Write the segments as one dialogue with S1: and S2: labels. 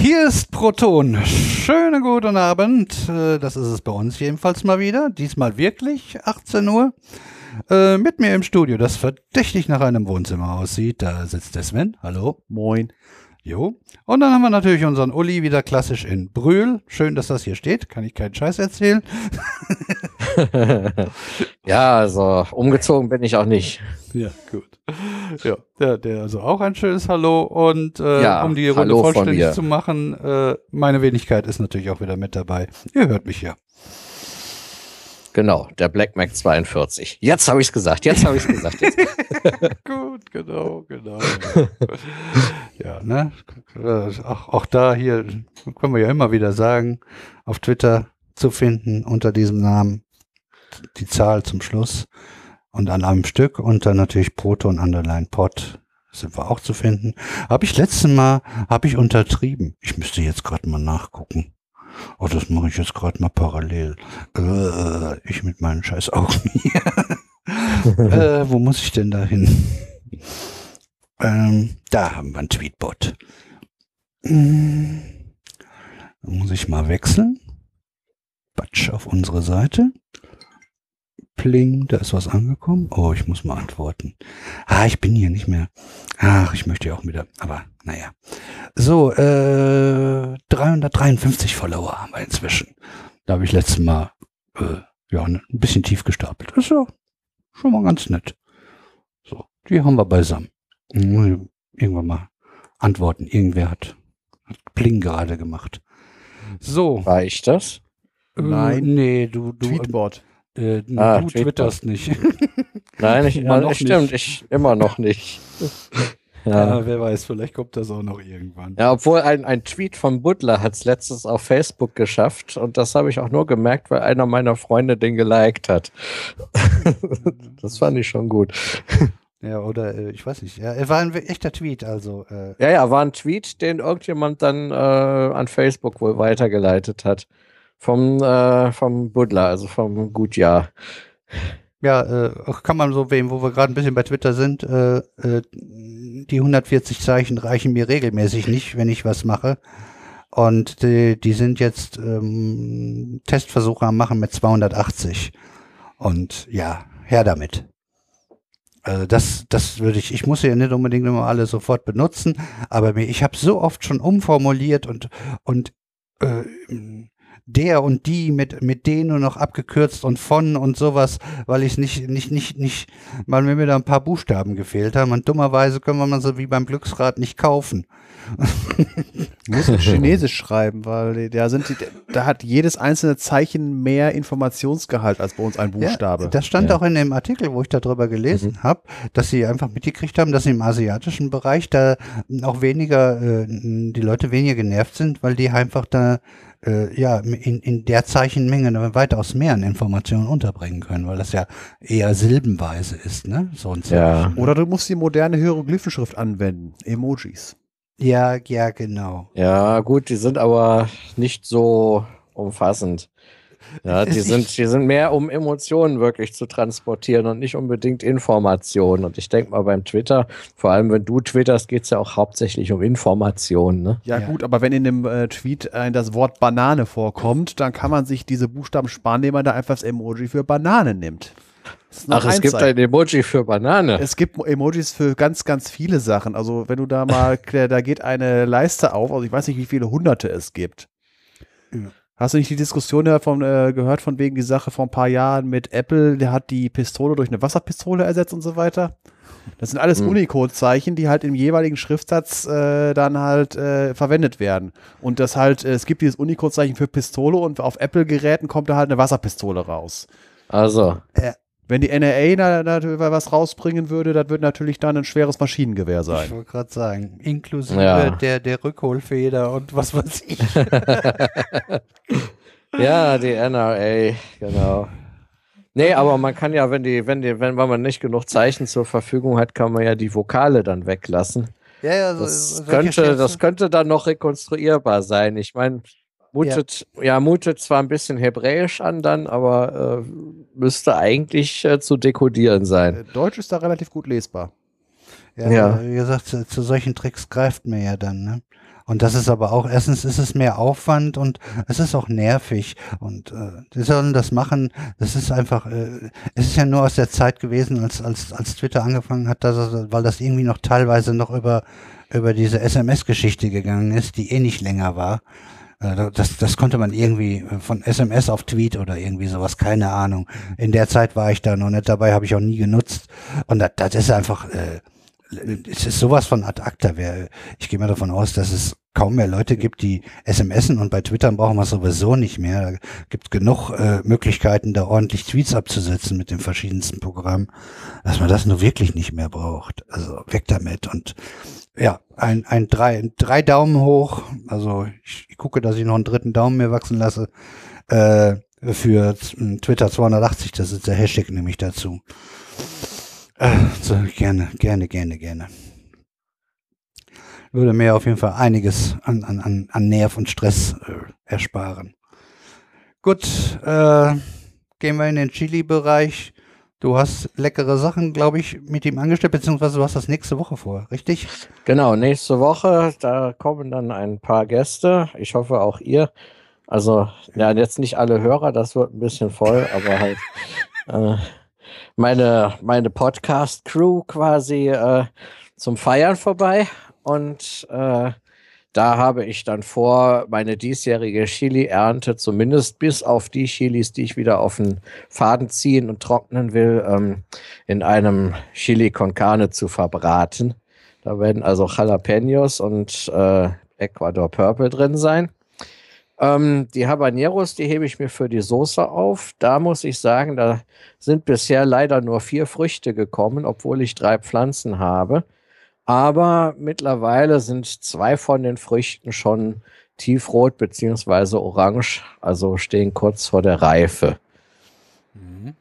S1: Hier ist Proton. Schönen guten Abend. Äh, Das ist es bei uns jedenfalls mal wieder. Diesmal wirklich 18 Uhr. Äh, mit mir im Studio, das verdächtig nach einem Wohnzimmer aussieht. Da sitzt der Sven. Hallo.
S2: Moin.
S1: Jo. Und dann haben wir natürlich unseren Uli wieder klassisch in Brühl. Schön, dass das hier steht. Kann ich keinen Scheiß erzählen.
S3: ja, also umgezogen bin ich auch nicht.
S1: Ja, gut. Ja, der, der also auch ein schönes Hallo und äh,
S3: Ja,
S1: um die Runde
S3: Hallo
S1: vollständig zu machen, äh, meine Wenigkeit ist natürlich auch wieder mit dabei. Ihr hört mich ja.
S3: Genau, der Black Mac 42. Jetzt habe ich es gesagt, jetzt habe ich es gesagt. Jetzt.
S1: Gut, genau, genau. ja, ne? Auch, auch da hier können wir ja immer wieder sagen, auf Twitter zu finden unter diesem Namen die Zahl zum Schluss und an einem Stück und dann natürlich Proton Underline Pod sind wir auch zu finden. Habe ich letztes Mal, habe ich untertrieben. Ich müsste jetzt gerade mal nachgucken. Oh, das mache ich jetzt gerade mal parallel. Äh, ich mit meinen scheiß Augen hier. äh, wo muss ich denn da hin? Ähm, da haben wir einen Tweetbot. Hm, Da muss ich mal wechseln. Batsch auf unsere Seite. Pling, da ist was angekommen. Oh, ich muss mal antworten. Ah, ich bin hier nicht mehr. Ach, ich möchte ja auch wieder. Aber naja. So, äh, 353 Follower haben wir inzwischen. Da habe ich letztes Mal äh, ja, ein bisschen tief gestapelt. Ist ja schon mal ganz nett. So, die haben wir beisammen. Mhm, Irgendwann mal antworten. Irgendwer hat, hat Pling gerade gemacht. So.
S3: War ich das?
S1: äh,
S2: Nein.
S1: Nee, du, du,
S2: Tweetbot.
S1: äh,
S3: Ah,
S1: du
S3: Tweetbot.
S1: twitterst nicht.
S3: Nein, ich,
S1: Immer
S3: ja,
S1: noch
S3: stimmt,
S1: nicht.
S3: ich immer noch nicht.
S1: ja.
S3: Ja.
S1: wer weiß, vielleicht kommt das auch noch irgendwann.
S3: Ja, obwohl ein, ein Tweet von Butler hat es letztens auf Facebook geschafft und das habe ich auch nur gemerkt, weil einer meiner Freunde den geliked hat. das fand ich schon gut.
S1: Ja, oder äh, ich weiß nicht. Ja, er war ein echter Tweet, also. Äh,
S3: Ja, ja, war ein Tweet, den irgendjemand dann äh, an Facebook wohl weitergeleitet hat. Vom, äh, vom Butler, also vom Gutjahr.
S1: Ja, äh, kann man so wem, wo wir gerade ein bisschen bei Twitter sind, äh, äh, die 140 Zeichen reichen mir regelmäßig nicht, wenn ich was mache. Und die, die sind jetzt ähm, Testversuche am machen mit 280. Und ja, her damit. Also das, das würde ich, ich muss ja nicht unbedingt immer alle sofort benutzen, aber ich habe so oft schon umformuliert und, und äh, der und die mit, mit denen nur noch abgekürzt und von und sowas, weil ich nicht, nicht, nicht, nicht, weil mir da ein paar Buchstaben gefehlt haben. Und dummerweise können wir mal so wie beim Glücksrad nicht kaufen.
S2: Du musst in Chinesisch schreiben, weil da sind die, da hat jedes einzelne Zeichen mehr Informationsgehalt als bei uns ein Buchstabe.
S1: Ja, das stand
S3: Ja.
S1: auch in dem Artikel, wo ich darüber gelesen habe, dass sie einfach mitgekriegt haben, dass sie im asiatischen Bereich da auch weniger, äh, die Leute weniger genervt sind, weil die einfach da äh, ja in, in der Zeichenmenge weitaus mehr an Informationen unterbringen können, weil das ja eher silbenweise ist, ne? So ein
S3: Ja.
S1: Zeichen.
S2: Oder du musst die moderne Hieroglyphenschrift anwenden. Emojis.
S1: Ja, ja, genau.
S3: Ja, gut, die sind aber nicht so umfassend. Ja, die sind, die sind mehr, um Emotionen wirklich zu transportieren und nicht unbedingt Informationen. Und ich denke mal beim Twitter, vor allem wenn du twitterst, geht es ja auch hauptsächlich um Informationen. Ne?
S2: Ja,
S1: Ja.
S2: gut, aber wenn in dem äh, Tweet äh, das Wort Banane vorkommt, dann kann man sich diese Buchstaben sparen, indem man da einfach das Emoji für Banane nimmt.
S3: Ach, es gibt ein Emoji für Banane.
S2: Es gibt Emojis für ganz, ganz viele Sachen. Also wenn du da mal, da geht eine Leiste auf, also ich weiß nicht, wie viele Hunderte es gibt. Hast du nicht die Diskussion davon äh, gehört, von wegen die Sache vor ein paar Jahren mit Apple, der hat die Pistole durch eine Wasserpistole ersetzt und so weiter? Das sind alles
S3: Hm.
S2: Unicode-Zeichen, die halt im jeweiligen Schriftsatz äh, dann halt äh, verwendet werden. Und das halt, äh, es gibt dieses Unicode-Zeichen für Pistole und auf Apple-Geräten kommt da halt eine Wasserpistole raus.
S3: Also,
S2: Wenn die NRA da, da was rausbringen würde, das würde natürlich dann ein schweres Maschinengewehr
S1: Ich
S2: sein.
S1: wollte gerade sagen, inklusive
S3: Ja.
S1: der, der Rückholfeder und was weiß ich.
S3: ja, die NRA, genau. Nee, aber man kann ja, wenn die, wenn die, wenn, wenn man nicht genug Zeichen zur Verfügung hat, kann man ja die Vokale dann weglassen.
S1: Ja, ja, so,
S3: Das könnte, das könnte dann noch rekonstruierbar sein. Ich meine, mutet, ja. mutet zwar ein bisschen hebräisch an dann, aber äh, müsste eigentlich äh, zu dekodieren sein.
S2: Äh, Deutsch ist da relativ gut lesbar.
S1: Ja,
S3: Ja.
S1: wie gesagt, zu, zu solchen Tricks greift mir ja dann, ne? Und das ist aber auch, erstens ist es mehr Aufwand und es ist auch nervig. Und äh, die sollen das machen. Das ist einfach, äh, es ist ja nur aus der Zeit gewesen, als, als, als Twitter angefangen hat, dass, weil das irgendwie noch teilweise noch über, über diese SMS-Geschichte gegangen ist, die eh nicht länger war. Äh, das, das konnte man irgendwie von SMS auf Tweet oder irgendwie sowas, keine Ahnung. In der Zeit war ich da noch nicht dabei, habe ich auch nie genutzt. Und das, das ist einfach, äh, es ist sowas von ad acta. Ich gehe mal davon aus, dass es kaum mehr Leute gibt, die SMSen und bei Twitter brauchen wir sowieso nicht mehr. Da gibt genug äh, Möglichkeiten, da ordentlich Tweets abzusetzen mit den verschiedensten Programmen, dass man das nur wirklich nicht mehr braucht. Also weg damit und ja, ein, ein drei, drei Daumen hoch. Also ich, ich gucke, dass ich noch einen dritten Daumen mir wachsen lasse. Äh, für Twitter 280, das ist der Hashtag nämlich dazu. Äh, so, gerne, gerne, gerne, gerne. Würde mir auf jeden Fall einiges an, an, an Nerv und Stress äh, ersparen. Gut, äh, gehen wir in den Chili-Bereich. Du hast leckere Sachen, glaube ich, mit ihm angestellt, beziehungsweise du hast das nächste Woche vor, richtig?
S3: Genau, nächste Woche, da kommen dann ein paar Gäste. Ich hoffe auch ihr. Also, ja, jetzt nicht alle Hörer, das wird ein bisschen voll, aber halt äh, meine, meine Podcast-Crew quasi äh, zum Feiern vorbei. Und äh, da habe ich dann vor, meine diesjährige Chili-Ernte, zumindest bis auf die Chilis, die ich wieder auf den Faden ziehen und trocknen will, ähm, in einem Chili con Carne zu verbraten. Da werden also Jalapenos und äh, Ecuador Purple drin sein. Ähm, die Habaneros, die hebe ich mir für die Soße auf. Da muss ich sagen, da sind bisher leider nur vier Früchte gekommen, obwohl ich drei Pflanzen habe. Aber mittlerweile sind zwei von den Früchten schon tiefrot beziehungsweise orange, also stehen kurz vor der Reife. Mhm.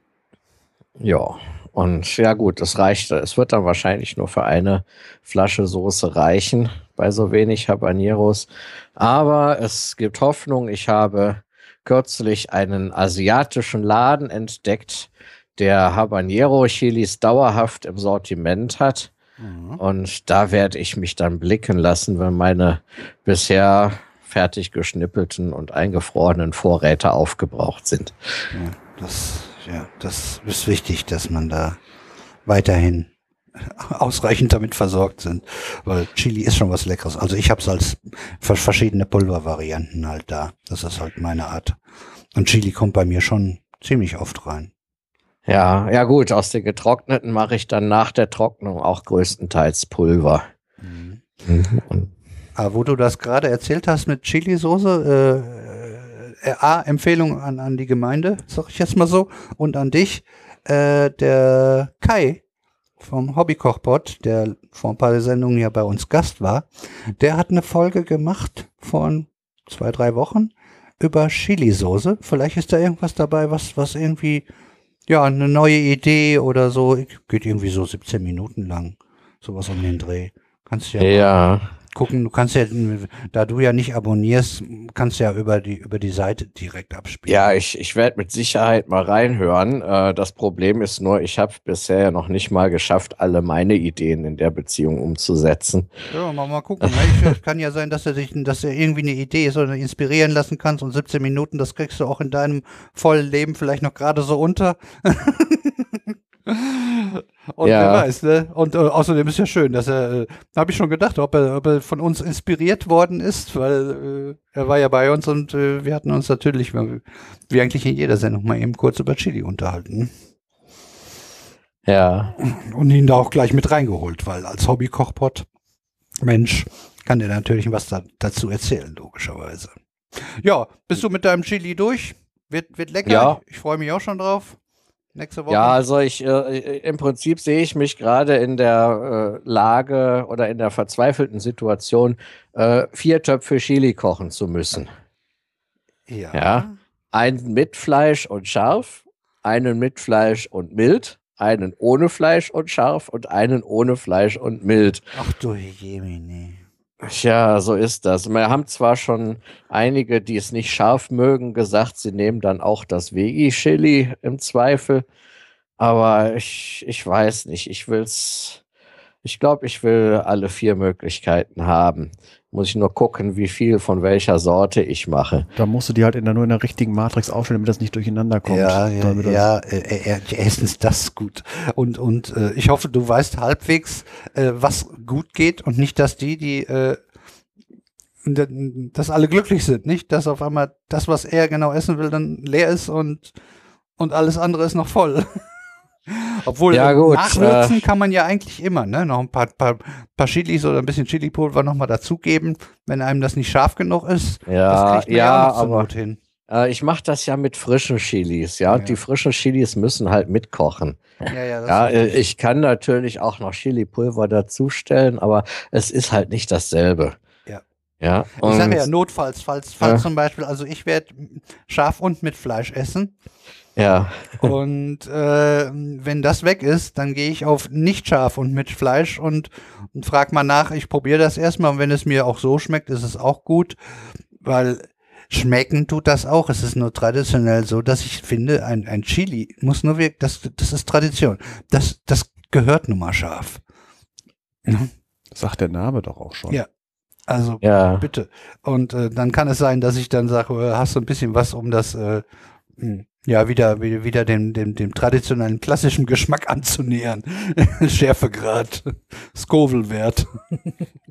S3: Ja, und ja gut, das reicht. Es wird dann wahrscheinlich nur für eine Flasche Soße reichen bei so wenig Habaneros. Aber es gibt Hoffnung. Ich habe kürzlich einen asiatischen Laden entdeckt, der Habanero-Chilis dauerhaft im Sortiment hat. Mhm. Und da werde ich mich dann blicken lassen, wenn meine bisher fertig geschnippelten und eingefrorenen Vorräte aufgebraucht sind.
S1: Ja, das, ja, das ist wichtig, dass man da weiterhin ausreichend damit versorgt sind, weil Chili ist schon was Leckeres. Also ich habe es als verschiedene Pulvervarianten halt da. Das ist halt meine Art. Und Chili kommt bei mir schon ziemlich oft rein.
S3: Ja, ja gut, aus den getrockneten mache ich dann nach der Trocknung auch größtenteils Pulver. Mhm.
S1: Mhm. Aber wo du das gerade erzählt hast mit Chili-Soße, äh, äh, A, Empfehlung an, an die Gemeinde, sag ich jetzt mal so, und an dich. Äh, der Kai vom Hobbykochbot, der vor ein paar Sendungen ja bei uns Gast war, der hat eine Folge gemacht von zwei, drei Wochen über Chili-Soße. Vielleicht ist da irgendwas dabei, was, was irgendwie ja, eine neue Idee oder so. Geht irgendwie so 17 Minuten lang. Sowas um den Dreh. Kannst du ja,
S3: ja.
S1: Gucken. Du kannst ja, da du ja nicht abonnierst, kannst du ja über die, über die Seite direkt abspielen.
S3: Ja, ich, ich werde mit Sicherheit mal reinhören. Äh, das Problem ist nur, ich habe bisher noch nicht mal geschafft, alle meine Ideen in der Beziehung umzusetzen.
S1: Ja, mal, mal gucken. Es kann ja sein, dass er sich, dass er irgendwie eine Idee ist oder inspirieren lassen kannst und 17 Minuten, das kriegst du auch in deinem vollen Leben vielleicht noch gerade so unter. Und ja. wer weiß, ne? Und äh, außerdem ist ja schön, dass er, äh, habe ich schon gedacht, ob er, ob er von uns inspiriert worden ist, weil äh, er war ja bei uns und äh, wir hatten uns natürlich, wie eigentlich in jeder Sendung, mal eben kurz über Chili unterhalten.
S3: Ja.
S1: Und ihn da auch gleich mit reingeholt, weil als Hobbykochpot, Mensch, kann der natürlich was da, dazu erzählen, logischerweise. Ja, bist du mit deinem Chili durch? Wird, wird lecker.
S3: Ja.
S1: Ich, ich freue mich auch schon drauf
S3: nächste Woche? Ja, also ich äh, im Prinzip sehe ich mich gerade in der äh, Lage oder in der verzweifelten Situation, äh, vier Töpfe Chili kochen zu müssen. Ja. ja. Einen mit Fleisch und scharf, einen mit Fleisch und mild, einen ohne Fleisch und scharf und einen ohne Fleisch und mild.
S1: Ach du Jemine.
S3: Ja, so ist das. Wir haben zwar schon einige, die es nicht scharf mögen, gesagt, sie nehmen dann auch das Veggie-Chili im Zweifel. Aber ich, ich weiß nicht. Ich will es Ich glaube, ich will alle vier Möglichkeiten haben. Muss ich nur gucken, wie viel von welcher Sorte ich mache.
S2: Da musst du die halt in der, nur in der richtigen Matrix aufstellen, damit das nicht durcheinander kommt.
S1: Ja, ja, ja äh, äh, erstens das gut. Und, und äh, ich hoffe, du weißt halbwegs, äh, was gut geht und nicht, dass die, die, äh, dass alle glücklich sind, nicht? Dass auf einmal das, was er genau essen will, dann leer ist und, und alles andere ist noch voll. Obwohl
S3: Ja, gut,
S1: nachwürzen
S3: äh,
S1: kann man ja eigentlich immer, ne? Noch ein paar, paar, paar Chilis oder ein bisschen Chili-Pulver nochmal dazugeben, wenn einem das nicht scharf genug ist.
S3: Ja,
S1: das kriegt man
S3: ja,
S1: auch
S3: aber
S1: hin.
S3: äh, ich mache das ja mit frischen Chilis. Ja,
S1: Ja.
S3: Und die frischen Chilis müssen halt mitkochen.
S1: Ja, ja,
S3: Ja, äh, ich kann natürlich auch noch Chili-Pulver dazustellen, aber es ist halt nicht dasselbe.
S1: Ja.
S3: Ja,
S1: Ich sage ja, notfalls, falls, falls
S3: Ja.
S1: zum Beispiel, also ich werde scharf und mit Fleisch essen.
S3: Ja,
S1: Und äh, wenn das weg ist, dann gehe ich auf nicht scharf und mit Fleisch und, und frage mal nach. Ich probiere das erstmal und wenn es mir auch so schmeckt, ist es auch gut, weil schmecken tut das auch. Es ist nur traditionell so, dass ich finde, ein, ein Chili muss nur wirklich, das, das ist Tradition. Das, das gehört nun mal scharf. Ne?
S2: Sagt der Name doch auch schon.
S1: Ja. Also
S3: ja.
S1: bitte. Und äh, dann kann es sein, dass ich dann sage, äh, hast du ein bisschen was, um das äh, ja wieder wieder, dem, dem, dem traditionellen klassischen Geschmack anzunähern. Schärfegrad, Scoville-Wert.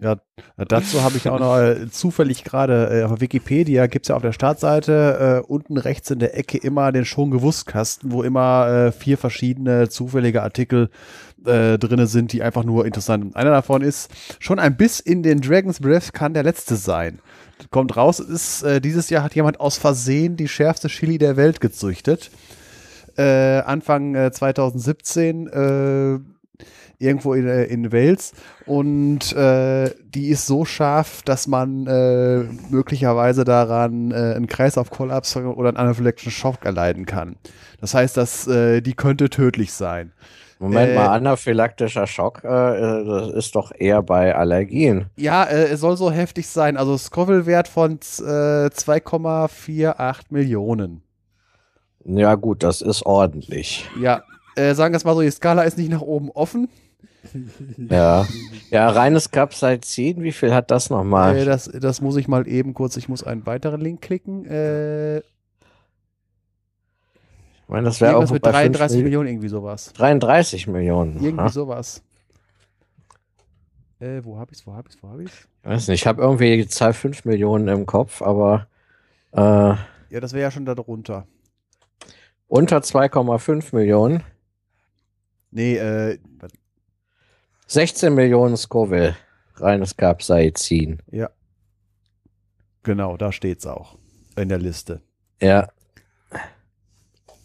S2: Ja, dazu habe ich auch noch äh, zufällig gerade äh, auf Wikipedia gibt es ja auf der Startseite äh, unten rechts in der Ecke immer den schon gewusst Kasten, wo immer äh, vier verschiedene zufällige Artikel äh, drinne sind, die einfach nur interessant sind. Einer davon ist schon ein Biss in den Dragon's Breath kann der letzte sein. Kommt raus, ist äh, dieses Jahr hat jemand aus Versehen die schärfste Chili der Welt gezüchtet. Äh, Anfang äh, 2017 äh, irgendwo in, äh, in Wales und äh, die ist so scharf, dass man möglicherweise daran einen Kreislaufkollaps oder einen anaphylaktischen Schock erleiden kann. Das heißt, dass die könnte tödlich sein.
S3: Moment
S2: Äh,
S3: mal, anaphylaktischer Schock, äh, äh, das ist doch eher bei Allergien.
S2: Ja, äh, es soll so heftig sein. Also Scoville-Wert von äh, 2,48 Millionen.
S3: Ja gut, das ist ordentlich.
S2: Ja, äh, sagen wir es mal so, die Skala ist nicht nach oben offen.
S3: Ja, ja reines Capsaicin, wie viel hat das nochmal?
S2: Äh, das, das muss ich mal eben kurz, ich muss einen weiteren Link klicken. Äh,
S3: ich meine, das wäre irgendwo
S2: mit
S3: bei
S2: 33
S3: 33
S2: Millionen, irgendwie sowas.
S3: 33 Millionen.
S2: Irgendwie
S3: Aha.
S2: sowas. Äh, wo hab ich's, wo hab ich's, wo hab ich's?
S3: Ich weiß nicht, ich habe irgendwie die Zahl 5 Millionen im Kopf, aber äh,
S2: Ja, das wäre ja schon da drunter.
S3: unter 2,5 Millionen.
S2: Nee, äh,
S3: 16 Millionen Scoville. Reines Capsaicin.
S2: genau, da steht's auch. In der Liste.
S3: Ja,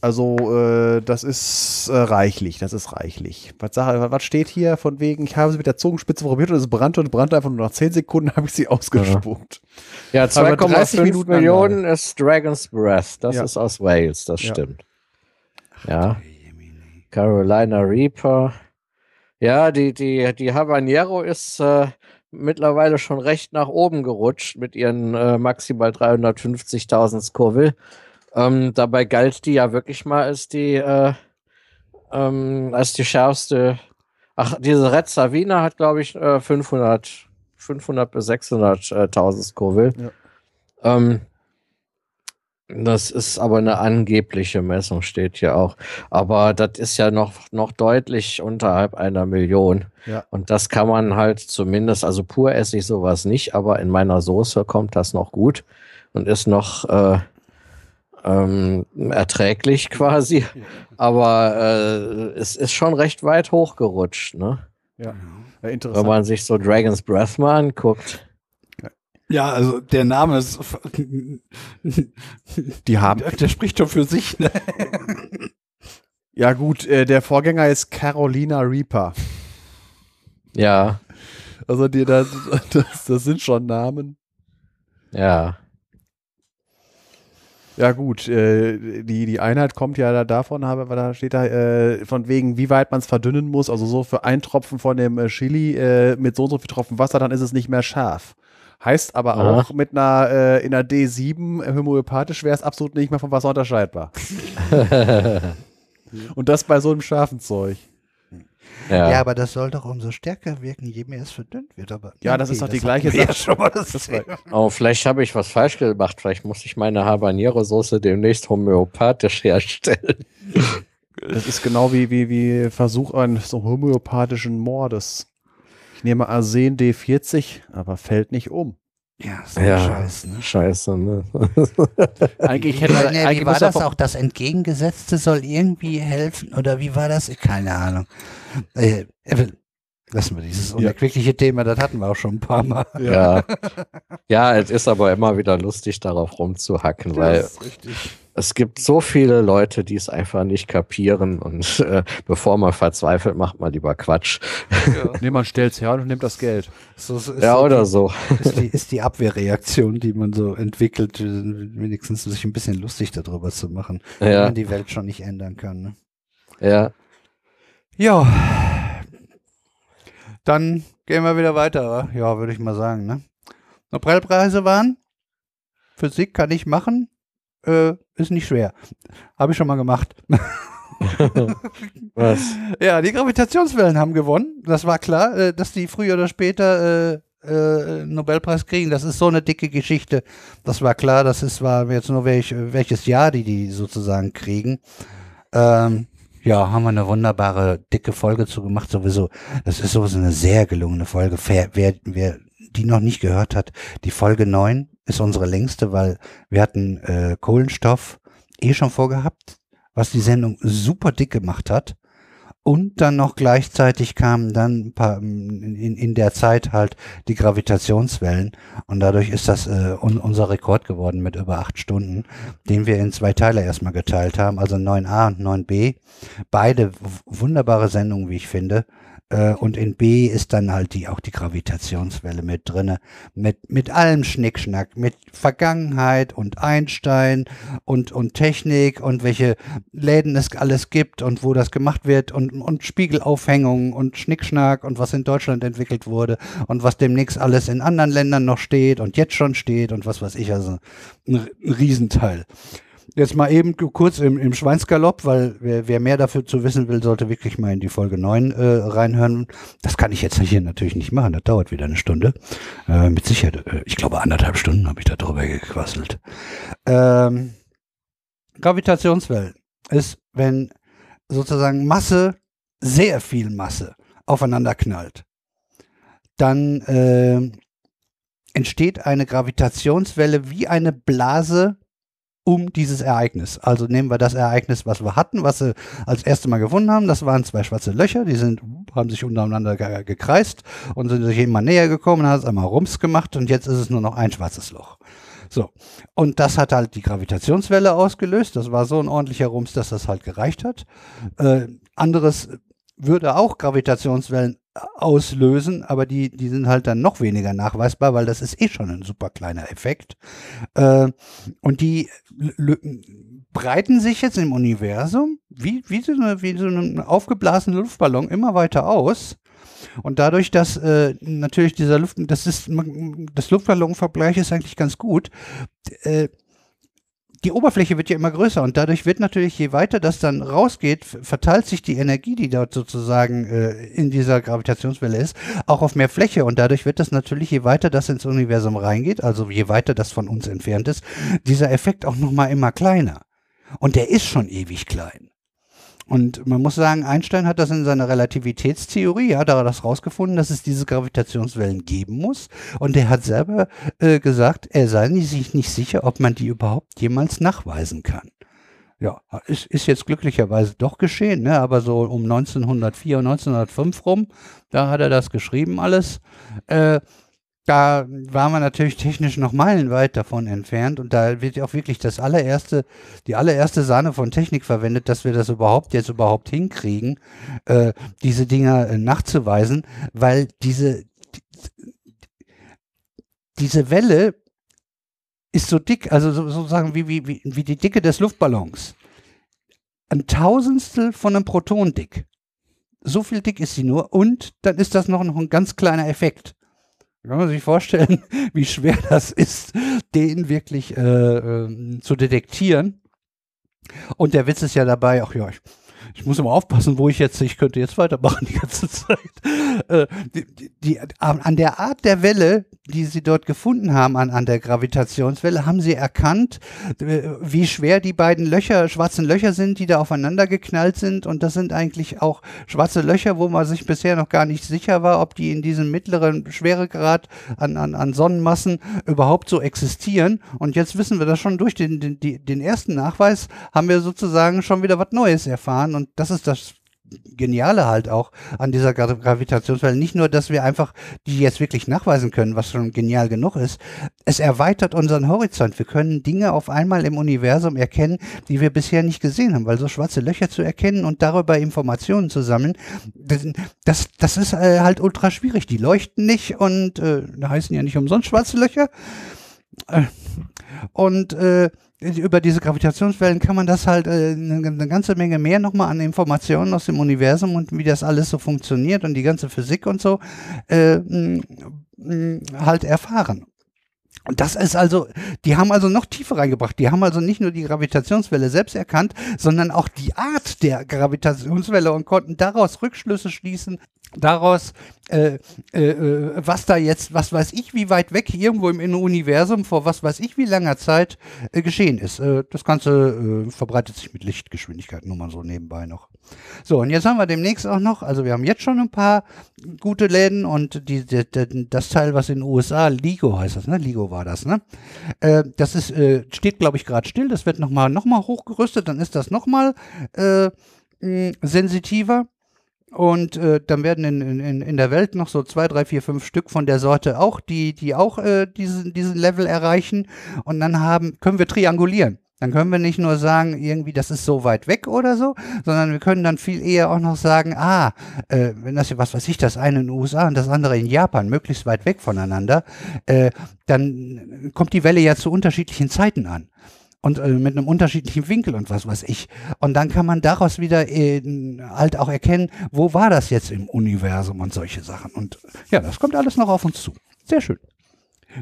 S2: Also, äh, das ist äh, reichlich, das ist reichlich. Was, sag, was steht hier von wegen, ich habe sie mit der Zungenspitze probiert und es brannte und brannte einfach nur nach 10 Sekunden habe ich sie ausgespuckt.
S3: ja
S2: 30
S3: 2,5
S2: Minuten
S3: Millionen ist Dragon's Breath. Das
S2: Ja.
S3: ist aus Wales, das
S2: Ja.
S3: stimmt. Ja. Carolina Reaper. Ja, die, die, die Habanero ist äh, mittlerweile schon recht nach oben gerutscht mit ihren äh, maximal 350.000 Scoville. Ähm, dabei galt die ja wirklich mal als die, äh, ähm, als die schärfste. Ach, diese Red Savina hat, glaube ich, äh, 500, 500 bis 600.000 Scoville.
S2: Ja.
S3: Ähm, das ist aber eine angebliche Messung, steht hier auch. Aber das ist ja noch, noch deutlich unterhalb einer Million.
S2: Ja.
S3: Und das kann man halt zumindest, also pur esse ich sowas nicht, aber in meiner Soße kommt das noch gut und ist noch äh, ähm, erträglich quasi. Aber äh, es ist schon recht weit hochgerutscht, ne?
S2: Ja, ja
S3: Wenn
S2: interessant.
S3: man sich so Dragon's Breath mal anguckt.
S1: Ja, also der Name ist,
S2: Die haben,
S1: der spricht schon für sich. Ne?
S2: ja gut, äh, der Vorgänger ist Carolina Reaper.
S3: Ja,
S2: Also die, das, das, das sind schon Namen.
S3: ja.
S2: Ja gut, äh, die, die Einheit kommt ja da davon, aber da steht da äh, von wegen, wie weit man es verdünnen muss. Also so für ein Tropfen von dem äh, Chili äh, mit so und so viel Tropfen Wasser, dann ist es nicht mehr scharf. Heißt aber
S3: Aha.
S2: auch mit einer äh, in einer D7 homöopathisch wäre es absolut nicht mehr vom Wasser unterscheidbar. Und das bei so einem scharfen Zeug.
S1: Ja. ja. aber das soll doch umso stärker wirken, je mehr es verdünnt wird. Aber
S2: ja, das ist doch die gleiche Sache. Schon mal das
S3: das oh, vielleicht habe ich was falsch gemacht. Vielleicht muss ich meine Habanero-Soße demnächst homöopathisch herstellen.
S2: Das ist genau wie, wie, wie Versuch eines so homöopathischen Mordes. Ich nehme Arsen D40, aber fällt nicht um.
S3: Ja, so ja, scheiße. Ne? Scheiße, ne?
S1: eigentlich hätte nee, eigentlich wie war das auch, das Entgegengesetzte soll irgendwie helfen oder wie war das? Keine Ahnung. Äh, lassen wir dieses unerquickliche ja. Thema, das hatten wir auch schon ein paar Mal.
S3: Ja. ja, es ist aber immer wieder lustig, darauf rumzuhacken, weil es gibt so viele Leute, die es einfach nicht kapieren und äh, bevor man verzweifelt, macht man lieber Quatsch.
S2: Ja. nee, man stellt es her und nimmt das Geld.
S3: So, so ja, so oder die, so.
S1: Ist die, ist die Abwehrreaktion, die man so entwickelt, wenigstens sich ein bisschen lustig darüber zu machen, ja. wenn man die Welt schon nicht ändern kann. Ne?
S3: Ja.
S1: Ja. Dann gehen wir wieder weiter, ja, würde ich mal sagen. Ne? Nobelpreise waren Physik kann ich machen, äh, ist nicht schwer. Habe ich schon mal gemacht.
S3: Was?
S1: Ja, die Gravitationswellen haben gewonnen. Das war klar, äh, dass die früher oder später äh, äh, Nobelpreis kriegen. Das ist so eine dicke Geschichte. Das war klar. Das ist war jetzt nur welch, welches Jahr die die sozusagen kriegen. Ähm, ja, haben wir eine wunderbare dicke Folge zu gemacht. Sowieso, das ist sowieso eine sehr gelungene Folge. Wer, wer, wer die noch nicht gehört hat, die Folge 9 ist unsere längste, weil wir hatten äh, Kohlenstoff eh schon vorgehabt, was die Sendung super dick gemacht hat. Und dann noch gleichzeitig kamen dann ein paar, in, in der Zeit halt die Gravitationswellen. Und dadurch ist das äh, un, unser Rekord geworden mit über acht Stunden, den wir in zwei Teile erstmal geteilt haben, also 9a und 9b. Beide wunderbare Sendungen, wie ich finde. Äh, und in B ist dann halt die, auch die Gravitationswelle mit drinne. Mit, mit allem Schnickschnack, mit Vergangenheit und Einstein und, und Technik und welche Läden es alles gibt und wo das gemacht wird und, und Spiegelaufhängungen und Schnickschnack und was in Deutschland entwickelt wurde und was demnächst alles in anderen Ländern noch steht und jetzt schon steht und was weiß ich, also ein, ein Riesenteil. Jetzt mal eben kurz im, im Schweinsgalopp, weil wer, wer, mehr dafür zu wissen will, sollte wirklich mal in die Folge 9 äh, reinhören. Das kann ich jetzt hier natürlich nicht machen, das dauert wieder eine Stunde. Äh, mit Sicherheit, äh, ich glaube anderthalb Stunden habe ich da drüber gequasselt. Ähm, Gravitationswellen ist, wenn sozusagen Masse, sehr viel Masse aufeinander knallt, dann äh, entsteht eine Gravitationswelle wie eine Blase um dieses Ereignis. Also nehmen wir das Ereignis, was wir hatten, was sie als erste Mal gefunden haben. Das waren zwei schwarze Löcher, die sind, haben sich untereinander ge gekreist und sind sich immer näher gekommen, hat es einmal Rums gemacht und jetzt ist es nur noch ein schwarzes Loch. So. Und das hat halt die Gravitationswelle ausgelöst. Das war so ein ordentlicher Rums, dass das halt gereicht hat. Äh, anderes würde auch Gravitationswellen auslösen, aber die, die sind halt dann noch weniger nachweisbar, weil das ist eh schon ein super kleiner Effekt. Äh, und die breiten sich jetzt im Universum wie, wie, so eine, wie so ein aufgeblasener Luftballon immer weiter aus. Und dadurch, dass äh, natürlich dieser Luft, das ist, das Luftballonvergleich ist eigentlich ganz gut. Äh, die Oberfläche wird ja immer größer und dadurch wird natürlich, je weiter das dann rausgeht, verteilt sich die Energie, die dort sozusagen äh, in dieser Gravitationswelle ist, auch auf mehr Fläche und dadurch wird das natürlich, je weiter das ins Universum reingeht, also je weiter das von uns entfernt ist, dieser Effekt auch nochmal immer kleiner. Und der ist schon ewig klein. Und man muss sagen, Einstein hat das in seiner Relativitätstheorie, hat er das rausgefunden, dass es diese Gravitationswellen geben muss. Und er hat selber äh, gesagt, er sei sich nicht sicher, ob man die überhaupt jemals nachweisen kann. Ja, ist, ist jetzt glücklicherweise doch geschehen, ne? aber so um 1904, 1905 rum, da hat er das geschrieben alles. Äh, da waren wir natürlich technisch noch meilenweit davon entfernt und da wird auch wirklich das allererste, die allererste Sahne von Technik verwendet, dass wir das überhaupt jetzt überhaupt hinkriegen, äh, diese Dinger äh, nachzuweisen, weil diese, die, diese Welle ist so dick, also sozusagen wie, wie, wie, wie die Dicke des Luftballons. Ein Tausendstel von einem Proton dick. So viel dick ist sie nur und dann ist das noch ein ganz kleiner Effekt. Kann man sich vorstellen, wie schwer das ist, den wirklich äh, äh, zu detektieren. Und der Witz ist ja dabei, ach ja, ich, ich muss immer aufpassen, wo ich jetzt, ich könnte jetzt weitermachen die ganze Zeit. Äh, die, die, an der Art der Welle, die sie dort gefunden haben, an, an der Gravitationswelle, haben sie erkannt, äh, wie schwer die beiden Löcher, schwarzen Löcher sind, die da aufeinander geknallt sind. Und das sind eigentlich auch schwarze Löcher, wo man sich bisher noch gar nicht sicher war, ob die in diesem mittleren Schweregrad an, an, an Sonnenmassen überhaupt so existieren. Und jetzt wissen wir das schon durch den, den, den ersten Nachweis, haben wir sozusagen schon wieder was Neues erfahren. Und das ist das Geniale halt auch an dieser Gravitationswelle. Nicht nur, dass wir einfach die jetzt wirklich nachweisen können, was schon genial genug ist. Es erweitert unseren Horizont. Wir können Dinge auf einmal im Universum erkennen, die wir bisher nicht gesehen haben, weil so schwarze Löcher zu erkennen und darüber Informationen zu sammeln, das, das ist äh, halt ultra schwierig. Die leuchten nicht und äh, heißen ja nicht umsonst schwarze Löcher. Äh, und äh, über diese Gravitationswellen kann man das halt äh, eine, ganze Menge mehr nochmal an Informationen aus dem Universum und wie das alles so funktioniert und die ganze Physik und so äh, halt erfahren. Und das ist also, die haben also noch tiefer reingebracht. Die haben also nicht nur die Gravitationswelle selbst erkannt, sondern auch die Art der Gravitationswelle und konnten daraus Rückschlüsse schließen, daraus, äh, äh, äh, was da jetzt, was weiß ich, wie weit weg irgendwo im Universum vor was weiß ich wie langer Zeit äh, geschehen ist. Äh, das Ganze äh, verbreitet sich mit Lichtgeschwindigkeit, nur mal so nebenbei noch. So, und jetzt haben wir demnächst auch noch, also wir haben jetzt schon ein paar gute Läden und die, die, die das Teil, was in den USA, Ligo heißt das, ne? Ligo war das, ne? Äh, das ist, äh, steht, glaube ich, gerade still, das wird nochmal noch mal hochgerüstet, dann ist das nochmal äh, sensitiver. Und äh, dann werden in, in, in der Welt noch so zwei, drei, vier, fünf Stück von der Sorte auch, die, die auch äh, diesen, diesen Level erreichen. Und dann haben, können wir triangulieren. Dann können wir nicht nur sagen, irgendwie, das ist so weit weg oder so, sondern wir können dann viel eher auch noch sagen, ah, äh, wenn das, was weiß ich, das eine in den USA und das andere in Japan, möglichst weit weg voneinander, äh, dann kommt die Welle ja zu unterschiedlichen Zeiten an und äh, mit einem unterschiedlichen Winkel und was weiß ich. Und dann kann man daraus wieder äh, halt auch erkennen, wo war das jetzt im Universum und solche Sachen. Und ja, das kommt alles noch auf uns zu. Sehr schön.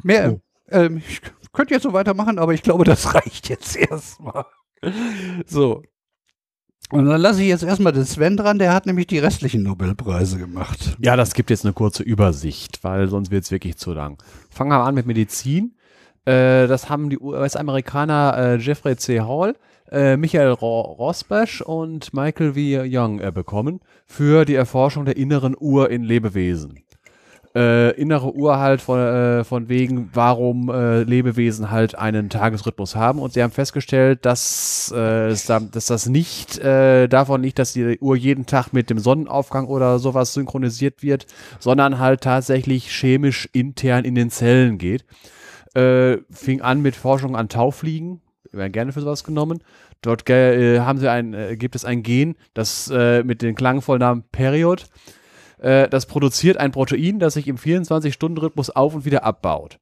S1: Mehr, oh. ähm, ich könnte jetzt so weitermachen, aber ich glaube, das reicht jetzt erstmal. So. Und dann lasse ich jetzt erstmal den Sven dran, der hat nämlich die restlichen Nobelpreise gemacht.
S2: Ja, das gibt jetzt eine kurze Übersicht, weil sonst wird es wirklich zu lang. Fangen wir an mit Medizin. Äh, das haben die US-Amerikaner äh, Jeffrey C. Hall, äh, Michael Ro Rosbach und Michael V. Young bekommen für die Erforschung der inneren Uhr in Lebewesen. Äh, innere Uhr halt von, äh, von wegen, warum äh, Lebewesen halt einen Tagesrhythmus haben. Und sie haben festgestellt, dass, dass das nicht davon nicht, dass die Uhr jeden Tag mit dem Sonnenaufgang oder sowas synchronisiert wird, sondern halt tatsächlich chemisch intern in den Zellen geht äh, fing an mit Forschung an Taufliegen, werden gerne für sowas genommen. Dort äh, haben sie ein, äh, gibt es ein Gen, das äh, mit den klangvollen Namen Period, äh, das produziert ein Protein, das sich im 24-Stunden-Rhythmus auf und wieder abbaut.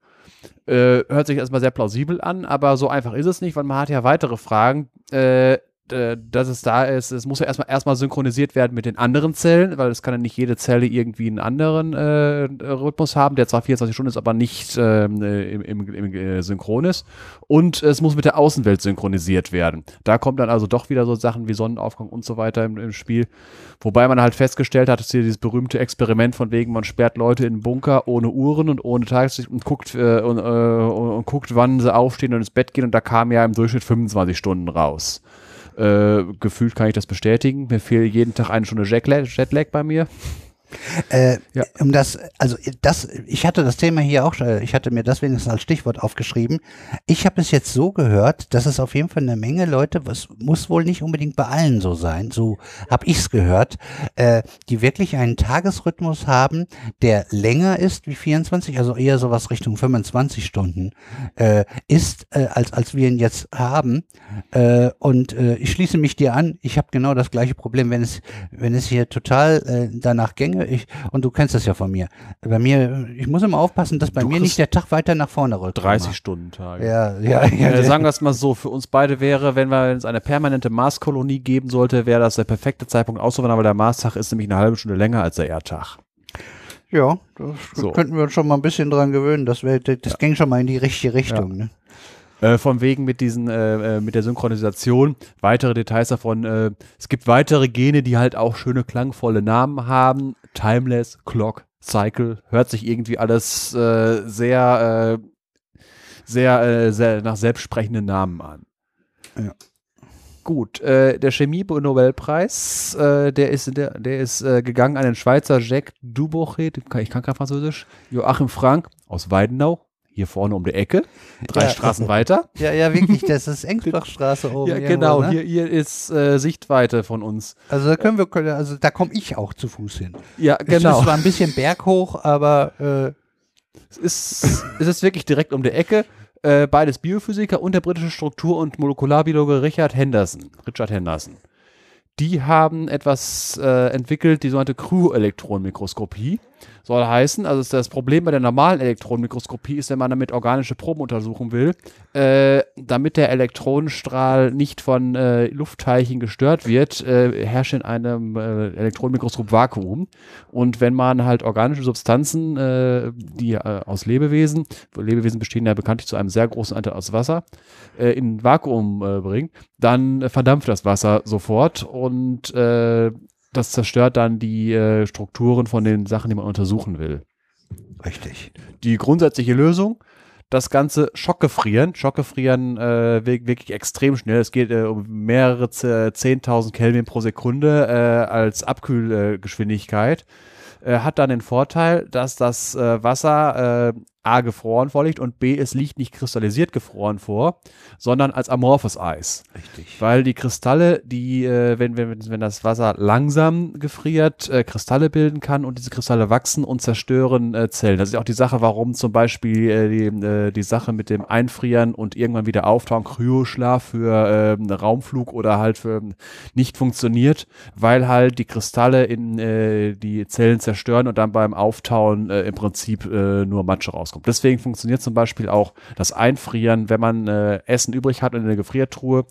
S2: Äh, hört sich erstmal sehr plausibel an, aber so einfach ist es nicht, weil man hat ja weitere Fragen. Äh, äh, dass es da ist, es muss ja erstmal erstmal synchronisiert werden mit den anderen Zellen, weil es kann ja nicht jede Zelle irgendwie einen anderen äh, Rhythmus haben, der zwar 24 Stunden ist, aber nicht äh, im, im, im äh, Synchron ist. Und es muss mit der Außenwelt synchronisiert werden. Da kommt dann also doch wieder so Sachen wie Sonnenaufgang und so weiter im, im Spiel. Wobei man halt festgestellt hat, dass hier dieses berühmte Experiment von wegen, man sperrt Leute in Bunker ohne Uhren und ohne Tageslicht und guckt, äh, und, äh, und guckt, wann sie aufstehen und ins Bett gehen und da kam ja im Durchschnitt 25 Stunden raus. Äh, gefühlt kann ich das bestätigen. Mir fehlt jeden Tag eine Stunde Jetlag, Jetlag bei mir.
S1: Äh, ja. Um das, also das, ich hatte das Thema hier auch, ich hatte mir das wenigstens als Stichwort aufgeschrieben. Ich habe es jetzt so gehört, dass es auf jeden Fall eine Menge Leute, was muss wohl nicht unbedingt bei allen so sein, so habe ich es gehört, äh, die wirklich einen Tagesrhythmus haben, der länger ist wie 24, also eher sowas Richtung 25 Stunden äh, ist, äh, als als wir ihn jetzt haben. Äh, und äh, ich schließe mich dir an. Ich habe genau das gleiche Problem, wenn es wenn es hier total äh, danach gänge ich, und du kennst das ja von mir. Bei mir, ich muss immer aufpassen, dass bei du mir nicht der Tag weiter nach vorne rückt.
S2: 30 Stunden Tage.
S1: Ja, ja, ja.
S2: Äh, sagen wir es mal so, für uns beide wäre, wenn wir es eine permanente Marskolonie geben sollte, wäre das der perfekte Zeitpunkt auszuwandern, weil der Marstag ist nämlich eine halbe Stunde länger als der Erdtag.
S1: Ja, das so. könnten wir uns schon mal ein bisschen dran gewöhnen. Das, wär, das, das ja. ging schon mal in die richtige Richtung. Ja. Ne?
S2: Äh, von wegen mit diesen, äh, äh, mit der Synchronisation. Weitere Details davon. Äh, es gibt weitere Gene, die halt auch schöne klangvolle Namen haben. Timeless, Clock, Cycle. Hört sich irgendwie alles äh, sehr, äh, sehr, sehr nach selbstsprechenden Namen an.
S1: Ja.
S2: Gut, äh, der Chemie-Nobelpreis, äh, der ist, der, der ist gegangen an den Schweizer Jacques Dubochet, ich kann kein Französisch, Joachim Frank aus Weidenau, hier vorne um die Ecke, drei
S1: Ja.
S2: Straßen weiter.
S1: Ja, ja, wirklich, das ist Engsbachstraße oben.
S2: Ja,
S1: irgendwo,
S2: genau,
S1: ne?
S2: hier, hier ist äh, Sichtweite von uns.
S1: Also da können wir, können- also da komme ich auch zu Fuß hin.
S2: Ja,
S1: Es ist
S2: genau.
S1: zwar ein bisschen berghoch, aber äh,
S2: Es ist, es ist wirklich direkt um die Ecke. Äh, beides Biophysiker und der britische Struktur- und Molekularbiologe Richard Henderson. Richard Henderson. Die haben etwas äh, entwickelt, die sogenannte Crew-Elektronenmikroskopie. Soll heißen, also das Problem bei der normalen Elektronenmikroskopie ist, wenn man damit organische Proben untersuchen will, äh, damit der Elektronenstrahl nicht von äh, Luftteilchen gestört wird, äh, herrscht in einem äh, Elektronenmikroskop Vakuum. Und wenn man halt organische Substanzen, äh, die äh, aus Lebewesen, Lebewesen bestehen ja bekanntlich zu einem sehr großen Anteil aus Wasser, in Vakuum bringt, dann verdampft das Wasser sofort und das zerstört dann die äh, Strukturen von den Sachen, die man untersuchen will.
S1: richtig.
S2: Die grundsätzliche Lösung, das Ganze schockgefrieren. Schockgefrieren äh, wir- wirklich extrem schnell. Es geht äh, um mehrere ze- 10.000 Kelvin pro Sekunde äh, als Abkühlgeschwindigkeit. Äh, hat dann den Vorteil, dass das äh, Wasser äh, A gefroren vorliegt und B es liegt nicht kristallisiert gefroren vor, sondern als amorphes Eis.
S1: Richtig.
S2: Weil die Kristalle, die, äh, wenn, wenn, wenn das Wasser langsam gefriert, äh, Kristalle bilden kann und diese Kristalle wachsen und zerstören äh, Zellen. Das ist auch die Sache, warum zum Beispiel äh, die, äh, die Sache mit dem Einfrieren und irgendwann wieder auftauen, Kryoschlaf für einen Raumflug oder halt für nicht funktioniert, weil halt die Kristalle in äh, die Zellen zerstören und dann beim Auftauen im Prinzip nur Matsche rauskommt. Deswegen funktioniert zum Beispiel auch das Einfrieren, wenn man äh, Essen übrig hat und in eine Gefriertruhe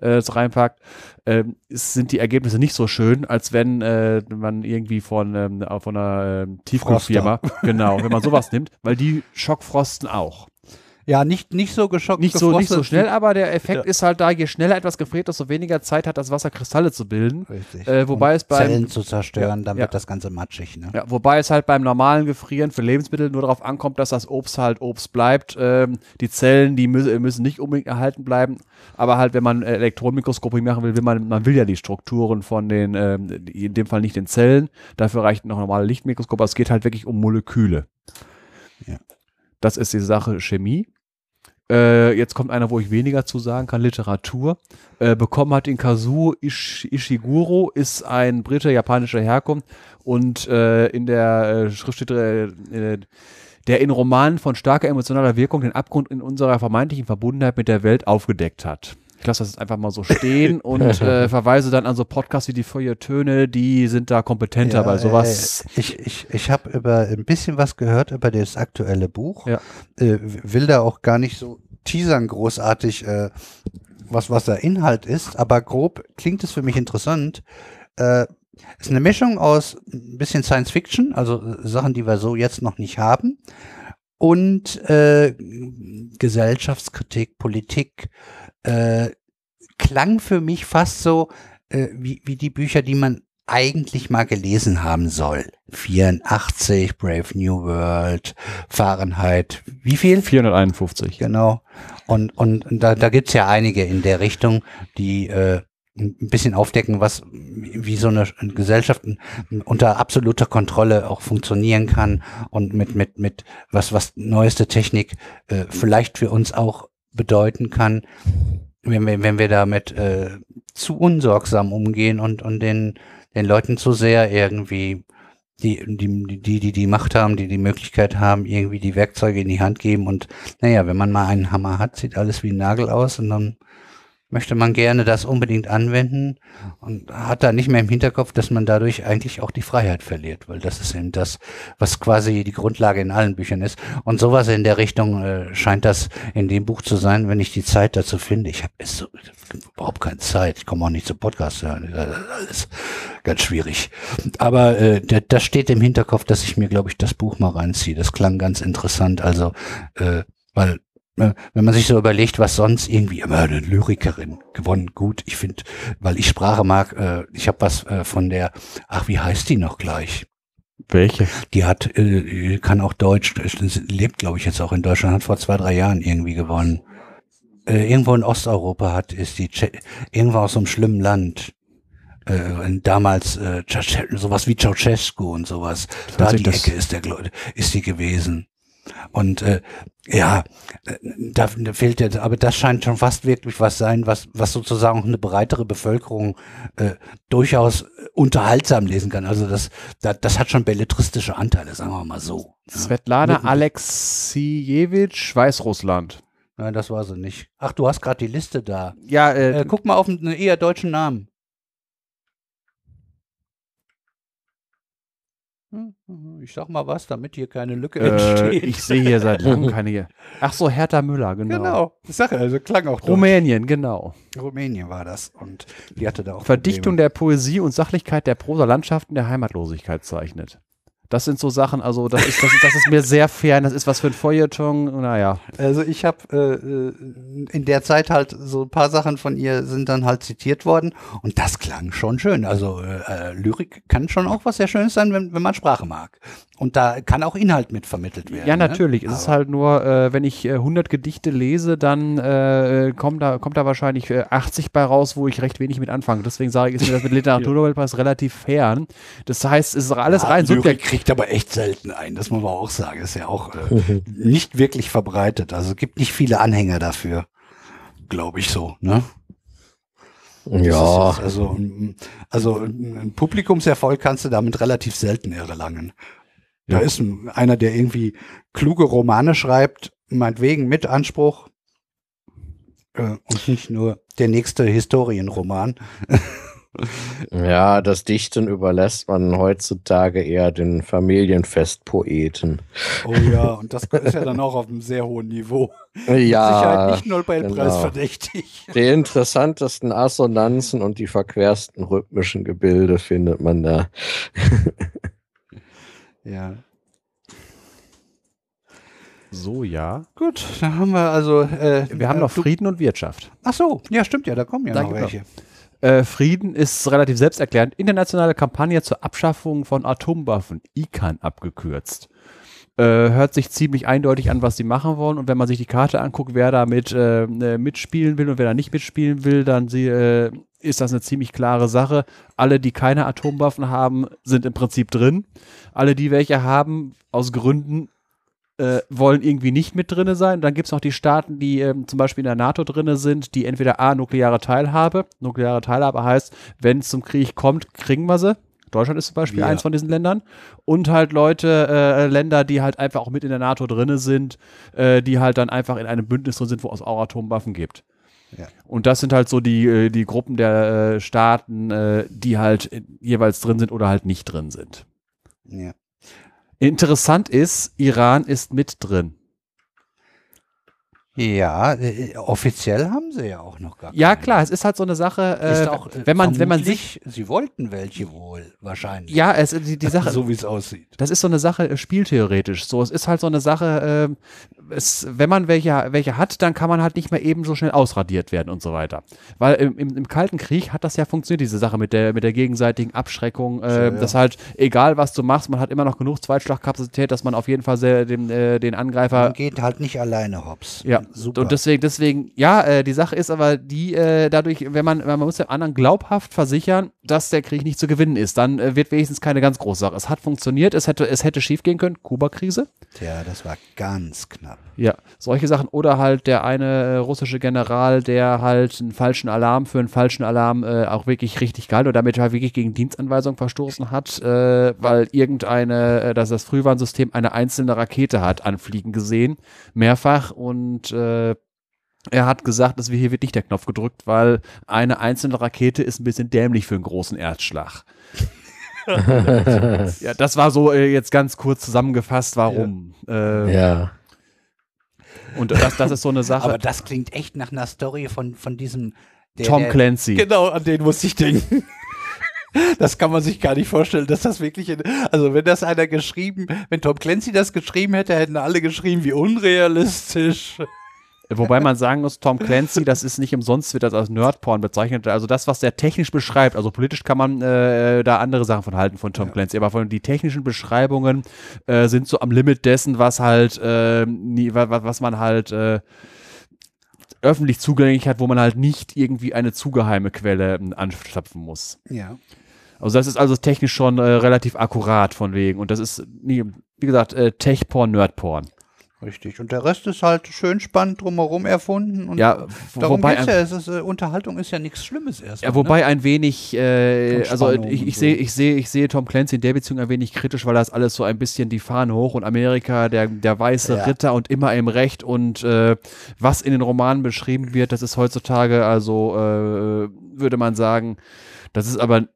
S2: äh, reinpackt, es sind die Ergebnisse nicht so schön, als wenn äh, man irgendwie von, ähm, äh, von einer ähm, Tiefkühlfirma, genau, wenn man sowas nimmt, weil die schockfrosten auch.
S1: Ja, nicht, nicht so geschockt.
S2: Nicht so, nicht so schnell, aber der Effekt
S1: Ja.
S2: ist halt da, je schneller etwas gefriert, desto weniger Zeit hat das Wasser Kristalle zu bilden.
S1: Richtig.
S2: Äh, wobei
S1: Um
S2: es beim-
S1: Zellen zu zerstören, dann
S2: Ja.
S1: wird das Ganze matschig. Ne?
S2: Ja, wobei es halt beim normalen Gefrieren für Lebensmittel nur darauf ankommt, dass das Obst halt Obst bleibt. Ähm, die Zellen, die müssen, müssen nicht unbedingt erhalten bleiben. Aber halt, wenn man äh, Elektronenmikroskopie machen will, will man, man will ja die Strukturen von den, ähm, in dem Fall nicht den Zellen. Dafür reicht noch normale Lichtmikroskop. Aber es geht halt wirklich um Moleküle.
S1: Ja.
S2: Das ist die Sache Chemie. Äh, jetzt kommt einer, wo ich weniger zu sagen kann, Literatur. Äh, bekommen hat ihn Kazuo Ish Ishiguro, ist ein Brite japanischer Herkunft und äh, in der äh, Schrift äh, der in Romanen von starker emotionaler Wirkung den Abgrund in unserer vermeintlichen Verbundenheit mit der Welt aufgedeckt hat. Ich lasse das jetzt einfach mal so stehen und äh, verweise dann an so Podcasts wie die Feuilletöne, die sind da kompetenter bei sowas.
S1: Äh, ich ich, ich habe über ein bisschen was gehört über das aktuelle Buch.
S2: Ja.
S1: Äh, will da auch gar nicht so teasern großartig, äh, was, was der Inhalt ist, aber grob klingt es für mich interessant. Äh, ist eine Mischung aus ein bisschen Science Fiction, also äh, Sachen, die wir so jetzt noch nicht haben, und äh, Gesellschaftskritik, Politik. Äh, klang für mich fast so äh, wie, wie die Bücher, die man eigentlich mal gelesen haben soll. 84, Brave New World, Fahrenheit, wie viel?
S2: 451.
S1: Genau. Und, und, und da, da gibt's ja einige in der Richtung, die äh, ein bisschen aufdecken, was wie so eine Gesellschaft unter absoluter Kontrolle auch funktionieren kann und mit mit mit was was neueste Technik äh, vielleicht für uns auch bedeuten kann, wenn wir wenn wir damit äh, zu unsorgsam umgehen und und den den Leuten zu sehr irgendwie die, die, die, die die Macht haben, die die Möglichkeit haben, irgendwie die Werkzeuge in die Hand geben. Und naja, wenn man mal einen Hammer hat, sieht alles wie ein Nagel aus und dann möchte man gerne das unbedingt anwenden und hat da nicht mehr im Hinterkopf, dass man dadurch eigentlich auch die Freiheit verliert, weil das ist eben das, was quasi die Grundlage in allen Büchern ist. Und sowas in der Richtung äh, scheint das in dem Buch zu sein, wenn ich die Zeit dazu finde. Ich habe so, überhaupt keine Zeit. Ich komme auch nicht zum Podcast hören. Das ist alles ganz schwierig. Aber äh, da- das steht im Hinterkopf, dass ich mir, glaube ich, das Buch mal reinziehe. Das klang ganz interessant. Also, äh, weil wenn man sich so überlegt, was sonst irgendwie immer eine Lyrikerin gewonnen. Gut, ich finde, weil ich Sprache mag, äh, ich habe was äh, von der, ach, wie heißt die noch gleich?
S2: Welche?
S1: Die hat, äh, kann auch Deutsch, lebt, glaube ich, jetzt auch in Deutschland, hat vor zwei, drei Jahren irgendwie gewonnen. Äh, irgendwo in Osteuropa hat, ist die, Tsch irgendwo aus so einem schlimmen Land. Äh, damals äh, sowas wie Ceausescu und sowas. Da die Ecke ist der, ist die gewesen. Und äh, ja, da, da fehlt jetzt, aber das scheint schon fast wirklich was sein, was, was sozusagen auch eine breitere Bevölkerung äh, durchaus unterhaltsam lesen kann. Also das, das, das hat schon belletristische Anteile, sagen wir mal so.
S2: Ja. Svetlana Alexiejewitsch, Weißrussland.
S1: Nein, das war sie nicht. Ach, du hast gerade die Liste da.
S2: Ja, äh,
S1: äh, guck mal auf einen eher deutschen Namen. Ich sag mal was, damit hier keine Lücke
S2: äh,
S1: entsteht.
S2: Ich sehe hier seit langem keine. Ach so, Hertha Müller, genau.
S1: Genau, ich sage also klang auch
S2: Rumänien, genau.
S1: Rumänien war das und die hatte da auch
S2: Verdichtung
S1: Probleme.
S2: der Poesie und Sachlichkeit der Prosa Landschaften der Heimatlosigkeit zeichnet. Das sind so Sachen, also das ist, das ist, das ist mir sehr fern, das ist was für ein Feuilleton, naja.
S1: Also ich habe äh, in der Zeit halt so ein paar Sachen von ihr sind dann halt zitiert worden und das klang schon schön. Also äh, Lyrik kann schon auch was sehr Schönes sein, wenn, wenn man Sprache mag. Und da kann auch Inhalt mit vermittelt werden.
S2: Ja, natürlich.
S1: Ne?
S2: Es ist halt nur, äh, wenn ich äh, 100 Gedichte lese, dann äh, kommt, da, kommt da wahrscheinlich äh, 80 bei raus, wo ich recht wenig mit anfange. Deswegen sage ich, ist mir das mit Literaturnobelpreis relativ fern. Das heißt, es ist alles
S1: ja,
S2: rein subjektiv.
S1: Kriegt aber echt selten ein, das muss man auch sagen. Ist ja auch äh, nicht wirklich verbreitet. Also es gibt nicht viele Anhänger dafür, glaube ich so. Ne?
S3: Ja.
S1: also, also ein Publikumserfolg kannst du damit relativ selten erlangen. Da ja. ist ein, einer, der irgendwie kluge Romane schreibt, meinetwegen mit Anspruch äh, und nicht nur der nächste Historienroman.
S3: Ja, das Dichten überlässt man heutzutage eher den Familienfestpoeten.
S1: Oh ja, und das ist ja dann auch auf einem sehr hohen Niveau.
S3: Ja.
S1: Sicherheit nicht Nobelpreis genau. verdächtig.
S3: Die interessantesten Assonanzen und die verquersten rhythmischen Gebilde findet man da.
S1: ja.
S2: So, ja.
S1: Gut, dann haben wir also. Äh,
S2: wir haben noch Frieden und Wirtschaft.
S1: Ach so, ja, stimmt ja, da kommen ja
S2: da
S1: noch welche.
S2: Äh, Frieden ist relativ selbsterklärend. Internationale Kampagne zur Abschaffung von Atomwaffen, ICAN abgekürzt. Äh, hört sich ziemlich eindeutig an, was sie machen wollen. Und wenn man sich die Karte anguckt, wer da mit, äh, mitspielen will und wer da nicht mitspielen will, dann sie, äh, ist das eine ziemlich klare Sache. Alle, die keine Atomwaffen haben, sind im Prinzip drin. Alle, die welche haben, aus Gründen äh, wollen irgendwie nicht mit drinne sein. Dann gibt es noch die Staaten, die ähm, zum Beispiel in der NATO drinne sind, die entweder A, nukleare Teilhabe. Nukleare Teilhabe heißt, wenn es zum Krieg kommt, kriegen wir sie. Deutschland ist zum Beispiel ja. eins von diesen Ländern. Und halt Leute, äh, Länder, die halt einfach auch mit in der NATO drinne sind, äh, die halt dann einfach in einem Bündnis drin sind, wo es auch Atomwaffen gibt. Ja. Und das sind halt so die, äh, die Gruppen der äh, Staaten, äh, die halt jeweils drin sind oder halt nicht drin sind.
S1: Ja.
S2: Interessant ist, Iran ist mit drin.
S1: Ja, äh, offiziell haben sie ja auch noch gar keine.
S2: Ja, klar, es ist halt so eine Sache, äh,
S1: auch, äh,
S2: wenn man wenn man sich
S1: sie wollten welche wohl wahrscheinlich.
S2: Ja, es die, die Sache
S1: so wie es aussieht.
S2: Das ist so eine Sache äh, spieltheoretisch. So, es ist halt so eine Sache, es, wenn man welche welche hat, dann kann man halt nicht mehr eben so schnell ausradiert werden und so weiter. Weil im, im, im Kalten Krieg hat das ja funktioniert diese Sache mit der mit der gegenseitigen Abschreckung, ja, ja. dass halt egal was du machst, man hat immer noch genug Zweitschlagkapazität, dass man auf jeden Fall sehr, dem, den Angreifer
S1: man geht halt nicht alleine hops.
S2: Ja, Super. Und deswegen, deswegen, ja, äh, die Sache ist aber die, äh, dadurch, wenn man, man muss dem anderen glaubhaft versichern, dass der Krieg nicht zu gewinnen ist, dann äh, wird wenigstens keine ganz große Sache. Es hat funktioniert, es hätte, es hätte schief gehen können, Kuba-Krise.
S1: Tja, das war ganz knapp.
S2: Ja, solche Sachen. Oder halt der eine äh, russische General, der halt einen falschen Alarm für einen falschen Alarm äh, auch wirklich richtig geil oder damit halt wirklich gegen Dienstanweisung verstoßen hat, äh, weil irgendeine, äh, dass das Frühwarnsystem eine einzelne Rakete hat anfliegen gesehen, mehrfach und äh, er hat gesagt, dass wir hier wird nicht der Knopf gedrückt, weil eine einzelne Rakete ist ein bisschen dämlich für einen großen Erdschlag. ja, das war so äh, jetzt ganz kurz zusammengefasst, warum.
S3: Ja. Äh, ja.
S2: Und das, das ist so eine Sache.
S1: Aber das klingt echt nach einer Story von, von diesem
S2: der, Tom
S1: der,
S2: Clancy.
S1: Genau, an den muss ich denken. Das kann man sich gar nicht vorstellen, dass das wirklich, in, also wenn das einer geschrieben, wenn Tom Clancy das geschrieben hätte, hätten alle geschrieben, wie unrealistisch.
S2: Wobei man sagen muss, Tom Clancy, das ist nicht umsonst, wird das als Nerdporn bezeichnet. Also das, was der technisch beschreibt, also politisch kann man äh, da andere Sachen von halten von Tom ja. Clancy, aber von die technischen Beschreibungen äh, sind so am Limit dessen, was halt, äh, nie, was, was man halt äh, öffentlich zugänglich hat, wo man halt nicht irgendwie eine zu geheime Quelle äh, anstapfen muss.
S1: Ja.
S2: Also das ist also technisch schon äh, relativ akkurat von wegen. Und das ist, wie gesagt, äh, Tech-Porn, Nerd-Porn.
S1: Richtig. Und der Rest ist halt schön spannend drumherum erfunden. Und
S2: ja,
S1: darum wobei geht's ja. Es ist, äh, Unterhaltung ist ja nichts Schlimmes erst.
S2: Ja, wobei ne? ein wenig, äh, also ich, ich so. sehe, ich sehe, ich sehe Tom Clancy in der Beziehung ein wenig kritisch, weil das alles so ein bisschen die Fahne hoch und Amerika, der, der weiße ja. Ritter und immer im Recht und äh, was in den Romanen beschrieben wird, das ist heutzutage, also äh, würde man sagen, das ist aber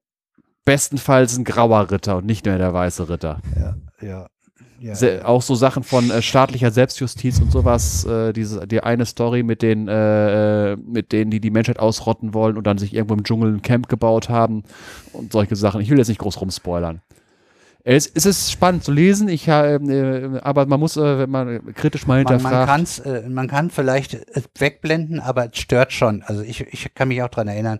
S2: bestenfalls ein grauer Ritter und nicht mehr der weiße Ritter.
S1: Ja, ja.
S2: Ja, ja. Auch so Sachen von äh, staatlicher Selbstjustiz und sowas, äh, diese, die eine Story mit den, äh, mit denen, die die Menschheit ausrotten wollen und dann sich irgendwo im Dschungel ein Camp gebaut haben und solche Sachen. Ich will jetzt nicht groß rumspoilern. Es, es ist spannend zu lesen, ich, äh, aber man muss, äh, wenn man kritisch mal hinterfragt.
S1: Man, man, äh, man kann vielleicht wegblenden, aber es stört schon. Also ich, ich kann mich auch daran erinnern,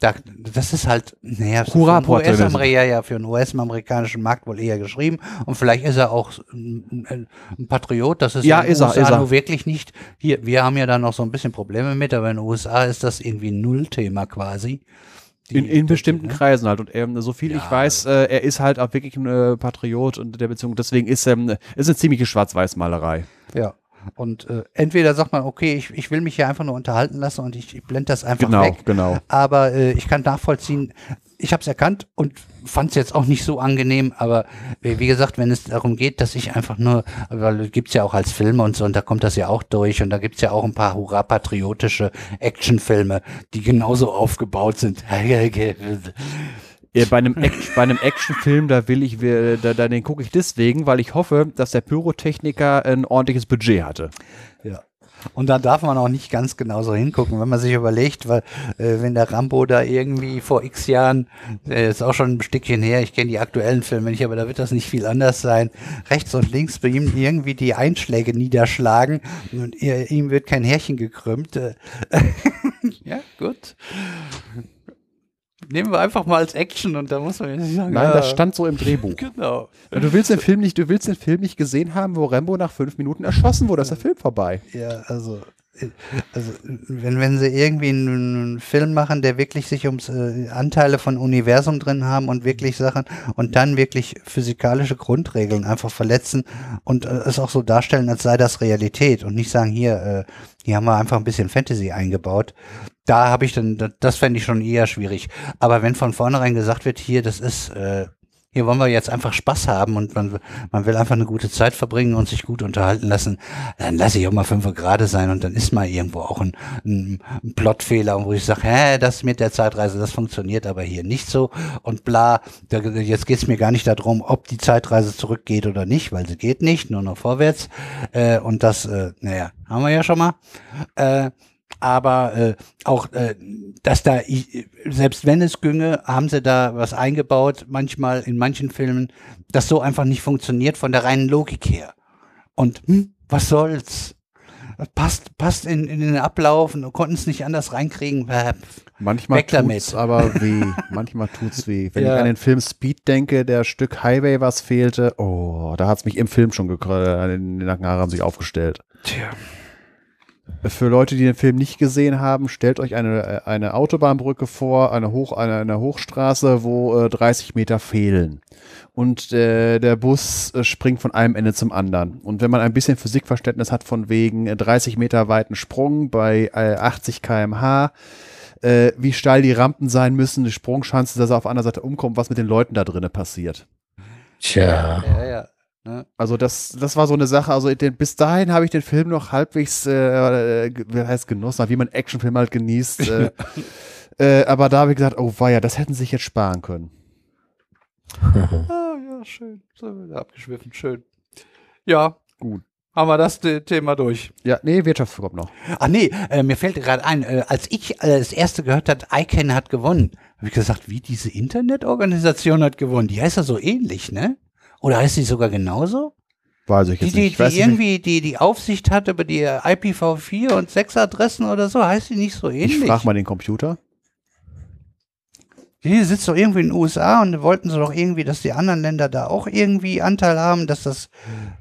S1: da, das ist halt, naja,
S2: Hurra,
S1: für, US ja, ja, für den US-amerikanischen Markt wohl eher geschrieben. Und vielleicht ist er auch ein, ein Patriot, das ist
S2: ja, in den USA ist er,
S1: nur wirklich nicht. Hier, wir haben ja da noch so ein bisschen Probleme mit, aber in den USA ist das irgendwie ein Nullthema quasi.
S2: Die, in, in bestimmten die, ne? Kreisen halt. Und ähm, so viel ja, ich weiß, äh, er ist halt auch wirklich ein äh, Patriot und der Beziehung. Deswegen ist ähm, ist eine ziemliche Schwarz-Weiß-Malerei.
S1: Ja. Und äh, entweder sagt man, okay, ich, ich will mich hier einfach nur unterhalten lassen und ich, ich blende das einfach
S2: genau,
S1: weg.
S2: Genau.
S1: Aber äh, ich kann nachvollziehen, ich habe es erkannt und fand es jetzt auch nicht so angenehm, aber wie gesagt, wenn es darum geht, dass ich einfach nur, weil gibt's ja auch als Filme und so, und da kommt das ja auch durch, und da gibt's ja auch ein paar hurra-patriotische Actionfilme, die genauso aufgebaut sind.
S2: Ja, bei einem, Act bei einem Actionfilm, da will ich, da, da den gucke ich deswegen, weil ich hoffe, dass der Pyrotechniker ein ordentliches Budget hatte.
S1: Ja. Und dann darf man auch nicht ganz genau so hingucken, wenn man sich überlegt, weil äh, wenn der Rambo da irgendwie vor x Jahren, äh, ist auch schon ein Stückchen her, ich kenne die aktuellen Filme nicht, aber da wird das nicht viel anders sein, rechts und links bei ihm irgendwie die Einschläge niederschlagen und er, ihm wird kein Härchen gekrümmt. Äh, ja, gut nehmen wir einfach mal als Action und da muss man ja
S2: nicht sagen. Nein, ja. das stand so im Drehbuch.
S1: Genau.
S2: Du willst den Film nicht, du willst den Film nicht gesehen haben, wo Rambo nach fünf Minuten erschossen wurde, ist der Film vorbei.
S1: Ja, also also wenn, wenn sie irgendwie einen Film machen, der wirklich sich ums äh, Anteile von Universum drin haben und wirklich Sachen und dann wirklich physikalische Grundregeln einfach verletzen und äh, es auch so darstellen, als sei das Realität und nicht sagen, hier, äh, hier haben wir einfach ein bisschen Fantasy eingebaut, da habe ich dann, das fände ich schon eher schwierig. Aber wenn von vornherein gesagt wird, hier, das ist, äh, hier wollen wir jetzt einfach Spaß haben und man, man will einfach eine gute Zeit verbringen und sich gut unterhalten lassen, dann lasse ich auch mal fünf gerade sein und dann ist mal irgendwo auch ein, ein, Plotfehler, wo ich sage, hä, das mit der Zeitreise, das funktioniert aber hier nicht so und bla. Da, jetzt geht es mir gar nicht darum, ob die Zeitreise zurückgeht oder nicht, weil sie geht nicht, nur noch vorwärts. Äh, und das, äh, naja, haben wir ja schon mal. Äh, aber äh, auch, äh, dass da, selbst wenn es günge, haben sie da was eingebaut, manchmal in manchen Filmen, das so einfach nicht funktioniert von der reinen Logik her. Und hm, was soll's? Passt, passt in, in den Ablauf und konnten es nicht anders reinkriegen.
S2: Manchmal Weg tut's aber weh. Manchmal tut's weh. Wenn ja. ich an den Film Speed denke, der Stück Highway, was fehlte, oh, da hat's mich im Film schon gekreuzigt, in den Nackenhaare haben sich aufgestellt.
S1: Tja.
S2: Für Leute, die den Film nicht gesehen haben, stellt euch eine, eine Autobahnbrücke vor, eine, Hoch, eine, eine Hochstraße, wo äh, 30 Meter fehlen. Und äh, der Bus äh, springt von einem Ende zum anderen. Und wenn man ein bisschen Physikverständnis hat von wegen 30 äh, Meter weiten Sprung bei 80 kmh, äh, wie steil die Rampen sein müssen, die Sprungschanze, dass er auf einer Seite umkommt, was mit den Leuten da drinnen passiert.
S1: Tja. Ja, ja.
S2: Ne? Also das, das war so eine Sache. Also den, bis dahin habe ich den Film noch halbwegs, äh, wie heißt genossen, wie man Actionfilm halt genießt. Äh, äh, aber da habe ich gesagt, oh weia, das hätten sie sich jetzt sparen können.
S1: ah, ja, schön. So abgeschwiffen, schön. Ja, gut. Haben wir das Thema durch?
S2: Ja, nee, Wirtschaft kommt noch.
S1: Ach nee, äh, mir fällt gerade ein, äh, als ich äh, das erste gehört hat, ICANN hat gewonnen, habe ich gesagt, wie diese Internetorganisation hat gewonnen. Die heißt ja so ähnlich, ne? Oder heißt sie sogar genauso?
S2: Weiß ich
S1: Die,
S2: jetzt
S1: die,
S2: nicht. Ich
S1: die
S2: nicht.
S1: irgendwie die, die Aufsicht hat über die IPv4 und 6 Adressen oder so, heißt die nicht so
S2: Ich
S1: ähnlich?
S2: frage mal den Computer.
S1: Die sitzt doch irgendwie in den USA und wollten sie doch irgendwie, dass die anderen Länder da auch irgendwie Anteil haben, dass das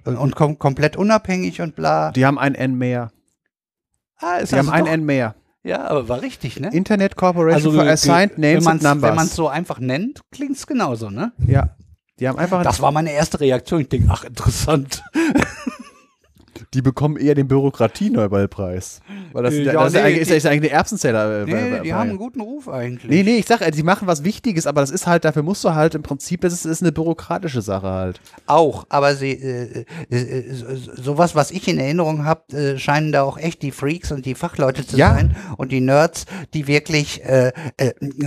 S1: und kom komplett unabhängig und bla.
S2: Die haben ein N mehr.
S1: ah, ist
S2: Die haben
S1: also
S2: ein
S1: doch,
S2: N mehr.
S1: Ja, aber war richtig, ne?
S2: Internet Corporation
S1: Also
S2: for Assigned
S1: wenn
S2: Names
S1: man's,
S2: and
S1: wenn man es
S2: Numbers.
S1: so einfach nennt, klingt es genauso, ne?
S2: Ja. Die haben einfach,
S1: Das war meine erste Reaktion. Ich denke, ach, interessant.
S2: Die bekommen eher den Bürokratie-Nobelpreis. Weil das,
S1: Äh,
S2: das
S1: ja,
S2: ist,
S1: nee,
S2: eigentlich, ist,
S1: die-
S2: ist eigentlich eine Erbsenzähler. äh,
S1: Nee,
S2: bei-
S1: die
S2: bei-
S1: haben einen guten Ruf eigentlich.
S2: Nee, nee, ich sag, die machen was Wichtiges, aber das ist halt, dafür musst du halt im Prinzip, das ist, ist eine bürokratische Sache halt.
S1: Auch, aber sie, äh, äh, so- sowas, was ich in Erinnerung habe, äh, scheinen da auch echt die Freaks und die Fachleute zu
S2: Ja.
S1: sein und die Nerds, die wirklich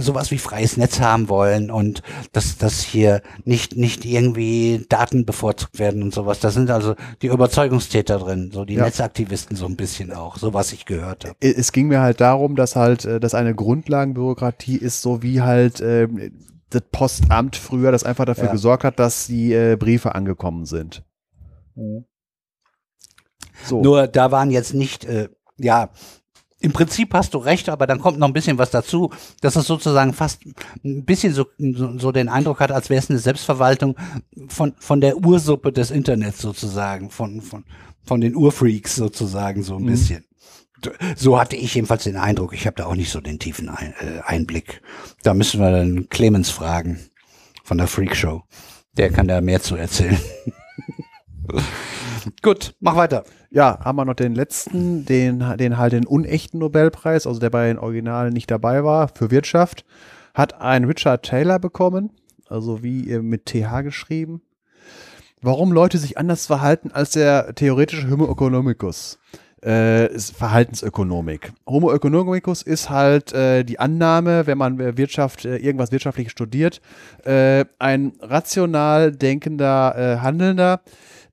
S1: sowas wie freies Netz haben wollen und dass, dass hier nicht, nicht irgendwie Daten bevorzugt werden und sowas. Da sind also die Überzeugungstäter drin, so die
S2: Ja.
S1: Netzaktivisten so ein bisschen auch, so was ich gehört habe.
S2: Es ging mir halt darum, dass halt, äh, dass eine Grundlagenbürokratie ist, so wie halt ähm, das Postamt früher, das einfach dafür
S1: Ja.
S2: gesorgt hat, dass die äh, Briefe angekommen sind. So.
S1: Nur da waren jetzt nicht, äh, ja, im Prinzip hast du recht, aber dann kommt noch ein bisschen was dazu, dass es sozusagen fast ein bisschen so, so, so den Eindruck hat, als wäre es eine Selbstverwaltung von, von der Ursuppe des Internets sozusagen, von, von, von den Urfreaks sozusagen so ein bisschen. So hatte ich jedenfalls den Eindruck. Ich habe da auch nicht so den tiefen Ein, äh, Einblick. Da müssen wir dann Clemens fragen von der Freak Show. Der kann da mehr zu erzählen. Gut, mach weiter.
S2: Ja, haben wir noch den letzten, den, den halt den unechten Nobelpreis, also der bei den Originalen nicht dabei war, für Wirtschaft, hat ein Richard Taylor bekommen, also wie mit TH geschrieben. Warum Leute sich anders verhalten als der theoretische Homo economicus. Äh, Verhaltensökonomik. Homo economicus ist halt äh, die Annahme, wenn man äh, Wirtschaft, äh, irgendwas wirtschaftlich studiert, äh, ein rational denkender, äh, handelnder,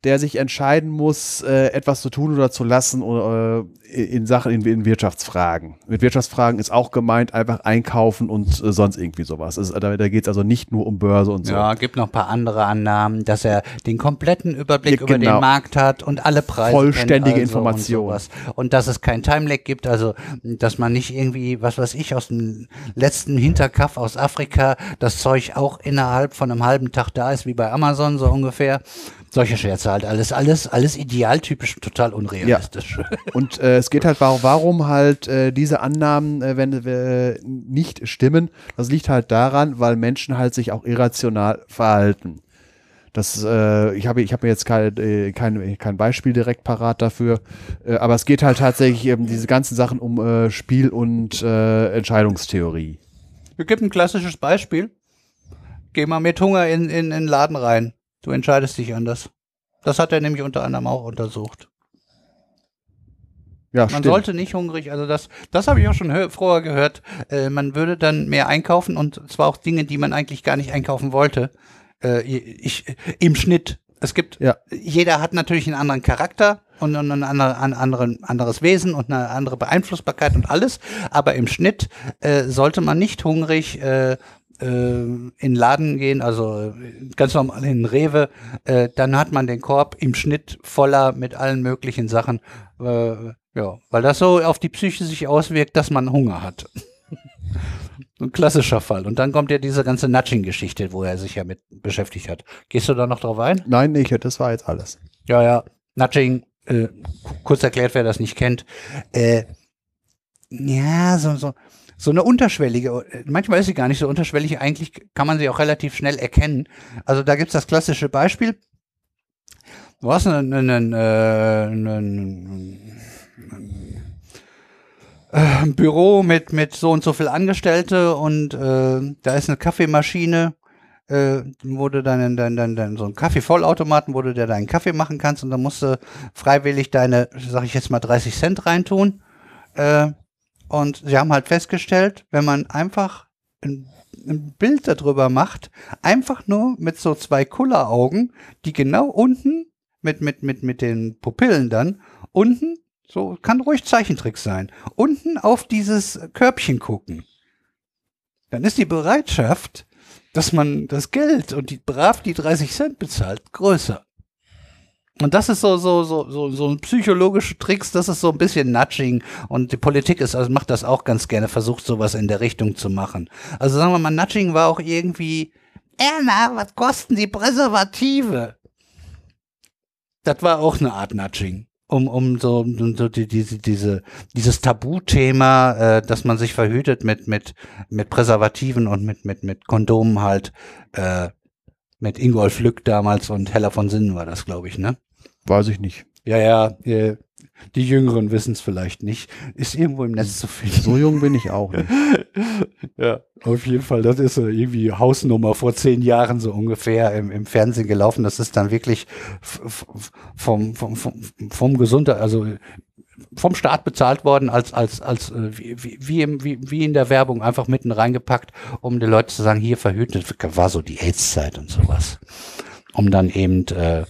S2: der sich entscheiden muss, äh, etwas zu tun oder zu lassen oder, äh, in Sachen, in, in Wirtschaftsfragen. Mit Wirtschaftsfragen ist auch gemeint, einfach einkaufen und äh, sonst irgendwie sowas. Es, da da geht es also nicht nur um Börse und so.
S1: Ja, gibt noch ein paar andere Annahmen, dass er den kompletten Überblick
S2: Ja,
S1: über
S2: genau.
S1: den Markt hat und alle Preise
S2: Vollständige
S1: also
S2: Information.
S1: Und, und dass es kein Timelag gibt, also dass man nicht irgendwie, was weiß ich, aus dem letzten Hinterkaff aus Afrika das Zeug auch innerhalb von einem halben Tag da ist, wie bei Amazon so ungefähr. Solche Scherze halt, alles, alles, alles idealtypisch, total unrealistisch.
S2: Und äh, es geht halt, warum, warum halt äh, diese Annahmen, äh, wenn äh, nicht stimmen, das liegt halt daran, weil Menschen halt sich auch irrational verhalten. Das, äh, ich habe ich hab mir jetzt kein, äh, kein, kein Beispiel direkt parat dafür, äh, aber es geht halt tatsächlich eben diese ganzen Sachen um äh, Spiel- und äh, Entscheidungstheorie.
S1: Es gibt ein klassisches Beispiel. Geh mal mit Hunger in, in, in den Laden rein. Du entscheidest dich anders. Das hat er nämlich unter anderem auch untersucht.
S2: Ja,
S1: Man
S2: stimmt.
S1: sollte nicht hungrig, also das, das habe ich auch schon vorher gehört. Äh, man würde dann mehr einkaufen und zwar auch Dinge, die man eigentlich gar nicht einkaufen wollte. Äh, ich, im Schnitt. Es gibt,
S2: Ja.
S1: jeder hat natürlich einen anderen Charakter und, und ein andere, ein anderen, anderes Wesen und eine andere Beeinflussbarkeit und alles. Aber im Schnitt äh, sollte man nicht hungrig äh, in den Laden gehen, also äh, ganz normal in Rewe, äh, dann hat man den Korb im Schnitt voller mit allen möglichen Sachen. Äh, ja, weil das so auf die Psyche sich auswirkt, dass man Hunger hat. Ein klassischer Fall. Und dann kommt ja diese ganze Nudging-Geschichte, wo er sich ja mit beschäftigt hat. Gehst du da noch drauf ein?
S2: Nein, nicht, das war jetzt alles.
S1: Ja, ja. Nudging, äh, kurz erklärt, wer das nicht kennt. Äh, ja, so, so, so eine unterschwellige, manchmal ist sie gar nicht so unterschwellig, eigentlich kann man sie auch relativ schnell erkennen. Also da gibt's das klassische Beispiel. Du hast einen, einen, äh, einen, äh, ein Büro mit, mit so und so viel Angestellte und äh, da ist eine Kaffeemaschine äh, wo du dann, dann, dann, dann so einen Kaffeevollautomaten, wo du dir deinen Kaffee machen kannst und dann musst du freiwillig deine, sag ich jetzt mal, 30 Cent reintun. Äh, und sie haben halt festgestellt, wenn man einfach ein, ein Bild darüber macht, einfach nur mit so zwei Kulleraugen, die genau unten mit, mit, mit, mit den Pupillen dann, unten, so kann ruhig Zeichentrick sein, unten auf dieses Körbchen gucken. Dann ist die Bereitschaft, dass man das Geld und die brav die 30 Cent bezahlt, größer. Und das ist so, so, so, so, so ein psychologische Tricks, das ist so ein bisschen Nudging. Und die Politik ist, also macht das auch ganz gerne, versucht sowas in der Richtung zu machen. Also sagen wir mal, Nudging war auch irgendwie, Erna, was kosten die Präservative? Das war auch eine Art Nudging. Um, um so, um so die, diese, diese, dieses Tabuthema, äh, dass man sich verhütet mit, mit, mit Präservativen und mit, mit, mit Kondomen halt, äh, mit Ingolf Lück damals und Hella von Sinnen war das, glaube ich, ne?
S2: Weiß ich nicht.
S1: Ja, ja, äh, die Jüngeren wissen es vielleicht nicht. Ist irgendwo im Netz zu finden.
S2: So jung bin ich auch nicht.
S1: ja, auf jeden Fall. Das ist äh, irgendwie Hausnummer vor zehn Jahren so ungefähr im, im Fernsehen gelaufen. Das ist dann wirklich vom, vom, vom, vom Gesundheit, also vom Staat bezahlt worden, als, als, als äh, wie, wie, im, wie, wie in der Werbung einfach mitten reingepackt, um den Leuten zu sagen, hier verhütet, war so die AIDS-Zeit und sowas. Um dann eben äh,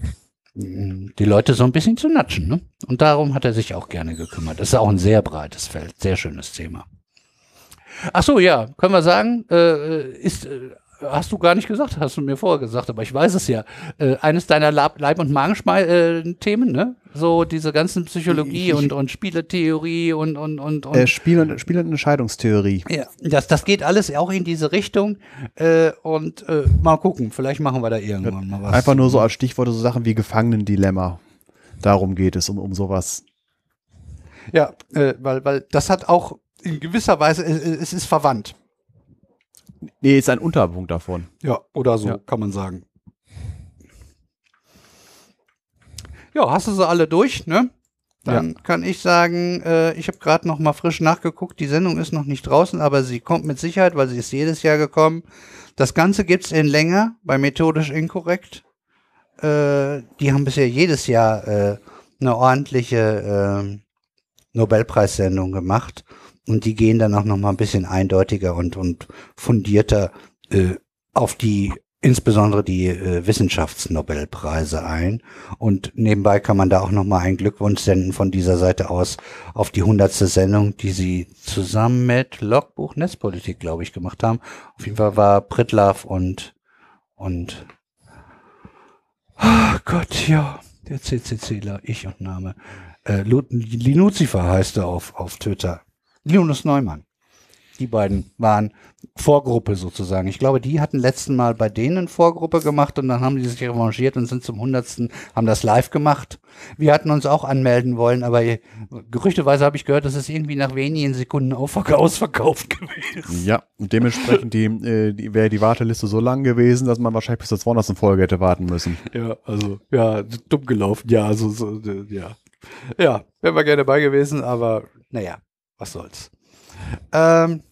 S1: die Leute so ein bisschen zu natschen. Ne? Und darum hat er sich auch gerne gekümmert. Das ist auch ein sehr breites Feld, sehr schönes Thema. Ach so, ja, können wir sagen, äh, ist, äh, hast du gar nicht gesagt, hast du mir vorher gesagt, aber ich weiß es ja. Äh, eines deiner Leib- und Magenthemen, ne? So diese ganzen Psychologie ich, und, und Spieletheorie und und und, und
S2: äh, Spiel- und Spiel- und Entscheidungstheorie.
S1: Ja, das das geht alles auch in diese Richtung äh, und äh, mal gucken, vielleicht machen wir da irgendwann mal was.
S2: Einfach nur so als Stichworte so Sachen wie Gefangenendilemma. Darum geht es um um sowas.
S1: Ja, äh, weil weil das hat auch in gewisser Weise es, es ist verwandt.
S2: Nee, ist ein Unterpunkt davon.
S1: Ja, oder so, ja. kann man sagen. Ja, hast du sie alle durch, ne? Dann ja. kann ich sagen, äh, ich habe gerade noch mal frisch nachgeguckt. Die Sendung ist noch nicht draußen, aber sie kommt mit Sicherheit, weil sie ist jedes Jahr gekommen. Das Ganze gibt's in länger bei methodisch inkorrekt. Äh, die haben bisher jedes Jahr äh, eine ordentliche äh, Nobelpreissendung gemacht und die gehen dann auch noch mal ein bisschen eindeutiger und, und fundierter äh, auf die insbesondere die äh, Wissenschaftsnobelpreise ein. Und nebenbei kann man da auch noch mal einen Glückwunsch senden von dieser Seite aus auf die hundertste Sendung, die sie zusammen mit Logbuch Netzpolitik, glaube ich, gemacht haben. Auf jeden Fall war Pritlaff und und oh Gott, ja, der CCCler, ich und Name. Äh, Linuzifer heißt er auf, auf Twitter. Linus Neumann. Die beiden waren Vorgruppe sozusagen. Ich glaube, die hatten letzten Mal bei denen Vorgruppe gemacht und dann haben die sich revanchiert und sind zum hundertsten, haben das live gemacht. Wir hatten uns auch anmelden wollen, aber gerüchteweise habe ich gehört, das ist irgendwie nach wenigen Sekunden ausverkauft gewesen.
S2: Ja, und dementsprechend die, äh, die, wäre die Warteliste so lang gewesen, dass man wahrscheinlich bis zur 200. Folge hätte warten müssen.
S1: Ja, also, ja, dumm gelaufen. Ja, also, so, ja. Ja, wären wir gerne bei gewesen, aber naja, was soll's. Ähm,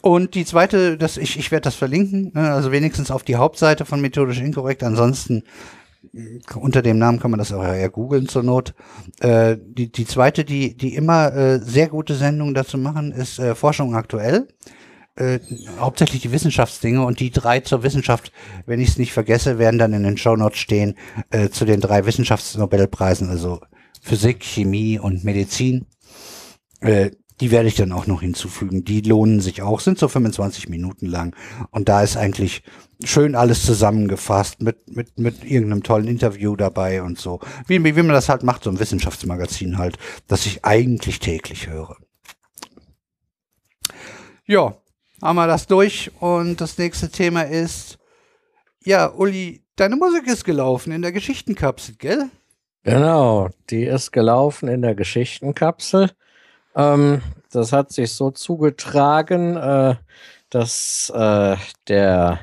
S1: und die zweite, das, ich, ich werde das verlinken, ne, also wenigstens auf die Hauptseite von Methodisch Inkorrekt. Ansonsten äh, unter dem Namen kann man das auch ja googeln zur Not. Äh, die, die zweite, die, die immer äh, sehr gute Sendungen dazu machen, ist äh, Forschung aktuell. Äh, hauptsächlich die Wissenschaftsdinge und die drei zur Wissenschaft, wenn ich es nicht vergesse, werden dann in den Shownotes stehen äh, zu den drei Wissenschaftsnobelpreisen, also Physik, Chemie und Medizin. Die werde ich dann auch noch hinzufügen. Die lohnen sich auch, sind so 25 Minuten lang. Und da ist eigentlich schön alles zusammengefasst mit, mit, mit irgendeinem tollen Interview dabei und so. Wie, wie man das halt macht, so ein Wissenschaftsmagazin halt, das ich eigentlich täglich höre. Ja, haben wir das durch. Und das nächste Thema ist, ja, Uli, deine Musik ist gelaufen in der Geschichtenkapsel, gell?
S3: Genau, die ist gelaufen in der Geschichtenkapsel. Ähm, das hat sich so zugetragen, äh, dass äh, der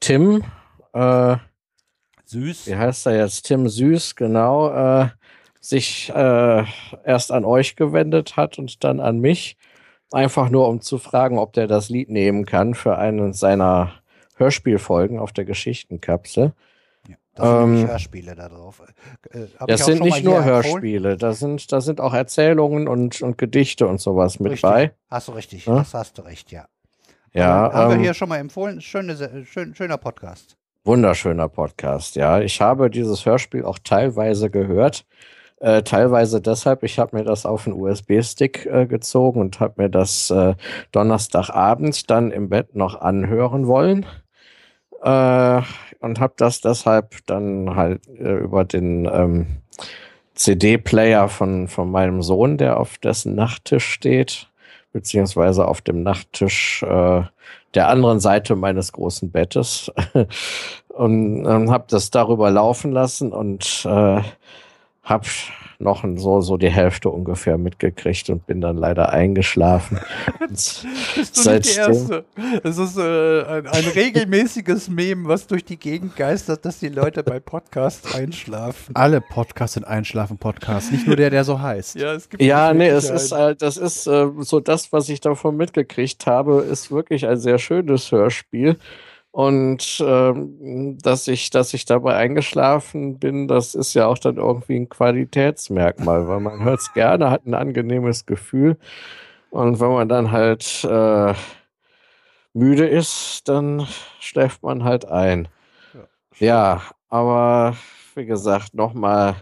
S3: Tim, äh,
S1: Süß,
S3: wie heißt er jetzt? Tim Süß, genau, äh, sich äh, erst an euch gewendet hat und dann an mich, einfach nur um zu fragen, ob der das Lied nehmen kann für einen seiner Hörspielfolgen auf der Geschichtenkapsel.
S1: Das sind ähm, Hörspiele da drauf.
S3: Äh, äh das sind nicht nur Hörspiele, da sind, da sind auch Erzählungen und, und Gedichte und sowas mit
S1: richtig.
S3: bei.
S1: Hast du richtig, ja? das hast du recht, ja.
S3: Ja.
S1: Ähm, haben wir hier schon mal empfohlen. Schöne, schön, schöner Podcast.
S3: Wunderschöner Podcast, ja. Ich habe dieses Hörspiel auch teilweise gehört. Äh, teilweise deshalb, ich habe mir das auf einen USB-Stick äh, gezogen und habe mir das äh, Donnerstagabend dann im Bett noch anhören wollen. Äh, und habe das deshalb dann halt äh, über den ähm, CD-Player von, von meinem Sohn, der auf dessen Nachttisch steht, beziehungsweise auf dem Nachttisch äh, der anderen Seite meines großen Bettes. Und ähm, habe das darüber laufen lassen und äh, habe noch so, so die Hälfte ungefähr mitgekriegt und bin dann leider eingeschlafen.
S4: Bist du nicht die Erste? Es ist äh, ein, ein regelmäßiges Meme, was durch die Gegend geistert, dass die Leute bei Podcasts einschlafen.
S2: Alle Podcasts sind Einschlafen-Podcasts, nicht nur der, der so heißt.
S3: Ja, es gibt ja nee, es ist halt, das ist äh, so das, was ich davon mitgekriegt habe, ist wirklich ein sehr schönes Hörspiel. Und ähm, dass ich, dass ich dabei eingeschlafen bin, das ist ja auch dann irgendwie ein Qualitätsmerkmal, weil man hört es gerne, hat ein angenehmes Gefühl. Und wenn man dann halt äh, müde ist, dann schläft man halt ein. Ja, ja aber wie gesagt, nochmal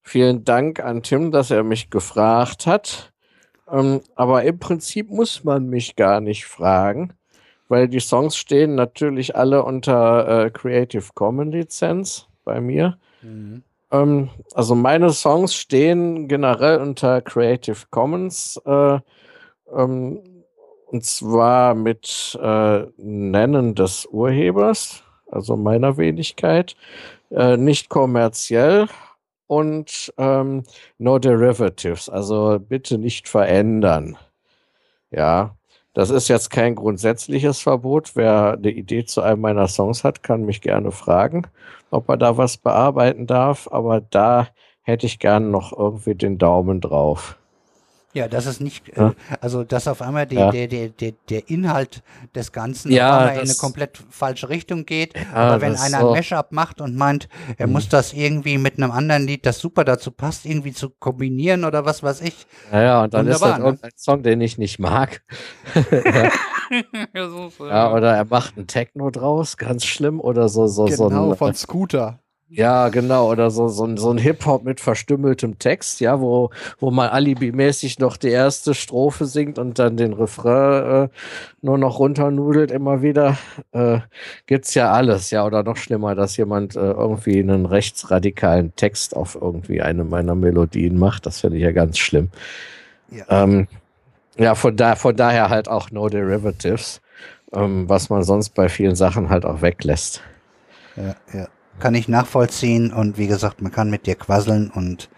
S3: vielen Dank an Tim, dass er mich gefragt hat. Ähm, aber im Prinzip muss man mich gar nicht fragen weil die Songs stehen natürlich alle unter äh, Creative Commons Lizenz bei mir. Mhm. Ähm, also meine Songs stehen generell unter Creative Commons äh, ähm, und zwar mit äh, Nennen des Urhebers, also meiner Wenigkeit, äh, nicht kommerziell und ähm, no derivatives, also bitte nicht verändern. Ja, das ist jetzt kein grundsätzliches Verbot. Wer eine Idee zu einem meiner Songs hat, kann mich gerne fragen, ob er da was bearbeiten darf. Aber da hätte ich gerne noch irgendwie den Daumen drauf.
S1: Ja, das ist nicht, äh, also dass auf einmal die, ja. der, der, der, der Inhalt des Ganzen
S3: ja,
S1: in eine komplett falsche Richtung geht. Ja, Aber wenn einer so. ein Mashup macht und meint, er mhm. muss das irgendwie mit einem anderen Lied, das super dazu passt, irgendwie zu kombinieren oder was weiß ich.
S3: Ja, ja und dann Wunderbar, ist das ne? irgendein Song, den ich nicht mag. ja, oder er macht ein Techno draus, ganz schlimm, oder so, so,
S4: genau,
S3: so
S4: ein, von Scooter.
S3: Ja, genau, oder so, so, so ein Hip-Hop mit verstümmeltem Text, ja, wo, wo man alibimäßig noch die erste Strophe singt und dann den Refrain äh, nur noch runternudelt immer wieder. Äh, gibt's ja alles, ja, oder noch schlimmer, dass jemand äh, irgendwie einen rechtsradikalen Text auf irgendwie eine meiner Melodien macht. Das finde ich ja ganz schlimm. Ja, ähm, ja von, da, von daher halt auch No Derivatives, ähm, was man sonst bei vielen Sachen halt auch weglässt.
S1: Ja, ja kann ich nachvollziehen und wie gesagt, man kann mit dir quasseln und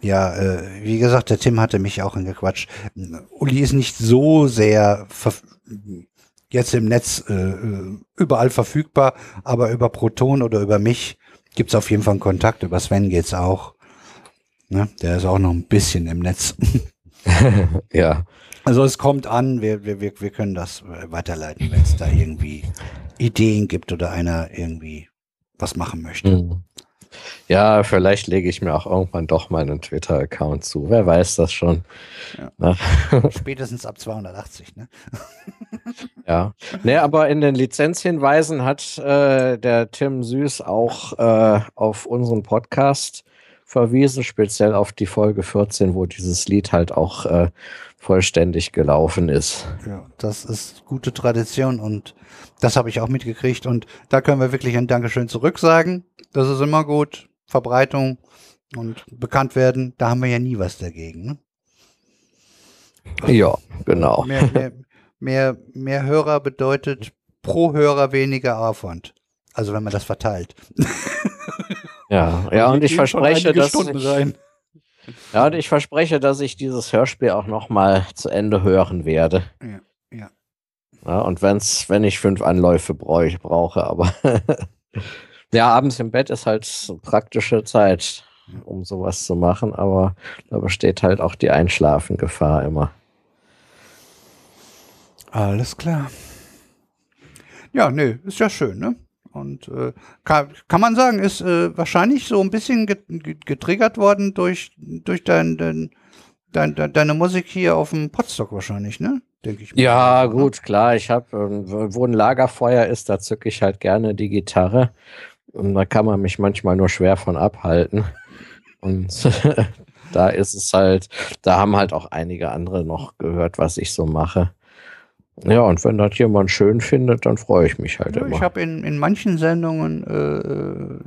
S1: ja, äh, wie gesagt, der Tim hatte mich auch angequatscht. Uli ist nicht so sehr jetzt im Netz äh, überall verfügbar, aber über Proton oder über mich gibt's auf jeden Fall einen Kontakt. Über Sven geht's auch. Ne? Der ist auch noch ein bisschen im Netz.
S3: ja.
S1: Also es kommt an, wir, wir, wir können das weiterleiten, wenn es da irgendwie Ideen gibt oder einer irgendwie was machen möchte. Mhm.
S3: Ja, vielleicht lege ich mir auch irgendwann doch meinen Twitter-Account zu. Wer weiß das schon.
S1: Ja. Spätestens ab 280, ne?
S3: ja. Nee, aber in den Lizenzhinweisen hat äh, der Tim Süß auch äh, auf unseren Podcast verwiesen, speziell auf die Folge 14, wo dieses Lied halt auch äh, vollständig gelaufen ist.
S1: Ja, das ist gute Tradition und das habe ich auch mitgekriegt und da können wir wirklich ein Dankeschön zurücksagen. Das ist immer gut. Verbreitung und bekannt werden, da haben wir ja nie was dagegen. Ne?
S3: Ja, genau.
S1: Mehr, mehr, mehr, mehr Hörer bedeutet pro Hörer weniger Aufwand. Also wenn man das verteilt.
S3: Ja, ja, und ich verspreche, dass ich, ja, und ich verspreche, dass ich dieses Hörspiel auch noch mal zu Ende hören werde.
S1: Ja.
S3: Ja, und wenn's, wenn ich fünf Anläufe bräuch, brauche, aber ja, abends im Bett ist halt praktische Zeit, um sowas zu machen, aber da besteht halt auch die Einschlafengefahr immer.
S1: Alles klar. Ja, nö, ist ja schön, ne? Und äh, kann, kann man sagen, ist äh, wahrscheinlich so ein bisschen getriggert worden durch, durch dein, dein, dein, deine Musik hier auf dem Podstock wahrscheinlich, ne?
S3: denke ich. Mal. Ja, gut, klar. Ich habe, ähm, wo ein Lagerfeuer ist, da zücke ich halt gerne die Gitarre. Und da kann man mich manchmal nur schwer von abhalten. Und da ist es halt, da haben halt auch einige andere noch gehört, was ich so mache. Ja, und wenn das jemand schön findet, dann freue ich mich halt
S1: Ja,
S3: immer.
S1: ich habe in, in manchen Sendungen äh,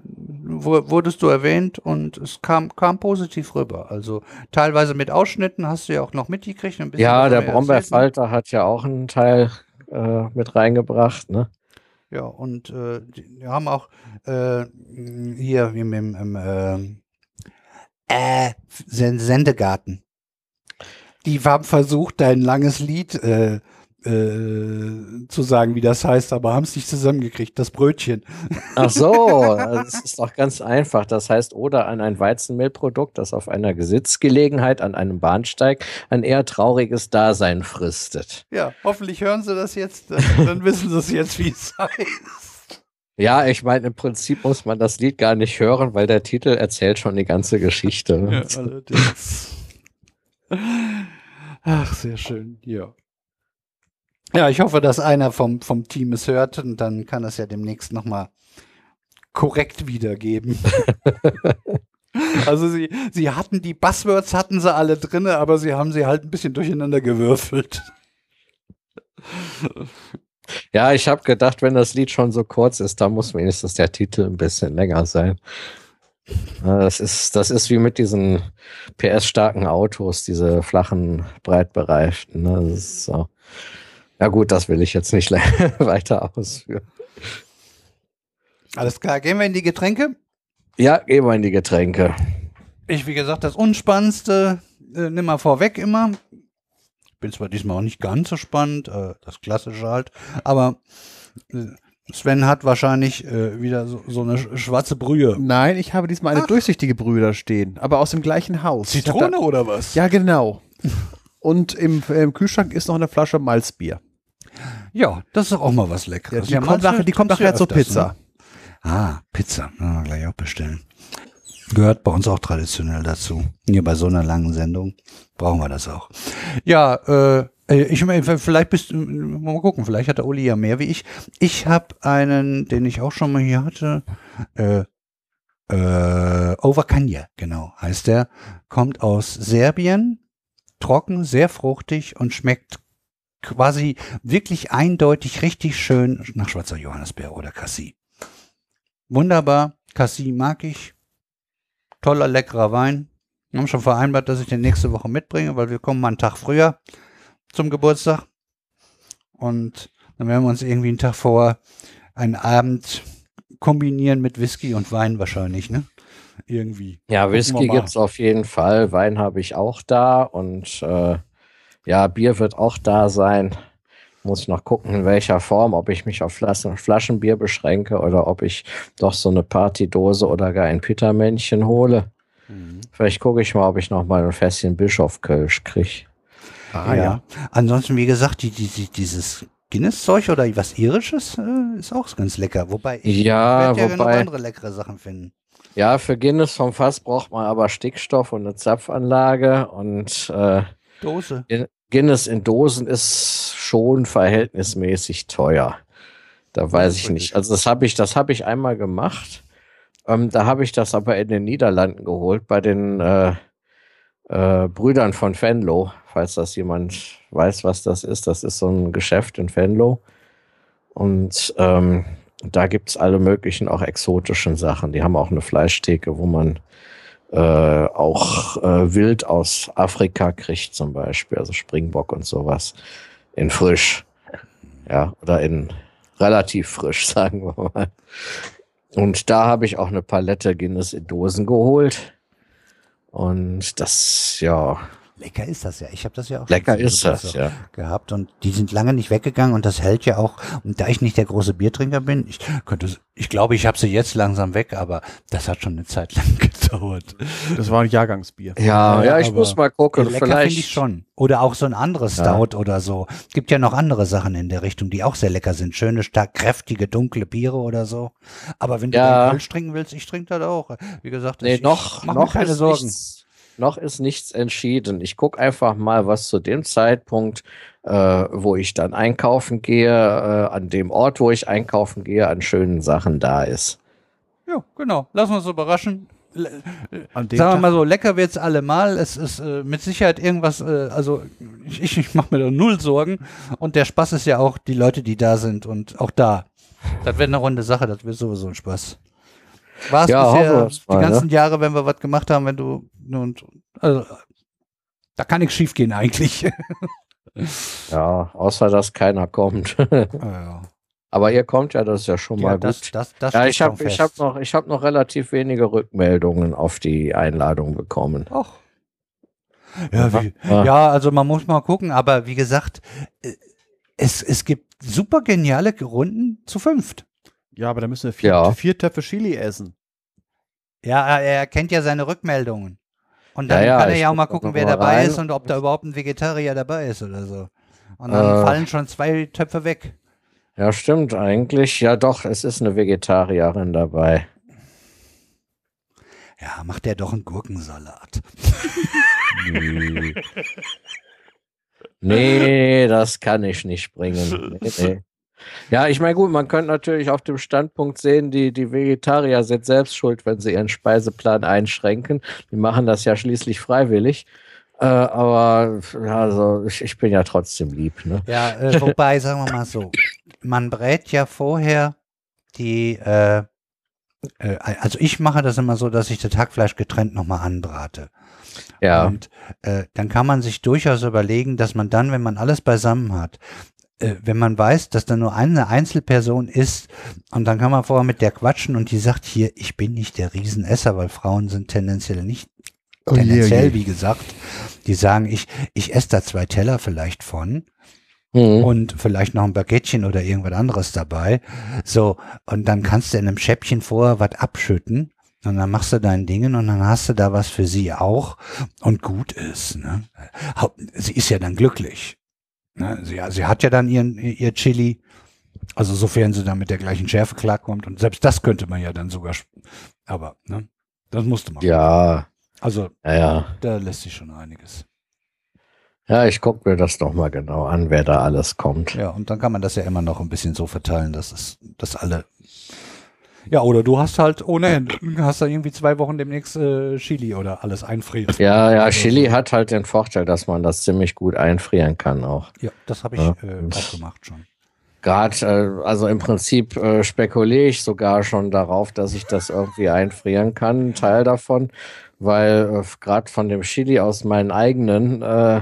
S1: wo, wurdest du erwähnt und es kam, kam positiv rüber. Also teilweise mit Ausschnitten hast du ja auch noch mitgekriegt. Ein bisschen
S3: ja, der. Brombeerfalter hat ja auch einen Teil äh, mit reingebracht, ne?
S1: Ja, und äh, die, wir haben auch äh, hier im, im, im äh, äh, Sen- Sendegarten. Die haben versucht, dein langes Lied äh, äh, zu sagen, wie das heißt, aber haben es nicht zusammengekriegt, das Brötchen.
S3: Ach so, das ist doch ganz einfach. Das heißt, oder an ein Weizenmehlprodukt, das auf einer Gesitzgelegenheit an einem Bahnsteig ein eher trauriges Dasein fristet.
S1: Ja, hoffentlich hören sie das jetzt, dann, wissen sie es jetzt, wie es heißt.
S3: Ja, ich meine, im Prinzip muss man das Lied gar nicht hören, weil der Titel erzählt schon die ganze Geschichte.
S1: Ja, allerdings. Ach, sehr schön, ja. Ja, ich hoffe, dass einer vom, vom Team es hört und dann kann es ja demnächst nochmal korrekt wiedergeben. also sie, sie hatten die Buzzwords, hatten sie alle drinne, aber sie haben sie halt ein bisschen durcheinander gewürfelt.
S3: Ja, ich habe gedacht, wenn das Lied schon so kurz ist, dann muss wenigstens der Titel ein bisschen länger sein. Das ist, das ist wie mit diesen PS-starken Autos, diese flachen, breitbereiften. Ne? Das ist so. Ja gut, das will ich jetzt nicht weiter ausführen.
S1: Alles klar, gehen wir in die Getränke.
S3: Ja, gehen wir in die Getränke.
S1: Ich, wie gesagt, das Unspannendste äh, nimm mal vorweg immer. Bin zwar diesmal auch nicht ganz so spannend, äh, das Klassische halt, aber äh, Sven hat wahrscheinlich äh, wieder so, so eine sch schwarze Brühe.
S2: Nein, ich habe diesmal eine
S1: Ach.
S2: durchsichtige Brühe da stehen, aber aus dem gleichen Haus. Ich hab da,
S1: oder was?
S2: ja, genau. Und im, im Kühlschrank ist noch eine Flasche Malzbier.
S1: Ja, das ist auch mal was
S2: Ja,
S1: Leckeres.
S2: die, kommt nachher, die kommt
S1: ja
S2: nachher zur Pizza.
S1: Ne? Ah, Pizza. Müssen wir gleich auch bestellen. Gehört bei uns auch traditionell dazu. Hier bei so einer langen Sendung brauchen wir das auch. Ja, äh, äh, ich vielleicht bist du, mal gucken, vielleicht hat der Uli ja mehr wie ich. Ich habe einen, den ich auch schon mal hier hatte, äh, äh, Overkanja, genau, heißt der. Kommt aus Serbien, trocken, sehr fruchtig und schmeckt quasi wirklich eindeutig richtig schön nach schwarzer Johannisbeer oder Cassis. Wunderbar, Cassis mag ich. Toller, leckerer Wein. Wir haben schon vereinbart, dass ich den nächste Woche mitbringe, weil wir kommen mal einen Tag früher zum Geburtstag. Und dann werden wir uns irgendwie einen Tag vor einen Abend kombinieren mit Whisky und Wein wahrscheinlich, ne? Irgendwie.
S3: Ja, Whisky
S1: mal.
S3: gibt's auf jeden Fall. Wein habe ich auch da und äh, ja, Bier wird auch da sein. Muss ich noch gucken, in welcher Form, ob ich mich auf Flaschen, Flaschenbier beschränke oder ob ich doch so eine Partydose oder gar ein Pittermännchen hole. Vielleicht gucke ich mal, ob ich noch mal ein Fässchen Bischofkölsch kriege.
S2: Ah
S1: ja. Ansonsten, wie gesagt, die, die, die, dieses Guinness-Zeug oder was Irisches äh, ist auch ganz lecker. Wobei ich
S3: Ja,
S1: werde ja
S3: wobei-
S1: andere leckere Sachen finden.
S3: Ja, für Guinness vom Fass braucht man aber Stickstoff und eine Zapfanlage und äh,
S1: Dose.
S3: Guinness in Dosen ist schon verhältnismäßig teuer. Da weiß ich nicht. Also das habe ich, das habe ich einmal gemacht. Ähm, da habe ich das aber in den Niederlanden geholt bei den äh, äh, Brüdern von Venlo, falls das jemand weiß, was das ist. Das ist so ein Geschäft in Venlo. Und ähm, da gibt's alle möglichen auch exotischen Sachen. Die haben auch eine Fleischtheke, wo man äh, auch äh, Wild aus Afrika kriegt zum Beispiel, also Springbock und sowas in frisch. Ja, oder in relativ frisch, sagen wir mal. Und da habe ich auch eine Palette Guinness in Dosen geholt. Und das, ja,
S1: Lecker ist das ja. Ich habe das ja auch
S3: lecker ist das,
S1: Geburtstag
S3: ja.
S1: gehabt und die sind lange nicht weggegangen und das hält ja auch. Und da ich nicht der große Biertrinker bin, ich könnte, ich glaube, ich habe sie jetzt langsam weg, aber das hat schon eine Zeit lang gedauert.
S2: Das war ein Jahrgangsbier.
S3: Ja,
S1: Ja,
S3: ja, ich muss mal gucken.
S1: lecker finde ich
S3: Vielleicht,
S1: schon. Oder auch so ein anderes
S3: Ja.
S1: Stout oder so. Gibt ja noch andere Sachen in der Richtung, die auch sehr lecker sind. Schöne, stark kräftige, dunkle Biere oder so. Aber wenn du
S3: Ja.
S1: ja. Kölsch trinken willst, ich trinke das auch. Wie gesagt,
S3: nee,
S1: ich,
S3: noch,
S1: ich mach
S3: noch
S1: mir keine
S3: ist
S1: Sorgen.
S3: Nichts, noch ist nichts entschieden. Ich gucke einfach mal, was zu dem Zeitpunkt, äh, wo ich dann einkaufen gehe, äh, an dem Ort, wo ich einkaufen gehe, an schönen Sachen da ist.
S1: Ja, genau. Lassen wir uns überraschen. sagen wir mal so, lecker wird es allemal. Es ist äh, mit Sicherheit irgendwas, äh, also ich, ich mache mir da null Sorgen. Und der Spaß ist ja auch die Leute, die da sind und auch da. Das wird eine runde Sache, das wird sowieso ein Spaß. War es ja, bisher die ganzen ne? Jahre, wenn wir was gemacht haben, wenn du und also, da kann nichts schief gehen eigentlich.
S3: ja, außer dass keiner kommt. ja. Aber ihr kommt ja, das ist ja schon ja, mal
S1: das, gut. Das, das
S3: ja, ich habe ich hab noch, hab noch relativ wenige Rückmeldungen auf die Einladung bekommen.
S1: Ach. Ja, wie, ja, also man muss mal gucken, aber wie gesagt, äh, es, es gibt super geniale Runden zu fünft.
S2: Ja, aber da müssen wir vier, ja. vier Töpfe Chili essen.
S1: Ja, er kennt ja seine Rückmeldungen. Und dann ja, kann er ja auch mal gucken, wer dabei rein. ist und ob da überhaupt ein Vegetarier dabei ist oder so. Und dann äh, fallen schon zwei Töpfe weg.
S3: Ja, stimmt eigentlich. Ja, doch, es ist eine Vegetarierin dabei.
S1: Ja, macht der doch einen Gurkensalat.
S3: nee. nee, das kann ich nicht bringen. Nee, nee. Ja, ich meine, gut, man könnte natürlich auf dem Standpunkt sehen, die, die Vegetarier sind selbst schuld, wenn sie ihren Speiseplan einschränken. Die machen das ja schließlich freiwillig. Äh, aber also ich, ich, bin ja trotzdem lieb. Ne?
S1: Ja, äh, wobei, sagen wir mal so, man brät ja vorher die, äh, äh, also ich mache das immer so, dass ich das Hackfleisch getrennt nochmal anbrate. Ja. Und äh, dann kann man sich durchaus überlegen, dass man dann, wenn man alles beisammen hat, wenn man weiß, dass da nur eine Einzelperson ist und dann kann man vorher mit der quatschen und die sagt hier, ich bin nicht der Riesenesser, weil Frauen sind tendenziell nicht oh, tendenziell, je, wie gesagt, die sagen, ich, ich esse da zwei Teller vielleicht von mhm. und vielleicht noch ein Baguettchen oder irgendwas anderes dabei. So, und dann kannst du in einem Schäppchen vorher was abschütten. Und dann machst du dein Dingen und dann hast du da was für sie auch und gut ist. Ne? Sie ist ja dann glücklich. Ne? Sie, sie hat ja dann ihren, ihr Chili. Also sofern sie dann mit der gleichen Schärfe klarkommt. Und selbst das könnte man ja dann sogar. Aber, ne? Das musste man.
S3: Ja.
S1: Also,
S3: ja, ja.
S1: da lässt sich schon einiges.
S3: Ja, ich gucke mir das doch mal genau an, wer da alles kommt.
S1: Ja, und dann kann man das ja immer noch ein bisschen so verteilen, dass es, dass alle. Ja, oder du hast halt ohne Ende, hast da irgendwie zwei Wochen demnächst äh, Chili oder alles einfrieren.
S3: Ja, ja, also, Chili hat halt den Vorteil, dass man das ziemlich gut einfrieren kann auch.
S1: Ja, das habe ich ja. äh, auch gemacht schon.
S3: Gerade, äh, also im Prinzip äh, spekuliere ich sogar schon darauf, dass ich das irgendwie einfrieren kann, ein Teil davon weil äh, gerade von dem Chili aus meinen eigenen äh,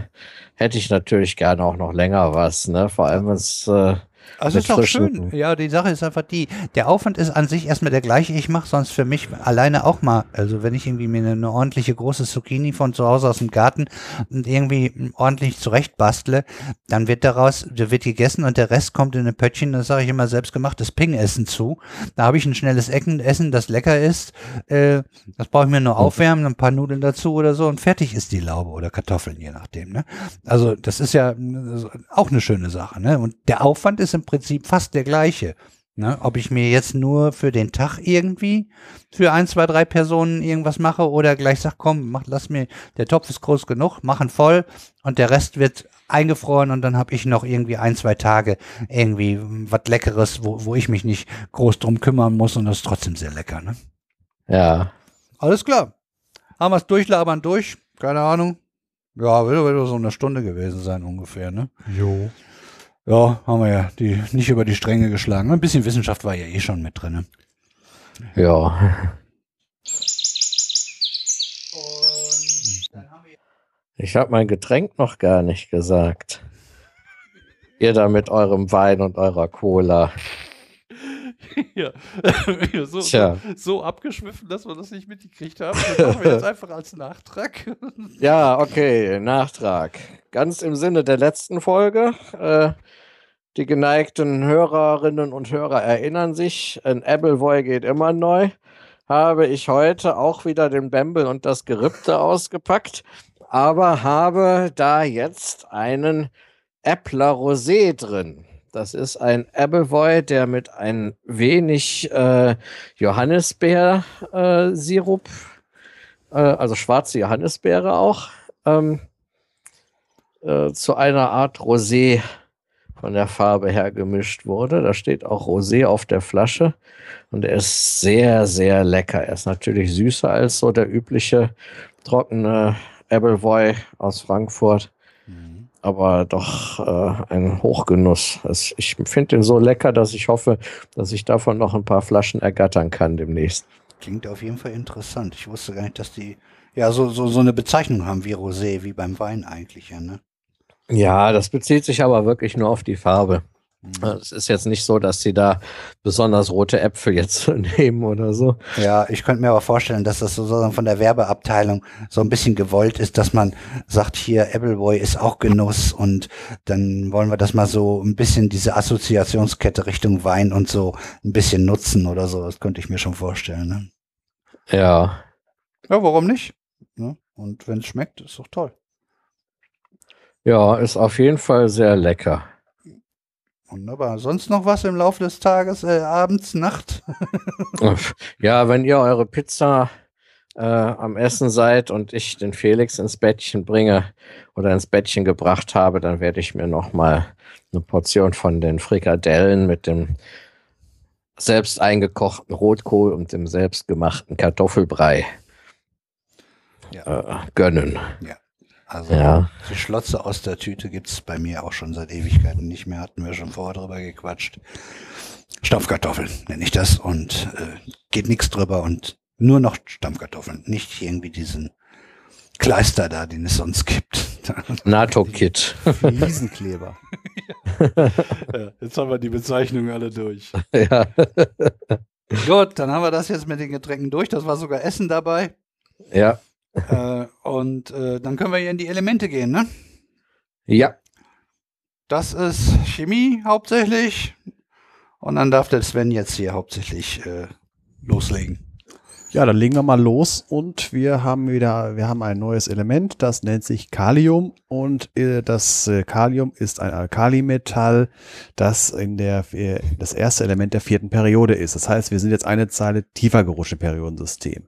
S3: hätte ich natürlich gerne auch noch länger was, ne? Vor allem wenn es
S1: also ist auch schön. Ja, die Sache ist einfach die, der Aufwand ist an sich erstmal der gleiche. Ich mache sonst für mich alleine auch mal, also wenn ich irgendwie mir eine, eine, ordentliche große Zucchini von zu Hause aus dem Garten irgendwie ordentlich zurecht bastle, dann wird daraus, der wird gegessen und der Rest kommt in ein Pöttchen, das sage ich immer selbstgemachtes Ping-Essen zu. Da habe ich ein schnelles Essen, das lecker ist. Äh, das brauche ich mir nur aufwärmen, ein paar Nudeln dazu oder so und fertig ist die Laube oder Kartoffeln, je nachdem. Ne? Also das ist ja auch eine schöne Sache. Ne? Und der Aufwand ist im Prinzip fast der gleiche. Ne? Ob ich mir jetzt nur für den Tag irgendwie für ein, zwei, drei Personen irgendwas mache oder gleich sag, komm, mach, lass mir, der Topf ist groß genug, machen voll und der Rest wird eingefroren und dann habe ich noch irgendwie ein, zwei Tage irgendwie was Leckeres, wo, wo ich mich nicht groß drum kümmern muss und das ist trotzdem sehr lecker. Ne?
S3: Ja.
S1: Alles klar. Haben wir es durchlabern durch? Keine Ahnung. Ja, wird so eine Stunde gewesen sein ungefähr, ne?
S2: Jo.
S1: Ja, haben wir ja die, nicht über die Stränge geschlagen. Ein bisschen Wissenschaft war ja eh schon mit drin.
S3: Ja. Ich habe mein Getränk noch gar nicht gesagt. Ihr da mit eurem Wein und eurer Cola.
S4: ja. so, so, so, abgeschwiffen, dass wir das nicht mitgekriegt haben. Das machen wir jetzt einfach als Nachtrag.
S3: ja, okay, Nachtrag. Ganz im Sinne der letzten Folge. Äh, die geneigten Hörerinnen und Hörer erinnern sich, ein Appleboy geht immer neu. Habe ich heute auch wieder den Bembel und das Gerippte ausgepackt, aber habe da jetzt einen Appler Rosé drin. Das ist ein Appleboy, der mit ein wenig äh, Johannisbeer-Sirup, äh, äh, also schwarze Johannisbeere auch, ähm, äh, zu einer Art Rosé von der Farbe her gemischt wurde. Da steht auch Rosé auf der Flasche und er ist sehr, sehr lecker. Er ist natürlich süßer als so der übliche trockene Appleboy aus Frankfurt, mhm. aber doch äh, ein Hochgenuss. Es, ich finde den so lecker, dass ich hoffe, dass ich davon noch ein paar Flaschen ergattern kann demnächst.
S1: Klingt auf jeden Fall interessant. Ich wusste gar nicht, dass die ja so, so, so eine Bezeichnung haben wie Rosé, wie beim Wein eigentlich, ja, ne?
S3: Ja, das bezieht sich aber wirklich nur auf die Farbe. Mhm. Es ist jetzt nicht so, dass sie da besonders rote Äpfel jetzt nehmen oder so.
S1: Ja, ich könnte mir aber vorstellen, dass das sozusagen von der Werbeabteilung so ein bisschen gewollt ist, dass man sagt, hier Appleboy ist auch Genuss und dann wollen wir das mal so ein bisschen diese Assoziationskette Richtung Wein und so ein bisschen nutzen oder so. Das könnte ich mir schon vorstellen. Ne?
S3: Ja.
S1: Ja, warum nicht? Ne? Und wenn es schmeckt, ist doch toll.
S3: Ja, ist auf jeden Fall sehr lecker.
S1: Wunderbar. Sonst noch was im Laufe des Tages, äh, abends, Nacht?
S3: ja, wenn ihr eure Pizza äh, am Essen seid und ich den Felix ins Bettchen bringe oder ins Bettchen gebracht habe, dann werde ich mir noch mal eine Portion von den Frikadellen mit dem selbst eingekochten Rotkohl und dem selbstgemachten Kartoffelbrei ja. äh, gönnen.
S1: Ja. Also ja. die Schlotze aus der Tüte gibt es bei mir auch schon seit Ewigkeiten nicht mehr. Hatten wir schon vorher drüber gequatscht. Stampfkartoffeln nenne ich das und äh, geht nichts drüber und nur noch Stampfkartoffeln. Nicht irgendwie diesen Kleister da, den es sonst gibt.
S3: NATO-Kit.
S2: Riesenkleber.
S1: ja, jetzt haben wir die Bezeichnungen alle durch. Ja. Gut, dann haben wir das jetzt mit den Getränken durch. Das war sogar Essen dabei.
S3: Ja
S1: äh, und äh, dann können wir hier in die Elemente gehen, ne?
S3: Ja.
S1: Das ist Chemie hauptsächlich. Und dann darf der Sven jetzt hier hauptsächlich äh, loslegen.
S2: Ja, dann legen wir mal los und wir haben wieder, wir haben ein neues Element, das nennt sich Kalium und äh, das äh, Kalium ist ein Alkalimetall, das in der äh, das erste Element der vierten Periode ist. Das heißt, wir sind jetzt eine Zeile tiefer gerutscht im Periodensystem.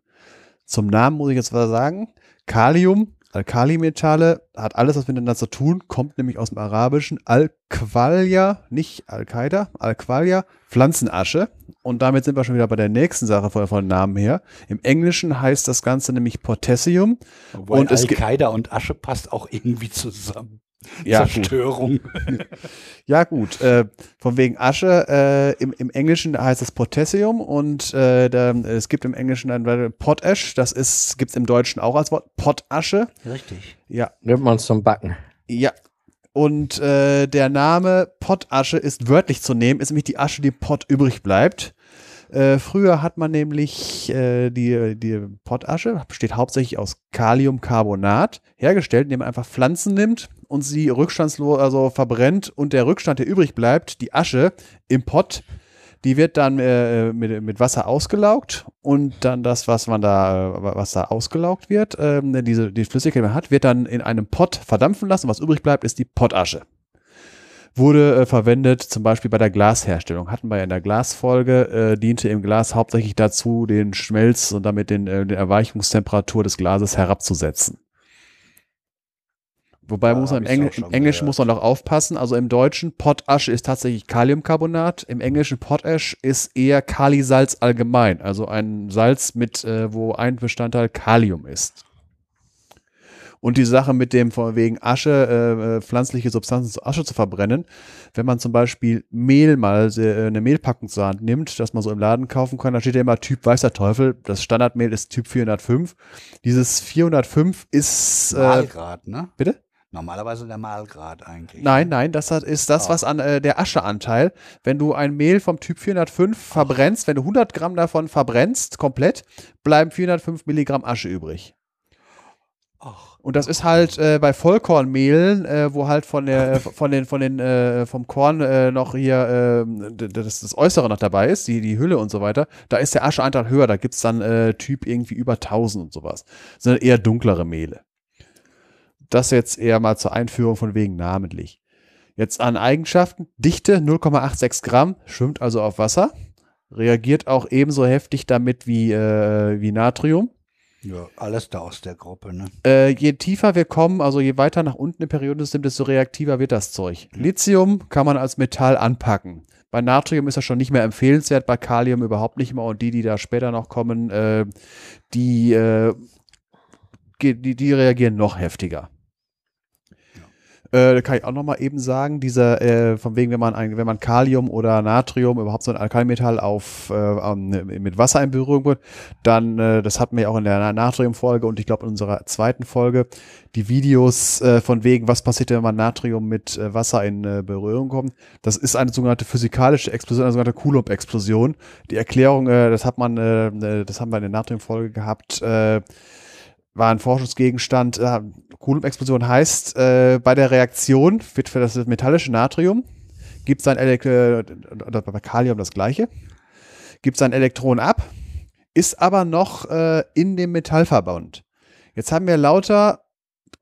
S2: Zum Namen muss ich jetzt was sagen. Kalium, Alkalimetalle, hat alles was miteinander zu tun, kommt nämlich aus dem Arabischen. Al-Qualja, nicht Al-Qaida, Al-Qualja, Pflanzenasche. Und damit sind wir schon wieder bei der nächsten Sache von, von Namen her. Im Englischen heißt das Ganze nämlich Potassium.
S1: Wobei und Al-Qaida und Asche passt auch irgendwie zusammen ja, Zerstörung.
S2: Gut. ja, gut. Äh, von wegen Asche. Äh, im, Im Englischen heißt es Potassium und äh, da, es gibt im Englischen ein Potash. Das ist gibt es im Deutschen auch als Wort Potasche.
S1: Richtig.
S3: Ja. Nimmt man zum Backen.
S2: Ja. Und äh, der Name Potasche ist wörtlich zu nehmen, ist nämlich die Asche, die Pott übrig bleibt. Äh, früher hat man nämlich äh, die, die Pottasche, besteht hauptsächlich aus Kaliumcarbonat, hergestellt, indem man einfach Pflanzen nimmt und sie rückstandslos also verbrennt und der Rückstand, der übrig bleibt, die Asche im Pott, die wird dann äh, mit, mit Wasser ausgelaugt und dann das, was man da, was da ausgelaugt wird, äh, diese die Flüssigkeit, die man hat, wird dann in einem Pott verdampfen lassen. Was übrig bleibt, ist die Pottasche wurde äh, verwendet, zum Beispiel bei der Glasherstellung. Hatten wir ja in der Glasfolge, äh, diente im Glas hauptsächlich dazu, den Schmelz und damit den, äh, die Erweichungstemperatur des Glases herabzusetzen. Wobei ja, muss man im, Engl im Englischen muss man noch aufpassen. Also im Deutschen Potash ist tatsächlich Kaliumcarbonat. Im Englischen Potash ist eher Kalisalz allgemein. Also ein Salz mit, äh, wo ein Bestandteil Kalium ist. Und die Sache mit dem von wegen Asche, äh, äh, pflanzliche Substanzen zu Asche zu verbrennen, wenn man zum Beispiel Mehl mal, äh, eine Mehlpackung zur Hand nimmt, das man so im Laden kaufen kann, da steht ja immer Typ weißer Teufel. Das Standardmehl ist Typ 405. Dieses 405 ist.
S1: Äh, Mahlgrad, ne?
S2: Bitte?
S1: Normalerweise der Mahlgrad eigentlich.
S2: Nein, ne? nein, das ist das, was an äh, der Ascheanteil. Wenn du ein Mehl vom Typ 405 verbrennst, wenn du 100 Gramm davon verbrennst, komplett, bleiben 405 Milligramm Asche übrig. Und das ist halt äh, bei Vollkornmehlen, äh, wo halt von der von den von den äh, vom Korn äh, noch hier äh, das, das Äußere noch dabei ist, die die Hülle und so weiter. Da ist der Ascheanteil höher. Da gibt's dann äh, Typ irgendwie über 1000 und sowas. Das sind eher dunklere Mehle. Das jetzt eher mal zur Einführung von wegen namentlich. Jetzt an Eigenschaften. Dichte 0,86 Gramm, schwimmt also auf Wasser. Reagiert auch ebenso heftig damit wie, äh, wie Natrium
S1: Ja, alles da aus der Gruppe, ne?
S2: Äh, je tiefer wir kommen, also je weiter nach unten im Periodensystem, desto reaktiver wird das Zeug. Lithium kann man als Metall anpacken. Bei Natrium ist das schon nicht mehr empfehlenswert, bei Kalium überhaupt nicht mehr. Und die, die da später noch kommen, äh, die, äh, die, die reagieren noch heftiger. Äh, kann ich auch noch mal eben sagen, dieser, äh, von wegen, wenn man, ein, wenn man Kalium oder Natrium, überhaupt so ein Alkalmetall auf, äh, mit Wasser in Berührung wird, dann, äh, das hatten wir auch in der Natrium-Folge und ich glaube in unserer zweiten Folge, die Videos äh, von wegen, was passiert, wenn man Natrium mit äh, Wasser in äh, Berührung kommt. Das ist eine sogenannte physikalische Explosion, eine sogenannte Coulomb-Explosion. Die Erklärung, äh, das hat man, äh, äh das haben wir in der Natrium-Folge gehabt, äh, war ein Forschungsgegenstand. Äh, Coulomb-Explosion heißt, äh, bei der Reaktion wird für das metallische Natrium gibt es ein Elektron, oder bei Kalium das gleiche, gibt es Elektron ab, ist aber noch äh, in dem Metallverbund. Jetzt haben wir lauter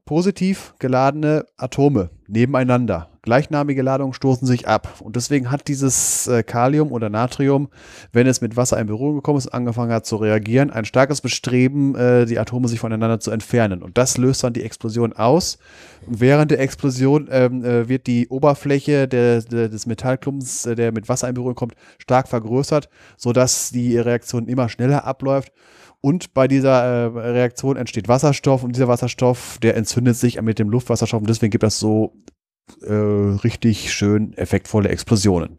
S2: positiv geladene Atome nebeneinander gleichnamige Ladungen stoßen sich ab. Und deswegen hat dieses äh, Kalium oder Natrium, wenn es mit Wasser in Berührung gekommen ist, angefangen hat zu reagieren, ein starkes Bestreben, äh, die Atome sich voneinander zu entfernen. Und das löst dann die Explosion aus. Während der Explosion ähm, äh, wird die Oberfläche des Metallklumps, äh, der mit Wasser in Berührung kommt, stark vergrößert, sodass die Reaktion immer schneller abläuft. Und bei dieser äh, Reaktion entsteht Wasserstoff und dieser Wasserstoff, der entzündet sich mit dem Luftwasserstoff und deswegen gibt das so äh, richtig schön effektvolle Explosionen.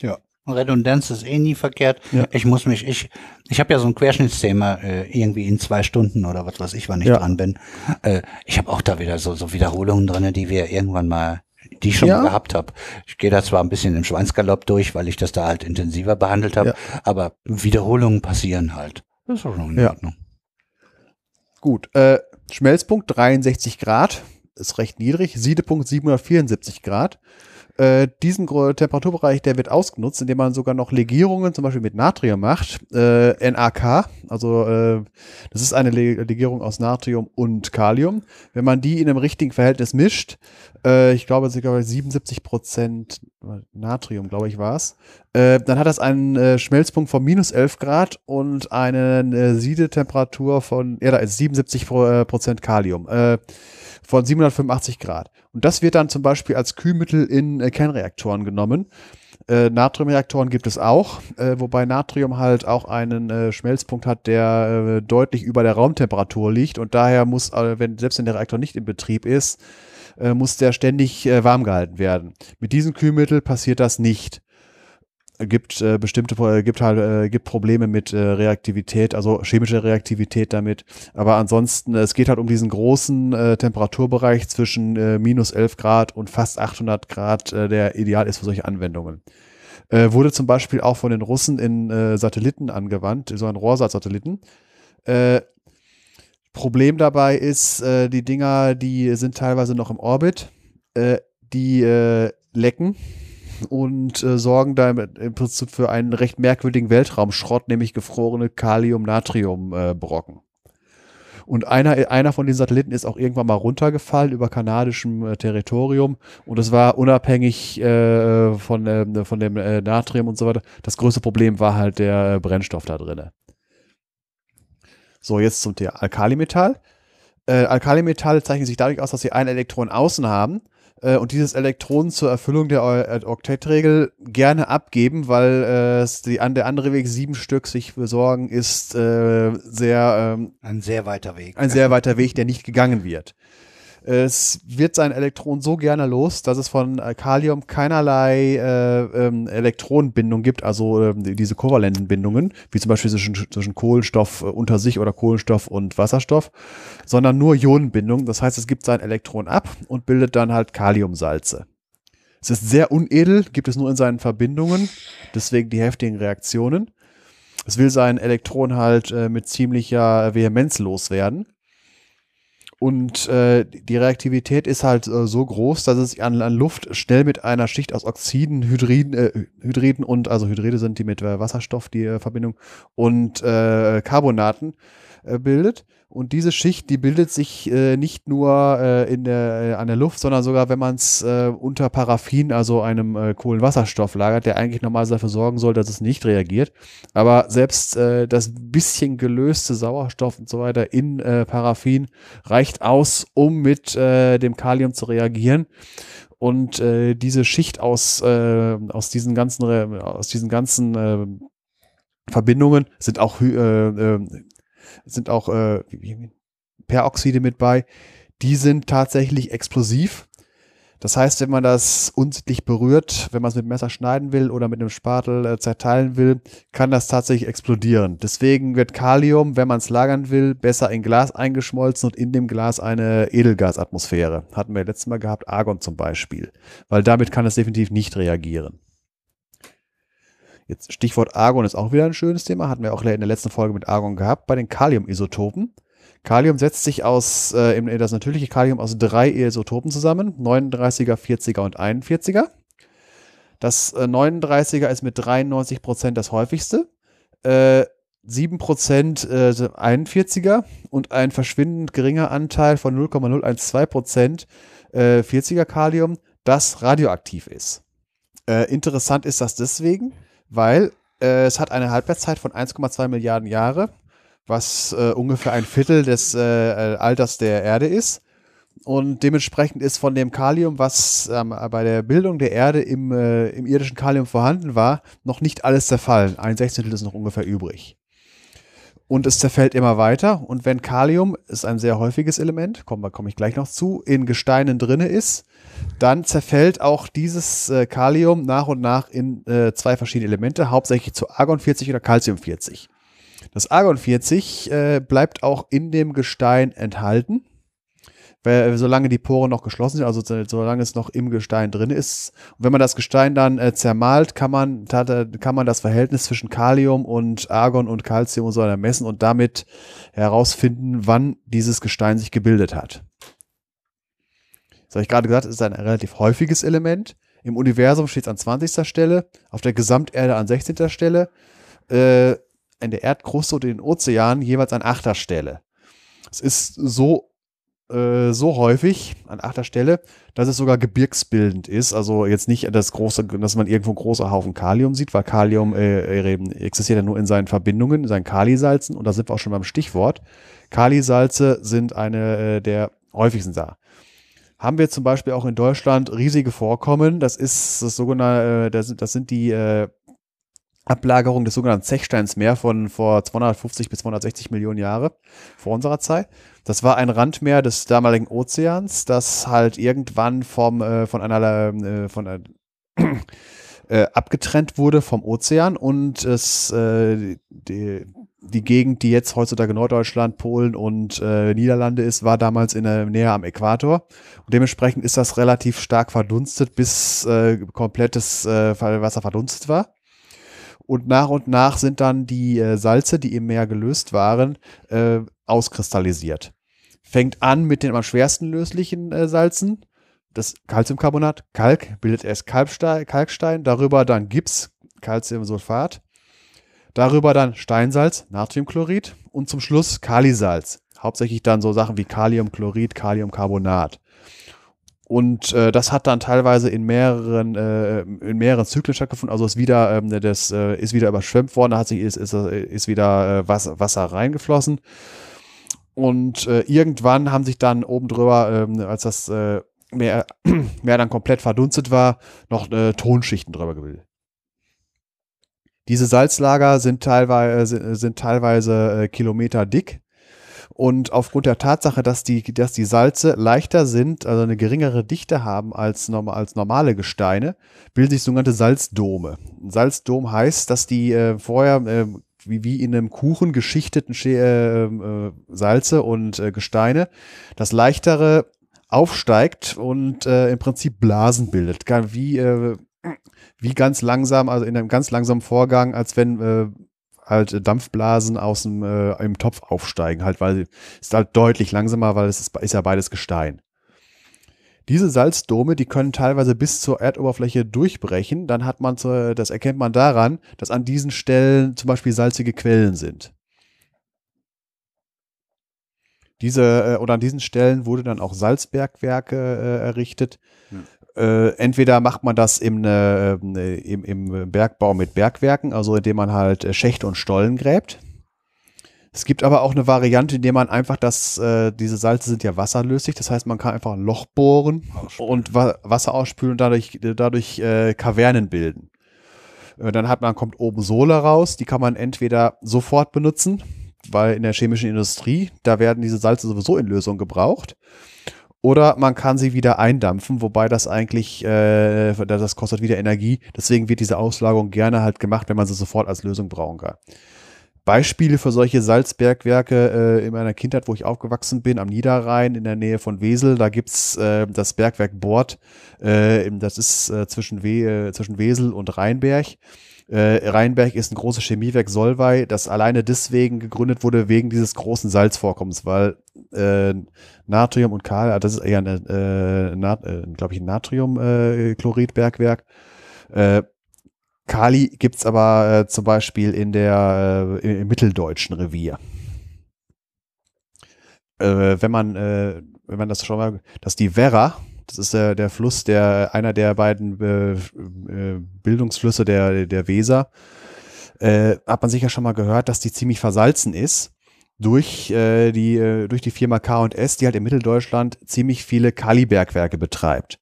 S1: Ja. Redundanz ist eh nie verkehrt. Ja. Ich muss mich, ich, ich habe ja so ein Querschnittsthema äh, irgendwie in zwei Stunden oder was weiß ich, wann ich ja. dran bin. Äh, ich habe auch da wieder so, so Wiederholungen drinne, die wir irgendwann mal, die ich schon ja. gehabt habe. Ich gehe da zwar ein bisschen im Schweinsgalopp durch, weil ich das da halt intensiver behandelt habe, aber Wiederholungen passieren halt.
S2: Das ist auch schon in Ordnung. Gut, äh, Schmelzpunkt 63 Grad ist recht niedrig. Siedepunkt 774 Grad. Äh, diesen Temperaturbereich, der wird ausgenutzt, indem man sogar noch Legierungen zum Beispiel mit Natrium macht. Äh, NaK, also äh, das ist eine Legierung aus Natrium und Kalium. Wenn man die in einem richtigen Verhältnis mischt, äh, ich glaube sogar 77 Prozent Natrium, glaube ich, war es, äh, dann hat das einen äh, Schmelzpunkt von minus 11 Grad und eine, eine Siedetemperatur von, ja, da ist 77 Prozent Kalium. Von 785 Grad. Und das wird dann zum Beispiel als Kühlmittel in äh, Kernreaktoren genommen. Äh, Natriumreaktoren gibt es auch, äh, wobei Natrium halt auch einen äh, Schmelzpunkt hat, der äh, deutlich über der Raumtemperatur liegt und daher muss, äh, wenn selbst wenn der Reaktor nicht in Betrieb ist, äh, muss der ständig warm gehalten werden. Mit diesem Kühlmittel passiert das nicht gibt äh, bestimmte äh, gibt halt äh, gibt Probleme mit äh, Reaktivität, also chemische Reaktivität damit. Aber ansonsten äh, es geht halt um diesen großen äh, Temperaturbereich zwischen äh, minus 11 Grad und fast 800 Grad, äh, der ideal ist für solche Anwendungen. Äh, wurde zum Beispiel auch von den Russen in äh, Satelliten angewandt, so ein Rohrsat-Satelliten. Äh, Problem dabei ist, äh, die Dinger, die sind teilweise noch im Orbit, äh, die äh, lecken und äh, sorgen da im Prinzip für einen recht merkwürdigen Weltraumschrott, nämlich gefrorene Kalium-Natrium-Brocken. Und einer, einer von den Satelliten ist auch irgendwann mal runtergefallen über kanadischem äh, Territorium. Und es war unabhängig äh, von, äh, von dem äh, Natrium und so weiter. Das größte Problem war halt der äh, Brennstoff da drin. So, jetzt zum Thema Alkalimetall. Äh, Alkalimetalle zeichnen sich dadurch aus, dass sie ein Elektron außen haben äh, und dieses Elektron zur Erfüllung der äh, Oktettregel gerne abgeben, weil äh, die, an der andere Weg, sieben Stück sich besorgen, ist äh, sehr
S1: ähm, ein sehr weiter Weg.
S2: Ein sehr weiter Weg, der nicht gegangen wird. Es wird sein Elektron so gerne los, dass es von Kalium keinerlei äh, ähm, Elektronenbindung gibt, also äh, diese kovalenten Bindungen, wie zum Beispiel zwischen, zwischen Kohlenstoff äh, unter sich oder Kohlenstoff und Wasserstoff, sondern nur Ionenbindung. Das heißt, es gibt sein Elektron ab und bildet dann halt Kaliumsalze. Es ist sehr unedel, gibt es nur in seinen Verbindungen, deswegen die heftigen Reaktionen. Es will sein Elektron halt äh, mit ziemlicher Vehemenz loswerden. Und äh, die Reaktivität ist halt äh, so groß, dass es an, an, Luft schnell mit einer Schicht aus Oxiden, Hydriden, äh, Hydriden und, also Hydride sind die mit äh, Wasserstoff, die äh, Verbindung, und äh, Carbonaten äh, bildet. Und diese Schicht, die bildet sich äh, nicht nur äh, in der, äh, an der Luft, sondern sogar, wenn man es äh, unter Paraffin, also einem äh, Kohlenwasserstoff lagert, der eigentlich normalerweise dafür sorgen soll, dass es nicht reagiert. Aber selbst äh, das bisschen gelöste Sauerstoff und so weiter in Paraffin reicht aus, um mit dem Kalium zu reagieren. Und diese Schicht aus, aus diesen ganzen, aus diesen ganzen Verbindungen sind auch, äh, äh, sind auch äh, Peroxide mit bei. Die sind tatsächlich explosiv. Das heißt, wenn man das unsittlich berührt, wenn man es mit Messer schneiden will oder mit einem Spatel äh, zerteilen will, kann das tatsächlich explodieren. Deswegen wird Kalium, wenn man es lagern will, besser in Glas eingeschmolzen und in dem Glas eine Edelgasatmosphäre. Hatten wir letztes Mal gehabt, Argon zum Beispiel. Weil damit kann es definitiv nicht reagieren. Jetzt Stichwort Argon ist auch wieder ein schönes Thema. Hatten wir auch in der letzten Folge mit Argon gehabt, bei den Kaliumisotopen. Kalium setzt sich aus, äh, das natürliche Kalium aus drei Isotopen zusammen, 39er, 40er und 41er. Das äh, 39er ist mit 93 Prozent das häufigste. Äh, 7% äh, 41er und ein verschwindend geringer Anteil von 0,012% äh, 40er Kalium, das radioaktiv ist. Äh, interessant ist das deswegen, weil äh, es hat eine Halbwertszeit von 1,2 Milliarden Jahre, was äh, ungefähr ein Viertel des äh, Alters der Erde ist. Und dementsprechend ist von dem Kalium, was ähm, bei der Bildung der Erde im, äh, im irdischen Kalium vorhanden war, noch nicht alles zerfallen. Ein Sechzehntel ist noch ungefähr übrig. Und es zerfällt immer weiter. Und wenn Kalium, ist ein sehr häufiges Element, komme komm ich gleich noch zu, in Gesteinen drinne ist, dann zerfällt auch dieses äh, Kalium nach und nach in äh, zwei verschiedene Elemente, hauptsächlich zu Argon 40 oder Calcium 40. Das Argon 40 äh, bleibt auch in dem Gestein enthalten, weil, solange die Poren noch geschlossen sind, also solange es noch im Gestein drin ist. Und wenn man das Gestein dann äh, zermalt, kann man, kann man das Verhältnis zwischen Kalium und Argon und Calcium und so weiter messen und damit herausfinden, wann dieses Gestein sich gebildet hat. Das habe ich gerade gesagt, es ist ein relativ häufiges Element. Im Universum steht es an 20. Stelle, auf der Gesamterde an 16. Stelle, äh, in der Erdkruste und in den Ozeanen jeweils an 8. Stelle. Es ist so, äh, so häufig an 8. Stelle, dass es sogar gebirgsbildend ist. Also jetzt nicht das große, dass man irgendwo große Haufen Kalium sieht, weil Kalium äh, existiert ja nur in seinen Verbindungen, in seinen Kalisalzen. Und da sind wir auch schon beim Stichwort. Kalisalze sind eine äh, der häufigsten da haben wir zum Beispiel auch in Deutschland riesige Vorkommen. Das ist das sogenannte, äh, das, sind, das sind die äh, Ablagerung des sogenannten Zechsteinsmeer von vor 250 bis 260 Millionen Jahre vor unserer Zeit. Das war ein Randmeer des damaligen Ozeans, das halt irgendwann vom äh, von einer äh, von einer äh, abgetrennt wurde vom Ozean und es äh, die, die Gegend, die jetzt heutzutage Norddeutschland, Polen und äh, Niederlande ist, war damals in der Nähe am Äquator. Und dementsprechend ist das relativ stark verdunstet, bis äh, komplettes äh, Wasser verdunstet war. Und nach und nach sind dann die äh, Salze, die im Meer gelöst waren, äh, auskristallisiert. Fängt an mit den am schwersten löslichen äh, Salzen. Das Calciumcarbonat, Kalk, bildet erst Kalkstein, Kalkstein, darüber dann Gips, Calciumsulfat Darüber dann Steinsalz, Natriumchlorid und zum Schluss Kalisalz. Hauptsächlich dann so Sachen wie Kaliumchlorid, Kaliumcarbonat. Und äh, das hat dann teilweise in mehreren, äh, in mehreren Zyklen stattgefunden. Also ist wieder, ähm, das äh, ist wieder überschwemmt worden, da hat sich, ist, ist, ist wieder äh, Wasser, Wasser reingeflossen. Und äh, irgendwann haben sich dann oben drüber, ähm, als das äh, Meer, Meer dann komplett verdunstet war, noch äh, Tonschichten drüber gebildet. Diese Salzlager sind teilweise, sind teilweise äh, Kilometer dick. Und aufgrund der Tatsache, dass die, dass die Salze leichter sind, also eine geringere Dichte haben als, als normale Gesteine, bilden sich sogenannte Salzdome. Ein Salzdom heißt, dass die äh, vorher äh, wie, wie in einem Kuchen geschichteten äh, äh, Salze und äh, Gesteine das leichtere aufsteigt und äh, im Prinzip Blasen bildet. Wie, äh, wie ganz langsam, also in einem ganz langsamen Vorgang, als wenn äh, halt Dampfblasen aus dem äh, im Topf aufsteigen, halt, weil es ist halt deutlich langsamer, weil es ist, ist ja beides Gestein. Diese Salzdome, die können teilweise bis zur Erdoberfläche durchbrechen. Dann hat man, zu, das erkennt man daran, dass an diesen Stellen zum Beispiel salzige Quellen sind. Diese äh, oder an diesen Stellen wurde dann auch Salzbergwerke äh, errichtet. Hm. Äh, entweder macht man das im, äh, im, im Bergbau mit Bergwerken, also indem man halt äh, Schächte und Stollen gräbt. Es gibt aber auch eine Variante, in der man einfach das, äh, diese Salze sind ja wasserlöslich, das heißt, man kann einfach ein Loch bohren und wa Wasser ausspülen und dadurch, dadurch äh, Kavernen bilden. Dann hat man, kommt oben Sohle raus, die kann man entweder sofort benutzen, weil in der chemischen Industrie, da werden diese Salze sowieso in Lösung gebraucht. Oder man kann sie wieder eindampfen, wobei das eigentlich, äh, das kostet wieder Energie. Deswegen wird diese Auslagerung gerne halt gemacht, wenn man sie sofort als Lösung brauchen kann. Beispiele für solche Salzbergwerke äh, in meiner Kindheit, wo ich aufgewachsen bin, am Niederrhein in der Nähe von Wesel, da gibt's äh, das Bergwerk Bord, äh, das ist äh, zwischen, We äh, zwischen Wesel und Rheinberg. Äh, Rheinberg ist ein großes Chemiewerk Solvay, das alleine deswegen gegründet wurde, wegen dieses großen Salzvorkommens, weil äh, Natrium und Kal, ah, das ist eher ein, äh, äh, glaube ich, ein Natriumchloridbergwerk. Äh, Kali gibt's aber äh, zum Beispiel in der, äh, im mitteldeutschen Revier. Äh, wenn man, äh, wenn man das schon mal, dass die Werra, das ist der, der Fluss, der einer der beiden äh, äh, Bildungsflüsse der, der Weser. Äh, hat man sicher schon mal gehört, dass die ziemlich versalzen ist durch äh, die äh, durch die Firma K&S, die halt in Mitteldeutschland ziemlich viele Kalibergwerke betreibt.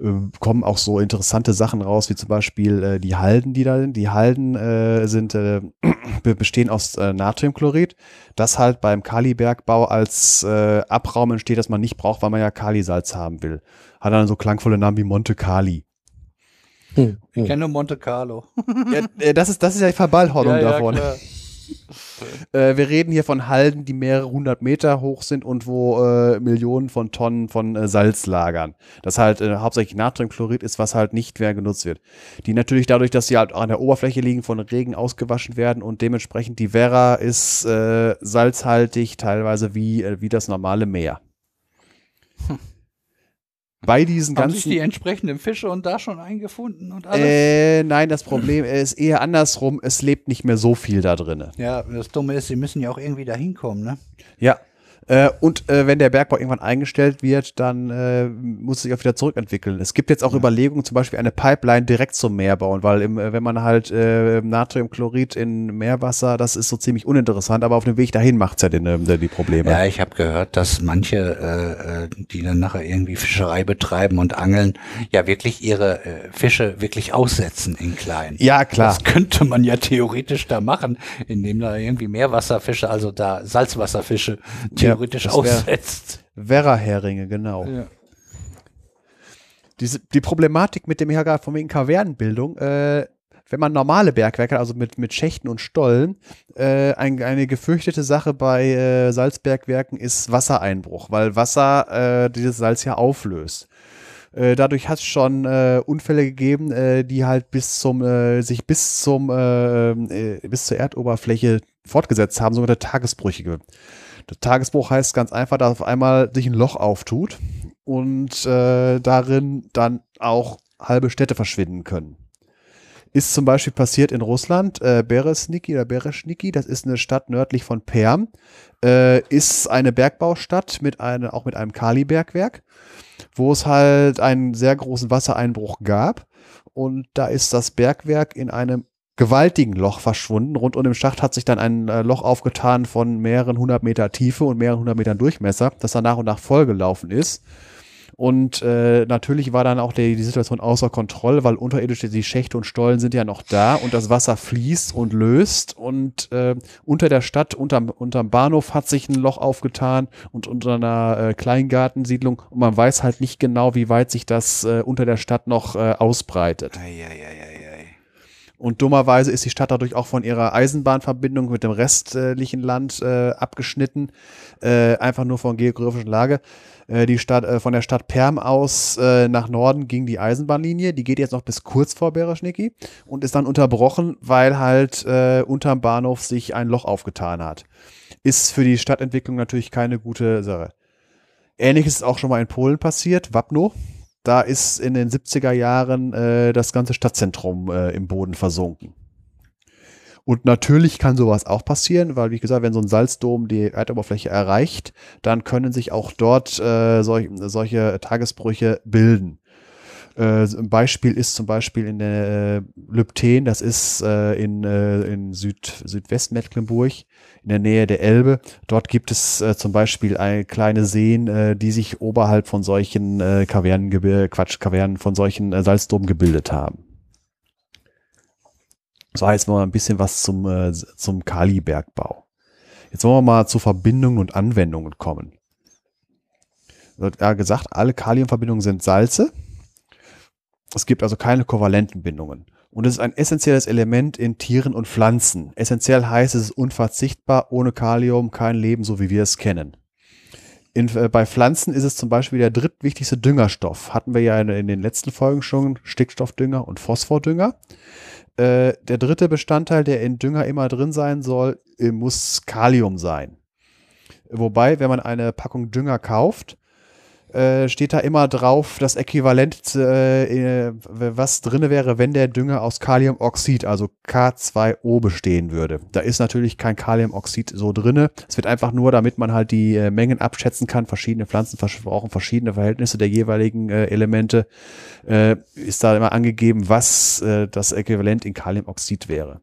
S2: Äh, kommen auch so interessante Sachen raus, wie zum Beispiel äh, die Halden, die da sind. Die Halden äh, sind, äh, bestehen aus äh, Natriumchlorid, das halt beim Kalibergbau als äh, Abraum entsteht, das man nicht braucht, weil man ja Kalisalz haben will. Hat dann so klangvolle Namen wie Monte Kali.
S1: Hm, ich hm. kenne nur Monte Carlo.
S2: ja, äh, das, ist, das ist ja die Verballhornung ja, davon. Ja, äh, wir reden hier von Halden, die mehrere hundert Meter hoch sind und wo äh, Millionen von Tonnen von äh, Salz lagern. Das halt äh, hauptsächlich Natriumchlorid ist, was halt nicht mehr genutzt wird. Die natürlich dadurch, dass sie halt an der Oberfläche liegen, von Regen ausgewaschen werden und dementsprechend die Werra ist äh, salzhaltig, teilweise wie, äh, wie das normale Meer. Hm bei diesen
S1: Haben
S2: ganzen.
S1: sich die entsprechenden Fische und da schon eingefunden und alles?
S2: Äh, nein, das Problem ist eher andersrum. Es lebt nicht mehr so viel da drin.
S1: Ja, das Dumme ist, sie müssen ja auch irgendwie da hinkommen, ne?
S2: Ja, äh, und äh, wenn der Bergbau irgendwann eingestellt wird, dann äh, muss sich auch wieder zurückentwickeln. Es gibt jetzt auch ja. Überlegungen, zum Beispiel eine Pipeline direkt zum Meer bauen, weil im, äh, wenn man halt äh, Natriumchlorid in Meerwasser, das ist so ziemlich uninteressant, aber auf dem Weg dahin macht's ja den, äh, die Probleme.
S1: Ja, ich habe gehört, dass manche, äh, äh, die dann nachher irgendwie Fischerei betreiben und angeln, ja wirklich ihre äh, Fische wirklich aussetzen in klein.
S2: Ja, klar.
S1: Das könnte man ja theoretisch da machen, indem da irgendwie Meerwasserfische, also da Salzwasserfische,
S2: ja theoretisch aussetzt. Werra-Heringe, genau. Ja. Diese, die Problematik mit dem Hergang von wegen Kavernenbildung, äh, wenn man normale Bergwerke, also mit, mit Schächten und Stollen, äh, ein, eine gefürchtete Sache bei äh, Salzbergwerken ist Wassereinbruch, weil Wasser äh, dieses Salz ja auflöst. Äh, dadurch hat es schon äh, Unfälle gegeben, äh, die halt bis zum, äh, sich bis zum, äh, äh, bis zur Erdoberfläche fortgesetzt haben, sogenannte Tagesbrüchige. Das Tagesbuch heißt ganz einfach, dass auf einmal sich ein Loch auftut und äh, darin dann auch halbe Städte verschwinden können. Ist zum Beispiel passiert in Russland, äh, Beresniki oder Bereschniki, das ist eine Stadt nördlich von Perm, äh, ist eine Bergbaustadt mit eine, auch mit einem Kalibergwerk, wo es halt einen sehr großen Wassereinbruch gab. Und da ist das Bergwerk in einem gewaltigen Loch verschwunden. Rund um den Schacht hat sich dann ein äh, Loch aufgetan von mehreren hundert Meter Tiefe und mehreren hundert Metern Durchmesser, das dann nach und nach vollgelaufen ist. Und äh, natürlich war dann auch die, die Situation außer Kontrolle, weil unterirdisch die Schächte und Stollen sind ja noch da und das Wasser fließt und löst. Und äh, unter der Stadt, unterm, unterm Bahnhof hat sich ein Loch aufgetan und unter einer äh, Kleingartensiedlung. Und man weiß halt nicht genau, wie weit sich das äh, unter der Stadt noch äh, ausbreitet. Ei, ei, ei, ei. Und dummerweise ist die Stadt dadurch auch von ihrer Eisenbahnverbindung mit dem restlichen Land äh, abgeschnitten, äh, einfach nur von geografischen Lage. Äh, die Stadt, äh, von der Stadt Perm aus äh, nach Norden ging die Eisenbahnlinie, die geht jetzt noch bis kurz vor Bereschniki und ist dann unterbrochen, weil halt äh, unterm Bahnhof sich ein Loch aufgetan hat. Ist für die Stadtentwicklung natürlich keine gute Sache. Ähnliches ist auch schon mal in Polen passiert, Wapno da ist in den 70er Jahren äh, das ganze Stadtzentrum äh, im Boden versunken. Und natürlich kann sowas auch passieren, weil, wie gesagt, wenn so ein Salzdom die Erdoberfläche erreicht, dann können sich auch dort äh, solch, solche Tagesbrüche bilden. Äh, ein Beispiel ist zum Beispiel in der äh, Lübten, das ist äh, in, äh, in Süd, Südwestmecklenburg, in der Nähe der Elbe. Dort gibt es äh, zum Beispiel eine kleine Seen, äh, die sich oberhalb von solchen äh, Kavernen, Quatsch, Kavernen, von solchen äh, Salzdomen gebildet haben. So heißt mal ein bisschen was zum, äh, zum Kalibergbau. Jetzt wollen wir mal zu Verbindungen und Anwendungen kommen. Wird ja gesagt, alle Kaliumverbindungen sind Salze. Es gibt also keine kovalenten Bindungen. Und es ist ein essentielles Element in Tieren und Pflanzen. Essentiell heißt es ist unverzichtbar, ohne Kalium kein Leben, so wie wir es kennen. In, äh, bei Pflanzen ist es zum Beispiel der drittwichtigste Düngerstoff. Hatten wir ja in, in den letzten Folgen schon Stickstoffdünger und Phosphordünger. Äh, der dritte Bestandteil, der in Dünger immer drin sein soll, äh, muss Kalium sein. Wobei, wenn man eine Packung Dünger kauft, äh, steht da immer drauf das Äquivalent, äh, was drin wäre, wenn der Dünger aus Kaliumoxid, also K2O, bestehen würde. Da ist natürlich kein Kaliumoxid so drin. Es wird einfach nur, damit man halt die äh, Mengen abschätzen kann. Verschiedene Pflanzen brauchen verschiedene Verhältnisse der jeweiligen äh, Elemente. Äh, ist da immer angegeben, was äh, das Äquivalent in Kaliumoxid wäre.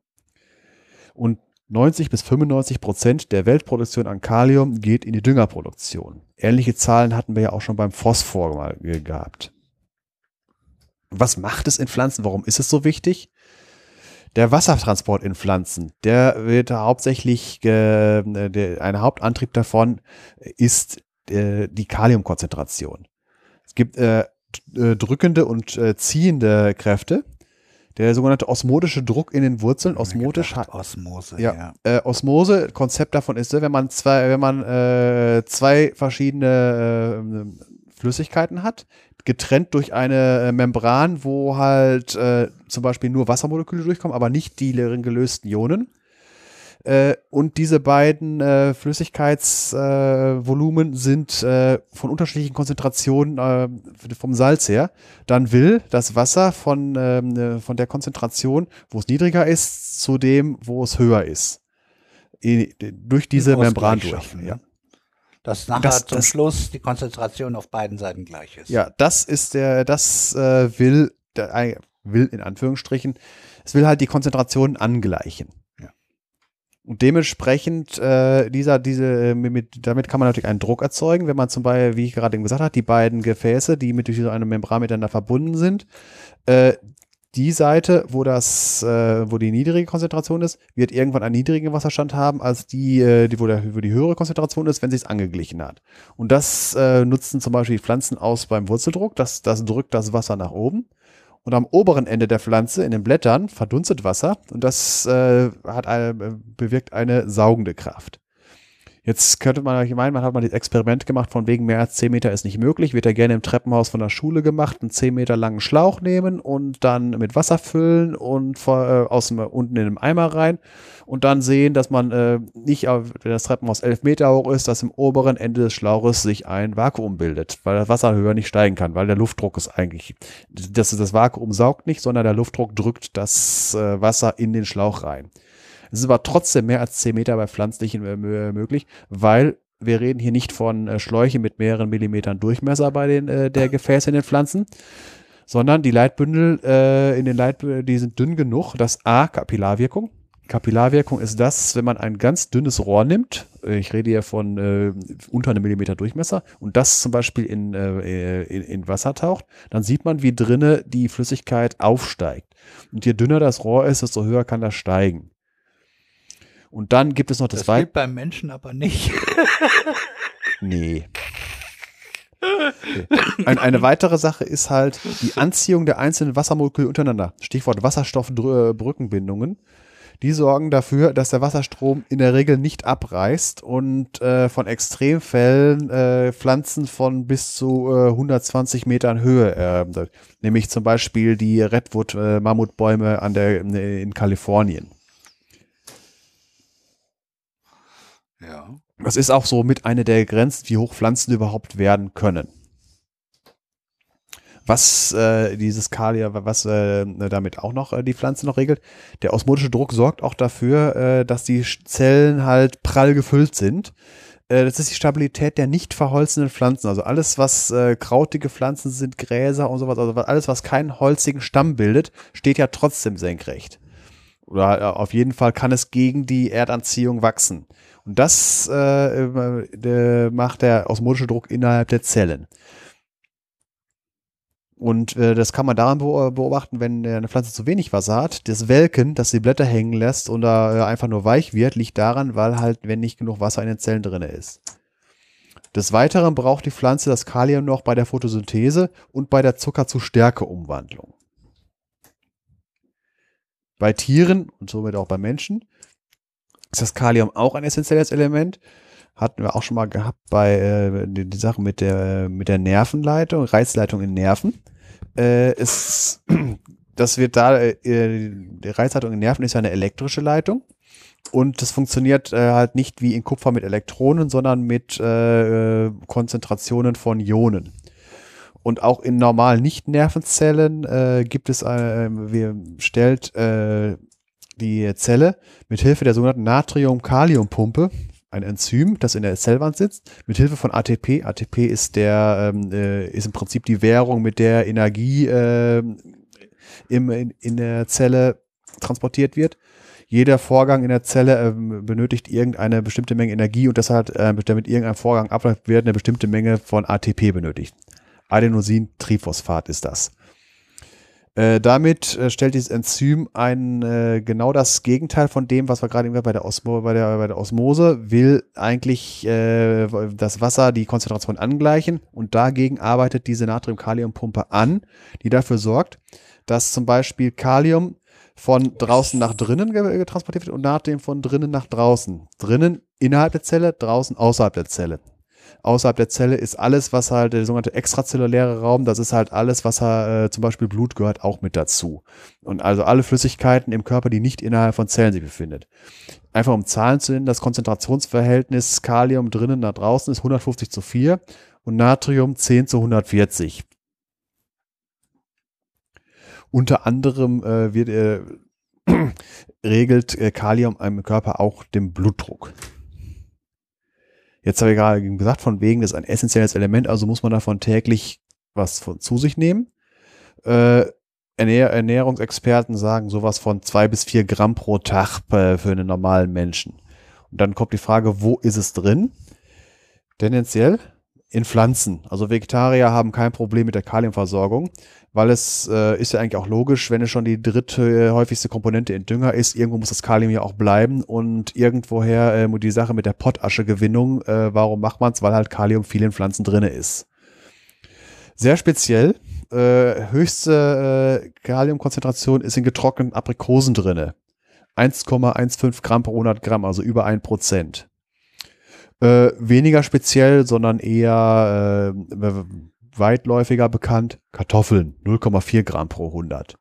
S2: Und 90 bis 95 Prozent der Weltproduktion an Kalium geht in die Düngerproduktion. Ähnliche Zahlen hatten wir ja auch schon beim Phosphor mal gehabt. Was macht es in Pflanzen? Warum ist es so wichtig? Der Wassertransport in Pflanzen, der wird hauptsächlich, äh, ein Hauptantrieb davon ist äh, die Kaliumkonzentration. Es gibt äh, drückende und äh, ziehende Kräfte der sogenannte osmotische Druck in den Wurzeln. Osmotisch hat
S1: Osmose,
S2: ja. ja. Äh, Osmose, Konzept davon ist, wenn man zwei, wenn man äh, zwei verschiedene äh, Flüssigkeiten hat, getrennt durch eine äh, Membran, wo halt äh, zum Beispiel nur Wassermoleküle durchkommen, aber nicht die gelösten Ionen äh, und diese beiden äh, Flüssigkeitsvolumen äh, sind von unterschiedlichen Konzentrationen äh, vom Salz her. Dann will das Wasser von, ähm, äh, von der Konzentration, wo es niedriger ist, zu dem, wo es höher ist. I, durch diese Membran durch. Ja.
S1: Dass nachher das, zum das, Schluss die Konzentration auf beiden Seiten gleich ist.
S2: Ja, das ist der, das äh, will, der, will in Anführungsstrichen, es will halt die Konzentrationen angleichen. Und dementsprechend, äh, dieser, diese, äh, mit, damit kann man natürlich einen Druck erzeugen, wenn man zum Beispiel, wie ich gerade gesagt habe, die beiden Gefäße, die mit durch so eine Membran miteinander verbunden sind, äh, die Seite, wo das, äh, wo die niedrige Konzentration ist, wird irgendwann einen niedrigen Wasserstand haben als die, äh, die wo, der, wo die höhere Konzentration ist, wenn sie es angeglichen hat. Und das äh, nutzen zum Beispiel die Pflanzen aus beim Wurzeldruck. Das, das drückt das Wasser nach oben. Und am oberen Ende der Pflanze, in den Blättern, verdunstet Wasser und das äh, hat eine, bewirkt eine saugende Kraft. Jetzt könnte man eigentlich meinen, man hat mal das Experiment gemacht, von wegen mehr als 10 Meter ist nicht möglich, wird ja gerne im Treppenhaus von der Schule gemacht, einen 10 Meter langen Schlauch nehmen und dann mit Wasser füllen und vor, äh, aus dem, unten in den Eimer rein und dann sehen, dass man äh, nicht, wenn das Treppenhaus 11 Meter hoch ist, dass im oberen Ende des Schlauches sich ein Vakuum bildet, weil das Wasser höher nicht steigen kann, weil der Luftdruck ist eigentlich, das, das Vakuum saugt nicht, sondern der Luftdruck drückt das äh, Wasser in den Schlauch rein. Es ist aber trotzdem mehr als 10 Meter bei pflanzlichen äh, möglich, weil wir reden hier nicht von äh, Schläuche mit mehreren Millimetern Durchmesser bei den äh, der Gefäße in den Pflanzen, sondern die Leitbündel äh, in den Leitbündeln, die sind dünn genug, dass A Kapillarwirkung. Kapillarwirkung ist das, wenn man ein ganz dünnes Rohr nimmt, ich rede hier von äh, unter einem Millimeter Durchmesser, und das zum Beispiel in, äh, in, in Wasser taucht, dann sieht man, wie drinne die Flüssigkeit aufsteigt. Und je dünner das Rohr ist, desto höher kann das steigen. Und dann gibt es noch das,
S1: das geht beim Menschen aber nicht.
S2: nee. Ein, eine weitere Sache ist halt die Anziehung der einzelnen Wassermoleküle untereinander. Stichwort Wasserstoffbrückenbindungen. Die sorgen dafür, dass der Wasserstrom in der Regel nicht abreißt und äh, von Extremfällen äh, Pflanzen von bis zu äh, 120 Metern Höhe, äh, nämlich zum Beispiel die Redwood-Mammutbäume an der in Kalifornien.
S1: Ja.
S2: Das ist auch so mit einer der Grenzen, wie hoch Pflanzen überhaupt werden können. Was äh, dieses Kalium, was äh, damit auch noch äh, die Pflanze noch regelt, der osmotische Druck sorgt auch dafür, äh, dass die Zellen halt prall gefüllt sind. Äh, das ist die Stabilität der nicht verholzenden Pflanzen. Also alles, was äh, krautige Pflanzen sind, Gräser und sowas, also alles, was keinen holzigen Stamm bildet, steht ja trotzdem senkrecht. Oder auf jeden Fall kann es gegen die Erdanziehung wachsen. Und das äh, äh, macht der osmotische Druck innerhalb der Zellen. Und äh, das kann man daran beobachten, wenn eine Pflanze zu wenig Wasser hat. Das Welken, das die Blätter hängen lässt oder äh, einfach nur weich wird, liegt daran, weil halt, wenn nicht genug Wasser in den Zellen drin ist. Des Weiteren braucht die Pflanze das Kalium noch bei der Photosynthese und bei der Zucker-zu-Stärke-Umwandlung. Bei Tieren und somit auch bei Menschen ist das Kalium auch ein essentielles Element. Hatten wir auch schon mal gehabt bei äh, die, die Sache mit der, mit der Nervenleitung, Reizleitung in Nerven. Äh, ist, das wird da, äh, die Reizleitung in Nerven ist ja eine elektrische Leitung. Und das funktioniert äh, halt nicht wie in Kupfer mit Elektronen, sondern mit äh, Konzentrationen von Ionen. Und auch in normalen Nicht-Nervenzellen äh, gibt es, äh, wir stellt äh, die Zelle mit Hilfe der sogenannten Natrium-Kalium-Pumpe, ein Enzym, das in der Zellwand sitzt, mit Hilfe von ATP. ATP ist der ähm, äh, ist im Prinzip die Währung, mit der Energie äh, im, in, in der Zelle transportiert wird. Jeder Vorgang in der Zelle äh, benötigt irgendeine bestimmte Menge Energie und deshalb, äh, damit irgendein Vorgang abläuft, wird eine bestimmte Menge von ATP benötigt. Adenosin-Triphosphat ist das. Äh, damit äh, stellt dieses Enzym ein äh, genau das Gegenteil von dem, was wir gerade bei der, bei, der, bei der Osmose will eigentlich äh, das Wasser die Konzentration angleichen und dagegen arbeitet diese Natrium-Kalium-Pumpe an, die dafür sorgt, dass zum Beispiel Kalium von draußen nach drinnen getransportiert wird und Natrium von drinnen nach draußen. Drinnen innerhalb der Zelle, draußen außerhalb der Zelle außerhalb der Zelle ist alles, was halt der sogenannte extrazelluläre Raum, das ist halt alles, was äh, zum Beispiel Blut gehört, auch mit dazu. Und also alle Flüssigkeiten im Körper, die nicht innerhalb von Zellen sich befindet. Einfach um Zahlen zu nennen, das Konzentrationsverhältnis Kalium drinnen nach draußen ist 150 zu 4 und Natrium 10 zu 140. Unter anderem äh, wird, äh, regelt äh, Kalium im Körper auch den Blutdruck. Jetzt habe ich gerade gesagt, von wegen, das ist ein essentielles Element, also muss man davon täglich was von, zu sich nehmen. Äh, Ernähr Ernährungsexperten sagen sowas von zwei bis vier Gramm pro Tag für einen normalen Menschen. Und dann kommt die Frage, wo ist es drin? Tendenziell in Pflanzen. Also Vegetarier haben kein Problem mit der Kaliumversorgung, weil es äh, ist ja eigentlich auch logisch, wenn es schon die dritte äh, häufigste Komponente in Dünger ist, irgendwo muss das Kalium ja auch bleiben und irgendwoher äh, die Sache mit der Pottaschegewinnung, äh, warum macht man es? Weil halt Kalium viel in Pflanzen drinne ist. Sehr speziell, äh, höchste äh, Kaliumkonzentration ist in getrockneten Aprikosen drinne. 1,15 Gramm pro 100 Gramm, also über ein Prozent. Äh, weniger speziell, sondern eher äh, weitläufiger bekannt, Kartoffeln, 0,4 Gramm pro 100.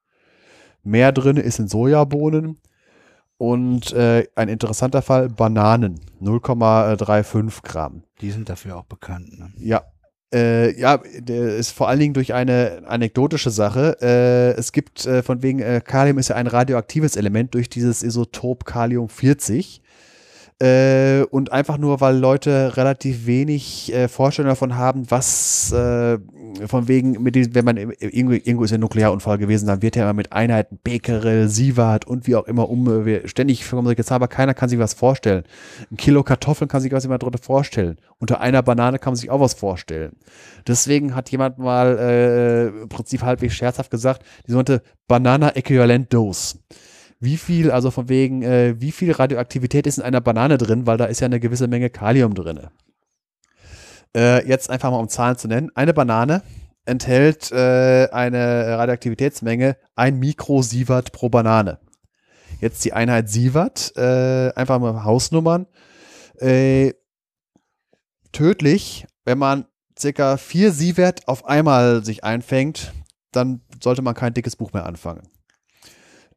S2: Mehr drin ist in Sojabohnen und äh, ein interessanter Fall, Bananen, 0,35 Gramm.
S1: Die sind dafür auch bekannt. Ne?
S2: Ja, äh, ja, der ist vor allen Dingen durch eine anekdotische Sache. Äh, es gibt äh, von wegen, äh, Kalium ist ja ein radioaktives Element durch dieses Isotop Kalium 40. Äh, und einfach nur, weil Leute relativ wenig äh, Vorstellung davon haben, was äh, von wegen, mit diesem, wenn man irgendwo, irgendwo ist ein Nuklearunfall gewesen, dann wird ja immer mit Einheiten Becquerel, Sievert und wie auch immer um, äh, wir, ständig Zahlen, aber keiner kann sich was vorstellen. Ein Kilo Kartoffeln kann sich was immer drunter vorstellen. Unter einer Banane kann man sich auch was vorstellen. Deswegen hat jemand mal äh, im Prinzip halbwegs scherzhaft gesagt, die sogenannte Banana-Äquivalent-Dose wie viel, also von wegen, äh, wie viel Radioaktivität ist in einer Banane drin, weil da ist ja eine gewisse Menge Kalium drin. Äh, jetzt einfach mal um Zahlen zu nennen. Eine Banane enthält äh, eine Radioaktivitätsmenge 1 Mikrosievert pro Banane. Jetzt die Einheit Sievert, äh, einfach mal Hausnummern. Äh, tödlich, wenn man circa 4 Sievert auf einmal sich einfängt, dann sollte man kein dickes Buch mehr anfangen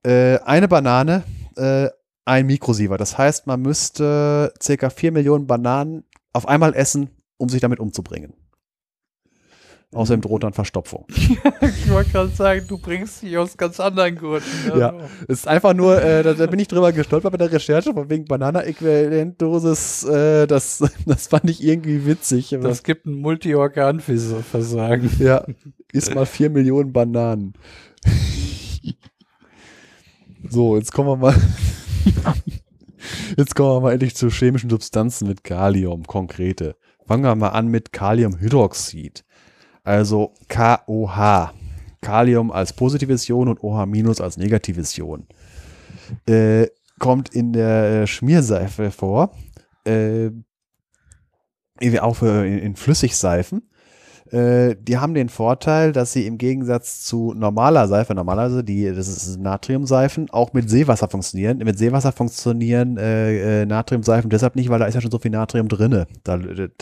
S2: äh, eine Banane, äh, ein Mikrosievert. Das heißt, man müsste circa 4 Millionen Bananen auf einmal essen, um sich damit umzubringen. Außerdem droht dann Verstopfung.
S4: ich wollte gerade sagen, du bringst dich aus ganz anderen Gründen.
S2: Ne? Ja, es ist einfach nur, äh, da, da, bin ich drüber gestolpert bei der Recherche, von wegen Banana-Äquivalentdosis, äh, das, das fand ich irgendwie witzig.
S4: Das gibt ein Multiorganversagen.
S2: Ja, ist mal vier Millionen Bananen. so, jetzt kommen wir mal. Jetzt kommen wir mal endlich zu chemischen Substanzen mit Kalium, konkrete. Fangen wir mal an mit Kaliumhydroxid. Also KOH. Kalium als positives Ion und OH- als negatives Ion. Äh, kommt in der äh, Schmierseife vor. Äh, auch in, in Flüssigseifen. Äh, die haben den Vorteil, dass sie im Gegensatz zu normaler Seife, normalerweise die, das ist Natriumseifen, auch mit Seewasser funktionieren. Mit Seewasser funktionieren äh, äh, Natriumseifen deshalb nicht, weil da ist ja schon so viel Natrium drinne. Da,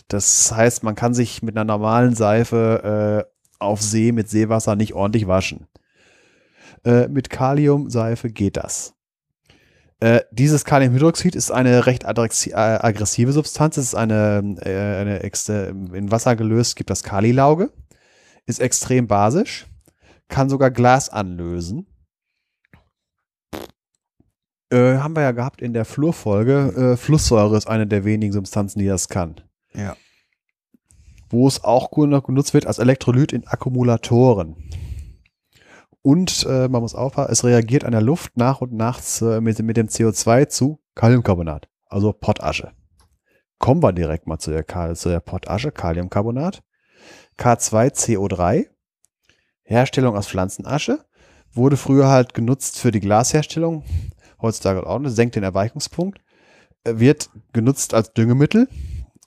S2: das heißt, man kann sich mit einer normalen Seife äh, auf See mit Seewasser nicht ordentlich waschen. Äh, mit Kaliumseife geht das. Äh, dieses Kaliumhydroxid ist eine recht äh, aggressive Substanz. Es ist eine, äh, eine in Wasser gelöst, gibt das Kalilauge. Ist extrem basisch. Kann sogar Glas anlösen. Äh, haben wir ja gehabt in der Flurfolge. Äh, Flusssäure ist eine der wenigen Substanzen, die das kann.
S1: Ja.
S2: Wo es auch genutzt wird als Elektrolyt in Akkumulatoren. Und äh, man muss aufpassen, es reagiert an der Luft nach und nach äh, mit, mit, dem CO2 zu Kaliumcarbonat, also Pottasche. Kommen wir direkt mal zu der, zu der Pottasche, Kaliumcarbonat. K2CO3, Herstellung aus Pflanzenasche, wurde früher halt genutzt für die Glasherstellung, heutzutage auch, senkt den Erweichungspunkt, äh, wird genutzt als Düngemittel,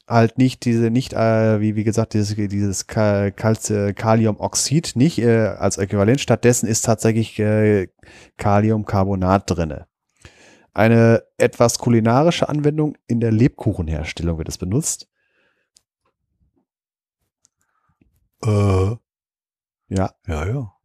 S2: halt nicht diese, nicht, äh, wie, wie gesagt, dieses, dieses Kal Kaliumoxid nicht äh, als Äquivalent. Stattdessen ist tatsächlich äh, Kaliumcarbonat drinne. Eine etwas kulinarische Anwendung in der Lebkuchenherstellung wird es benutzt.
S1: Äh.
S2: Ja.
S1: Ja, ja.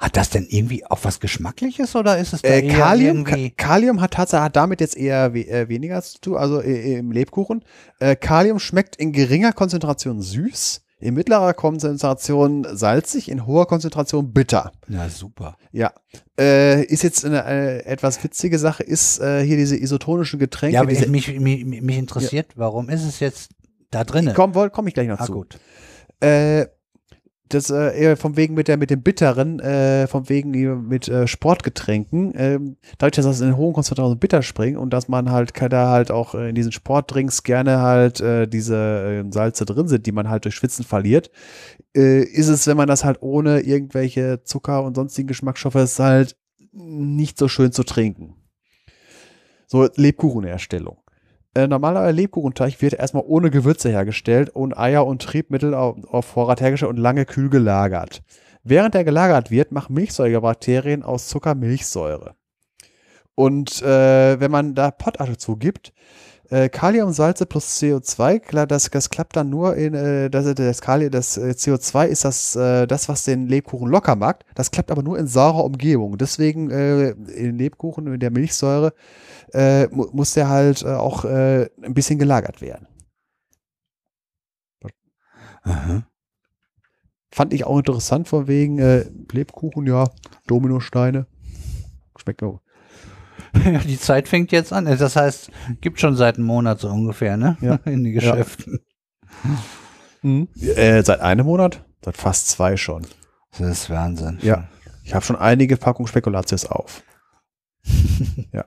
S1: Hat das denn irgendwie auch was Geschmackliches oder ist es da
S2: äh, Kalium, Kalium hat tatsächlich hat damit jetzt eher we äh, weniger zu tun, also äh, im Lebkuchen. Äh, Kalium schmeckt in geringer Konzentration süß, in mittlerer Konzentration salzig, in hoher Konzentration bitter.
S1: Ja, super.
S2: Ja. Äh, ist jetzt eine äh, etwas witzige Sache, ist äh, hier diese isotonischen Getränke.
S1: Ja,
S2: diese,
S1: mich, mich, mich interessiert, ja. warum ist es jetzt da drin?
S2: Komm, komm ich gleich noch ah, zu.
S1: gut.
S2: Äh, das äh, vom wegen mit der mit dem bitteren, äh, vom wegen mit äh, Sportgetränken, äh, dadurch, dass das in hohen Konzentrationen bitter springt und dass man halt da halt auch äh, in diesen Sportdrinks gerne halt äh, diese äh, Salze drin sind, die man halt durch Schwitzen verliert, äh, ist es, wenn man das halt ohne irgendwelche Zucker und sonstigen Geschmacksstoffe ist halt nicht so schön zu trinken. So Lebkuchenerstellung. Äh, normaler Lebkuchenteig wird erstmal ohne Gewürze hergestellt und Eier und Triebmittel auf, auf Vorrat hergestellt und lange kühl gelagert. Während er gelagert wird, machen Milchsäurebakterien aus Zucker Milchsäure. Und äh, wenn man da Pottasche zugibt, äh, Kaliumsalze plus CO2, das, das klappt dann nur in, äh, das, das, Kalium, das äh, CO2 ist das, äh, das, was den Lebkuchen locker macht. Das klappt aber nur in saurer Umgebung. Deswegen äh, in Lebkuchen, in der Milchsäure, äh, mu muss der halt äh, auch äh, ein bisschen gelagert werden.
S1: Aha.
S2: Fand ich auch interessant von wegen äh, Lebkuchen, ja, Dominosteine. Schmeckt mir.
S1: Die Zeit fängt jetzt an. Das heißt, gibt schon seit einem Monat so ungefähr, ne?
S2: Ja.
S1: In den Geschäften.
S2: Ja. Mhm. Äh, seit einem Monat? Seit fast zwei schon.
S1: Das ist Wahnsinn.
S2: Ja. Ich habe schon einige Packungen Spekulatius auf. ja.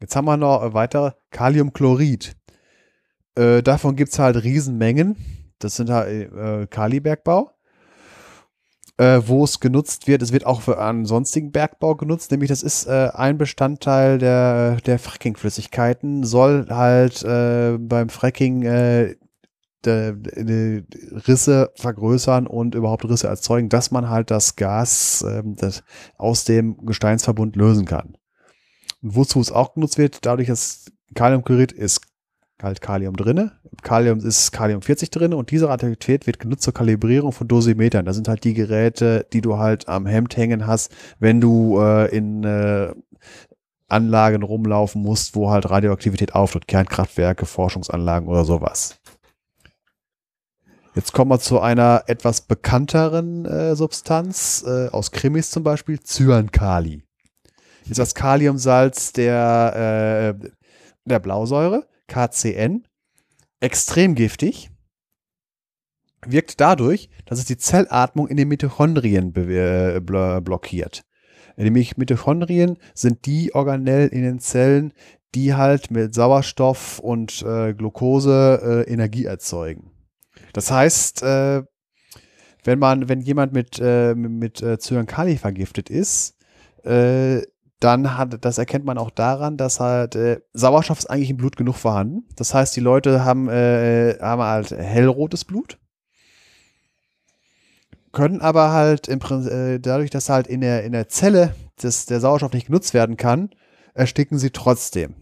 S2: Jetzt haben wir noch weitere Kaliumchlorid. Äh, davon gibt es halt Riesenmengen. Das sind halt äh, Kalibergbau. Äh, wo es genutzt wird, es wird auch für einen sonstigen Bergbau genutzt, nämlich das ist äh, ein Bestandteil der, der Fracking-Flüssigkeiten, soll halt äh, beim Fracking äh, de, de Risse vergrößern und überhaupt Risse erzeugen, dass man halt das Gas ähm, das aus dem Gesteinsverbund lösen kann. Und wozu es auch genutzt wird, dadurch, dass Kaliumchlorid ist halt Kalium drinne. Kalium ist Kalium 40 drin und diese Radioaktivität wird genutzt zur Kalibrierung von Dosimetern. Das sind halt die Geräte, die du halt am Hemd hängen hast, wenn du äh, in äh, Anlagen rumlaufen musst, wo halt Radioaktivität auftritt, Kernkraftwerke, Forschungsanlagen oder sowas. Jetzt kommen wir zu einer etwas bekannteren äh, Substanz, äh, aus Krimis zum Beispiel, Cyankali. Ist das Kaliumsalz der, äh, der Blausäure, KCN, extrem giftig, wirkt dadurch, dass es die Zellatmung in den Mitochondrien äh, blockiert. Die Mitochondrien sind die Organellen in den Zellen, die halt mit Sauerstoff und äh, Glucose äh, Energie erzeugen. Das heißt, äh, wenn man, wenn jemand mit, äh, mit äh, Cyankali vergiftet ist, äh, dann hat, das erkennt man auch daran, dass halt äh, Sauerstoff ist eigentlich im Blut genug vorhanden. Das heißt, die Leute haben, äh, haben halt hellrotes Blut, können aber halt im äh, dadurch, dass halt in der, in der Zelle das, der Sauerstoff nicht genutzt werden kann, ersticken sie trotzdem.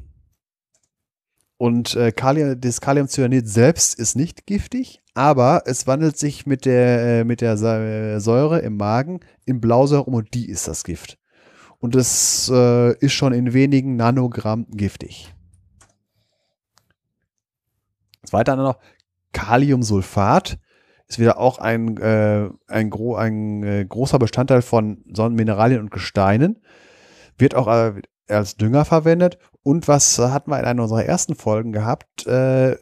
S2: Und äh, Kalium, das Kaliumcyanid selbst ist nicht giftig, aber es wandelt sich mit der, äh, mit der äh, Säure im Magen in Blausäure um und die ist das Gift. Und es äh, ist schon in wenigen Nanogramm giftig. Das Weitere noch Kaliumsulfat ist wieder auch ein, äh, ein, gro ein äh, großer Bestandteil von Sonnenmineralien und Gesteinen. Wird auch äh, als Dünger verwendet. Und was hatten wir in einer unserer ersten Folgen gehabt? Äh,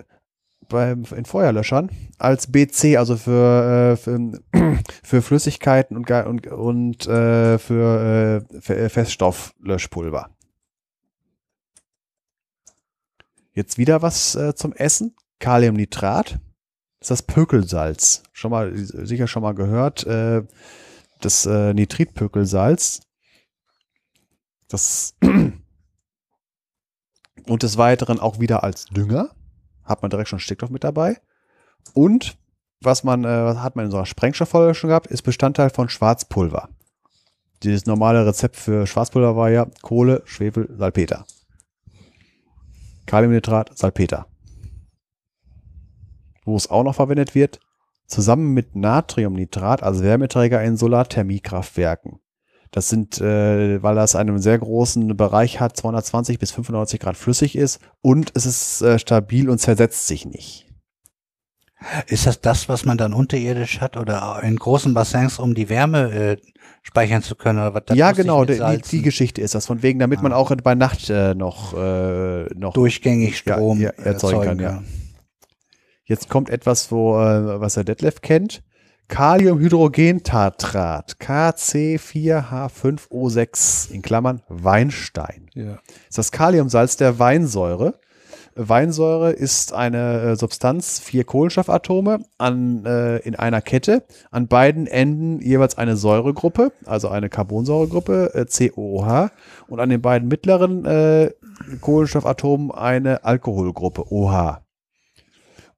S2: beim, in Feuerlöschern als BC, also für, äh, für, für, Flüssigkeiten und, und, und äh, für, äh, für Feststofflöschpulver. Jetzt wieder was äh, zum Essen. Kaliumnitrat. Das ist das Pökelsalz. Schon mal, sicher schon mal gehört. Äh, das äh, Nitritpökelsalz. Das und des Weiteren auch wieder als Dünger hat man direkt schon Stickstoff mit dabei. Und was man, äh, hat man in so einer Sprengstofffolge schon gehabt, ist Bestandteil von Schwarzpulver. Dieses normale Rezept für Schwarzpulver war ja Kohle, Schwefel, Salpeter. Kaliumnitrat, Salpeter. Wo es auch noch verwendet wird, zusammen mit Natriumnitrat als Wärmeträger in Solarthermiekraftwerken. Das sind, äh, weil das einen sehr großen Bereich hat, 220 bis 95 Grad flüssig ist und es ist äh, stabil und zersetzt sich nicht.
S1: Ist das das, was man dann unterirdisch hat oder in großen Bassins, um die Wärme äh, speichern zu können? Oder was,
S2: das ja, genau, die, die, Geschichte ist das. Von wegen, damit ah. man auch bei Nacht äh, noch, äh, noch
S1: durchgängig Strom
S2: ja, ja, erzeugen, erzeugen kann. Ja. Jetzt kommt etwas, wo, äh, was der Detlef kennt. Kaliumhydrogentatrat, KC4H5O6 in Klammern Weinstein. Ja. Das ist das Kaliumsalz der Weinsäure. Weinsäure ist eine äh, Substanz, vier Kohlenstoffatome an, äh, in einer Kette. An beiden Enden jeweils eine Säuregruppe, also eine Carbonsäuregruppe, äh, COOH. Und an den beiden mittleren äh, Kohlenstoffatomen eine Alkoholgruppe, OH.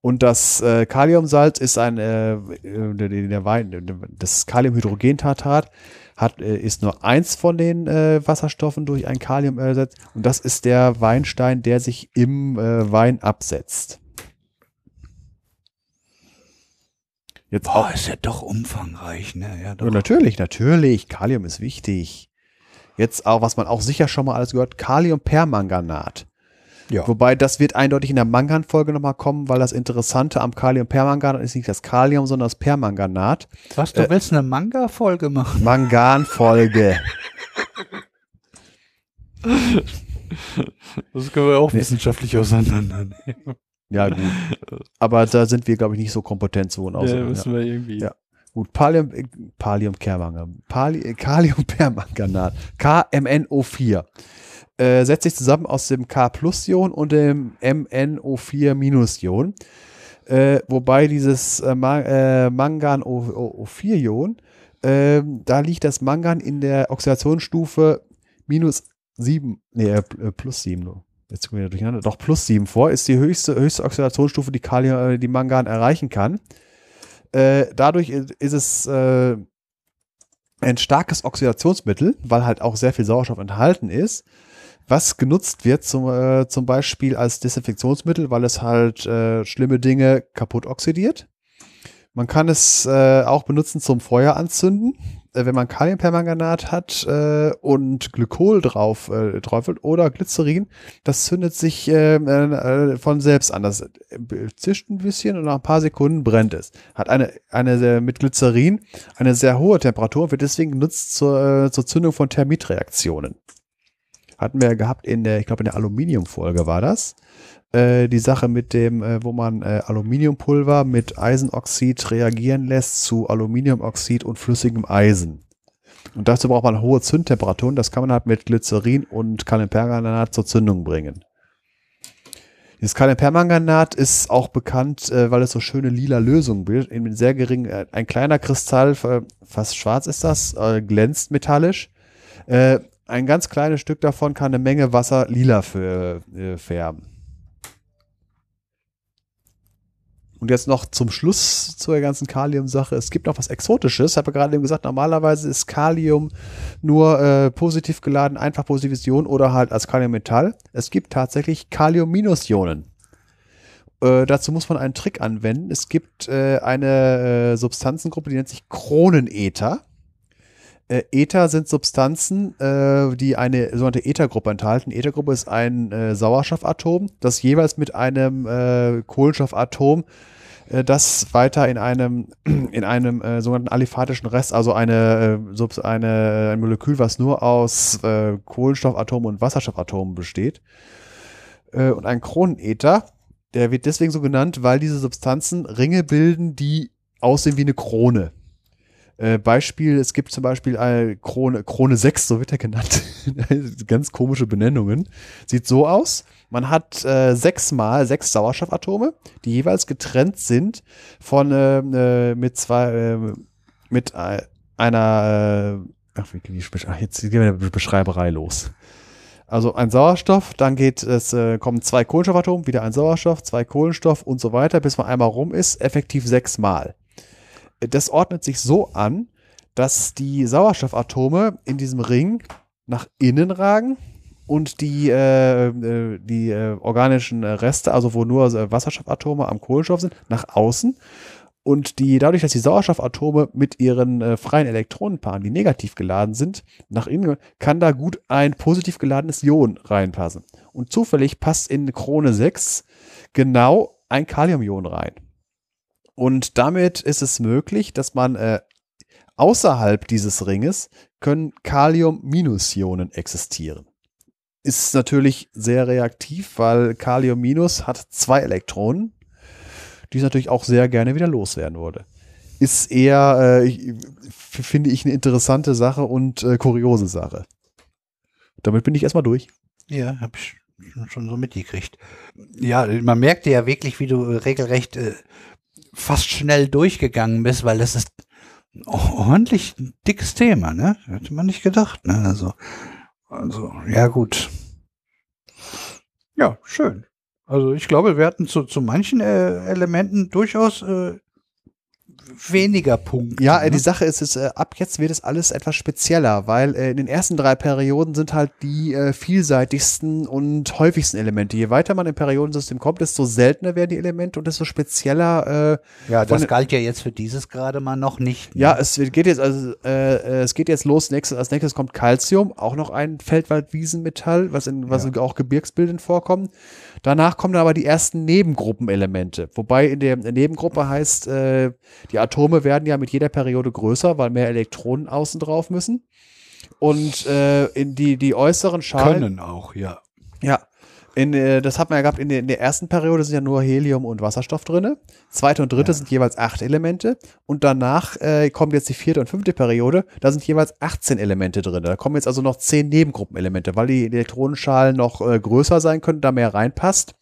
S2: Und das äh, Kaliumsalz ist ein, äh, der, der Wein, das Kaliumhydrogentartat hat, äh, ist nur eins von den äh, Wasserstoffen durch ein Kalium ersetzt. Und das ist der Weinstein, der sich im äh, Wein absetzt.
S1: Jetzt Boah, auch, ist ja doch umfangreich, ne? Ja, doch.
S2: natürlich, natürlich. Kalium ist wichtig. Jetzt auch, was man auch sicher schon mal alles gehört, Kaliumpermanganat. Ja. Wobei das wird eindeutig in der Mangan-Folge nochmal kommen, weil das Interessante am Kalium-Permanganat ist nicht das Kalium, sondern das Permanganat.
S1: Was, du äh, willst eine Manga-Folge machen?
S2: Mangan-Folge.
S4: das können wir auch nee. wissenschaftlich auseinandernehmen.
S2: Ja, gut. Aber da sind wir, glaube ich, nicht so kompetent zu.
S4: Und ja, müssen ja. wir irgendwie.
S2: Ja. Gut, Palium, äh, Palium Kermanganat, Pali, Kalium Permanganat, KMNO4 äh, setzt sich zusammen aus dem K-Plus-Ion und dem MnO4-Ion. Äh, wobei dieses äh, äh, Mangan-O4-Ion, äh, da liegt das Mangan in der Oxidationsstufe minus 7, nee, äh, plus 7 Jetzt kommen wir durcheinander. Doch plus 7 vor, ist die höchste, höchste Oxidationsstufe, die, Kalium, die Mangan erreichen kann. dadurch ist es ein starkes Oxidationsmittel, weil halt auch sehr viel Sauerstoff enthalten ist was genutzt wird zum, äh, zum Beispiel als Desinfektionsmittel, weil es halt äh, schlimme Dinge kaputt oxidiert. Man kann es äh, auch benutzen zum Feuer anzünden, äh, wenn man Kaliumpermanganat hat äh, und Glykol drauf äh, träufelt oder Glycerin. Das zündet sich äh, äh, von selbst an. Das äh, zischt ein bisschen und nach ein paar Sekunden brennt es. Hat eine, eine mit Glycerin eine sehr hohe Temperatur und wird deswegen genutzt zur, äh, zur Zündung von Thermitreaktionen. Hatten wir gehabt in der, ich glaube in der Aluminiumfolge war das. Äh, die Sache mit dem, äh, wo man äh, Aluminiumpulver mit Eisenoxid reagieren lässt zu Aluminiumoxid und flüssigem Eisen. Und dazu braucht man hohe Zündtemperaturen. Das kann man halt mit Glycerin und Kaliumpermanganat zur Zündung bringen. Dieses Kaliumpermanganat ist auch bekannt, äh, weil es so schöne lila Lösungen bildet. In sehr gering, äh, ein kleiner Kristall, fast schwarz ist das, glänzt metallisch. Ein ganz kleines Stück davon kann eine Menge Wasser lila färben. Und jetzt noch zum Schluss zur ganzen Kalium-Sache. Es gibt noch was Exotisches. Ich habe gerade eben gesagt, normalerweise ist Kalium nur äh, positiv geladen, einfach positives Ion oder halt als Kaliummetall. Es gibt tatsächlich Kalium-Ionen. Äh, dazu muss man einen Trick anwenden. Es gibt äh, eine äh, Substanzengruppe, die nennt sich Kronenether. Äh, Ether sind Substanzen, äh, die eine sogenannte Ethergruppe enthalten. Ethergruppe ist ein äh, Sauerstoffatom, das jeweils mit einem äh, Kohlenstoffatom äh, das weiter in einem, in einem äh, sogenannten aliphatischen Rest, also eine, äh, eine, ein Molekül, was nur aus äh, Kohlenstoffatomen und Wasserstoffatomen besteht. Und ein Kronenether, der wird deswegen so genannt, weil diese Substanzen Ringe bilden, die aussehen wie eine Krone. Äh, Beispiel, es gibt zum Beispiel eine Krone, Krone 6, so wird er genannt. Ganz komische Benennungen. Sieht so aus. Man hat äh, sechsmal sechs Sauerstoffatome, die jeweils getrennt sind von äh, äh mit zwei, äh, mit äh, einer, ach, jetzt gehen wir der Beschreiberei los. Also ein Sauerstoff, dann geht es, äh, kommen zwei Kohlenstoffatome, wieder ein Sauerstoff, zwei Kohlenstoff und so weiter, bis man einmal rum ist, effektiv sechsmal das ordnet sich so an, dass die Sauerstoffatome in diesem Ring nach innen ragen und die, äh, äh die äh, organischen Reste, also wo nur äh, Wasserstoffatome am Kohlenstoff sind, nach außen. Und die, dadurch, dass die Sauerstoffatome mit ihren äh, freien Elektronenpaaren, die negativ geladen sind, nach innen, kann da gut ein positiv geladenes Ion reinpassen. Und zufällig passt in Krone 6 genau ein Kaliumion rein. Und damit ist es möglich, dass man äh, außerhalb dieses Ringes können Kalium-Ionen existieren. Ist natürlich sehr reaktiv, weil Kalium- hat zwei Elektronen, die es natürlich auch sehr gerne wieder loswerden würde. Ist eher, äh, finde ich, eine interessante Sache und äh, kuriose Sache. Damit bin ich erstmal durch.
S1: Ja, habe ich schon so mitgekriegt. Ja, man merkte ja wirklich, wie du regelrecht äh, fast schnell durchgegangen bist, weil das ist ordentlich ein dickes Thema, ne? Hätte man nicht gedacht, ne? Also, also, ja gut. Ja, schön. Also ich glaube, wir hatten zu, zu manchen äh, Elementen durchaus äh, weniger Punkte.
S2: Ja, äh, ne? die Sache ist, ist äh, ab jetzt wird es alles etwas spezieller, weil äh, in den ersten drei Perioden sind halt die vielseitigsten und häufigsten Elemente. Je weiter man im Periodensystem kommt, desto seltener werden die Elemente und desto spezieller.
S1: Äh, ja, das galt ja jetzt für dieses gerade mal noch nicht.
S2: Ne? Ja, es geht jetzt also äh, es geht jetzt los. Nächstes, als nächstes kommt Calcium, auch noch ein Feldwaldwiesenmetall, was in was ja. auch Gebirgsbildern vorkommt. Danach kommen dann aber die ersten Nebengruppenelemente, wobei in der Nebengruppe heißt, äh, die Atome werden ja mit jeder Periode größer, weil mehr Elektronen außen drauf müssen. Und äh, in die, die äußeren Schalen.
S1: Können auch, ja.
S2: Ja. In, äh, das hat man ja gehabt, in der, in der ersten Periode sind ja nur Helium und Wasserstoff drin. Zweite und dritte ja. sind jeweils acht Elemente. Und danach äh, kommt jetzt die vierte und fünfte Periode. Da sind jeweils 18 Elemente drin. Da kommen jetzt also noch zehn Nebengruppenelemente, weil die Elektronenschalen noch äh, größer sein können, da mehr reinpasst.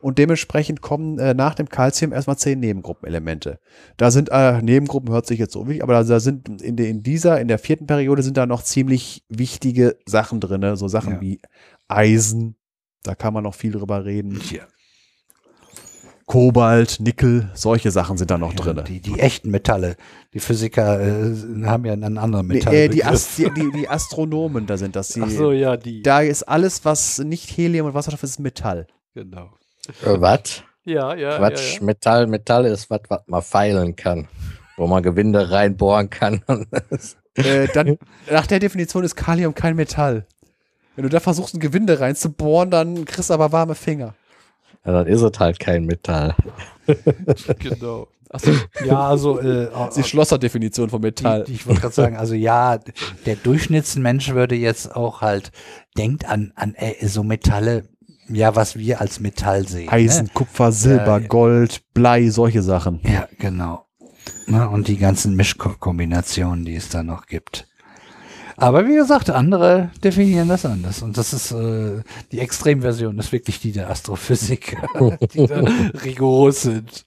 S2: Und dementsprechend kommen äh, nach dem Calcium erstmal zehn Nebengruppenelemente. Da sind äh, Nebengruppen, hört sich jetzt so wichtig, aber da, da sind in, de, in dieser, in der vierten Periode sind da noch ziemlich wichtige Sachen drin. So Sachen ja. wie Eisen, da kann man noch viel drüber reden. Ja. Kobalt, Nickel, solche Sachen sind da noch drin.
S1: Die, die echten Metalle. Die Physiker äh, haben ja einen anderen Metall.
S2: Nee, äh, die, Ast die, die, Astronomen, da sind das. Die,
S1: Ach so, ja, die.
S2: Da ist alles, was nicht Helium und Wasserstoff ist, Metall.
S1: Genau.
S3: Äh, was? Ja, ja. Quatsch, ja, ja. Metall, Metall ist was, was man feilen kann, wo man Gewinde reinbohren kann.
S2: äh, dann, nach der Definition ist Kalium kein Metall. Wenn du da versuchst, ein Gewinde reinzubohren, dann kriegst du aber warme Finger.
S3: Ja, dann ist es halt kein Metall.
S2: genau. Achso, ja, also äh, die Schlosserdefinition von Metall.
S1: Die, die ich wollte gerade sagen, also ja, der Durchschnittsmensch würde jetzt auch halt denkt an an äh, so Metalle, ja, was wir als Metall sehen.
S2: Eisen, ne? Kupfer, Silber, äh, Gold, Blei, solche Sachen.
S1: Ja, genau. Na, und die ganzen Mischkombinationen, die es da noch gibt. Aber wie gesagt, andere definieren das anders. Und das ist äh, die Extremversion, das ist wirklich die der Astrophysik, die da rigoros sind.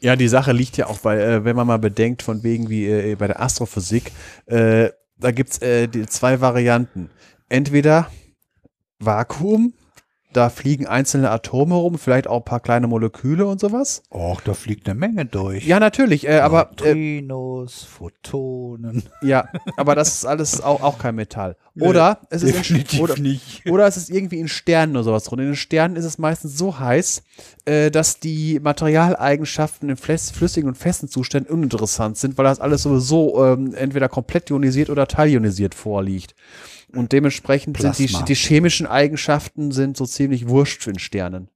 S2: Ja, die Sache liegt ja auch bei, äh, wenn man mal bedenkt, von wegen wie äh, bei der Astrophysik, äh, da gibt's äh, die zwei Varianten. Entweder Vakuum da fliegen einzelne Atome rum, vielleicht auch ein paar kleine Moleküle und sowas.
S1: Och, da fliegt eine Menge durch.
S2: Ja, natürlich, äh, aber.
S1: Äh, Neutrinos, äh, Photonen.
S2: Ja, aber das ist alles auch, auch kein Metall. Oder, es ist in, oder, nicht. oder es ist irgendwie in Sternen oder sowas drin. In den Sternen ist es meistens so heiß, äh, dass die Materialeigenschaften in flüssigen und festen Zuständen uninteressant sind, weil das alles sowieso ähm, entweder komplett ionisiert oder teilionisiert vorliegt. Und dementsprechend Plasma. sind die, die chemischen Eigenschaften sind so ziemlich wurscht in Sternen.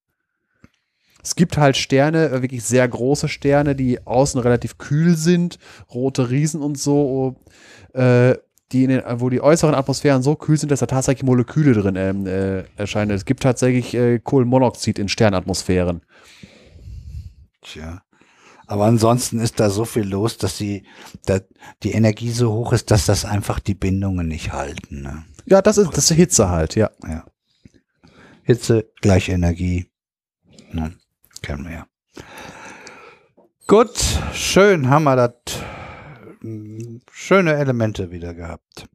S2: Es gibt halt Sterne, äh, wirklich sehr große Sterne, die außen relativ kühl sind, rote Riesen und so, äh, die den, wo die äußeren Atmosphären so kühl sind, dass da tatsächlich Moleküle drin ähm, äh, erscheinen. Es gibt tatsächlich äh, Kohlenmonoxid in Sternatmosphären.
S1: Tja. Aber ansonsten ist da so viel los, dass die, da, die Energie so hoch ist, dass das einfach die Bindungen nicht halten. Ne?
S2: Ja, das ist, das ist Hitze halt, ja.
S1: ja. Hitze gleich Energie. Ne? Kennen wir ja. Gut, schön haben wir das. Schöne Elemente wieder gehabt.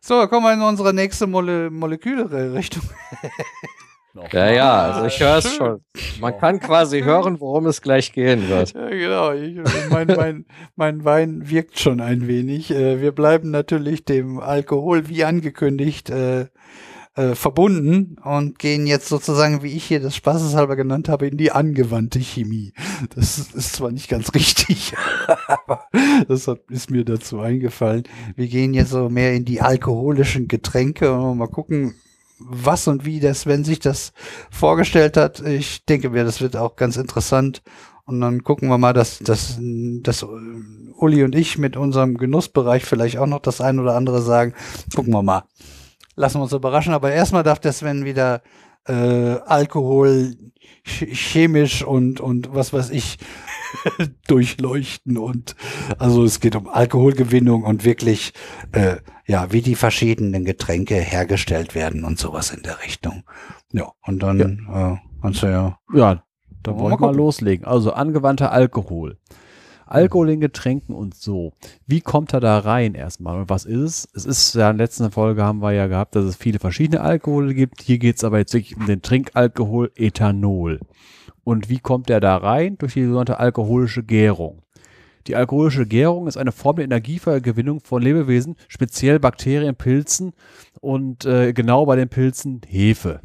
S1: So, kommen wir in unsere nächste Mole Moleküle-Richtung.
S3: Ja, ja, also ich höre es schon. Man kann quasi hören, worum es gleich gehen wird.
S4: Ja, genau. Ich, mein, mein, mein Wein wirkt schon ein wenig. Äh, wir bleiben natürlich dem Alkohol, wie angekündigt, äh, äh, verbunden und gehen jetzt sozusagen, wie ich hier das spaßeshalber genannt habe, in die angewandte Chemie. Das ist zwar nicht ganz richtig, aber das hat, ist mir dazu eingefallen. Wir gehen jetzt so mehr in die alkoholischen Getränke und mal gucken, was und wie der Sven sich das vorgestellt hat. Ich denke mir, das wird auch ganz interessant. Und dann gucken wir mal, dass, dass, dass Uli und ich mit unserem Genussbereich vielleicht auch noch das ein oder andere sagen. Gucken wir mal. Lassen wir uns überraschen. Aber erstmal darf der Sven wieder äh, Alkohol chemisch und, und was weiß ich durchleuchten und also es geht um Alkoholgewinnung und wirklich äh, ja wie die verschiedenen Getränke hergestellt werden und sowas in der Richtung. Ja und dann ja. Äh, kannst du ja
S2: ja da wollen wir mal loslegen. Also angewandter Alkohol. Alkohol in Getränken und so. Wie kommt er da rein erstmal? Und was ist es? Es ist ja in der letzten Folge haben wir ja gehabt, dass es viele verschiedene Alkohole gibt. Hier geht es aber jetzt wirklich um den Trinkalkohol Ethanol. Und wie kommt der da rein? Durch die sogenannte alkoholische Gärung. Die alkoholische Gärung ist eine Form der Energievergewinnung von Lebewesen, speziell Bakterien, Pilzen und äh, genau bei den Pilzen Hefe.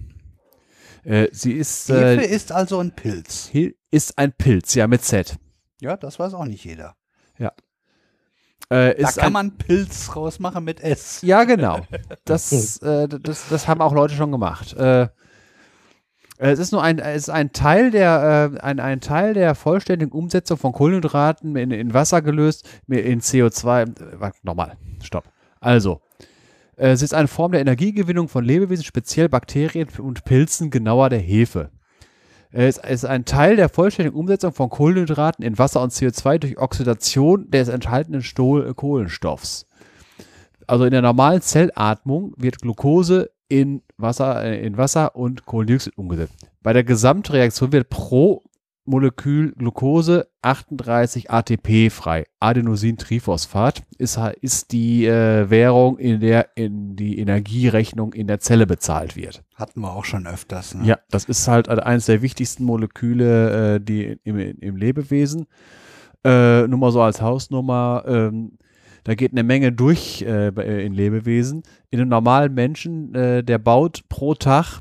S1: Äh, sie ist, äh, Hefe ist also ein Pilz.
S2: Ist ein Pilz, ja, mit Z.
S1: Ja, das weiß auch nicht jeder.
S2: Ja.
S1: Äh, da kann man Pilz rausmachen mit S.
S2: Ja, genau. Das, äh, das, das haben auch Leute schon gemacht. Äh, es ist nur ein, es ist ein Teil der, äh, ein, ein Teil der vollständigen Umsetzung von Kohlenhydraten in, in Wasser gelöst, in CO2. Äh, nochmal, stopp. Also, äh, es ist eine Form der Energiegewinnung von Lebewesen, speziell Bakterien und Pilzen, genauer der Hefe. Es ist ein Teil der vollständigen Umsetzung von Kohlenhydraten in Wasser und CO2 durch Oxidation des enthaltenen Stohl Kohlenstoffs. Also in der normalen Zellatmung wird Glucose in Wasser, äh, in Wasser und Kohlendioxid umgesetzt. Bei der Gesamtreaktion wird pro Molekül Glucose 38 ATP frei. Adenosintriphosphat ist, ist die äh, Währung, in der in die Energierechnung in der Zelle bezahlt wird.
S1: Hatten wir auch schon öfters.
S2: Ne? Ja, das ist halt eines der wichtigsten Moleküle, äh, die im, im Lebewesen. Äh, nur mal so als Hausnummer. Ähm, Da geht eine Menge durch äh, in Lebewesen. In einem normalen Menschen, äh, der baut pro Tag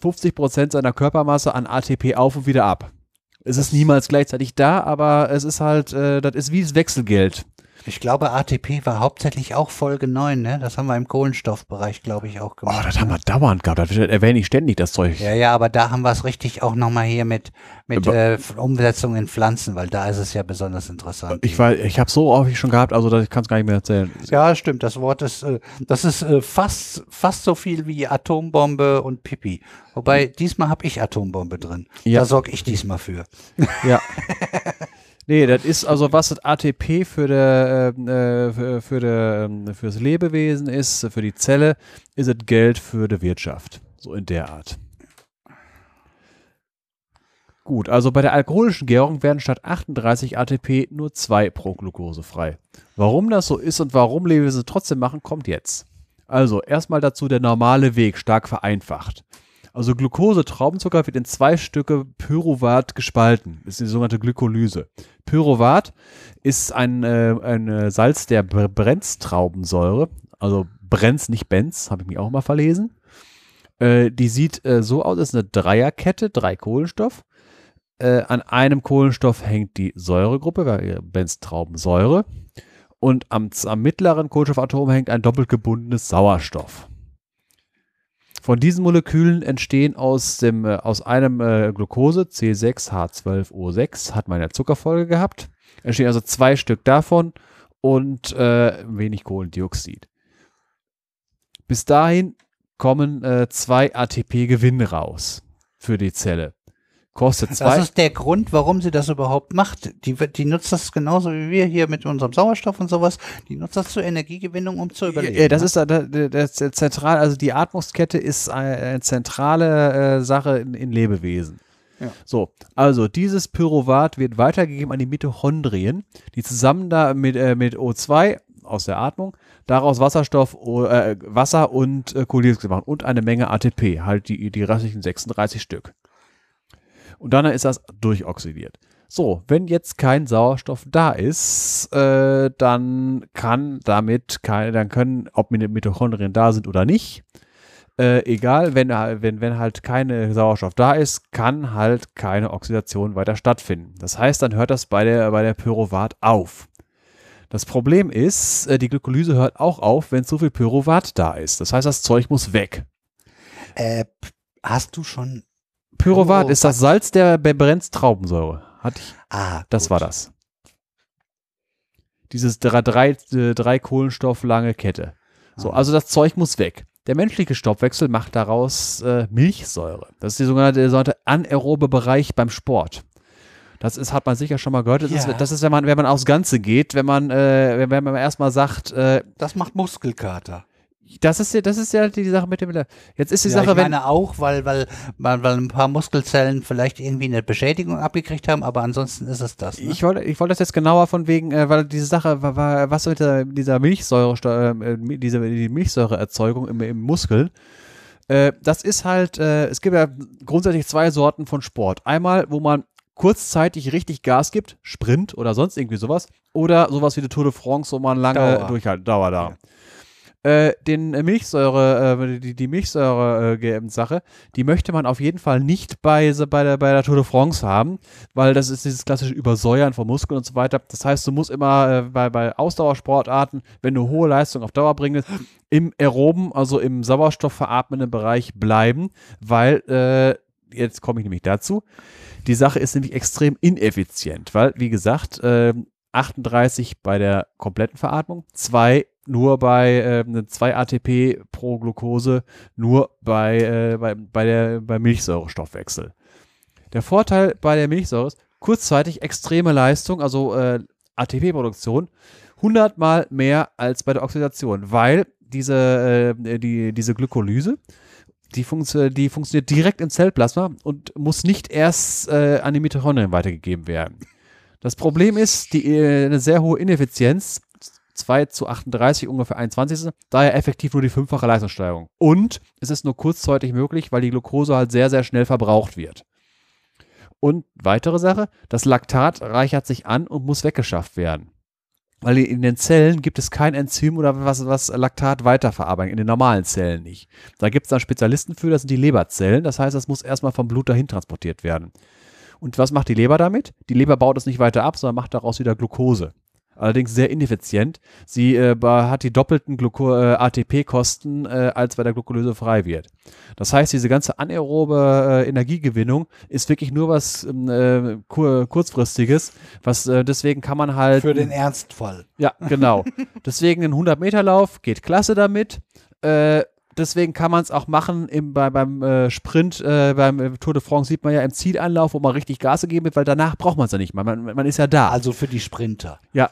S2: 50 Prozent seiner Körpermasse an ATP auf und wieder ab. Es ist niemals gleichzeitig da, aber es ist halt, äh, das ist wie das Wechselgeld.
S1: Ich glaube, ATP war hauptsächlich auch Folge 9, ne? Das haben wir im Kohlenstoffbereich, glaube ich, auch gemacht.
S2: Oh, das haben wir dauernd gehabt. Das erwähne ich ständig, das Zeug.
S1: Ja, ja, aber da haben wir es richtig auch nochmal hier mit, mit äh, Umsetzung in Pflanzen, weil da ist es ja besonders interessant.
S2: Ich, war, ich habe so häufig schon gehabt, also ich kann es gar nicht mehr erzählen.
S1: Ja, stimmt. Das Wort ist, äh, das ist äh, fast, fast so viel wie Atombombe und Pipi. Wobei, diesmal habe ich Atombombe drin. Ja. Da sorge ich diesmal für.
S2: Ja. Nee, das ist also, was das ATP für, der, ähm, äh, für, für, der, äh, für das Lebewesen ist, für die Zelle, ist es Geld für die Wirtschaft. So in der Art. Gut, also bei der alkoholischen Gärung werden statt 38 ATP nur 2 pro Glucose frei. Warum das so ist und warum Lebewesen trotzdem machen, kommt jetzt. Also erstmal dazu der normale Weg, stark vereinfacht. Also Glucose-Traubenzucker wird in zwei Stücke Pyruvat gespalten. Das ist die sogenannte Glykolyse. Pyruvat ist ein, äh, ein äh, Salz der Brenztraubensäure. Also Brenz, nicht Benz, habe ich mich auch mal verlesen. Äh, die sieht äh, so aus, ist eine Dreierkette, drei Kohlenstoff. Äh, an einem Kohlenstoff hängt die Säuregruppe, Benztraubensäure. Und am, am mittleren Kohlenstoffatom hängt ein doppelt gebundenes Sauerstoff. Von diesen Molekülen entstehen aus, dem, äh, aus einem äh, Glucose, C6H12O6, hat man ja Zuckerfolge gehabt. Entstehen also zwei Stück davon und äh, wenig Kohlendioxid. Bis dahin kommen äh, zwei ATP-Gewinne raus für die Zelle kostet zwei.
S1: Das ist der Grund, warum sie das überhaupt macht. Die, die nutzt das genauso wie wir hier mit unserem Sauerstoff und sowas. Die nutzt das zur Energiegewinnung, um zu überleben.
S2: Ja, das ne? ist da, das, das zentral, also die Atmungskette ist eine zentrale äh, Sache in, in Lebewesen. Ja. So, also dieses Pyruvat wird weitergegeben an die Mitochondrien, die zusammen da mit, äh, mit O2 aus der Atmung daraus Wasserstoff, äh, Wasser und äh, Kohlendioxid machen und eine Menge ATP, halt die, die restlichen 36 Stück. Und dann ist das durchoxidiert. So, wenn jetzt kein Sauerstoff da ist, äh, dann kann damit keine, dann können, ob Mitochondrien da sind oder nicht, äh, egal, wenn, wenn, wenn halt keine Sauerstoff da ist, kann halt keine Oxidation weiter stattfinden. Das heißt, dann hört das bei der, bei der Pyruvat auf. Das Problem ist, äh, die Glykolyse hört auch auf, wenn zu viel Pyruvat da ist. Das heißt, das Zeug muss weg.
S1: Äh, hast du schon
S2: Pyruvat oh, ist das Salz der Brennstraubensäure. Hatte ich.
S1: Ah,
S2: das gut. war das. Dieses drei, drei, äh, drei Kohlenstoff lange Kette. So, ah. also das Zeug muss weg. Der menschliche Stoffwechsel macht daraus äh, Milchsäure. Das ist die sogenannte, der sogenannte anaerobe Bereich beim Sport. Das ist, hat man sicher schon mal gehört. Das, ja. ist, das ist, wenn man, wenn man aufs Ganze geht, wenn man, äh, wenn man erstmal sagt, äh,
S1: das macht Muskelkater.
S2: Das ist ja, das ist ja die Sache mit dem. Jetzt ist die
S1: ja,
S2: Sache,
S1: ich meine wenn, auch, weil, weil, weil, weil ein paar Muskelzellen vielleicht irgendwie eine Beschädigung abgekriegt haben, aber ansonsten ist es das.
S2: Ne? Ich wollte, ich wollte das jetzt genauer von wegen, äh, weil diese Sache war, war was mit der, dieser Milchsäure, äh, diese die Milchsäureerzeugung im, im Muskel. Äh, das ist halt, es gibt ja grundsätzlich zwei Sorten von Sport. Einmal, wo man kurzzeitig richtig Gas gibt, Sprint oder sonst irgendwie sowas, oder sowas wie die Tour de France, wo man lange Dauer. durchhalten, Dauer da. Ja äh, den Milchsäure, äh, die, die Milchsäure-Sache, äh, die möchte man auf jeden Fall nicht bei, bei, der, bei der Tour de France haben, weil das ist dieses klassische Übersäuern von Muskeln und so weiter. Das heißt, du musst immer äh, bei, bei Ausdauersportarten, wenn du hohe Leistung auf Dauer bringst, im aeroben, also im sauerstoffveratmenden Bereich bleiben, weil, äh, jetzt komme ich nämlich dazu, die Sache ist nämlich extrem ineffizient, weil, wie gesagt, äh, 38 bei der kompletten Veratmung, 2 nur bei äh, 2 ATP pro Glucose, nur bei, äh, bei, bei der bei Milchsäurestoffwechsel. Der Vorteil bei der Milchsäure ist kurzzeitig extreme Leistung, also äh, ATP-Produktion, 100 mal mehr als bei der Oxidation, weil diese, äh, die, diese Glykolyse, die, funktio die funktioniert direkt im Zellplasma und muss nicht erst äh, an die Mitochondrien weitergegeben werden. Das Problem ist die, äh, eine sehr hohe Ineffizienz 2 zu 38, ungefähr 21. Daher effektiv nur die fünffache Leistungssteigerung. Und es ist nur kurzzeitig möglich, weil die Glucose halt sehr, sehr schnell verbraucht wird. Und weitere Sache, das Laktat reichert sich an und muss weggeschafft werden. weil in den Zellen gibt es kein Enzym oder was, was Laktat weiterverarbeiten, in den normalen Zellen nicht. Da gibt es dann Spezialisten für, das sind die Leberzellen. Das heißt, das muss erstmal vom Blut dahin transportiert werden. Und was macht die Leber damit? Die Leber baut es nicht weiter ab, sondern macht daraus wieder Glucose allerdings sehr ineffizient. Sie äh, hat die doppelten äh, ATP-Kosten, äh, als bei der Glucolyse frei wird. Das heißt, diese ganze anaerobe äh, Energiegewinnung ist wirklich nur was ähm, äh, kur kurzfristiges, was äh, deswegen kann man halt
S1: für den Ernstfall.
S2: Ja, genau. deswegen ein 100 Meter Lauf geht klasse damit. deswegen kann man es auch machen im, bei, beim äh, Sprint, äh, beim Tour de France sieht man ja im Zielanlauf, wo man richtig Gas gegeben wird, weil danach braucht man es ja nicht mehr. Man, man, ist ja da.
S1: Also für die Sprinter.
S2: Ja,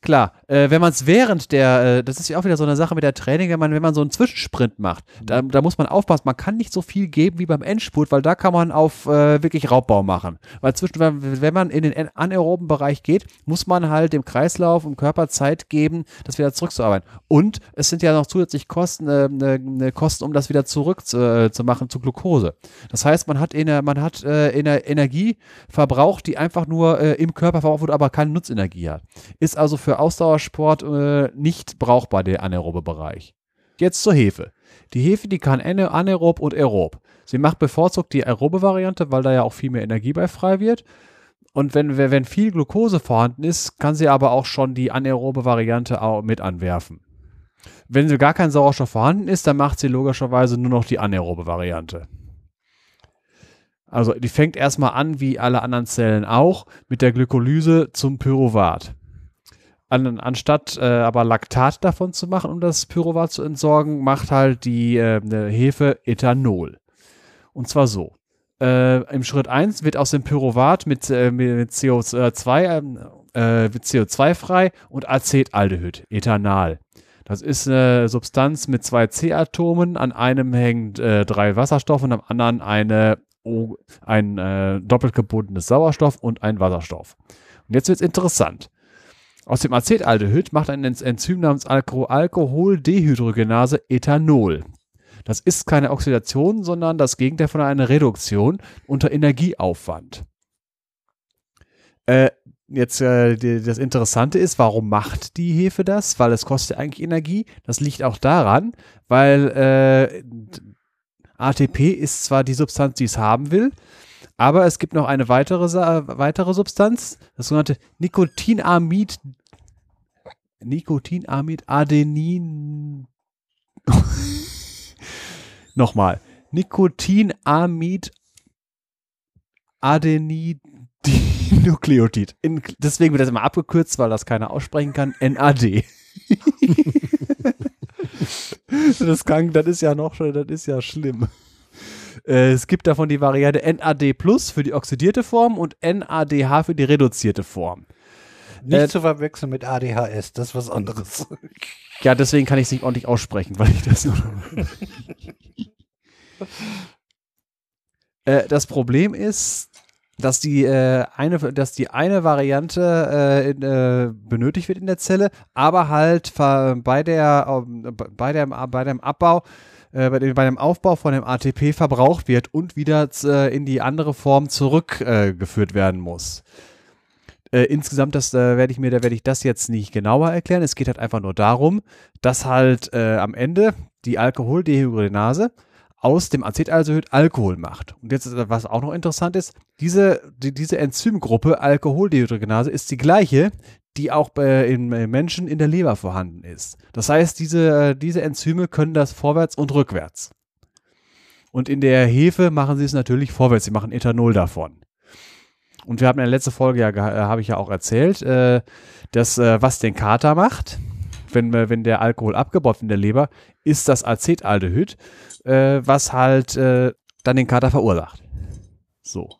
S2: Klar, äh, wenn man es während der, äh, das ist ja auch wieder so eine Sache mit der Training, wenn man, wenn man so einen Zwischensprint macht, mhm. da, da, muss man aufpassen, man kann nicht so viel geben wie beim Endspurt, weil da kann man auf äh, wirklich Raubbau machen. Weil zwischen, wenn man in den anaeroben Bereich geht, muss man halt dem Kreislauf und Körper Zeit geben, das wieder zurückzuarbeiten. Und es sind ja noch zusätzlich Kosten, äh, ne, ne Kosten, um das wieder zurückzumachen zu, machen zu Glucose. Das heißt, man hat, in der, man hat äh, in der Energie verbraucht, die einfach nur äh, im Körper verbraucht wird, aber keine Nutzenergie hat. Ist also für für Ausdauersport äh, nicht brauchbar, der anaerobe Bereich. Jetzt zur Hefe. Die Hefe, die kann anaerob und aerob. Sie macht bevorzugt die aerobe Variante, weil da ja auch viel mehr Energie bei frei wird. Und wenn, wenn viel Glucose vorhanden ist, kann sie aber auch schon die anaerobe Variante auch mit anwerfen. Wenn gar kein Sauerstoff vorhanden ist, dann macht sie logischerweise nur noch die anaerobe Variante. Also die fängt erstmal an, wie alle anderen Zellen auch, mit der Glykolyse zum Pyruvat. An, anstatt äh, aber Laktat davon zu machen, um das Pyruvat zu entsorgen, macht halt die äh, Hefe Ethanol. Und zwar so. Äh, Im Schritt 1 wird aus dem Pyruvat mit, äh, mit CO2, ähm, äh, mit CO2 frei und Acetaldehyd, Ethanal. Das ist eine Substanz mit zwei C-Atomen. An einem hängen äh, drei Wasserstoffe und am anderen eine, ein äh, doppelt gebundenes Sauerstoff und ein Wasserstoff. Und jetzt wird es interessant. Aus dem Acetaldehyd macht ein Enzym namens Alko Alkoholdehydrogenase Ethanol. Das ist keine Oxidation, sondern das Gegenteil von einer Reduktion unter Energieaufwand. Äh, jetzt äh, die, das Interessante ist, warum macht die Hefe das? Weil es kostet eigentlich Energie. Das liegt auch daran, weil äh, ATP ist zwar die Substanz, die es haben will, aber es gibt noch eine weitere, weitere Substanz, das sogenannte Nikotinamid. Nikotinamid Adenin. Nochmal. Nikotinamid Adenidinukleotid. deswegen wird das immer abgekürzt, weil das keiner aussprechen kann. NAD. das, kann, das ist ja noch schon, das ist ja schlimm. Äh, es gibt davon die Variante NAD Plus für die oxidierte Form und NADH für die reduzierte Form.
S1: Nicht äh, zu verwechseln mit ADHS, das ist was anderes.
S2: Ja, deswegen kann ich es nicht ordentlich aussprechen, weil ich das nur. äh, das Problem ist, dass die äh, eine, dass die eine Variante äh, in, äh, benötigt wird in der Zelle, aber halt bei der, bei der, bei dem Abbau äh, bei, dem, bei, dem, Aufbau von dem ATP verbraucht wird und wieder äh, in die andere Form zurückgeführt äh, werden muss. Äh, insgesamt, das äh, werde ich mir, da werde ich das jetzt nicht genauer erklären. Es geht halt einfach nur darum, dass halt äh, am Ende die Alkoholdehydrogenase aus dem Acetaldehyd Alkohol macht. Und jetzt, was auch noch interessant ist, diese, die, diese Enzymgruppe Alkoholdehydrogenase ist die gleiche, die auch bei, in Menschen in der Leber vorhanden ist. Das heißt, diese, diese Enzyme können das vorwärts und rückwärts. Und in der Hefe machen sie es natürlich vorwärts. Sie machen Ethanol davon. Und wir haben in der letzten Folge ja, äh, habe ich ja auch erzählt, äh, dass äh, was den Kater macht, wenn, äh, wenn der Alkohol abgebaut in der Leber, ist das Acetaldehyd, äh, was halt äh, dann den Kater verursacht. So.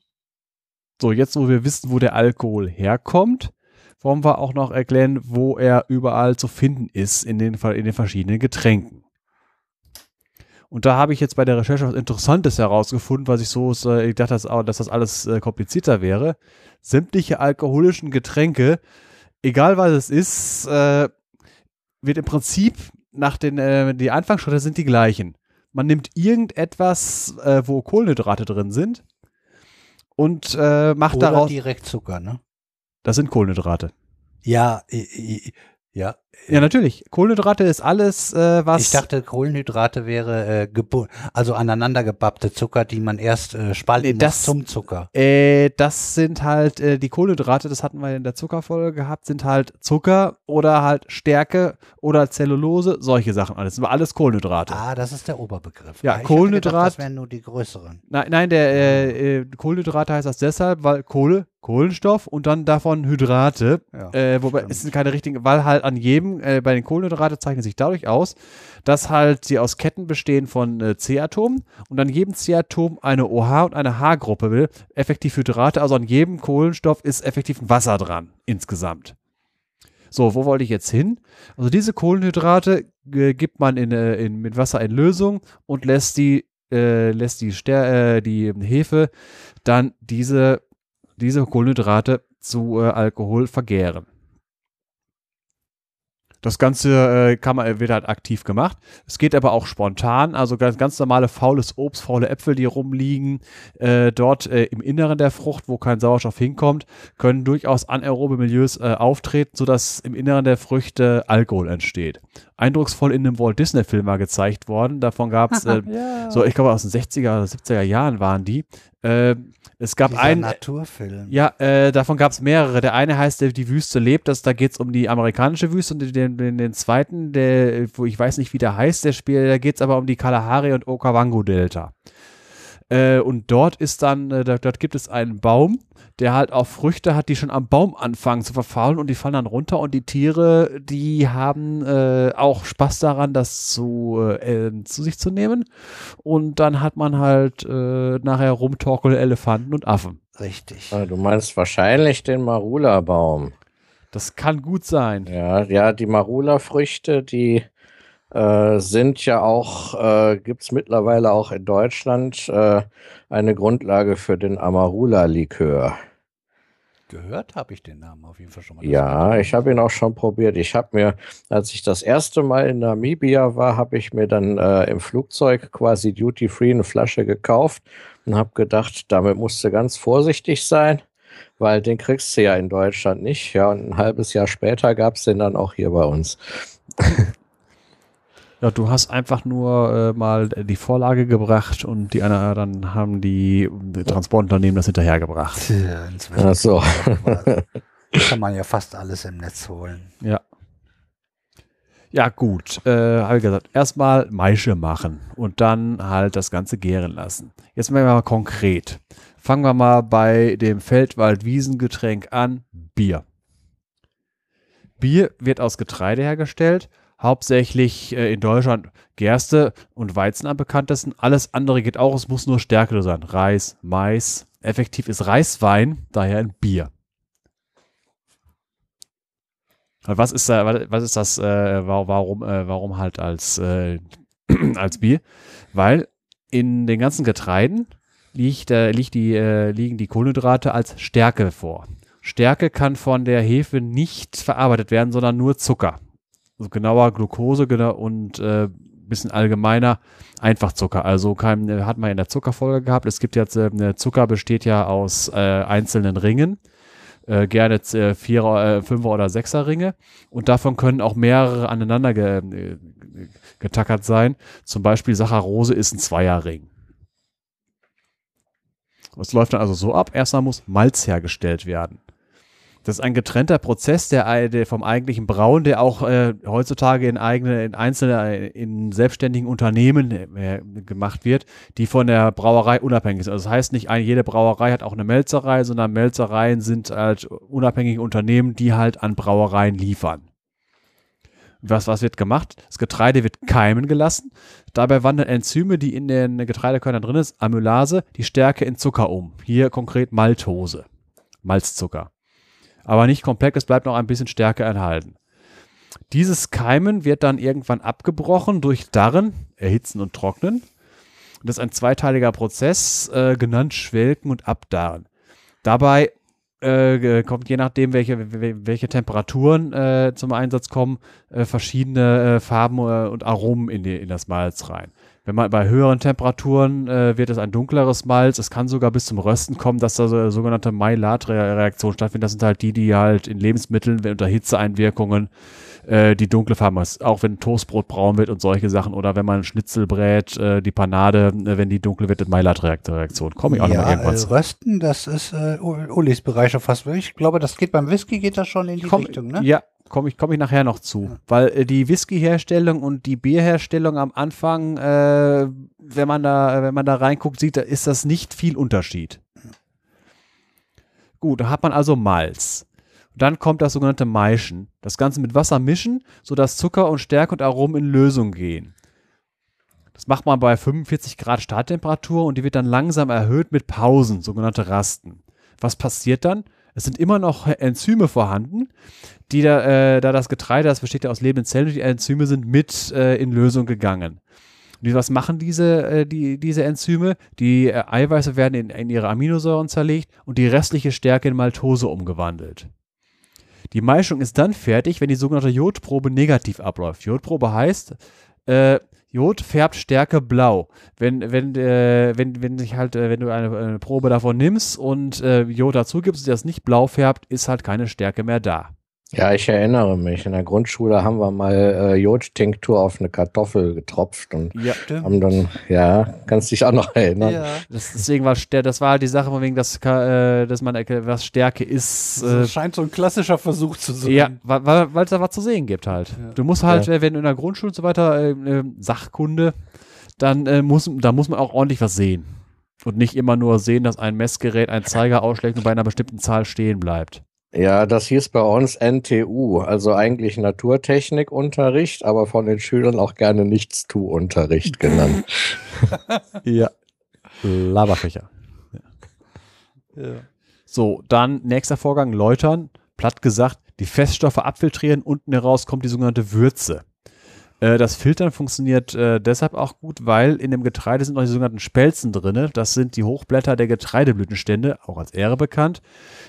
S2: So, jetzt wo wir wissen, wo der Alkohol herkommt, wollen wir auch noch erklären, wo er überall zu finden ist in den, in den verschiedenen Getränken. Und da habe ich jetzt bei der Recherche was Interessantes herausgefunden, was ich so, ich dachte, dass, dass das alles äh, komplizierter wäre. Sämtliche alkoholischen Getränke, egal was es ist, äh, wird im Prinzip nach den, äh, die Anfangsschritte sind die gleichen. Man nimmt irgendetwas, äh, wo Kohlenhydrate drin sind und äh, macht
S1: Oder
S2: daraus.
S1: direkt Zucker, ne?
S2: Das sind Kohlenhydrate.
S1: Ja, i- i- ja.
S2: Ja, natürlich. Kohlenhydrate ist alles, äh, was.
S1: Ich dachte, Kohlenhydrate wäre äh, also aneinandergebappte Zucker, die man erst äh, spalten
S2: Nee, das-
S1: zum Zucker.
S2: Äh, das sind halt äh, die Kohlenhydrate, das hatten wir in der Zuckerfolge gehabt, sind halt Zucker oder halt Stärke oder Zellulose, solche Sachen alles. Das sind alles Kohlenhydrate.
S1: Ah, das ist der Oberbegriff.
S2: Ja,
S1: ich
S2: Kohlenhydrat-
S1: Gedacht, das wären nur die größeren.
S2: Nein, nein, der äh, äh, Kohlenhydrate heißt das deshalb, weil Kohle, Kohlenstoff und dann davon Hydrate.
S1: Ja,
S2: Äh, wobei
S1: stimmt.
S2: es sind keine richtigen, weil halt an jedem, äh, bei den Kohlenhydrate zeichnet sich dadurch aus, dass halt sie aus Ketten bestehen von äh, C-Atomen und an jedem C-Atom eine OH und eine H-Gruppe will, effektiv Hydrate, also an jedem Kohlenstoff ist effektiv ein Wasser dran, insgesamt. So, wo wollte ich jetzt hin? Also diese Kohlenhydrate äh, gibt man in, äh, in, mit Wasser in Lösung und lässt die, äh, lässt die, Ster äh, die Hefe dann diese, diese Kohlenhydrate zu äh, Alkohol vergären. Das Ganze äh, kann man, wird halt aktiv gemacht. Es geht aber auch spontan, also ganz, ganz normale faules Obst, faule Äpfel, die rumliegen, äh, dort äh, im Inneren der Frucht, wo kein Sauerstoff hinkommt, können durchaus anaerobe Milieus äh, auftreten, sodass im Inneren der Früchte Alkohol entsteht. Eindrucksvoll in einem Walt Disney-Film mal gezeigt worden. Davon gab es, äh, so ich glaube aus den 60er oder 70er Jahren waren die. Äh, es gab
S1: Dieser
S2: einen,
S1: Naturfilm.
S2: ja, äh, davon gab es mehrere. Der eine heißt, der die Wüste lebt. Das, da geht es um die amerikanische Wüste und den, den, den zweiten, der, wo ich weiß nicht, wie der heißt, der Spiel, da geht es aber um die Kalahari und Okavango-Delta. Äh, und dort ist dann, äh, dort, dort gibt es einen Baum, der halt auch Früchte hat, die schon am Baum anfangen zu verfaulen und die fallen dann runter und die Tiere, die haben äh, auch Spaß daran, das zu, äh, zu sich zu nehmen. Und dann hat man halt äh, nachher Rumtorkel, Elefanten und Affen.
S1: Richtig.
S3: Ah, Du meinst wahrscheinlich den Marula-Baum.
S2: Das kann gut sein.
S3: Ja, ja, die Marula-Früchte, die äh, sind ja auch, äh, gibt es mittlerweile auch in Deutschland äh, eine Grundlage für den Amarula-Likör.
S1: Gehört habe ich den Namen auf jeden Fall schon mal.
S3: Ja, ich habe ihn auch schon probiert. Ich habe mir, als ich das erste Mal in Namibia war, habe ich mir dann äh, im Flugzeug quasi duty-free eine Flasche gekauft und habe gedacht, damit musst du ganz vorsichtig sein, weil den kriegst du ja in Deutschland nicht. Ja, und ein halbes Jahr später gab es den dann auch hier bei uns.
S2: Ja, du hast einfach nur äh, mal die Vorlage gebracht und die einer, dann haben die Transportunternehmen das hinterhergebracht.
S1: Inzwischen
S3: Ach so.
S1: kann man ja fast alles im Netz holen.
S2: Ja. Ja, gut. Äh, habe ich gesagt, erstmal Maische machen und dann halt das Ganze gären lassen. Jetzt werden wir mal konkret. Fangen wir mal bei dem Feldwald-Wiesengetränk an. Bier. Bier wird aus Getreide hergestellt, hauptsächlich äh, in Deutschland Gerste und Weizen am bekanntesten. Alles andere geht auch, es muss nur Stärke sein. Reis, Mais. Effektiv ist Reiswein, daher ein Bier. Was ist, da, was- ist das, äh, wa- warum, äh, warum halt als, äh, als Bier? Weil in den ganzen Getreiden liegt, äh, liegt die, äh, liegen die Kohlenhydrate als Stärke vor. Stärke kann von der Hefe nicht verarbeitet werden, sondern nur Zucker. Also genauer Glucose genau, und äh, bisschen allgemeiner Einfachzucker. Also kein, äh, hat man in der Zuckerfolge gehabt. Es gibt jetzt, äh, Zucker besteht ja aus äh, einzelnen Ringen äh, gerne äh, Vierer, äh, Fünfer oder Sechser Ringe und davon können auch mehrere aneinander ge, äh, getackert sein. Zum Beispiel Saccharose ist ein Zweierring. Es läuft dann also so ab, erstmal muss Malz hergestellt werden. Das ist ein getrennter Prozess, der, der vom eigentlichen Brauen, der auch äh, heutzutage in eigene, in einzelne, in selbstständigen Unternehmen äh, gemacht wird, die von der Brauerei unabhängig sind. Also das heißt nicht, ein, jede Brauerei hat auch eine Melzerei, sondern Melzereien sind halt unabhängige Unternehmen, die halt an Brauereien liefern. Was, was wird gemacht? Das Getreide wird keimen gelassen. Dabei wandeln Enzyme, die in den Getreidekörnern drin ist, Amylase, die Stärke in Zucker um. Hier konkret Maltose, Malzzucker. Aber nicht komplett, es bleibt noch ein bisschen Stärke enthalten. Dieses Keimen wird dann irgendwann abgebrochen durch Darren, Erhitzen und Trocknen. Das ist ein zweiteiliger Prozess, äh, genannt Schwelken und Abdarren. Dabei äh, kommt je nachdem, welche, wel- welche Temperaturen äh, zum Einsatz kommen, äh, verschiedene äh, Farben äh, und Aromen in, die, in das Malz rein. Wenn man bei höheren Temperaturen äh, wird es ein dunkleres Malz. Es kann sogar bis zum Rösten kommen, dass da so eine sogenannte Maillard-Reaktion stattfindet. Das sind halt die, die halt in Lebensmitteln unter Hitzeeinwirkungen äh, die dunkle Farbe ist. Auch wenn Toastbrot braun wird und solche Sachen oder wenn man Schnitzel brät, äh, die Panade, äh, wenn die dunkel wird, Maillard-Reaktion. Komme ich auch
S1: ja,
S2: noch mal irgendwas.
S1: Äh, Rösten, das ist äh, Ulis Bereich schon fast. Ich glaube, das geht beim Whisky geht das schon in die
S2: Komm,
S1: Richtung, ne?
S2: Ja, komme ich, komm ich nachher noch zu. Weil äh, die Whisky-Herstellung und die Bierherstellung am Anfang, äh, wenn man da, wenn man da reinguckt, sieht, da ist das nicht viel Unterschied. Gut, da hat man also Malz. Dann kommt das sogenannte Maischen. Das Ganze mit Wasser mischen, sodass Zucker und Stärke und Aromen in Lösung gehen. Das macht man bei 45 Grad Starttemperatur und die wird dann langsam erhöht mit Pausen, sogenannte Rasten. Was passiert dann? Es sind immer noch Enzyme vorhanden, die da, äh, da das Getreide, das besteht ja aus lebenden Zellen, die Enzyme sind mit äh, in Lösung gegangen. Und was machen diese, äh, die, diese Enzyme? Die äh, Eiweiße werden in, in ihre Aminosäuren zerlegt und die restliche Stärke in Maltose umgewandelt. Die Maischung ist dann fertig, wenn die sogenannte Jodprobe negativ abläuft. Jodprobe heißt, äh, Jod färbt Stärke blau. Wenn, wenn, äh, wenn, wenn sich halt, äh, wenn du eine, eine, Probe davon nimmst und äh, Jod dazu gibst, das nicht blau färbt, ist halt keine Stärke mehr da.
S3: Ja, ich erinnere mich. In der Grundschule haben wir mal äh, Jodtinktur auf eine Kartoffel getropft und
S2: ja,
S3: haben dann, ja, kannst dich auch noch erinnern. Ja.
S2: Das, deswegen war das war halt die Sache, von wegen, dass, äh, dass man was Stärke ist.
S4: Äh, das scheint so ein klassischer Versuch zu sein.
S2: Ja, weil, weil es da was zu sehen gibt halt. Ja. Du musst halt, ja. wenn du in der Grundschule und so weiter, äh, äh, Sachkunde, dann äh, muss, da muss man auch ordentlich was sehen. Und nicht immer nur sehen, dass ein Messgerät einen Zeiger ausschlägt und bei einer bestimmten Zahl stehen bleibt.
S3: Ja, das hieß bei uns NTU, also eigentlich Naturtechnikunterricht, aber von den Schülern auch gerne Nichtstu-Unterricht genannt.
S2: ja. Laberfächer. Ja. ja. So, dann nächster Vorgang, läutern. Platt gesagt, die Feststoffe abfiltrieren, unten heraus kommt die sogenannte Würze. Äh, das Filtern funktioniert äh, deshalb auch gut, weil in dem Getreide sind noch die sogenannten Spelzen drin. Das sind die Hochblätter der Getreideblütenstände, auch als Ähre bekannt,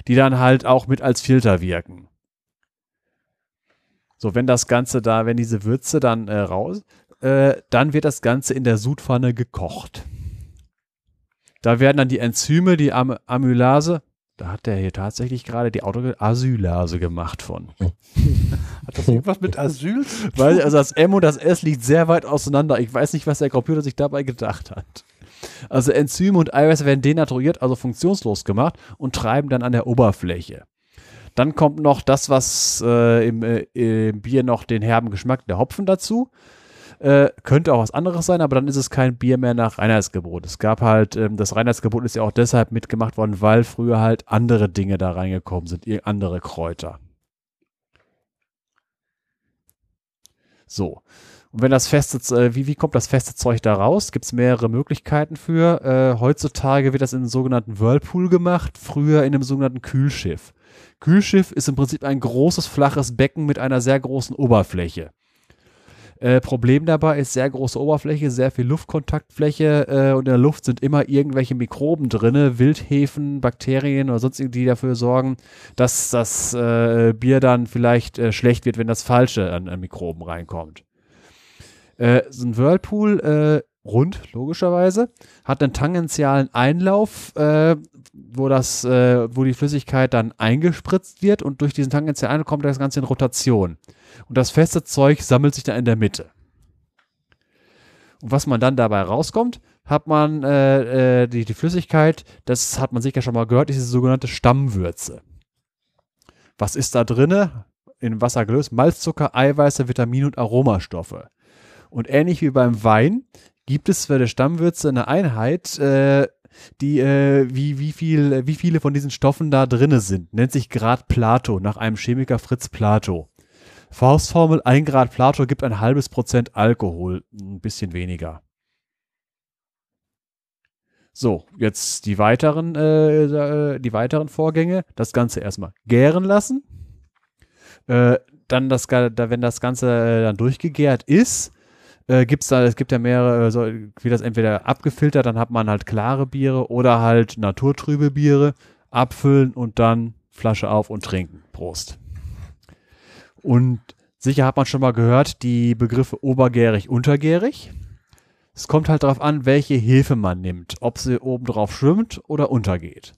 S2: die dann halt auch mit als Filter wirken. So, wenn das Ganze da, wenn diese Würze dann äh, raus, äh, dann wird das Ganze in der Sudpfanne gekocht. Da werden dann die Enzyme, die Am Amylase, da hat der hier tatsächlich gerade die Autoasylase gemacht von.
S4: hat das irgendwas mit Asyl?
S2: Weil also das M und das S liegt sehr weit auseinander. Ich weiß nicht, was der Computer sich dabei gedacht hat. Also Enzyme und Eiweiße werden denaturiert, also funktionslos gemacht und treiben dann an der Oberfläche. Dann kommt noch das, was äh, im, äh, im Bier noch den herben Geschmack der Hopfen dazu. Äh, könnte auch was anderes sein, aber dann ist es kein Bier mehr nach Reinheitsgebot. Es gab halt, ähm, das Reinheitsgebot ist ja auch deshalb mitgemacht worden, weil früher halt andere Dinge da reingekommen sind, andere Kräuter. So. Und wenn das feste, äh, wie, wie kommt das feste Zeug da raus? Gibt es mehrere Möglichkeiten für. Äh, heutzutage wird das in einem sogenannten Whirlpool gemacht, früher in einem sogenannten Kühlschiff. Kühlschiff ist im Prinzip ein großes, flaches Becken mit einer sehr großen Oberfläche. Äh, Problem dabei ist sehr große Oberfläche, sehr viel Luftkontaktfläche äh, und in der Luft sind immer irgendwelche Mikroben drin, Wildhefen, Bakterien oder sonst die dafür sorgen, dass das äh, Bier dann vielleicht äh, schlecht wird, wenn das Falsche an, an Mikroben reinkommt. Äh, so ein Whirlpool rund, logischerweise, hat einen tangentialen Einlauf, äh, wo das, äh, wo die Flüssigkeit dann eingespritzt wird und durch diesen tangentialen Einlauf kommt das Ganze in Rotation. Und das feste Zeug sammelt sich dann in der Mitte. Und was man dann dabei rauskommt, hat man äh, äh, die, die Flüssigkeit, das hat man sicher schon mal gehört, diese sogenannte Stammwürze. Was ist da drinne? In Wasser gelöst, Malzzucker, Eiweiße, Vitamine und Aromastoffe. Und ähnlich wie beim Wein gibt es für die Stammwürze eine Einheit, äh, die, äh, wie, wie, viel, wie viele von diesen Stoffen da drinne sind. Nennt sich Grad Plato, nach einem Chemiker Fritz Plato. Faustformel, ein Grad Plato gibt ein halbes Prozent Alkohol, ein bisschen weniger. So, jetzt die weiteren, äh, äh die weiteren Vorgänge. Das Ganze erstmal gären lassen. Äh, dann, das, wenn das Ganze äh, dann durchgegärt ist, äh, gibt's da, es gibt ja mehrere, äh, so, wie das entweder abgefiltert, dann hat man halt klare Biere oder halt naturtrübe Biere, abfüllen und dann Flasche auf und trinken. Prost. Und sicher hat man schon mal gehört, die Begriffe obergärig, untergärig. Es kommt halt darauf an, welche Hefe man nimmt, ob sie oben drauf schwimmt oder untergeht.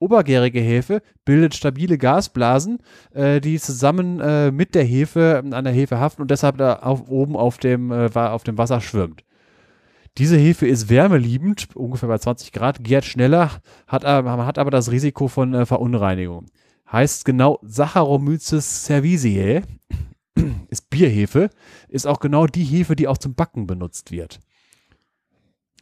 S2: Obergärige Hefe bildet stabile Gasblasen, äh, die zusammen äh, mit der Hefe an der Hefe haften und deshalb da auf, oben auf dem, äh, auf dem Wasser schwimmt. Diese Hefe ist wärmeliebend, ungefähr bei 20 Grad, gärt schneller, hat, hat aber das Risiko von äh, Verunreinigung. Heißt genau Saccharomyces cerevisiae, ist Bierhefe, ist auch genau die Hefe, die auch zum Backen benutzt wird.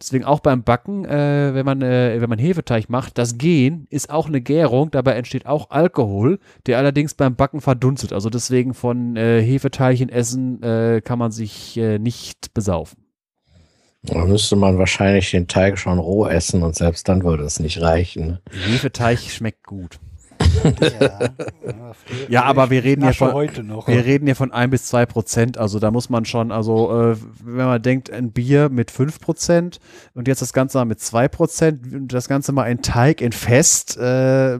S2: Deswegen auch beim Backen, äh, wenn, man, äh, wenn man Hefeteig macht, das Gehen ist auch eine Gärung, dabei entsteht auch Alkohol, der allerdings beim Backen verdunstet. Also deswegen von äh, Hefeteilchen essen äh, kann man sich äh, nicht besaufen.
S3: Da müsste man wahrscheinlich den Teig schon roh essen und selbst dann würde es nicht reichen.
S2: Hefeteig schmeckt gut. Ja, ja, aber wir reden ja von wir reden ja von ein bis zwei Prozent. Also da muss man schon, also äh, wenn man denkt, ein Bier mit fünf Prozent und jetzt das Ganze mal mit zwei Prozent und das Ganze mal in Teig, in Fest, äh,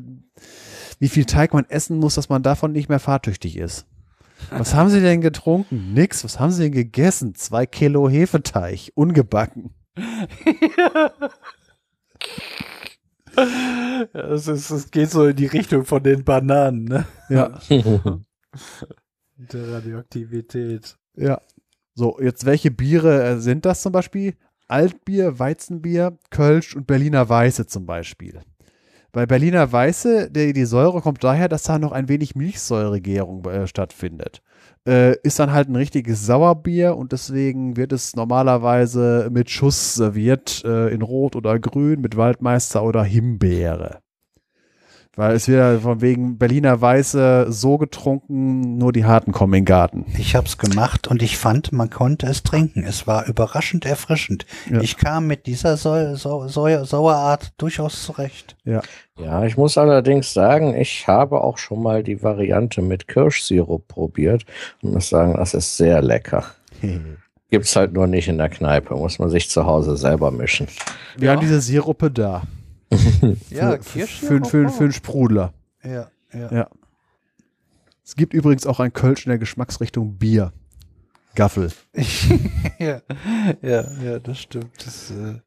S2: wie viel Teig man essen muss, dass man davon nicht mehr fahrtüchtig ist. Was haben Sie denn getrunken? Nix. Was haben Sie denn gegessen? Zwei Kilo Hefeteig, ungebacken.
S4: Es, ist, es geht so in die Richtung von den Bananen, ne?
S2: Ja.
S4: Der Radioaktivität.
S2: Ja. So, jetzt welche Biere äh, sind das zum Beispiel? Altbier, Weizenbier, Kölsch und Berliner Weiße zum Beispiel. Bei Berliner Weiße, die, die Säure kommt daher, dass da noch ein wenig Milchsäuregärung äh, stattfindet äh, ist dann halt ein richtiges Sauerbier und deswegen wird es normalerweise mit Schuss serviert, äh, in Rot oder Grün, mit Waldmeister oder Himbeere. Weil es wird von wegen Berliner Weiße so getrunken, nur die Harten kommen in den Garten.
S1: Ich habe es gemacht und ich fand, man konnte es trinken. Es war überraschend erfrischend. Ja. Ich kam mit dieser Sau Sau Sau Sauerart durchaus zurecht.
S3: Ja. Ja, ich muss allerdings sagen, ich habe auch schon mal die Variante mit Kirschsirup probiert und muss sagen, das ist sehr lecker. Gibt es halt nur nicht in der Kneipe, muss man sich zu Hause selber mischen.
S2: Wir ja. haben diese Sirupe da.
S1: ja,
S2: Kirschsirup. Für, für, für einen Sprudler.
S1: Ja, ja,
S2: ja. Es gibt übrigens auch ein Kölsch in der Geschmacksrichtung Bier. Gaffel.
S4: ja, ja, ja, das stimmt. Das, äh,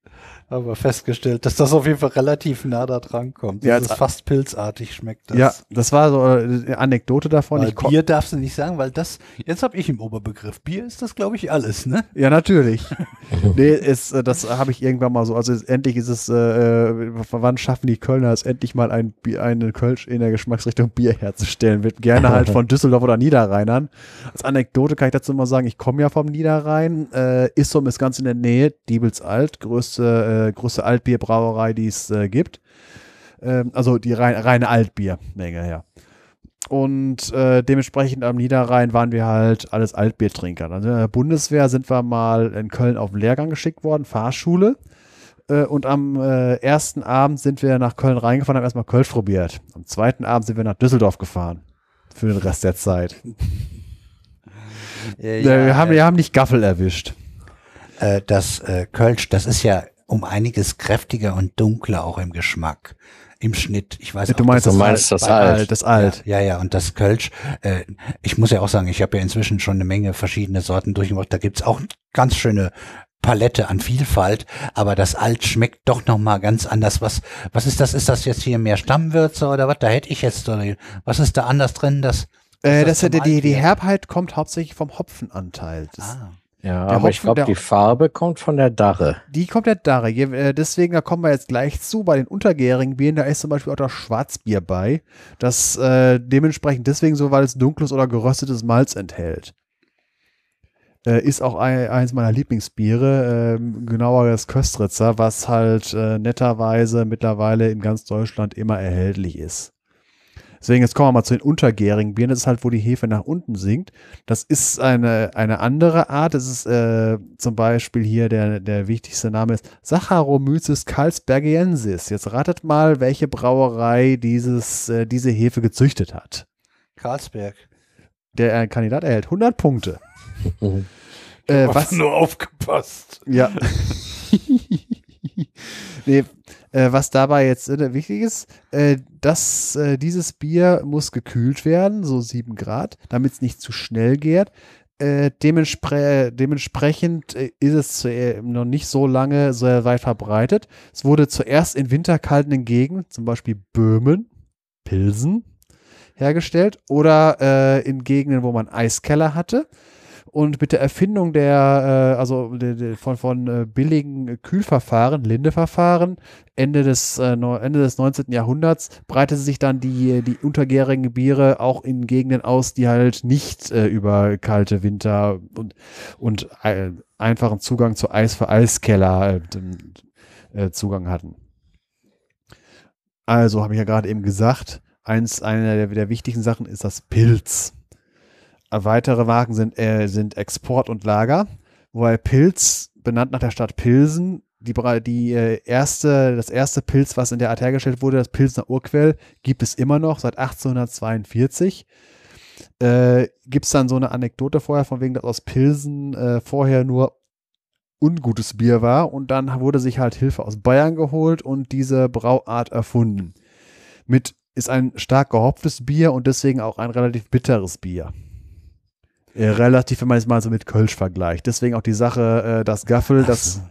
S4: aber festgestellt, dass das auf jeden Fall relativ nah da dran kommt. Ja, das ist fast pilzartig schmeckt das.
S2: Ja, das war so eine Anekdote davon.
S1: Ich Bier darfst du nicht sagen, weil das, jetzt habe ich im Oberbegriff. Bier ist das, glaube ich, alles, ne?
S2: Ja, natürlich. nee, ist, äh, das habe ich irgendwann mal so. Also endlich ist es, äh, äh, wann schaffen die Kölner es endlich mal ein Bier, eine Kölsch in der Geschmacksrichtung Bier herzustellen? Wird gerne halt von Düsseldorf oder Niederrheinern. Als Anekdote kann ich dazu mal sagen, ich komme ja vom Niederrhein. Äh, Issom ist ganz in der Nähe, Diebelsalt, größte äh, größte Altbierbrauerei, die es äh, gibt. Ähm, also die rein, reine Altbiermenge, ja. Und äh, dementsprechend am Niederrhein waren wir halt alles Altbiertrinker. Dann in der Bundeswehr sind wir mal in Köln auf den Lehrgang geschickt worden, Fahrschule. Äh, und am äh, ersten Abend sind wir nach Köln reingefahren, haben erstmal Kölsch probiert. Am zweiten Abend sind wir nach Düsseldorf gefahren. Für den Rest der Zeit. ja, ja, wir, haben, wir haben nicht Gaffel erwischt.
S1: Äh, das äh, Kölsch, das ist ja um einiges kräftiger und dunkler auch im Geschmack im Schnitt. Ich weiß
S2: du auch, meinst, das, meinst das, Alt. Alt. Das Alt.
S1: Ja, ja, ja, und das Kölsch. Äh, ich muss ja auch sagen, ich habe ja inzwischen schon eine Menge verschiedene Sorten durchgemacht. Da gibt's auch ganz schöne Palette an Vielfalt, aber das Alt schmeckt doch noch mal ganz anders. Was was ist das? Ist das jetzt hier mehr Stammwürze oder was? Da hätte ich jetzt was ist da anders drin? Das
S2: äh, das, das die, die Herbheit kommt hauptsächlich vom Hopfenanteil. Das,
S3: ah. Ja, der aber Hopfen, ich glaube, die Farbe kommt von der Darre.
S2: Die kommt der Darre. Äh, deswegen, da kommen wir jetzt gleich zu. Bei den untergärigen Bieren, da ist zum Beispiel auch das Schwarzbier bei. Das äh, dementsprechend deswegen so, weil es dunkles oder geröstetes Malz enthält. Äh, ist auch ein, eins meiner Lieblingsbiere, äh, genauer das Köstritzer, was halt äh, netterweise mittlerweile in ganz Deutschland immer erhältlich ist. Deswegen, jetzt kommen wir mal zu den untergärigen Bieren. Das ist halt, wo die Hefe nach unten sinkt. Das ist eine, eine andere Art. Das ist äh, zum Beispiel hier der, der wichtigste Name ist Saccharomyces carlsbergiensis. Jetzt ratet mal, welche Brauerei dieses, äh, diese Hefe gezüchtet hat.
S1: Karlsberg.
S2: Der äh, Kandidat erhält 100 Punkte.
S4: äh, was nur aufgepasst.
S2: Ja. nee, äh, was dabei jetzt äh, wichtig ist, äh, dass äh, dieses Bier muss gekühlt werden, so sieben Grad, damit es nicht zu schnell gärt. Äh, dementspre dementsprechend ist es zu, noch nicht so lange sehr weit verbreitet. Es wurde zuerst in winterkalten Gegenden, zum Beispiel Böhmen, Pilsen, hergestellt oder in Gegenden, wo man Eiskeller hatte. Und mit der Erfindung der, äh, also de, de, von, von äh, billigen Kühlverfahren, Lindeverfahren, Ende des, äh, Ende des 19. Jahrhunderts breitete sich dann die, die untergärigen Biere auch in Gegenden aus, die halt nicht äh, über kalte Winter und, und äh, einfachen Zugang zu Eis für Eiskeller äh, Zugang hatten. Also habe ich ja gerade eben gesagt, eins, eine der, der wichtigen Sachen ist das Pilz. Weitere Marken sind, äh, sind Export und Lager, wobei Pilz, benannt nach der Stadt Pilsen, die, die äh, erste, das erste Pilz, was in der Art hergestellt wurde, das Pilsner Urquell, gibt es immer noch seit 1842. Äh, gibt es dann so eine Anekdote vorher, von wegen, dass aus Pilsen äh, vorher nur ungutes Bier war und dann wurde sich halt Hilfe aus Bayern geholt und diese Brauart erfunden. Mit ist ein stark gehopftes Bier und deswegen auch ein relativ bitteres Bier. Äh, relativ, wenn man es mal so mit Kölsch vergleicht. Deswegen auch die Sache, äh, das Gaffel, das.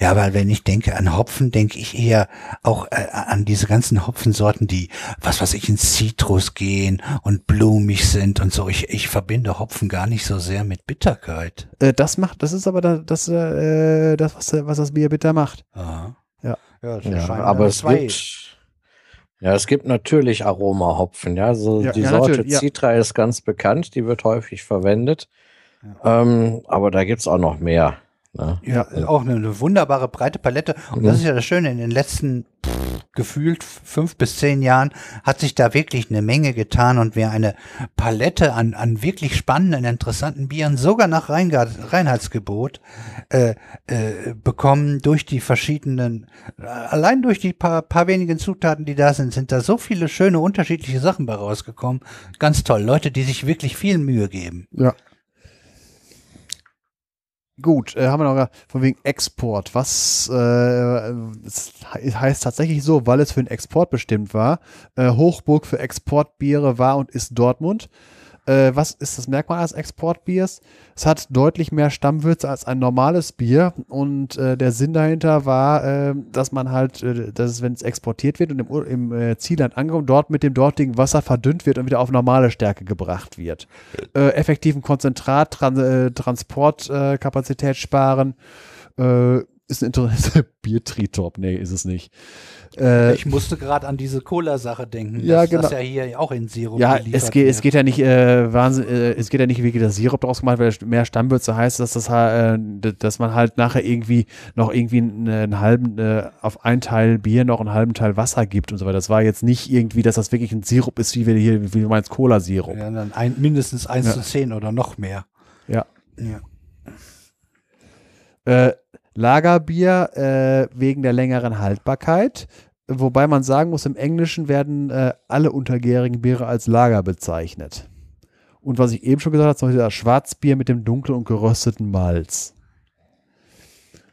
S1: Ja, aber wenn ich denke an Hopfen, denke ich eher auch äh, an diese ganzen Hopfensorten, die, was weiß ich, in Zitrus gehen und blumig sind und so. Ich, ich verbinde Hopfen gar nicht so sehr mit Bitterkeit.
S2: Äh, das macht, das ist aber da, das, äh, das was, was das Bier bitter macht.
S1: Aha.
S2: Ja.
S3: Ja, ja aber es gibt, ja, es gibt natürlich Aromahopfen. Ja, so ja, die ja, Sorte Citra ist ganz bekannt, die wird häufig verwendet. Ähm, aber da gibt es auch noch mehr.
S1: Ne? Ja, auch eine, eine, wunderbare breite Palette. Und mhm. das ist ja das Schöne, in den letzten gefühlt fünf bis zehn Jahren hat sich da wirklich eine Menge getan und wir eine Palette an, an wirklich spannenden, interessanten Bieren, sogar nach Reinheitsgebot, äh, äh, bekommen durch die verschiedenen, allein durch die paar, paar wenigen Zutaten, die da sind, sind da so viele schöne, unterschiedliche Sachen bei rausgekommen. Ganz toll. Leute, die sich wirklich viel Mühe geben.
S2: Ja. Gut, äh, haben wir noch von wegen Export. Was äh, heißt tatsächlich so, weil es für den Export bestimmt war. Äh, Hochburg für Exportbiere war und ist Dortmund. Äh, was ist das Merkmal eines Exportbiers? Es hat deutlich mehr Stammwürze als ein normales Bier und äh, der Sinn dahinter war, äh, dass man halt, äh, dass es, wenn es exportiert wird und im, im äh, Zielland ankommt, dort mit dem dortigen Wasser verdünnt wird und wieder auf normale Stärke gebracht wird. Äh, effektiven Konzentrat, Tran Transportkapazität sparen, ist ein interessantes Biertritop. Nee, ist es nicht.
S1: Äh, ich musste gerade an diese Cola-Sache denken.
S2: Ja, dass genau. Das
S1: ja hier auch in Sirup
S2: Ja, es geht, es geht ja nicht, äh, Wahnsinn, äh, es geht ja nicht, wie das Sirup draus gemacht weil mehr Stammwürze heißt, dass das äh, dass man halt nachher irgendwie noch irgendwie einen, einen halben, äh, auf einen Teil Bier noch einen halben Teil Wasser gibt und so weiter. Das war jetzt nicht irgendwie, dass das wirklich ein Sirup ist, wie wir hier, wie du meinst, Cola-Sirup.
S1: Ja, dann ein, mindestens 1 ja. zu 10 oder noch mehr.
S2: Ja. Ja. Äh, Lagerbier äh, wegen der längeren Haltbarkeit. Wobei man sagen muss, im Englischen werden äh, alle untergärigen Biere als Lager bezeichnet. Und was ich eben schon gesagt habe, zum Beispiel das Schwarzbier mit dem dunklen und gerösteten Malz.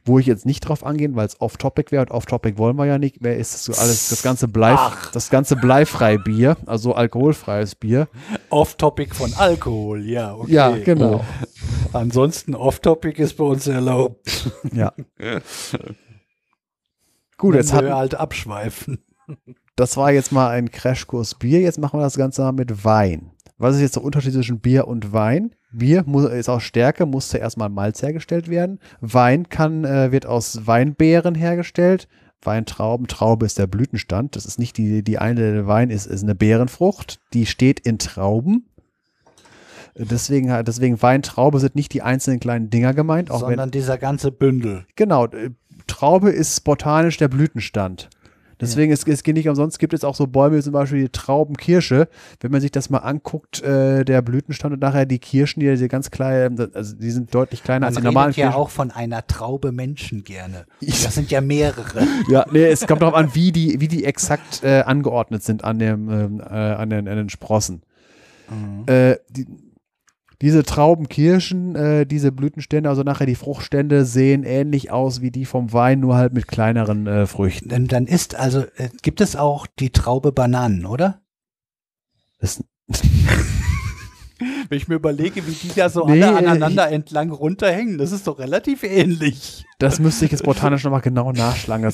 S2: Wo ich jetzt nicht drauf angehen, weil es off-topic wäre und off-topic wollen wir ja nicht. Wer ist das so alles? Das ganze Blei, Ach. das ganze bleifrei Bier, also alkoholfreies Bier.
S1: Off-topic von Alkohol, ja.
S2: Okay. Ja, genau.
S1: Ansonsten off-topic ist bei uns erlaubt.
S2: Ja.
S1: Gut, jetzt haben wir halt abschweifen.
S2: Das war jetzt mal ein Crashkurs Bier. Jetzt machen wir das Ganze mal mit Wein. Was ist jetzt der Unterschied zwischen Bier und Wein? Bier muss, ist aus Stärke, muss zuerst mal Malz hergestellt werden. Wein kann, äh, wird aus Weinbeeren hergestellt. Weintrauben, Traube ist der Blütenstand. Das ist nicht die, die eine Wein ist, ist eine Beerenfrucht. Die steht in Trauben. Deswegen, deswegen Weintraube sind nicht die einzelnen kleinen Dinger gemeint.
S1: Sondern wenn, dieser ganze Bündel.
S2: Genau. Traube ist botanisch der Blütenstand. Deswegen, ja. es, es geht nicht umsonst, gibt es auch so Bäume, wie zum Beispiel die Traubenkirsche. Wenn man sich das mal anguckt, äh, der Blütenstand und nachher die Kirschen, die, die ganz klein, also die sind deutlich kleiner man als die normalen
S1: ja auch von einer Traube Menschen gerne. Das sind ja mehrere.
S2: ja, nee, es kommt darauf an, wie die, wie die exakt äh, angeordnet sind an dem, ähm, äh, an, den, an den Sprossen. Mhm. Äh, die, diese Traubenkirschen, äh, diese Blütenstände, also nachher die Fruchtstände sehen ähnlich aus wie die vom Wein, nur halt mit kleineren äh, Früchten.
S1: Dann, dann ist also, äh, gibt es auch die Traube Bananen, oder?
S2: Das,
S4: Wenn ich mir überlege, wie die da so nee, alle aneinander ich, entlang runterhängen, das ist doch relativ ähnlich.
S2: Das müsste ich jetzt botanisch nochmal genau nachschlagen.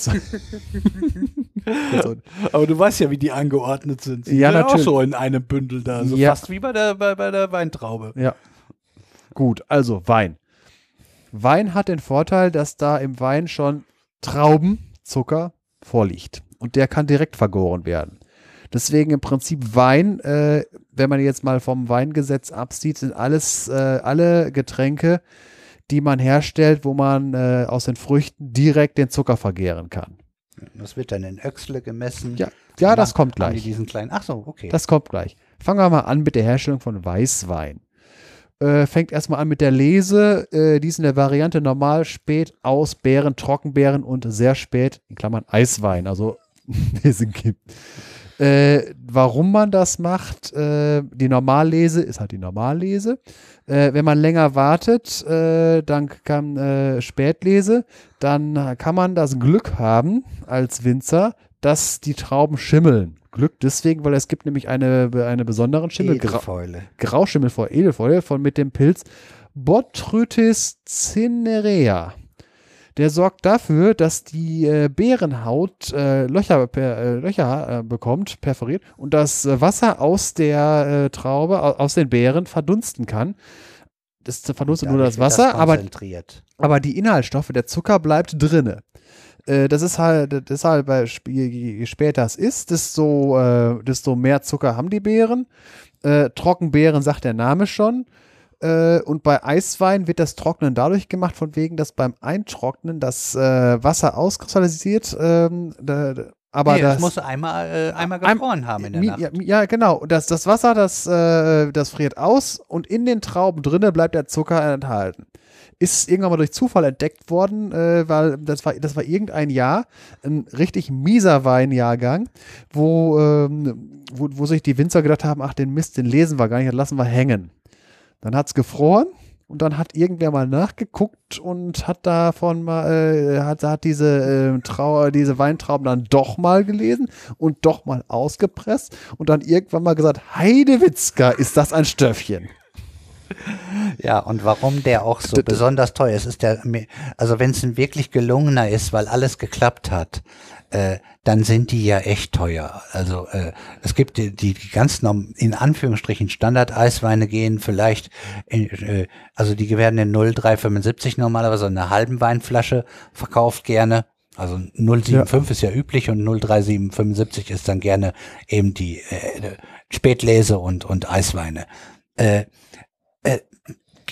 S4: aber du weißt ja, wie die angeordnet sind.
S2: Sie ja, sind natürlich.
S4: auch so in einem Bündel da. So ja. fast wie bei der, bei, bei der Weintraube.
S2: Ja. Gut, also Wein. Wein hat den Vorteil, dass da im Wein schon Traubenzucker vorliegt. Und der kann direkt vergoren werden. Deswegen im Prinzip Wein, äh, wenn man jetzt mal vom Weingesetz absieht, sind alles, äh, alle Getränke, die man herstellt, wo man äh, aus den Früchten direkt den Zucker vergehren kann.
S1: Das wird dann in Öxle gemessen.
S2: Ja, ja das kommt gleich.
S1: Diesen kleinen, ach so, okay.
S2: Das kommt gleich. Fangen wir mal an mit der Herstellung von Weißwein. Äh, fängt erstmal an mit der Lese. Äh, die ist in der Variante normal, spät, aus Beeren, Trockenbeeren und sehr spät, in Klammern Eiswein, also Lesen gibt. Äh, warum man das macht, äh, die Normallese ist halt die Normallese. Äh, wenn man länger wartet, äh, dann kann äh, Spätlese, dann kann man das Glück haben als Winzer, dass die Trauben schimmeln. Glück deswegen, weil es gibt nämlich eine, eine besonderen Schimmel,
S1: Edelfäule.
S2: Grauschimmel vor Edelfäule von mit dem Pilz Botrytis cinerea der sorgt dafür, dass die äh, Beerenhaut äh, Löcher, per, äh, Löcher äh, bekommt, perforiert und das Wasser aus der äh, Traube, aus den Beeren verdunsten kann. Das verdunstet nur das Wasser, das aber, aber die Inhaltsstoffe, der Zucker bleibt drinne. Das ist halt, deshalb, je später es ist, desto, desto mehr Zucker haben die Beeren. Trockenbeeren sagt der Name schon. Äh, und bei Eiswein wird das Trocknen dadurch gemacht, von wegen, dass beim Eintrocknen das äh, Wasser auskristallisiert. Ähm, da, aber nee, das, das
S1: muss einmal, äh, einmal gefroren ein, haben in der
S2: Nacht. Ja, ja, genau. Das, das Wasser, das, äh, das friert aus und in den Trauben drinnen bleibt der Zucker enthalten. Ist irgendwann mal durch Zufall entdeckt worden, äh, weil das war, das war irgendein Jahr, ein richtig mieser Weinjahrgang, wo, ähm, wo, wo sich die Winzer gedacht haben, ach, den Mist, den lesen wir gar nicht, lassen wir hängen. Dann hat es gefroren und dann hat irgendwer mal nachgeguckt und hat davon mal, äh, hat, hat diese, äh, Trau diese Weintrauben dann doch mal gelesen und doch mal ausgepresst und dann irgendwann mal gesagt, Heidewitzka, ist das ein Stöffchen.
S1: Ja, und warum der auch so besonders teuer ist, ist der, also wenn es ein wirklich gelungener ist, weil alles geklappt hat, äh, dann sind die ja echt teuer. Also äh, es gibt die, die ganz norm, in Anführungsstrichen Standard-Eisweine gehen vielleicht, in, äh, also die werden in 0,375 normalerweise in einer halben Weinflasche verkauft gerne. Also 0,75 ja. ist ja üblich und 0,3775 ist dann gerne eben die äh, Spätlese und, und Eisweine. Äh, äh,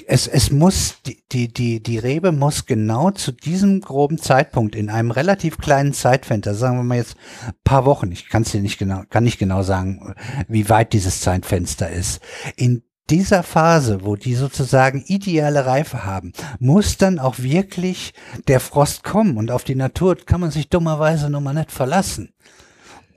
S1: es, es muss, die, die, die, die Rebe muss genau zu diesem groben Zeitpunkt in einem relativ kleinen Zeitfenster, sagen wir mal jetzt paar Wochen, ich kann es dir nicht genau, kann nicht genau sagen, wie weit dieses Zeitfenster ist. In dieser Phase, wo die sozusagen ideale Reife haben, muss dann auch wirklich der Frost kommen und auf die Natur kann man sich dummerweise nun mal nicht verlassen.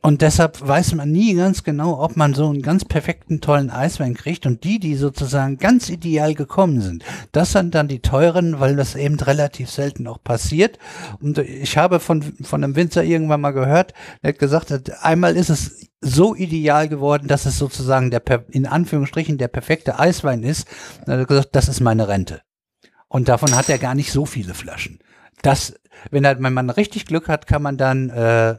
S1: Und deshalb weiß man nie ganz genau, ob man so einen ganz perfekten, tollen Eiswein kriegt. Und die, die sozusagen ganz ideal gekommen sind, das sind dann die teuren, weil das eben relativ selten auch passiert. Und ich habe von, von einem Winzer irgendwann mal gehört, der hat gesagt, einmal ist es so ideal geworden, dass es sozusagen der, in Anführungsstrichen, der perfekte Eiswein ist. Und er hat gesagt, das ist meine Rente. Und davon hat er gar nicht so viele Flaschen. Das, wenn, halt, wenn man richtig Glück hat, kann man dann äh,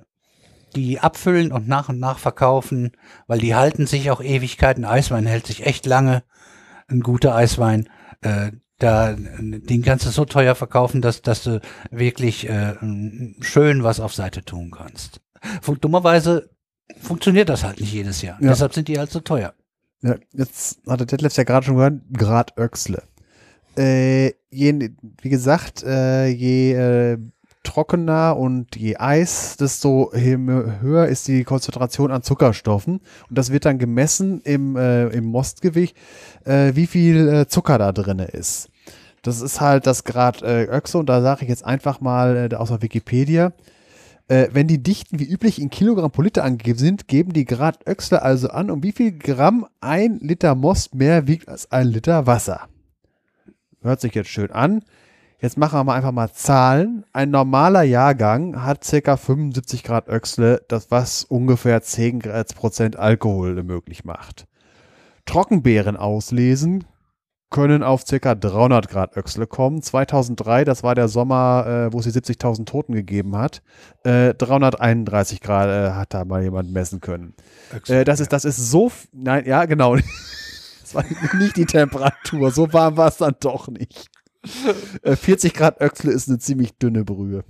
S1: die abfüllen und nach und nach verkaufen, weil die halten sich auch Ewigkeiten. Eiswein hält sich echt lange. Ein guter Eiswein. Äh, da, den kannst du so teuer verkaufen, dass, dass du wirklich äh, schön was auf Seite tun kannst. Dummerweise funktioniert das halt nicht jedes Jahr. Ja. Deshalb sind die halt so teuer.
S2: Ja, jetzt hatte Detlef ja gerade schon gehört, Grad Öxle. Äh, je, wie gesagt, äh, je äh, trockener und je Eis, desto höher ist die Konzentration an Zuckerstoffen. Und das wird dann gemessen im, äh, im Mostgewicht, äh, wie viel äh, Zucker da drin ist. Das ist halt das Grad äh, Öxe und da sage ich jetzt einfach mal äh, aus der Wikipedia. Äh, wenn die Dichten wie üblich in Kilogramm pro Liter angegeben sind, geben die Grad Öxle also an, um wie viel Gramm ein Liter Most mehr wiegt als ein Liter Wasser. Hört sich jetzt schön an. Jetzt machen wir mal einfach mal Zahlen. Ein normaler Jahrgang hat ca. 75 Grad Öxle, das was ungefähr 10 Prozent Alkohol möglich macht. Trockenbeeren auslesen, können auf circa 300 Grad Öchsle kommen. 2003, das war der Sommer, äh, wo es die 70.000 Toten gegeben hat, äh, 331 Grad äh, hat da mal jemand messen können. Äh, das, ist, das ist so, nein, ja, genau. Das war nicht die Temperatur, so warm war es dann doch nicht. Äh, 40 Grad Öchsle ist eine ziemlich dünne Brühe.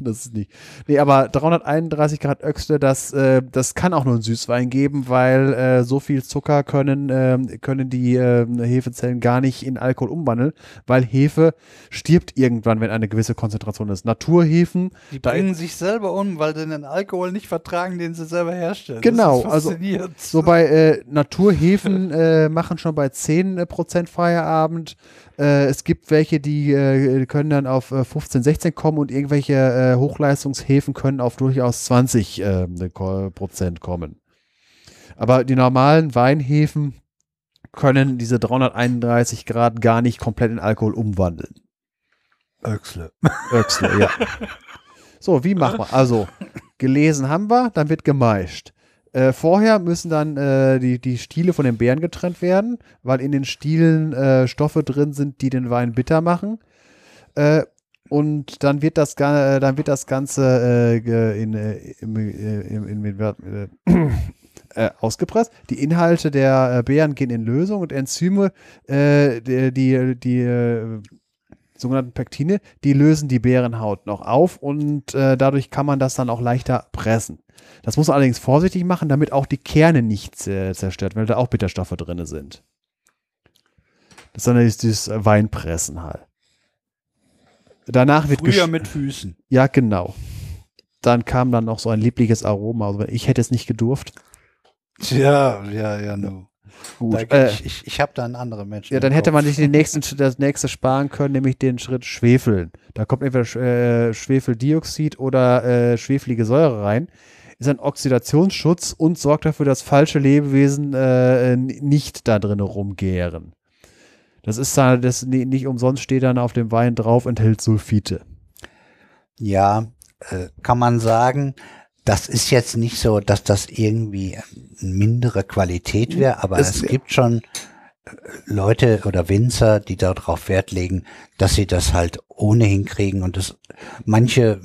S2: Das ist nicht. Nee, aber 331 Grad Öchsle, das, äh, das kann auch nur ein Süßwein geben, weil äh, so viel Zucker können, ähm, können die äh, Hefezellen gar nicht in Alkohol umwandeln, weil Hefe stirbt irgendwann, wenn eine gewisse Konzentration ist. Naturhefen,
S4: Die bringen sich selber um, weil sie den Alkohol nicht vertragen, den sie selber herstellen.
S2: Genau, also. So bei äh, Naturhefen äh, machen schon bei 10% Feierabend. Äh, es gibt welche, die äh, können dann auf äh, 15, 16 kommen und irgendwelche äh, Hochleistungshäfen können auf durchaus 20 äh, Ko- Prozent kommen. Aber die normalen Weinhefen können diese 331 Grad gar nicht komplett in Alkohol umwandeln.
S4: Öxle.
S2: Öxle, ja. So, wie machen wir? Also, gelesen haben wir, dann wird gemeischt. Äh, vorher müssen dann äh, die, die Stiele von den Beeren getrennt werden, weil in den Stielen äh, Stoffe drin sind, die den Wein bitter machen. Äh, und dann wird das, äh, dann wird das Ganze äh, in, in, in, äh, ausgepresst. Die Inhalte der Beeren gehen in Lösung und Enzyme, die, die, die sogenannten Pektine, die lösen die Beerenhaut noch auf und dadurch kann man das dann auch leichter pressen. Das muss man allerdings vorsichtig machen, damit auch die Kerne nicht äh, zerstört, weil da auch Bitterstoffe drin sind. Das ist dann dieses, dieses Weinpressen halt. Danach wird
S4: Früher mit Füßen.
S2: Ja, genau. Dann kam dann noch so ein liebliches Aroma. Also ich hätte es nicht gedurft.
S4: Ja, ja, ja, no.
S2: Gut.
S4: Da,
S2: äh,
S4: ich ich, ich habe da einen anderen Menschen.
S2: Ja, dann hätte man sich den nächsten, das nächste sparen können, nämlich den Schritt Schwefeln. Da kommt entweder äh, Schwefeldioxid oder äh, schwefelige Säure rein. Ist ein Oxidationsschutz und sorgt dafür, dass falsche Lebewesen äh, nicht da drin rumgären. Das ist da, das ni- nicht umsonst steht dann auf dem Wein drauf, enthält Sulfite.
S1: Ja, äh, kann man sagen, das ist jetzt nicht so, dass das irgendwie eine mindere Qualität wäre, aber
S2: Es-
S1: es, gibt schon äh, Leute oder Winzer, die darauf Wert legen, dass sie das halt ohnehin kriegen und das, manche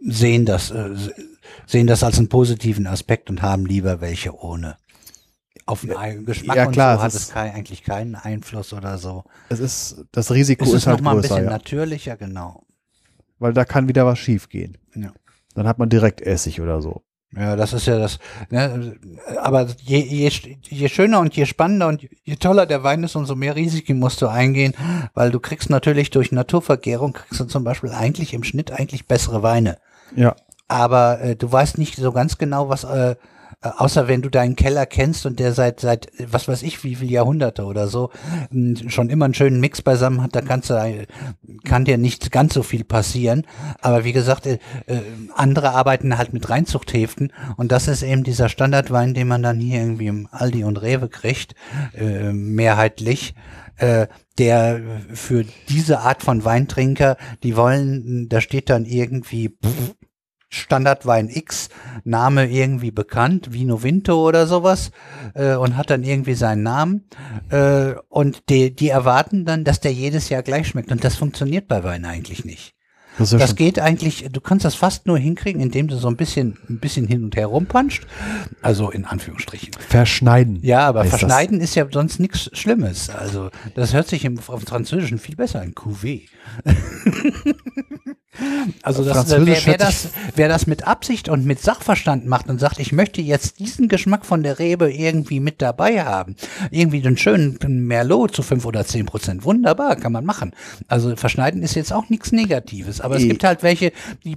S1: sehen das, äh, sehen das als einen positiven Aspekt und haben lieber welche ohne. Auf den eigenen Geschmack
S2: ja,
S1: und
S2: klar,
S1: so hat
S2: es
S1: kein, eigentlich keinen Einfluss oder so.
S2: Es ist, das Risiko
S1: Es
S2: ist,
S1: ist
S2: halt
S1: noch mal ein
S2: größer,
S1: bisschen
S2: ja.
S1: natürlicher, genau.
S2: weil da kann wieder was schief gehen.
S1: Ja.
S2: Dann hat man direkt Essig oder so.
S1: Ja, das ist ja das. Ne, aber je, je, je schöner und je spannender und je toller der Wein ist, umso mehr Risiken musst du eingehen, weil du kriegst natürlich durch Naturvergärung kriegst du zum Beispiel eigentlich im Schnitt eigentlich bessere Weine.
S2: Ja.
S1: Aber äh, du weißt nicht so ganz genau, was, äh, äh, außer wenn du deinen Keller kennst und der seit, seit, was weiß ich, wie viele Jahrhunderte oder so, mh, schon immer einen schönen Mix beisammen hat, da kannst du, äh, kann dir nicht ganz so viel passieren. Aber wie gesagt, äh, äh, andere arbeiten halt mit Reinzuchthäften und das ist eben dieser Standardwein, den man dann hier irgendwie im Aldi und Rewe kriegt, äh, mehrheitlich. Äh, der für diese Art von Weintrinker, die wollen, da steht dann irgendwie pff, Standardwein X, Name irgendwie bekannt, Vino Vinto oder sowas, äh, und hat dann irgendwie seinen Namen. Äh, und die, die erwarten dann, dass der jedes Jahr gleich schmeckt. Und das funktioniert bei Wein eigentlich nicht.
S2: Das
S1: Das geht eigentlich, du kannst das fast nur hinkriegen, indem du so ein bisschen, ein bisschen hin und her rumpanscht. Also in Anführungsstrichen.
S2: verschneiden.
S1: Ja, aber
S2: heißt das.
S1: verschneiden ist ja sonst nichts Schlimmes. Also das hört sich im, im Französischen viel besser an. Cuvée. also das,
S2: Französisch
S1: wer, wer, das, wer das mit Absicht und mit Sachverstand macht und sagt, ich möchte jetzt diesen Geschmack von der Rebe irgendwie mit dabei haben, irgendwie den schönen Merlot zu fünf oder zehn Prozent, wunderbar, kann man machen. Also verschneiden ist jetzt auch nichts Negatives, aber es gibt halt welche, die,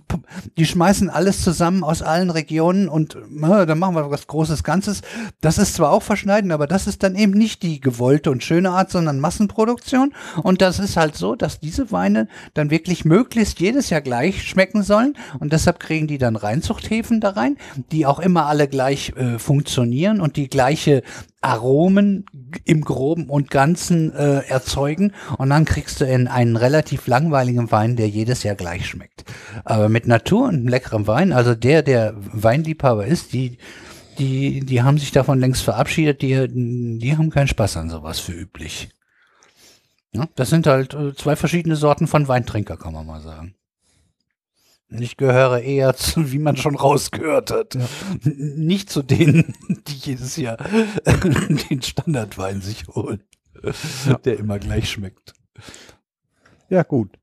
S1: die schmeißen alles zusammen aus allen Regionen und äh, dann machen wir was Großes Ganzes. Das ist zwar auch verschneiden, aber das ist dann eben nicht die gewollte und schöne Art, sondern Massenproduktion. Und das ist halt so, dass diese Weine dann wirklich möglichst jedes Jahr gleich schmecken sollen. Und deshalb kriegen die dann Reinzuchthäfen da rein, die auch immer alle gleich äh, funktionieren und die gleiche Aromen im Groben und Ganzen äh, erzeugen. Und dann kriegst du in einen relativ langweiligen Wein, der jedes Jahr gleich schmeckt. Aber mit Natur und einem leckeren Wein, also der, der Weinliebhaber ist, die, die, die haben sich davon längst verabschiedet, die, die haben keinen Spaß an sowas für üblich. Ja, das sind halt äh, zwei verschiedene Sorten von Weintrinker, kann man mal sagen. Ich gehöre eher zu, wie man schon rausgehört hat, ja. nicht zu denen, die jedes Jahr den Standardwein sich holen, ja. der immer gleich schmeckt.
S2: Ja, gut.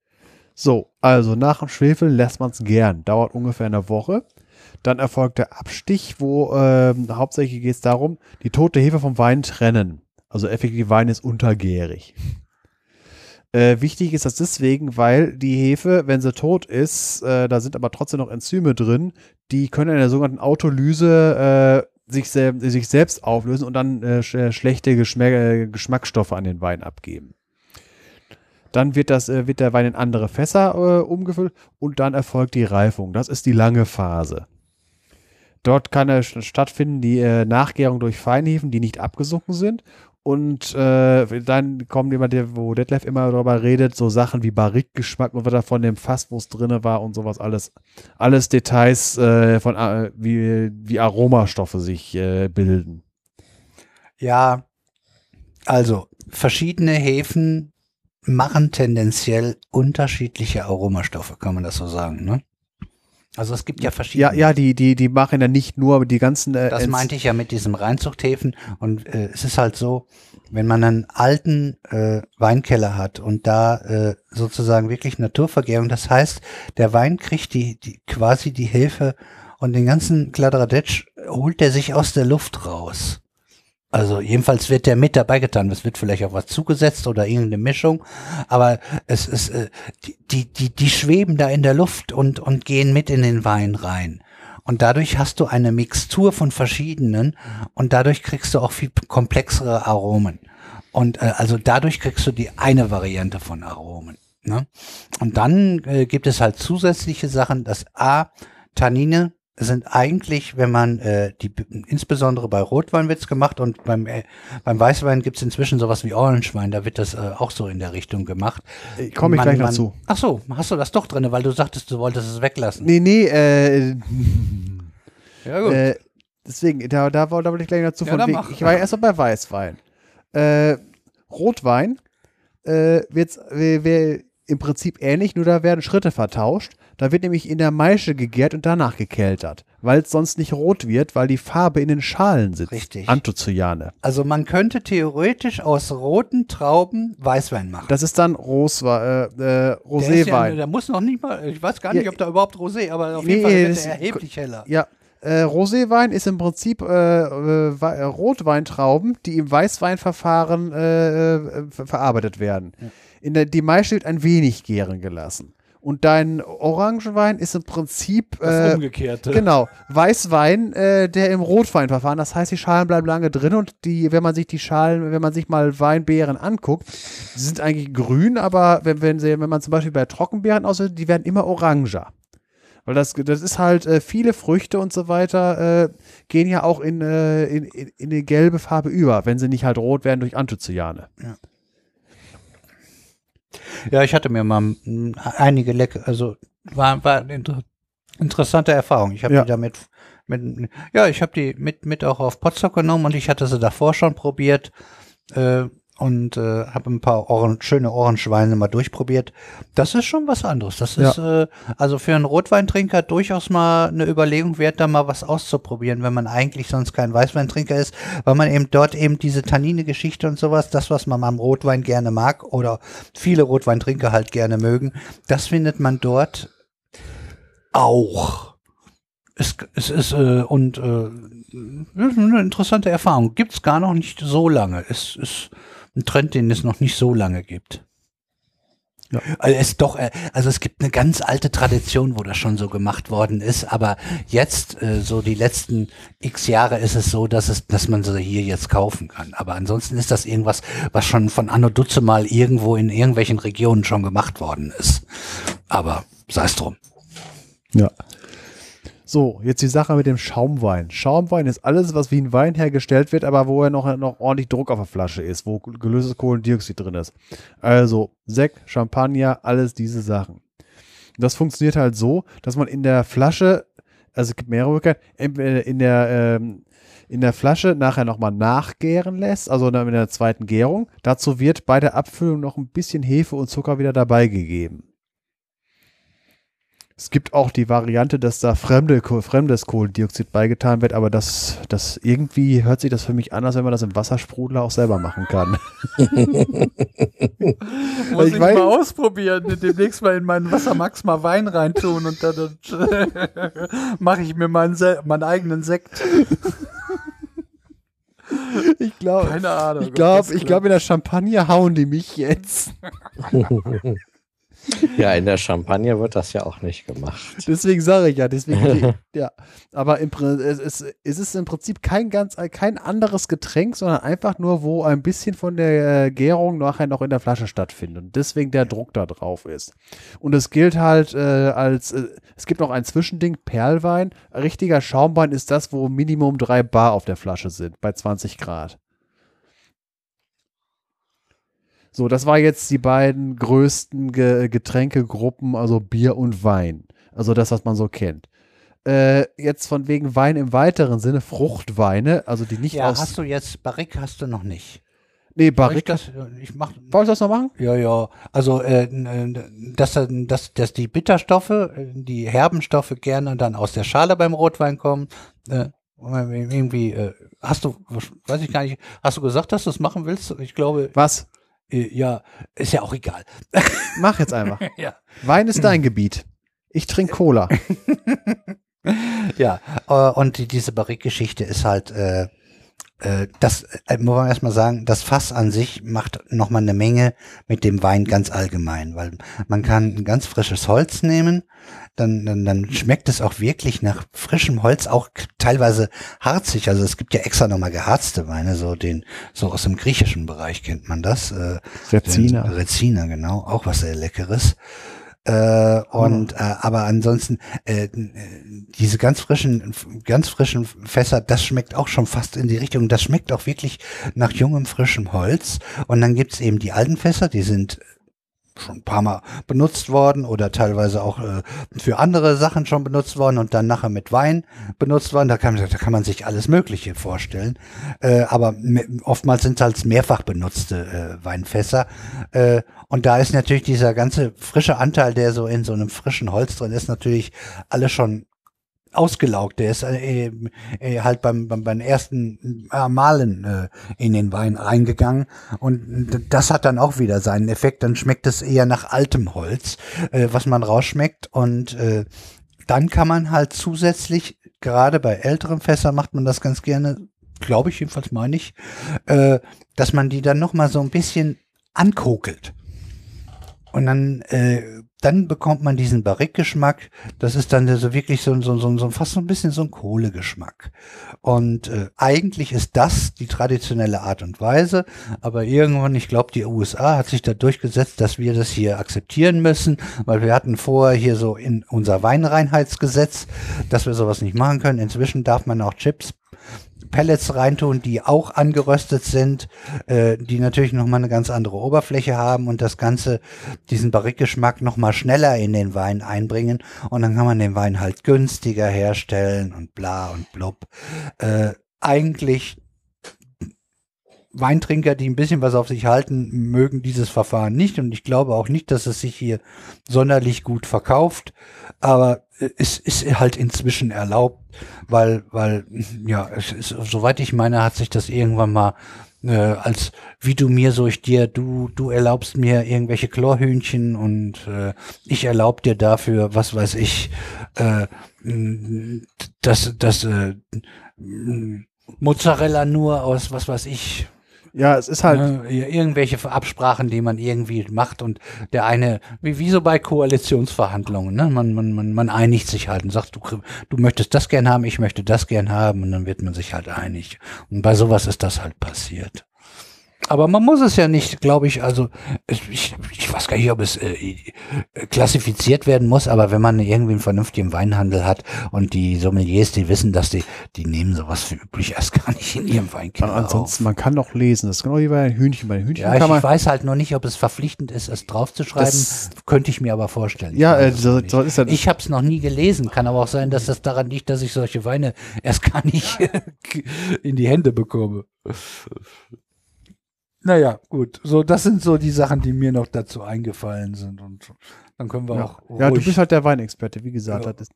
S2: So, also nach dem Schwefel lässt man es gern. Dauert ungefähr eine Woche. Dann erfolgt der Abstich, wo äh, hauptsächlich geht es darum, die tote Hefe vom Wein trennen. Also effektiv, Wein ist untergärig. Äh, wichtig ist das deswegen, weil die Hefe, wenn sie tot ist, äh, da sind aber trotzdem noch Enzyme drin, die können in der sogenannten Autolyse äh, sich, sel sich, selbst auflösen und dann äh, sch schlechte Geschmack Geschmacksstoffe an den Wein abgeben. Dann wird, das, äh, wird der Wein in andere Fässer äh, umgefüllt und dann erfolgt die Reifung. Das ist die lange Phase. Dort kann stattfinden die Nachgärung durch Feinhefen, die nicht abgesunken sind und äh, dann kommt jemand, der, wo Detlef immer darüber redet, so Sachen wie Barrique-Geschmack und was da von dem Fass, wo es drin war und sowas, alles, alles Details äh, von äh, wie, wie Aromastoffe sich äh, bilden.
S1: Ja, also verschiedene Hefen machen tendenziell unterschiedliche Aromastoffe, kann man das so sagen, ne? Also es gibt ja verschiedene.
S2: Ja, ja, die, die, die machen ja nicht nur die ganzen.
S1: Äh, das meinte ich ja mit diesem Reinzuchthäfen. Und äh, es ist halt so, wenn man einen alten äh, Weinkeller hat und da äh, sozusagen wirklich Naturvergärung, das heißt, der Wein kriegt die, die quasi die Hilfe und den ganzen Kladderadatsch holt er sich aus der Luft raus. Also jedenfalls wird der mit dabei getan. Es wird vielleicht auch was zugesetzt oder irgendeine Mischung, aber es ist äh, die, die die schweben da in der Luft und und gehen mit in den Wein rein. Und dadurch hast du eine Mixtur von verschiedenen und dadurch kriegst du auch viel komplexere Aromen. Und äh, also dadurch kriegst du die eine Variante von Aromen. Ne? Und dann äh, gibt es halt zusätzliche Sachen, dass A, Tannine sind eigentlich, wenn man äh, die insbesondere bei Rotwein wird's gemacht und beim äh, beim Weißwein gibt's inzwischen sowas wie Orangewein, da wird das äh, auch so in der Richtung gemacht.
S2: Äh, Komme ich man, gleich man, dazu.
S1: Ach so, hast du das doch drinne, weil du sagtest, du wolltest es weglassen.
S2: Nee, nee, äh, ja gut. Äh, deswegen, da, da, da wollte ich gleich dazu ja, von wegen, Ich war ja erst mal bei Weißwein. Äh, Rotwein äh, wird's, wär, im Prinzip ähnlich, nur da werden Schritte vertauscht. Da wird nämlich in der Maische gegärt und danach gekeltert, weil es sonst nicht rot wird, weil die Farbe in den Schalen sitzt.
S1: Richtig.
S2: Anthocyane.
S1: Also man könnte theoretisch aus roten Trauben Weißwein machen.
S2: Das ist dann Roswe äh, äh, Roséwein.
S1: Ja, der muss noch nicht mal, ich weiß gar nicht, ja, ob da überhaupt Rosé, aber auf nee, jeden Fall wird er erheblich heller.
S2: Ja, äh, Roséwein ist im Prinzip äh, äh, äh Rotweintrauben, die im Weißweinverfahren äh, äh verarbeitet werden. In der, die Maische wird ein wenig gären gelassen. Und dein Orangenwein ist im Prinzip
S1: das äh, Umgekehrte.
S2: Genau, Weißwein, äh, der im Rotweinverfahren. Das heißt, die Schalen bleiben lange drin und die, wenn man sich die Schalen, wenn man sich mal Weinbeeren anguckt, die sind eigentlich grün, aber wenn, wenn, sie, wenn man zum Beispiel bei Trockenbeeren aussieht, die werden immer oranger. Weil das, das ist halt, äh, viele Früchte und so weiter äh, gehen ja auch in, äh, in, in, in eine gelbe Farbe über, wenn sie nicht halt rot werden durch Anthocyane.
S1: Ja. Ja, ich hatte mir mal einige Leck, also war, war eine inter interessante Erfahrung. Ich habe ja. die damit, mit, ja, ich habe die mit, mit auch auf Potsdam genommen und ich hatte sie davor schon probiert. Äh, und äh, habe ein paar Ohren, schöne Orangeweine mal durchprobiert. Das ist schon was anderes. Das ist ja. äh, also für einen Rotweintrinker durchaus mal eine Überlegung wert, da mal was auszuprobieren, wenn man eigentlich sonst kein Weißweintrinker ist, weil man eben dort eben diese Tannine-Geschichte und sowas, das, was man am Rotwein gerne mag oder viele Rotweintrinker halt gerne mögen, das findet man dort auch. Es, es ist äh, und äh, eine interessante Erfahrung. Gibt's gar noch nicht so lange. Es ist ein Trend, den es noch nicht so lange gibt. Ja. Also es doch, äh, also es gibt eine ganz alte Tradition, wo das schon so gemacht worden ist, aber jetzt, äh, so die letzten x Jahre ist es so, dass es, dass man sie hier jetzt kaufen kann. Aber ansonsten ist das irgendwas, was schon von Anno Dutze mal irgendwo in irgendwelchen Regionen schon gemacht worden ist. Aber sei es drum.
S2: Ja. So, jetzt die Sache mit dem Schaumwein. Schaumwein ist alles, was wie ein Wein hergestellt wird, aber wo er noch, noch ordentlich Druck auf der Flasche ist, wo gelöstes Kohlendioxid drin ist. Also Sekt, Champagner, alles diese Sachen. Das funktioniert halt so, dass man in der Flasche Also es gibt mehrere Möglichkeiten. In der, ähm, in der Flasche nachher nochmal nachgären lässt, also in der zweiten Gärung. Dazu wird bei der Abfüllung noch ein bisschen Hefe und Zucker wieder dabei gegeben. Es gibt auch die Variante, dass da fremde, fremdes Kohlendioxid beigetan wird, aber das, das irgendwie hört sich das für mich an, als wenn man das im Wassersprudler auch selber machen kann.
S4: Muss ich, ich mal ausprobieren, demnächst mal in meinen Wassermax mal Wein reintun und dann mache ich mir meinen, meinen eigenen Sekt.
S2: Ich glaube,
S4: keine Ahnung.
S2: Ich glaube, ich glaube, in der Champagner hauen die mich jetzt.
S3: Ja, in der Champagne wird das ja auch nicht gemacht.
S2: Deswegen sage ich ja, deswegen, ja. Aber im, es, ist, es ist im Prinzip kein ganz, kein anderes Getränk, sondern einfach nur, wo ein bisschen von der äh, Gärung nachher noch in der Flasche stattfindet und deswegen der Druck da drauf ist. Und es gilt halt äh, als, äh, es gibt noch ein Zwischending, Perlwein. Richtiger Schaumwein ist das, wo Minimum drei Bar auf der Flasche sind, bei 20 Grad. So, das war jetzt die beiden größten Ge Getränkegruppen, also Bier und Wein. Also das, was man so kennt. Äh, jetzt von wegen Wein im weiteren Sinne, Fruchtweine, also die nicht
S1: ja,
S2: aus.
S1: hast du jetzt, Barrique hast du noch nicht.
S2: Nee, Barrique.
S1: Ich, das, ich mach,
S2: Wollen ich das noch machen?
S1: Ja, ja. Also, äh, dass, dass, dass die Bitterstoffe, äh, die herben Stoffe gerne dann aus der Schale beim Rotwein kommen. Äh, irgendwie, äh, hast du, weiß ich gar nicht, hast du gesagt, dass du es machen willst? Ich glaube.
S2: Was?
S1: Äh, ja, ist ja auch egal.
S2: Mach jetzt einfach.
S1: ja.
S2: Wein ist dein Gebiet. Ich trinke Cola.
S1: ja, äh, und die, diese Barrique-Geschichte ist halt, äh, das äh, muss man erstmal sagen, das Fass an sich macht nochmal eine Menge mit dem Wein ganz allgemein, weil man kann ein ganz frisches Holz nehmen, dann, dann, dann schmeckt es auch wirklich nach frischem Holz, auch teilweise harzig. Also es gibt ja extra nochmal geharzte Weine, so den, so aus dem griechischen Bereich kennt man das. Äh,
S2: Rezina.
S1: Rezina, genau, auch was sehr Leckeres. Äh, und äh, aber ansonsten äh, diese ganz frischen, ganz frischen Fässer, das schmeckt auch schon fast in die Richtung. Das schmeckt auch wirklich nach jungem frischem Holz. Und dann gibt's eben die alten Fässer, die sind schon ein paar Mal benutzt worden oder teilweise auch äh, für andere Sachen schon benutzt worden und dann nachher mit Wein benutzt worden. Da kann, da kann man sich alles Mögliche vorstellen. Äh, aber oftmals sind es halt mehrfach benutzte äh, Weinfässer. Äh, und da ist natürlich dieser ganze frische Anteil, der so in so einem frischen Holz drin ist, natürlich alles schon ausgelaugt. Der ist äh, äh, halt beim, beim, beim ersten äh, Malen äh, in den Wein reingegangen und das hat dann auch wieder seinen Effekt. Dann schmeckt es eher nach altem Holz, äh, was man rausschmeckt und äh, dann kann man halt zusätzlich, gerade bei älteren Fässern macht man das ganz gerne, glaube ich jedenfalls meine ich, äh, dass man die dann noch mal so ein bisschen ankokelt. Und dann äh, dann bekommt man diesen Barrique-Geschmack. Das ist dann so wirklich so, so, so, so fast so ein bisschen so ein Kohlegeschmack. Und äh, eigentlich ist das die traditionelle Art und Weise. Aber irgendwann, ich glaube, die USA hat sich da durchgesetzt, dass wir das hier akzeptieren müssen, weil wir hatten vorher hier so in unser Weinreinheitsgesetz, dass wir sowas nicht machen können. Inzwischen darf man auch Chips Pellets reintun, die auch angeröstet sind, äh, die natürlich nochmal eine ganz andere Oberfläche haben und das Ganze, diesen Barrikgeschmack nochmal schneller in den Wein einbringen. Und dann kann man den Wein halt günstiger herstellen und bla und blub. Äh, eigentlich Weintrinker, die ein bisschen was auf sich halten, mögen dieses Verfahren nicht. Und ich glaube auch nicht, dass es sich hier sonderlich gut verkauft, aber es ist halt inzwischen erlaubt, weil, weil, ja, es ist, soweit ich meine, hat sich das irgendwann mal äh, als wie du mir, so ich dir, du, du erlaubst mir irgendwelche Chlorhühnchen und äh, ich erlaub dir dafür, was weiß ich, äh, dass das äh, Mozzarella nur aus was weiß ich
S2: ja, es ist halt.
S1: Ja, irgendwelche Absprachen, die man irgendwie macht und der eine, wie, wie so bei Koalitionsverhandlungen, ne? Man, man, man, man einigt sich halt und sagt, du, du möchtest das gern haben, ich möchte das gern haben und dann wird man sich halt einig. Und bei sowas ist das halt passiert. Aber man muss es ja nicht, glaube ich, also ich, ich weiß gar nicht, ob es äh, klassifiziert werden muss, aber wenn man irgendwie einen vernünftigen Weinhandel hat und die Sommeliers, die wissen, dass die, die nehmen sowas für üblich erst gar nicht in ihrem Weinkeller
S2: Ansonsten, man kann doch lesen, das ist genau wie bei Hühnchen. Bei Hühnchen
S1: ja,
S2: kann
S1: ich
S2: man,
S1: weiß halt noch nicht, ob es verpflichtend ist, es draufzuschreiben.
S2: Das-
S1: Könnte ich mir aber vorstellen.
S2: ja,
S1: Ich
S2: äh, so, so ist ja
S1: Ich habe es noch nie gelesen. Kann aber auch sein, dass das daran liegt, dass ich solche Weine erst gar nicht in die Hände bekomme. Naja, gut. So, das sind so die Sachen, die mir noch dazu eingefallen sind. Und dann können wir
S2: Ja,
S1: auch.
S2: ja du
S1: ruhig-
S2: bist halt der Weinexperte, wie gesagt.
S1: Ja.
S2: Das,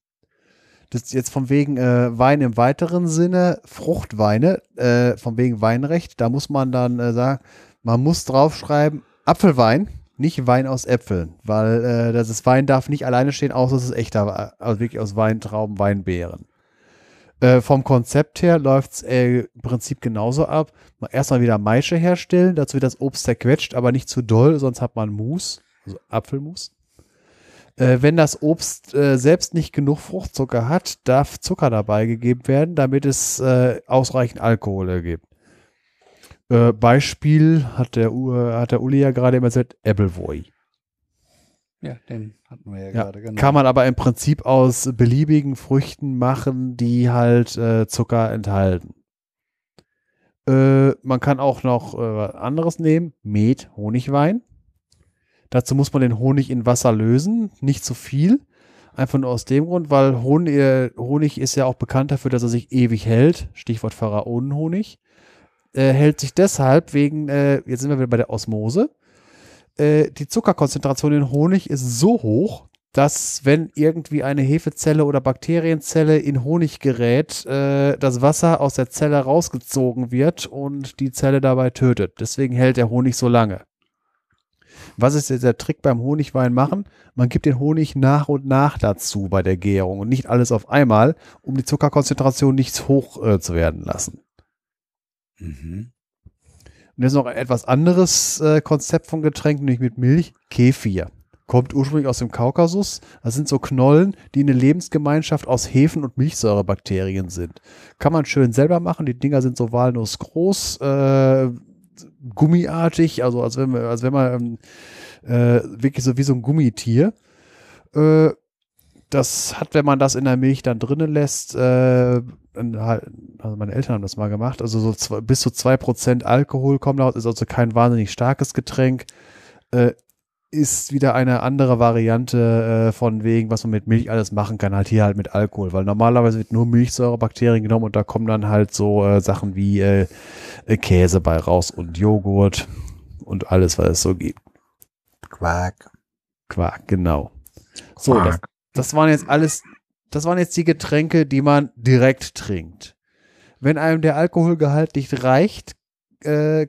S2: das ist jetzt von wegen äh, Wein im weiteren Sinne, Fruchtweine, äh, von wegen Weinrecht, da muss man dann äh, sagen, man muss draufschreiben, Apfelwein, nicht Wein aus Äpfeln, weil äh, das ist, Wein darf nicht alleine stehen, außer es ist echter, Wa- also wirklich aus Weintrauben, Weinbeeren. Äh, vom Konzept her läuft es äh, im Prinzip genauso ab. Mal Erstmal wieder Maische herstellen, dazu wird das Obst zerquetscht, aber nicht zu doll, sonst hat man Mus, also Apfelmus. Äh, wenn das Obst äh, selbst nicht genug Fruchtzucker hat, darf Zucker dabei gegeben werden, damit es äh, ausreichend Alkohol ergibt. Äh, Beispiel hat der, hat der Uli ja gerade immer gesagt, Appleboy.
S1: Ja, den hatten wir ja,
S2: Ja,
S1: gerade. Genau.
S2: Kann man aber im Prinzip aus beliebigen Früchten machen, die halt äh, Zucker enthalten. Äh, man kann auch noch äh, was anderes nehmen, Met, Honigwein. Dazu muss man den Honig in Wasser lösen, nicht zu viel. Einfach nur aus dem Grund, weil Honig, äh, Honig ist ja auch bekannt dafür, dass er sich ewig hält. Stichwort Pharaonenhonig. Äh, hält sich deshalb wegen, äh, jetzt sind wir wieder bei der Osmose. Äh, die Zuckerkonzentration in Honig ist so hoch, dass wenn irgendwie eine Hefezelle oder Bakterienzelle in Honig gerät, äh, das Wasser aus der Zelle rausgezogen wird und die Zelle dabei tötet. Deswegen hält der Honig so lange. Was ist jetzt der Trick beim Honigwein machen? Man gibt den Honig nach und nach dazu bei der Gärung und nicht alles auf einmal, um die Zuckerkonzentration nicht hoch äh, zu werden lassen.
S1: Mhm.
S2: Und jetzt noch ein etwas anderes äh, Konzept von Getränken, nämlich mit Milch, Kefir. Kommt ursprünglich aus dem Kaukasus. Das sind so Knollen, die eine Lebensgemeinschaft aus Hefen und Milchsäurebakterien sind. Kann man schön selber machen. Die Dinger sind so walnussgroß, äh, gummiartig, also als wenn, man- als wenn man ähm, äh, wirklich so wie so ein Gummitier. Äh, das hat, wenn man das in der Milch dann drinnen lässt, äh, also meine Eltern haben das mal gemacht, also so zwei, bis zu 2% Alkohol kommen daraus, ist also kein wahnsinnig starkes Getränk, äh, ist wieder eine andere Variante äh, von wegen, was man mit Milch alles machen kann, halt hier halt mit Alkohol, weil normalerweise wird nur Milchsäurebakterien genommen und da kommen dann halt so äh, Sachen wie äh, äh, Käse bei raus und Joghurt und alles, was es so gibt.
S1: Quark.
S2: Quark, genau. So, das, das waren jetzt alles, das waren jetzt die Getränke, die man direkt trinkt. Wenn einem der Alkoholgehalt nicht reicht, äh,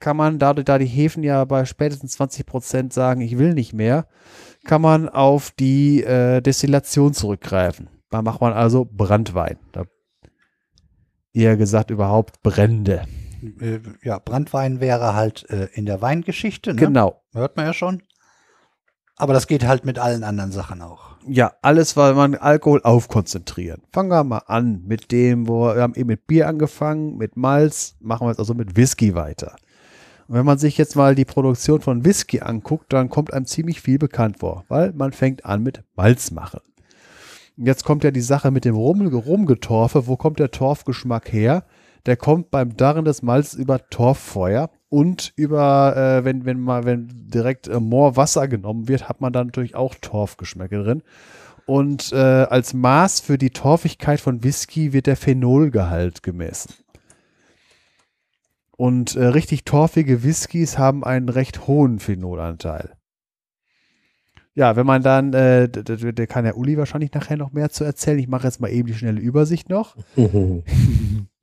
S2: kann man, dadurch, da die Hefen ja bei spätestens 20 Prozent sagen, ich will nicht mehr, kann man auf die äh, Destillation zurückgreifen. Da macht man also Brandwein. Da, eher gesagt überhaupt Brände.
S1: Äh, Ja, Brandwein wäre halt äh, in der Weingeschichte, ne?
S2: Genau.
S1: Hört man ja schon. Aber das geht halt mit allen anderen Sachen auch.
S2: Ja, alles, weil man Alkohol aufkonzentrieren. Fangen wir mal an mit dem, wo wir haben eben mit Bier angefangen, mit Malz, machen wir jetzt also mit Whisky weiter. Und wenn man sich jetzt mal die Produktion von Whisky anguckt, dann kommt einem ziemlich viel bekannt vor, weil man fängt an mit Malz machen. Jetzt kommt ja die Sache mit dem Rum, Rumgetorfe. Wo kommt der Torfgeschmack her? Der kommt beim Darren des Malzes über Torffeuer und über, äh, wenn, wenn mal, wenn direkt äh, Moorwasser genommen wird, hat man dann natürlich auch Torfgeschmäcke drin. Und äh, als Maß für die Torfigkeit von Whisky wird der Phenolgehalt gemessen. Und äh, richtig torfige Whiskys haben einen recht hohen Phenolanteil. Ja, wenn man dann, äh, der kann der Uli wahrscheinlich nachher noch mehr zu erzählen. Ich mache jetzt mal eben die schnelle Übersicht noch.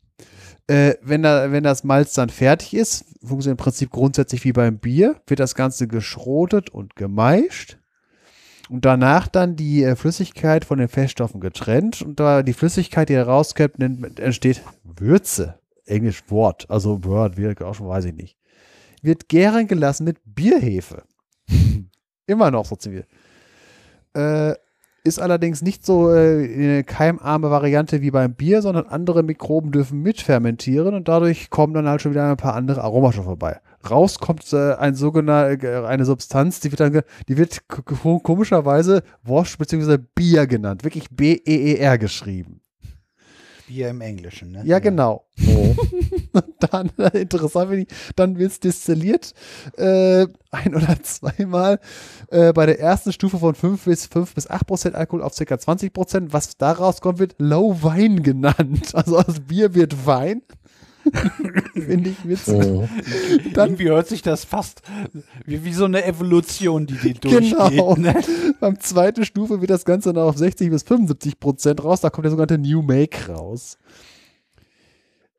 S2: Äh, wenn, da, wenn das Malz dann fertig ist, funktioniert im Prinzip grundsätzlich wie beim Bier, wird das Ganze geschrotet und gemeischt. Und danach dann die äh, Flüssigkeit von den Feststoffen getrennt. Und da die Flüssigkeit, die herauskommt, entsteht Würze. Englisch Wort, also Word, wie auch schon, weiß ich nicht. Wird gären gelassen mit Bierhefe. Immer noch so ziemlich. Äh, ist allerdings nicht so äh, eine keimarme Variante wie beim Bier, sondern andere Mikroben dürfen mitfermentieren und dadurch kommen dann halt schon wieder ein paar andere Aromastoffe vorbei. Raus kommt äh, ein sogenannte, äh, eine Substanz, die wird dann, die wird komischerweise Wash bzw. Bier genannt. Wirklich B-E-E-R geschrieben.
S1: Bier im Englischen, ne?
S2: Ja, genau. Oh. dann, interessant finde ich, dann wird es destilliert äh, ein oder zweimal äh, bei der ersten Stufe von 5 bis 5 bis 8 Prozent Alkohol auf ca. 20 Prozent. Was daraus kommt, wird Low Wein genannt. Also aus Bier wird Wein. Finde ich witzig.
S4: Oh. Dann, Irgendwie hört sich das fast wie, wie so eine Evolution, die die durchgeht. Genau. Ne?
S2: Beim zweiten Stufe wird das Ganze dann auf 60 bis 75 Prozent raus. Da kommt der sogenannte New Make raus.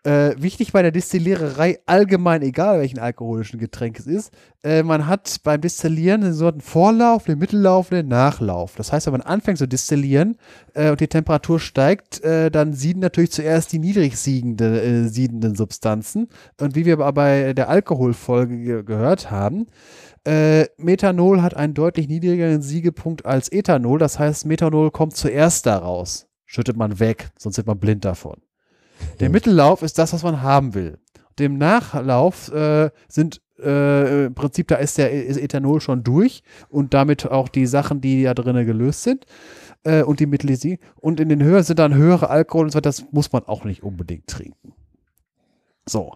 S2: Äh, wichtig bei der Destilliererei allgemein, egal welchen alkoholischen Getränk es ist, äh, man hat beim Destillieren einen sorten Vorlauf, den Mittellauf, den Nachlauf. Das heißt, wenn man anfängt zu destillieren äh, und die Temperatur steigt, äh, dann sieden natürlich zuerst die niedrig siedende, äh, siedenden Substanzen. Und wie wir aber bei der Alkoholfolge ge gehört haben, äh, Methanol hat einen deutlich niedrigeren Siegepunkt als Ethanol. Das heißt, Methanol kommt zuerst daraus. Schüttet man weg, sonst wird man blind davon. Der Mittellauf ist das, was man haben will. Dem Nachlauf äh, sind äh, im Prinzip, da ist der ist Ethanol schon durch und damit auch die Sachen, die da drinnen gelöst sind äh, und die Mittelisi. Und in den Höhen sind dann höhere Alkohol und so weiter. Das muss man auch nicht unbedingt trinken. So.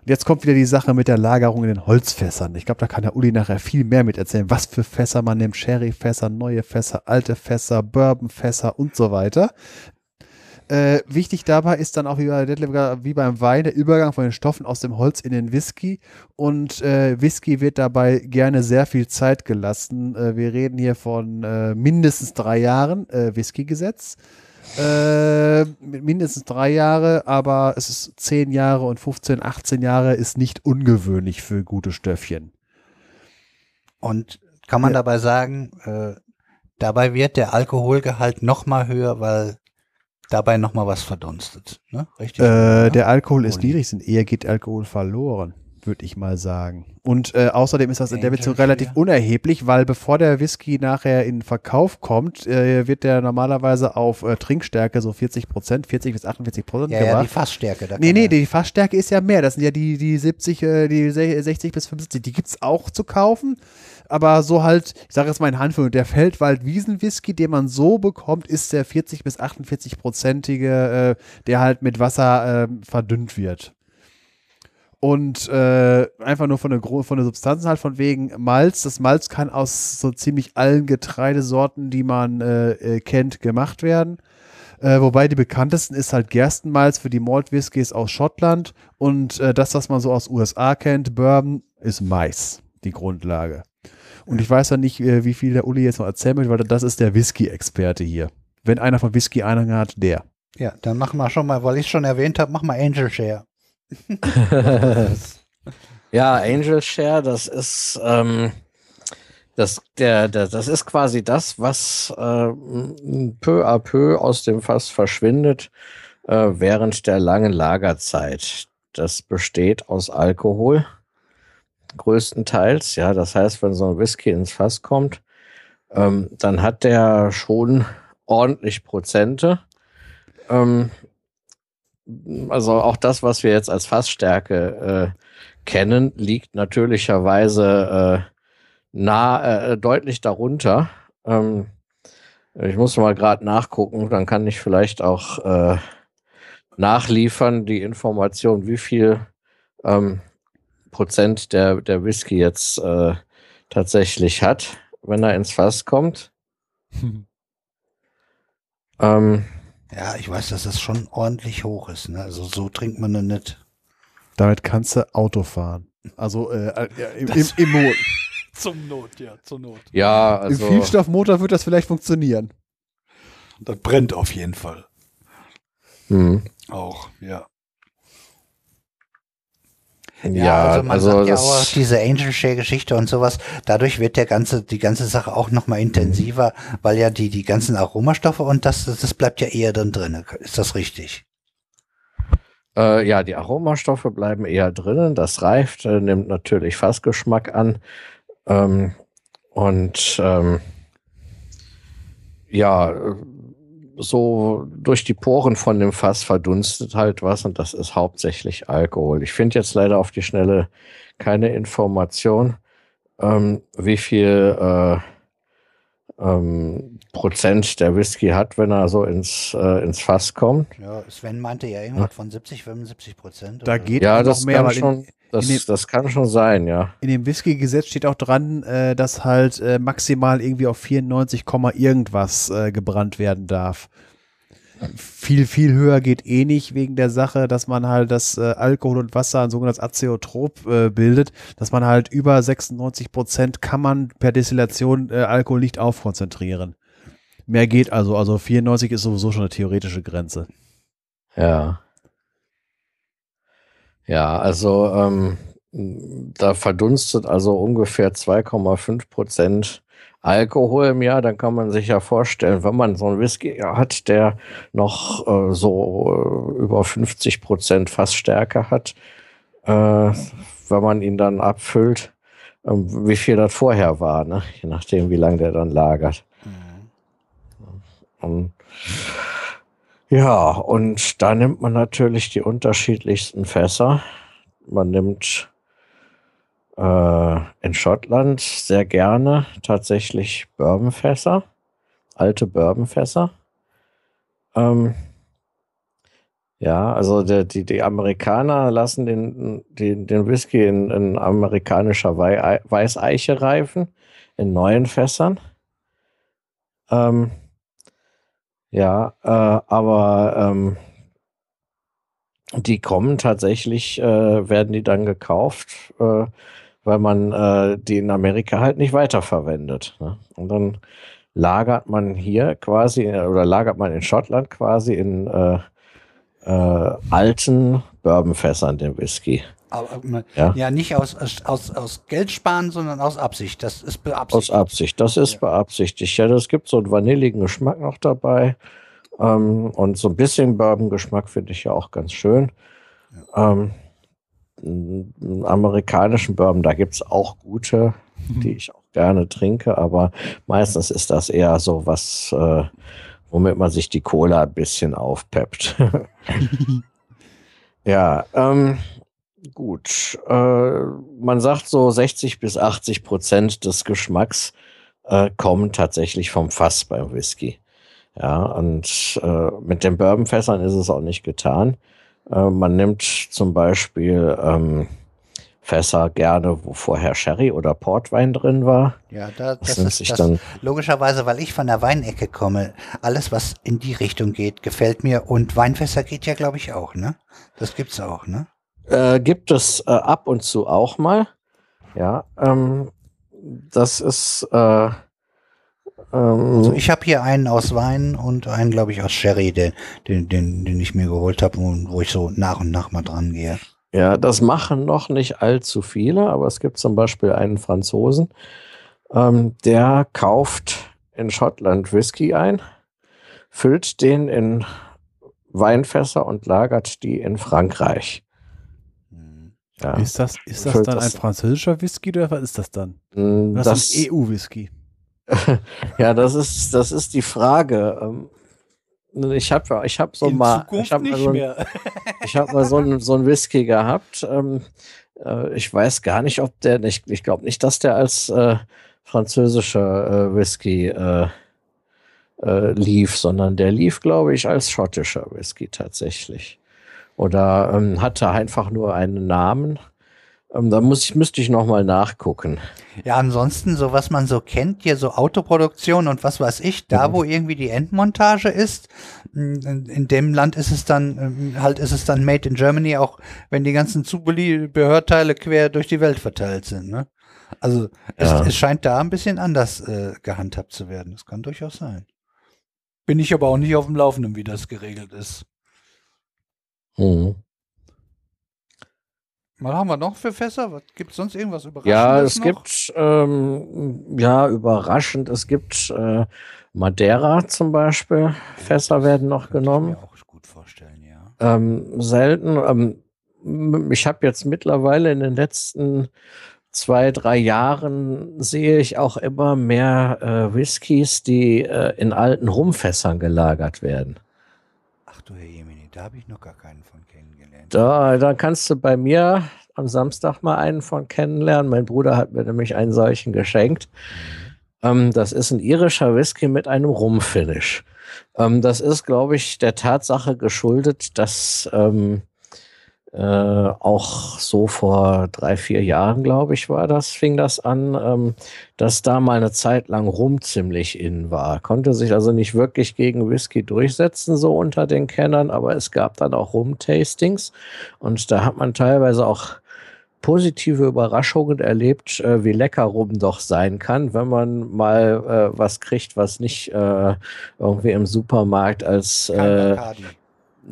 S2: Und jetzt kommt wieder die Sache mit der Lagerung in den Holzfässern. Ich glaube, da kann der Uli nachher viel mehr mit erzählen, was für Fässer man nimmt. Sherryfässer, neue Fässer, alte Fässer, Bourbonfässer und so weiter. Äh, wichtig dabei ist dann auch wie, bei wie beim Wein der Übergang von den Stoffen aus dem Holz in den Whisky. Und äh, Whisky wird dabei gerne sehr viel Zeit gelassen. Äh, wir reden hier von äh, mindestens drei Jahren äh, Whisky-Gesetz. Äh, mindestens drei Jahre, aber es ist zehn Jahre und 15, 18 Jahre ist nicht ungewöhnlich für gute Stöffchen.
S1: Und kann man dabei sagen, dabei wird der Alkoholgehalt noch mal höher, weil dabei nochmal was verdunstet. Ne?
S2: Richtig? Äh, der Alkohol ist niedrig, sind eher geht Alkohol verloren, würde ich mal sagen. Und äh, außerdem ist das in der Beziehung relativ unerheblich, weil bevor der Whisky nachher in Verkauf kommt, äh, wird der normalerweise auf äh, Trinkstärke so 40 Prozent, 40 bis 48 Prozent
S1: ja,
S2: gemacht. Ja,
S1: die Fassstärke.
S2: Da nee, nee, die Fassstärke ist ja mehr. Das sind ja die, die 70, äh, die 60 bis 75. Die gibt's auch zu kaufen aber so halt, ich sage jetzt mal in Handführung, der Feldwald-Wiesen-Whisky, den man so bekommt, ist der 40 bis 48-prozentige, äh, der halt mit Wasser äh, verdünnt wird. Und äh, einfach nur von der, von der Substanz halt von wegen Malz. Das Malz kann aus so ziemlich allen Getreidesorten, die man äh, äh, kennt, gemacht werden. Äh, wobei die bekanntesten ist halt Gerstenmalz für die Malt Whiskys aus Schottland und äh, das, was man so aus USA kennt, Bourbon, ist Mais, die Grundlage. Und ich weiß ja nicht, äh, wie viel der Uli jetzt noch erzählen möchte, weil das ist der Whisky-Experte hier. Wenn einer von Whisky Ahnung hat, der.
S1: Ja, dann machen wir schon mal, weil ich es schon erwähnt habe, mach mal Angel Share.
S3: ja, Angel Share, das ist ähm, das, der, der, das ist quasi das, was äh, peu à peu aus dem Fass verschwindet äh, während der langen Lagerzeit. Das besteht aus Alkohol, größtenteils. Ja, das heißt, wenn so ein Whisky ins Fass kommt, ähm, dann hat der schon ordentlich Prozente. Ähm, also auch das, was wir jetzt als Fassstärke äh, kennen, liegt natürlicherweise äh, nah, äh, deutlich darunter. Ähm, ich muss mal gerade nachgucken, dann kann ich vielleicht auch äh, nachliefern die Information, wie viel ähm, Prozent der, der Whisky jetzt äh, tatsächlich hat, wenn er ins Fass kommt.
S1: ähm, ja, ich weiß, dass das schon ordentlich hoch ist. Ne? Also so trinkt man nicht.
S2: Damit kannst du Auto fahren. Also äh, äh im, im, im Not.
S4: Zum Not, ja, zur Not.
S3: Ja, also.
S2: Im Vielstoffmotor wird das vielleicht funktionieren.
S4: Das brennt auf jeden Fall.
S3: Mhm.
S4: Auch, ja.
S1: Ja, ja also man also sagt ja auch diese Angel Share Geschichte und sowas. Dadurch wird der ganze, die ganze Sache auch nochmal intensiver, weil ja die, die ganzen Aromastoffe und das, das bleibt ja eher dann drin. Ist das richtig?
S3: Äh, ja, die Aromastoffe bleiben eher drinnen. Das reift, äh, nimmt natürlich Fassgeschmack an. Ähm, und ähm, ja, so durch die Poren von dem Fass verdunstet halt was und das ist hauptsächlich Alkohol. Ich finde jetzt leider auf die Schnelle keine Information, ähm, wie viel äh, ähm, Prozent der Whisky hat, wenn er so ins, äh, ins Fass kommt.
S1: Ja, Sven meinte ja irgendwas von 70, 75 Prozent.
S2: Da geht
S3: ja,
S2: noch
S3: das
S2: mehr,
S3: kann schon,
S2: in,
S3: das,
S2: in dem-
S3: das kann schon sein, ja.
S2: in dem Whisky-Gesetz steht auch dran, äh, dass halt äh, maximal irgendwie auf 94, Komma irgendwas äh, gebrannt werden darf. Viel, viel höher geht eh nicht wegen der Sache, dass man halt das äh, Alkohol und Wasser ein sogenanntes Azeotrop äh, bildet, dass man halt über 96 Prozent kann man per Destillation äh, Alkohol nicht aufkonzentrieren. Mehr geht also, also 94 ist sowieso schon eine theoretische Grenze.
S3: Ja. Ja, also ähm, da verdunstet also ungefähr 2,5 Prozent Alkohol im Jahr. Dann kann man sich ja vorstellen, wenn man so einen Whisky hat, der noch äh, so äh, über 50 Prozent Fassstärke hat, äh, wenn man ihn dann abfüllt, ähm, wie viel das vorher war, ne? je nachdem, wie lange der dann lagert. Und ja, und da nimmt man natürlich die unterschiedlichsten Fässer. Man nimmt äh, in Schottland sehr gerne tatsächlich Bourbonfässer, alte Bourbonfässer. Ähm, ja, also der, die, die Amerikaner lassen den, den, den Whisky in, in amerikanischer Wei Weißeiche reifen, in neuen Fässern. Ähm, ja, äh, aber ähm, die kommen tatsächlich, äh, werden die dann gekauft, äh, weil man äh, die in Amerika halt nicht weiterverwendet. Ne? Und dann lagert man hier quasi äh, oder lagert man in Schottland quasi in äh, alten Bourbonfässern den Whisky.
S1: Aber,
S3: Ja.
S1: ja. nicht aus, aus, aus Geld sparen, sondern aus Absicht. Das ist
S3: Aus
S1: beabsichtigt.
S3: Absicht. Das ist
S1: Ja.
S3: beabsichtigt. Ja, das gibt so einen vanilligen Geschmack noch dabei. Ähm, und so ein bisschen Bourbon-Geschmack finde ich ja auch ganz schön. Ähm, einen amerikanischen Bourbon, da gibt es auch gute, die ich auch gerne trinke, aber meistens ist das eher so was, äh, womit man sich die Cola ein bisschen aufpeppt. ja, ähm, gut. Äh, man sagt so 60 bis 80 Prozent des Geschmacks äh, kommen tatsächlich vom Fass beim Whisky. Ja, und äh, mit den Bourbonfässern ist es auch nicht getan. Äh, man nimmt zum Beispiel ähm, Fässer gerne, wo vorher Sherry oder Portwein drin war.
S1: Ja, da,
S3: Das,
S1: das ist
S3: sich
S1: das,
S3: dann
S1: logischerweise, weil ich von der Weinecke komme. Alles, was in die Richtung geht, gefällt mir. Und Weinfässer geht ja, glaube ich, auch, ne? Das gibt's auch, ne?
S3: Äh, gibt es äh, ab und zu auch mal. Ja, ähm, das ist äh, ähm,
S1: Also ich habe hier einen aus Wein und einen, glaube ich, aus Sherry, den, den, den, den ich mir geholt habe und wo ich so nach und nach mal dran gehe.
S3: Ja, das machen noch nicht allzu viele, aber es gibt zum Beispiel einen Franzosen, ähm, der kauft in Schottland Whisky ein, füllt den in Weinfässer und lagert die in Frankreich.
S1: Hm.
S3: Ja,
S2: Ist das, ist das dann ein französischer Whisky oder was ist das dann?
S3: Mm,
S2: Das,
S3: das,
S2: ist ein EU-Whisky.
S3: ja, das ist, das ist die Frage. Ähm, Ich habe ja, ich habe so mal, ich habe mal, so, ein- ich hab mal so einen so einen Whisky gehabt. Ähm, äh, ich weiß gar nicht, ob der, ich, ich glaube nicht, dass der als äh, französischer äh, Whisky äh, äh, lief, sondern der lief, glaube ich, als schottischer Whisky tatsächlich. Oder ähm, hatte einfach nur einen Namen. Ähm, da muss ich, müsste ich noch mal nachgucken.
S1: Ja, ansonsten, so was man so kennt, hier so Autoproduktion und was weiß ich, da wo irgendwie die Endmontage ist, in, dem Land ist es dann, ähm, halt ist es dann Made in Germany, auch wenn die ganzen Zubehörteile quer durch die Welt verteilt sind, ne? Also
S3: Ja.
S1: es, es scheint da ein bisschen anders äh, gehandhabt zu werden. Das kann durchaus sein. Bin ich aber auch nicht auf dem Laufenden, wie das geregelt ist.
S3: Mhm.
S1: Was haben wir noch für Fässer? Was gibt sonst irgendwas Überraschendes
S3: Ja, es
S1: noch?
S3: gibt, ähm, ja, überraschend, es gibt äh, Madeira zum Beispiel. Fässer werden noch genommen.
S1: Ich mir auch gut vorstellen, ja.
S3: Ähm, selten. Ähm, ich habe jetzt mittlerweile in den letzten zwei, drei Jahren sehe ich auch immer mehr äh, Whiskys, die äh, in alten Rumfässern gelagert werden.
S1: Ach du Herr Jemini, da habe ich noch gar keinen.
S3: Da, da kannst du bei mir am Samstag mal einen von kennenlernen. Mein Bruder hat mir nämlich einen solchen geschenkt. Ähm, das ist ein irischer Whisky mit einem Rumfinish. Ähm, das ist, glaube ich, der Tatsache geschuldet, dass ähm, äh, auch so vor drei, vier Jahren, glaube ich, war das, fing das an, ähm, dass da mal eine Zeit lang Rum ziemlich in war. Konnte sich also nicht wirklich gegen Whisky durchsetzen, so unter den Kennern, aber es gab dann auch Rum-Tastings und da hat man teilweise auch positive Überraschungen erlebt, äh, wie lecker Rum doch sein kann, wenn man mal äh, was kriegt, was nicht äh, irgendwie im Supermarkt als äh,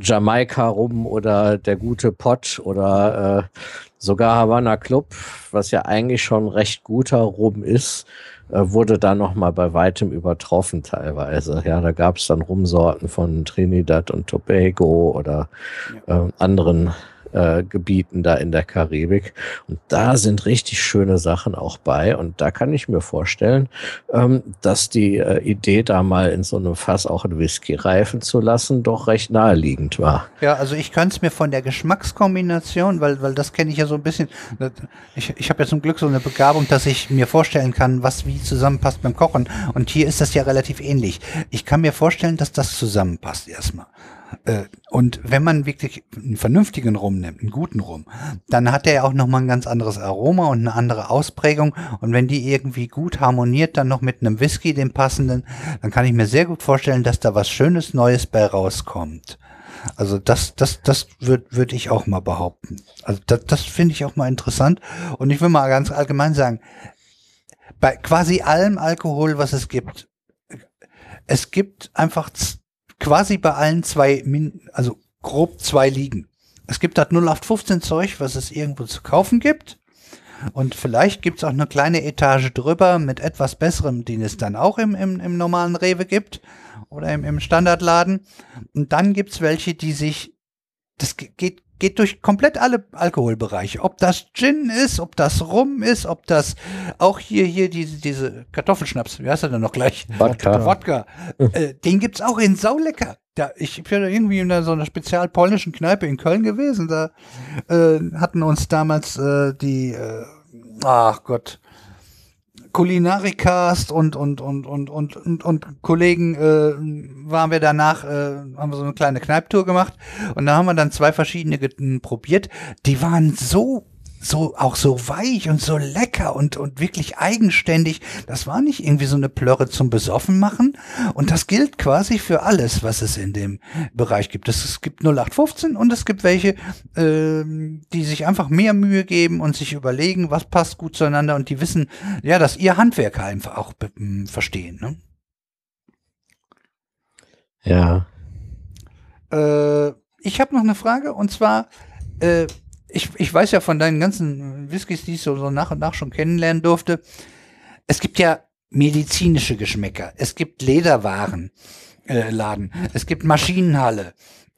S3: Jamaika rum oder der gute Pot oder äh, sogar Havana Club, was ja eigentlich schon recht guter Rum ist, äh, wurde da noch mal bei weitem übertroffen teilweise. Ja, da gab es dann Rumsorten von Trinidad und Tobago oder äh, anderen äh, Gebieten da in der Karibik. Und da sind richtig schöne Sachen auch bei. Und da kann ich mir vorstellen, ähm, dass die äh, Idee, da mal in so einem Fass auch ein Whisky reifen zu lassen, doch recht naheliegend war.
S1: Ja, also ich kann es mir von der Geschmackskombination, weil, weil das kenne ich ja so ein bisschen. Ich, ich habe ja zum Glück so eine Begabung, dass ich mir vorstellen kann, was wie zusammenpasst beim Kochen. Und hier ist das ja relativ ähnlich. Ich kann mir vorstellen, dass das zusammenpasst erstmal. Äh, und wenn man wirklich einen vernünftigen Rum nimmt, einen guten Rum, dann hat er ja auch nochmal ein ganz anderes Aroma und eine andere Ausprägung. Und wenn die irgendwie gut harmoniert, dann noch mit einem Whisky, dem passenden, dann kann ich mir sehr gut vorstellen, dass da was Schönes Neues bei rauskommt. Also das, das, das würde würd ich auch mal behaupten. Also das, das finde ich auch mal interessant. Und ich will mal ganz allgemein sagen, bei quasi allem Alkohol, was es gibt, es gibt einfach quasi bei allen zwei, also grob zwei liegen. Es gibt das 0815 Zeug, was es irgendwo zu kaufen gibt. Und vielleicht gibt es auch eine kleine Etage drüber mit etwas besserem, den es dann auch im, im, im normalen Rewe gibt oder im, im Standardladen. Und dann gibt es welche, die sich, das geht geht durch komplett alle Alkoholbereiche. Ob das Gin ist, ob das Rum ist, ob das auch hier, hier diese, diese Kartoffelschnaps, wie heißt er denn noch gleich?
S3: Wodka.
S1: Wodka. äh, den gibt's auch in Saulecker. Da, ich bin ja irgendwie in so einer spezial polnischen Kneipe in Köln gewesen. Da äh, hatten uns damals äh, die, äh, ach Gott, Kulinarikast und und und und und und, und Kollegen äh, waren wir danach äh, haben wir so eine kleine Kneiptour gemacht und da haben wir dann zwei verschiedene probiert. Die waren so so auch so weich und so lecker und und wirklich eigenständig. Das war nicht irgendwie so eine Plörre zum besoffen machen und das gilt quasi für alles, was es in dem Bereich gibt. Es, es gibt 0815 und es gibt welche, äh, die sich einfach mehr Mühe geben und sich überlegen, was passt gut zueinander und die wissen, ja, dass ihr Handwerker einfach auch verstehen. Ne?
S3: Ja.
S1: Äh, ich habe noch eine Frage und zwar äh, ich, ich weiß ja von deinen ganzen Whiskys, die ich so, so nach und nach schon kennenlernen durfte. Es gibt ja medizinische Geschmäcker. Es gibt Lederwaren. Äh, Laden. Es gibt Maschinenhalle.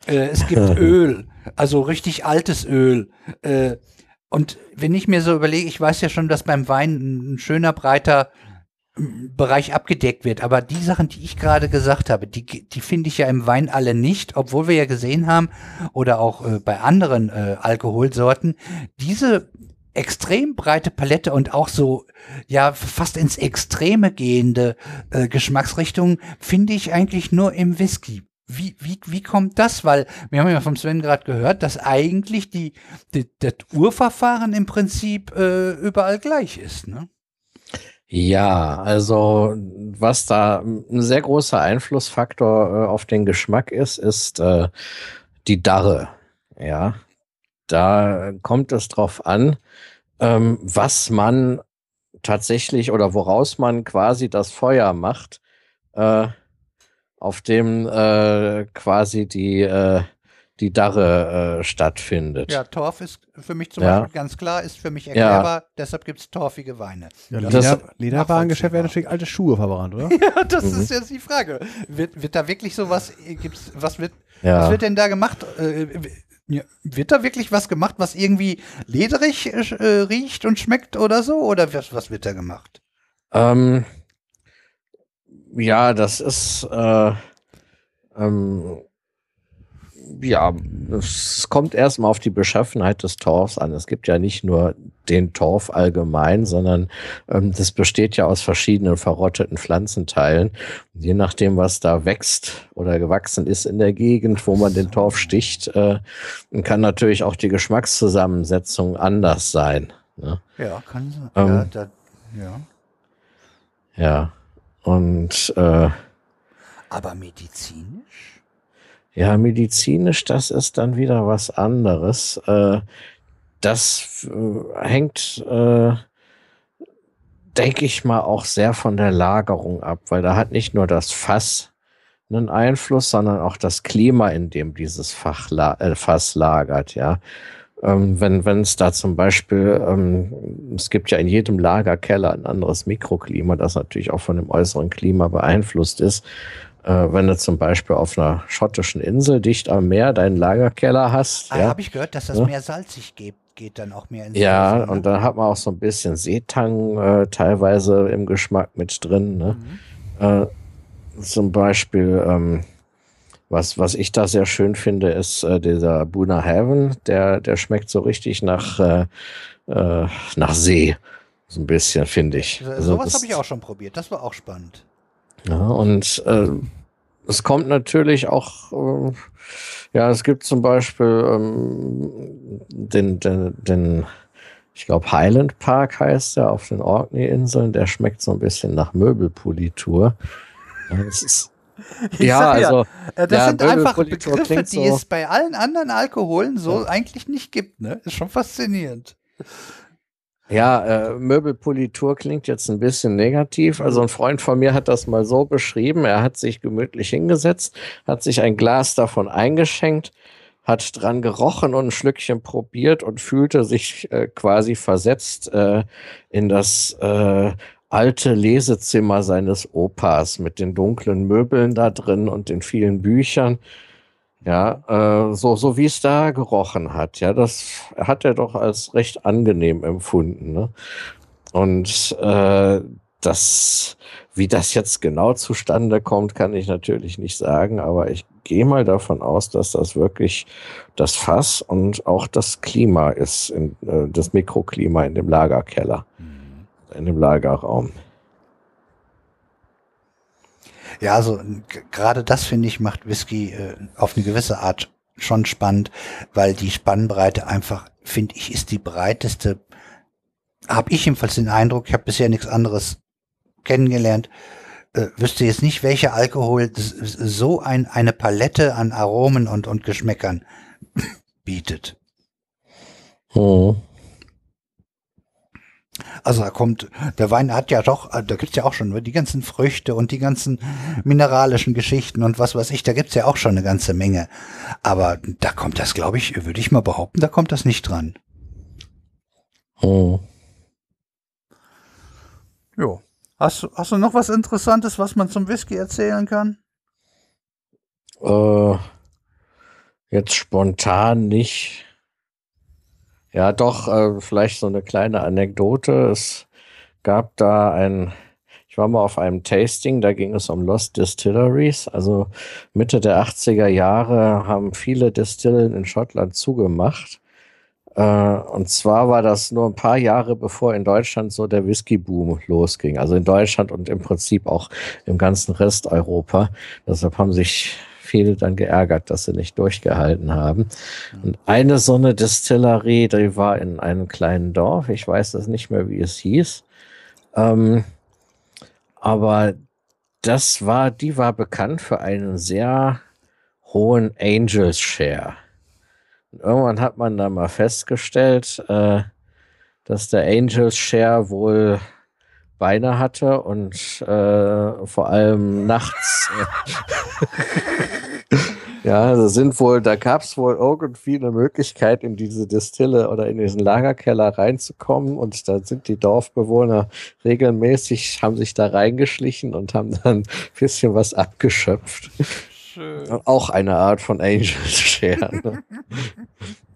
S1: Äh, es gibt Öl, also richtig altes Öl. Äh, und wenn ich mir so überlege, ich weiß ja schon, dass beim Wein ein schöner breiter Bereich abgedeckt wird. Aber die Sachen, die ich gerade gesagt habe, die, die finde ich ja im Wein alle nicht, obwohl wir ja gesehen haben oder auch äh, bei anderen äh, Alkoholsorten, diese extrem breite Palette und auch so ja fast ins Extreme gehende äh, Geschmacksrichtungen finde ich eigentlich nur im Whisky. Wie, wie, wie kommt das? Weil wir haben ja vom Sven gerade gehört, dass eigentlich die, die, das Urverfahren im Prinzip äh, überall gleich ist. Ne?
S3: Ja, also was da ein sehr großer Einflussfaktor äh, auf den Geschmack ist, ist äh, die Darre. Ja, da kommt es drauf an, ähm, was man tatsächlich oder woraus man quasi das Feuer macht, äh, auf dem äh, quasi die äh, die Darre äh, stattfindet.
S1: Ja, Torf ist für mich zum ja. Beispiel ganz klar, ist für mich erklärbar, ja. deshalb gibt es torfige Weine. Ja,
S2: Leder, Lederwarengeschäft werden natürlich alte Schuhe verbrannt, oder?
S1: ja, das mhm. ist jetzt die Frage. Wird, wird da wirklich sowas, gibt's, was wird, was wird denn da gemacht? Äh, Ja. Wird da wirklich was gemacht, was irgendwie lederig äh, riecht und schmeckt oder so? Oder was, was wird da gemacht?
S3: Ähm, ja, das ist äh, ähm, ja, es kommt erstmal auf die Beschaffenheit des Torfs an. Es gibt ja nicht nur den Torf allgemein, sondern ähm, das besteht ja aus verschiedenen verrotteten Pflanzenteilen. Und je nachdem, was da wächst oder gewachsen ist in der Gegend, wo man den Torf sticht, äh, kann natürlich auch die Geschmackszusammensetzung anders sein. Ne?
S1: Ja, kann sein.
S3: Ähm,
S1: ja, da, ja.
S3: Ja. Und äh,
S1: Aber medizinisch?
S3: Ja, medizinisch, das ist dann wieder was anderes. Äh, das äh, hängt, äh, denke ich mal, auch sehr von der Lagerung ab, weil da hat nicht nur das Fass einen Einfluss, sondern auch das Klima, in dem dieses Fach la äh, Fass lagert, ja. Ähm, wenn es da zum Beispiel, ähm, es gibt ja in jedem Lagerkeller ein anderes Mikroklima, das natürlich auch von dem äußeren Klima beeinflusst ist. Äh, wenn du zum Beispiel auf einer schottischen Insel dicht am Meer deinen Lagerkeller hast.
S1: Ah,
S3: ja,
S1: habe ich gehört, dass das
S3: Ja.
S1: mehr salzig geht, geht dann auch mehr ins
S3: ja,
S1: Essen, ne?
S3: und dann hat man auch so ein bisschen Seetang äh, teilweise im Geschmack mit drin. Ne?
S1: Mhm.
S3: Äh, zum Beispiel, ähm, was, was ich da sehr schön finde, ist äh, dieser Buna Heaven. Der, der schmeckt so richtig nach, äh, äh, nach See. So ein bisschen, finde ich.
S1: So,
S3: Also
S1: sowas habe ich auch schon probiert. Das war auch spannend.
S3: Ja, und äh, es kommt natürlich auch, äh, ja, es gibt zum Beispiel ähm, den, den, den ich glaube Highland Park heißt der auf den Orkney-Inseln, der schmeckt so ein bisschen nach Möbelpolitur. Ja, es ist, ja,
S1: sag ja,
S3: also
S1: Äh, Das
S3: Ja,
S1: sind einfach Begriffe, die
S3: so-
S1: es bei allen anderen Alkoholen so eigentlich nicht gibt. Ne? Ist schon faszinierend.
S3: Ja, äh, Möbelpolitur klingt jetzt ein bisschen negativ. Also ein Freund von mir hat das mal so beschrieben. Er hat sich gemütlich hingesetzt, hat sich ein Glas davon eingeschenkt, hat dran gerochen und ein Schlückchen probiert und fühlte sich äh, quasi versetzt äh, in das äh, alte Lesezimmer seines Opas mit den dunklen Möbeln da drin und den vielen Büchern. Ja, äh, so, so wie es da gerochen hat. Ja, das hat er doch als recht angenehm empfunden. Ne? Und äh, das, wie das jetzt genau zustande kommt, kann ich natürlich nicht sagen, aber ich gehe mal davon aus, dass das wirklich das Fass und auch das Klima ist, in, äh, das Mikroklima in dem Lagerkeller, in dem Lagerraum.
S1: Ja, also gerade das finde ich macht Whisky äh, auf eine gewisse Art schon spannend, weil die Spannbreite einfach, finde ich, ist die breiteste. Habe ich jedenfalls den Eindruck, ich habe bisher nichts anderes kennengelernt, äh, wüsste jetzt nicht, welcher Alkohol so ein, eine Palette an Aromen und, und Geschmäckern bietet.
S3: Hm.
S1: Also da kommt, der Wein hat ja doch, da gibt's ja auch schon die ganzen Früchte und die ganzen mineralischen Geschichten und was weiß ich, da gibt's ja auch schon eine ganze Menge. Aber da kommt das, glaube ich, würde ich mal behaupten, da kommt das nicht dran.
S3: Hm.
S1: Jo. Hast, du- hast du noch was Interessantes, was man zum Whisky erzählen kann?
S3: Äh, jetzt spontan nicht. Ja, doch, äh, vielleicht so eine kleine Anekdote. Es gab da ein, ich war mal auf einem Tasting, da ging es um Lost Distilleries. Also Mitte der 80er Jahre haben viele Distillen in Schottland zugemacht. Äh, und zwar war das nur ein paar Jahre bevor in Deutschland so der Whisky-Boom losging. Also in Deutschland und im Prinzip auch im ganzen Rest Europa. Deshalb haben sich viele dann geärgert, dass sie nicht durchgehalten haben. Und eine so eine Distillerie, die war in einem kleinen Dorf. Ich weiß das nicht mehr, wie es hieß. Ähm, aber das war, die war bekannt für einen sehr hohen Angels Share. Und irgendwann hat man da mal festgestellt, äh, dass der Angels Share wohl Beine hatte und äh, vor allem nachts. Ja, da sind wohl, da gab es wohl irgendwie eine Möglichkeit, in diese Distille oder in diesen Lagerkeller reinzukommen und da sind die Dorfbewohner regelmäßig, haben sich da reingeschlichen und haben dann ein bisschen was abgeschöpft. Schön. Auch eine Art von Angel Share. Ne?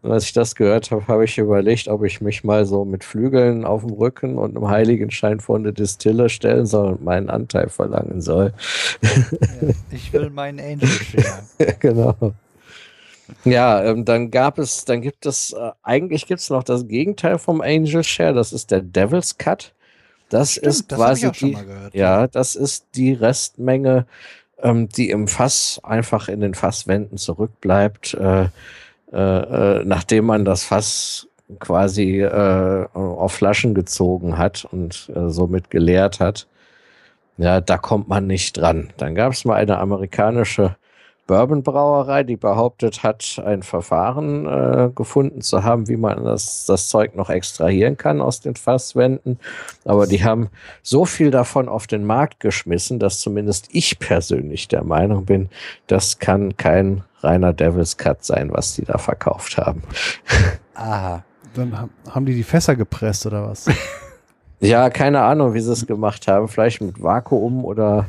S3: als ich das gehört habe, habe ich überlegt, ob ich mich mal so mit Flügeln auf dem Rücken und einem Heiligenschein vor eine Distille stellen soll und meinen Anteil verlangen soll.
S1: ich will meinen Angel Share.
S3: genau. Ja, ähm, dann gab es, dann gibt es, äh, eigentlich gibt es noch das Gegenteil vom Angel Share, das ist der Devil's Cut. Das Stimmt, ist quasi das die, gehört, ja, das ist die Restmenge, ähm, die im Fass einfach in den Fasswänden zurückbleibt, äh, äh, äh, nachdem man das Fass quasi äh, auf Flaschen gezogen hat und äh, somit geleert hat. Ja, da kommt man nicht dran. Dann gab es mal eine amerikanische Bourbon-Brauerei, die behauptet hat, ein Verfahren äh, gefunden zu haben, wie man das, das Zeug noch extrahieren kann aus den Fasswänden. Aber die haben so viel davon auf den Markt geschmissen, dass zumindest ich persönlich der Meinung bin, das kann kein reiner Devil's Cut sein, was die da verkauft haben.
S2: Aha. Dann haben die die Fässer gepresst oder was?
S3: ja, keine Ahnung, wie sie es gemacht haben. Vielleicht mit Vakuum oder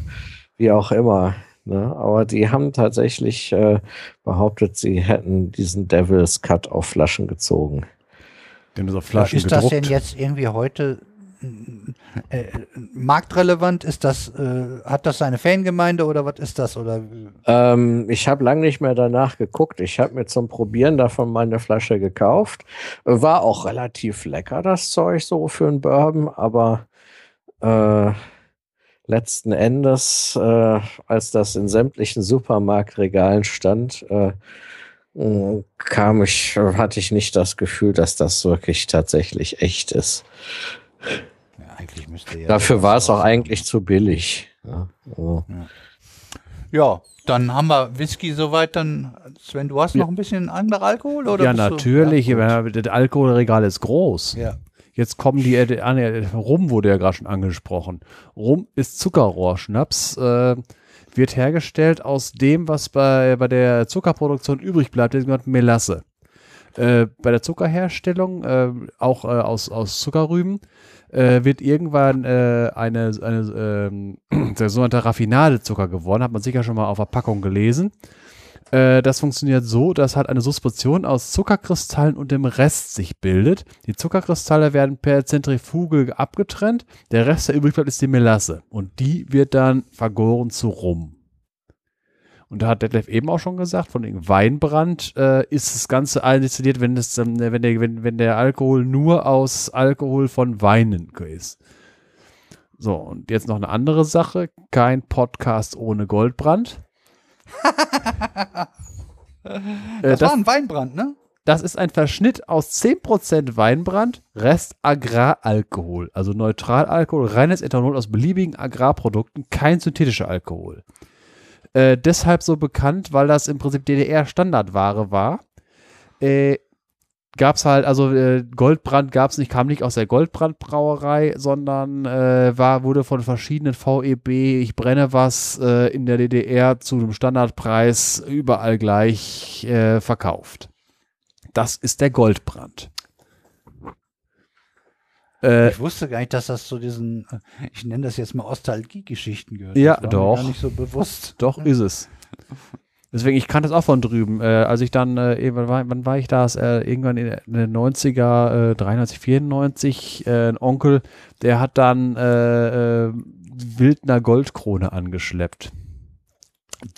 S3: wie auch immer. Ne? Aber die haben tatsächlich äh, behauptet, sie hätten diesen Devil's Cut auf Flaschen gezogen.
S2: Den ist auf Flaschen
S1: Ist
S2: gedruckt.
S1: das denn jetzt irgendwie heute äh, marktrelevant? Ist das, äh, hat das seine Fangemeinde oder was ist das? Oder?
S3: Ähm, ich habe lange nicht mehr danach geguckt. Ich habe mir zum Probieren davon mal eine Flasche gekauft. War auch relativ lecker, das Zeug so für einen Bourbon, aber äh, letzten Endes, äh, als das in sämtlichen Supermarktregalen stand, äh, kam ich, hatte ich nicht das Gefühl, dass das wirklich tatsächlich echt ist. Ja, eigentlich müsste ja Dafür war es auch eigentlich zu billig. Ja, also.
S1: ja. ja, dann haben wir Whisky soweit. Dann, Sven, du hast noch ein bisschen anderer Alkohol? Oder
S2: ja, natürlich. Du, ja, das Alkoholregal ist groß.
S1: Ja.
S2: Jetzt kommen die, äh, Rum wurde ja gerade schon angesprochen. Rum ist Zuckerrohrschnaps, äh, wird hergestellt aus dem, was bei, bei der Zuckerproduktion übrig bleibt, das ist Melasse. Äh, bei der Zuckerherstellung, äh, auch äh, aus, aus Zuckerrüben, äh, wird irgendwann äh, eine, eine ähm, der sogenannte Raffinade-Zucker geworden, hat man sicher schon mal auf Verpackung gelesen. Äh, das funktioniert so, dass halt eine Suspension aus Zuckerkristallen und dem Rest sich bildet. Die Zuckerkristalle werden per Zentrifuge abgetrennt. Der Rest, der übrig bleibt, ist die Melasse. Und die wird dann vergoren zu Rum. Und da hat Detlef eben auch schon gesagt, von dem Weinbrand äh, ist das Ganze aldestilliert, wenn, das, ähm, wenn, der, wenn, wenn der Alkohol nur aus Alkohol von Weinen ist. So, und jetzt noch eine andere Sache. Kein Podcast ohne Goldbrand.
S1: Das, äh, das, war ein Weinbrand, ne?
S2: Das ist ein Verschnitt aus 10% Weinbrand, Rest Agraralkohol, also Neutralalkohol, reines Ethanol aus beliebigen Agrarprodukten, kein synthetischer Alkohol. Äh, deshalb so bekannt, weil das im Prinzip DDR-Standardware war. Äh, gab es halt, also äh, Goldbrand gab es nicht, kam nicht aus der Goldbrandbrauerei, sondern äh, war, wurde von verschiedenen VEB, ich brenne was, äh, in der DDR zu einem Standardpreis überall gleich äh, verkauft. Das ist der Goldbrand.
S1: Äh, ich wusste gar nicht, dass das zu diesen, ich nenne das jetzt mal Ostalgie-Geschichten gehört.
S2: Ja, doch.
S1: Mir gar nicht so bewusst.
S2: Doch ist es. Deswegen, ich kannte das auch von drüben. Äh, als ich dann, äh, wann, war, wann war ich das? Äh, irgendwann in den 90er, äh, 93, 94, äh, ein Onkel, der hat dann äh, äh, Wildner Goldkrone angeschleppt.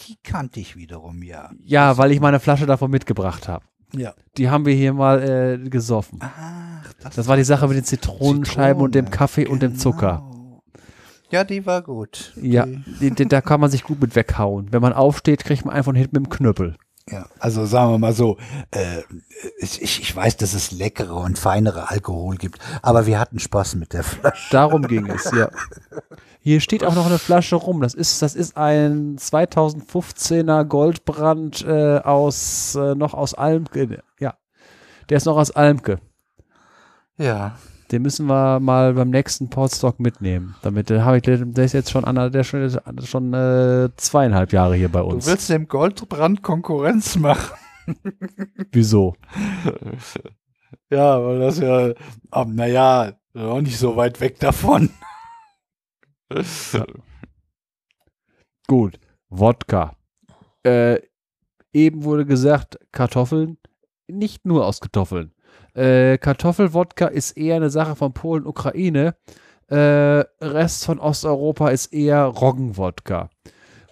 S1: Die kannte ich wiederum, ja.
S2: Ja, weil ich meine Flasche davon mitgebracht habe.
S1: Ja.
S2: Die haben wir hier mal äh, gesoffen. Ach, das, das war die Sache mit den Zitronenscheiben Zitrone, und dem Kaffee genau. und dem Zucker.
S1: Ja, die war gut.
S2: Ja, die, die, da kann man sich gut mit weghauen. Wenn man aufsteht, kriegt man einfach einen Hit mit dem Knüppel.
S1: Ja, also sagen wir mal so, äh, ich, ich weiß, dass es leckere und feinere Alkohol gibt, aber wir hatten Spaß mit der Flasche.
S2: Darum ging es, ja. Hier steht auch noch eine Flasche rum. Das ist, das ist ein 2015er Goldbrand äh, aus äh, noch aus Almke. Ja, der ist noch aus Almke.
S1: Ja.
S2: Den müssen wir mal beim nächsten Podstock mitnehmen. Damit habe ich, der ist jetzt schon einer, der schon, schon äh, zweieinhalb Jahre hier bei uns.
S1: Du willst dem Goldbrand Konkurrenz machen.
S2: Wieso?
S1: ja, weil das ja, um, naja, auch nicht so weit weg davon.
S2: ja. Gut, Wodka. Äh, eben wurde gesagt, Kartoffeln, nicht nur aus Kartoffeln. Äh, Kartoffelwodka ist eher eine Sache von Polen, Ukraine. Äh, Rest von Osteuropa ist eher Roggenwodka.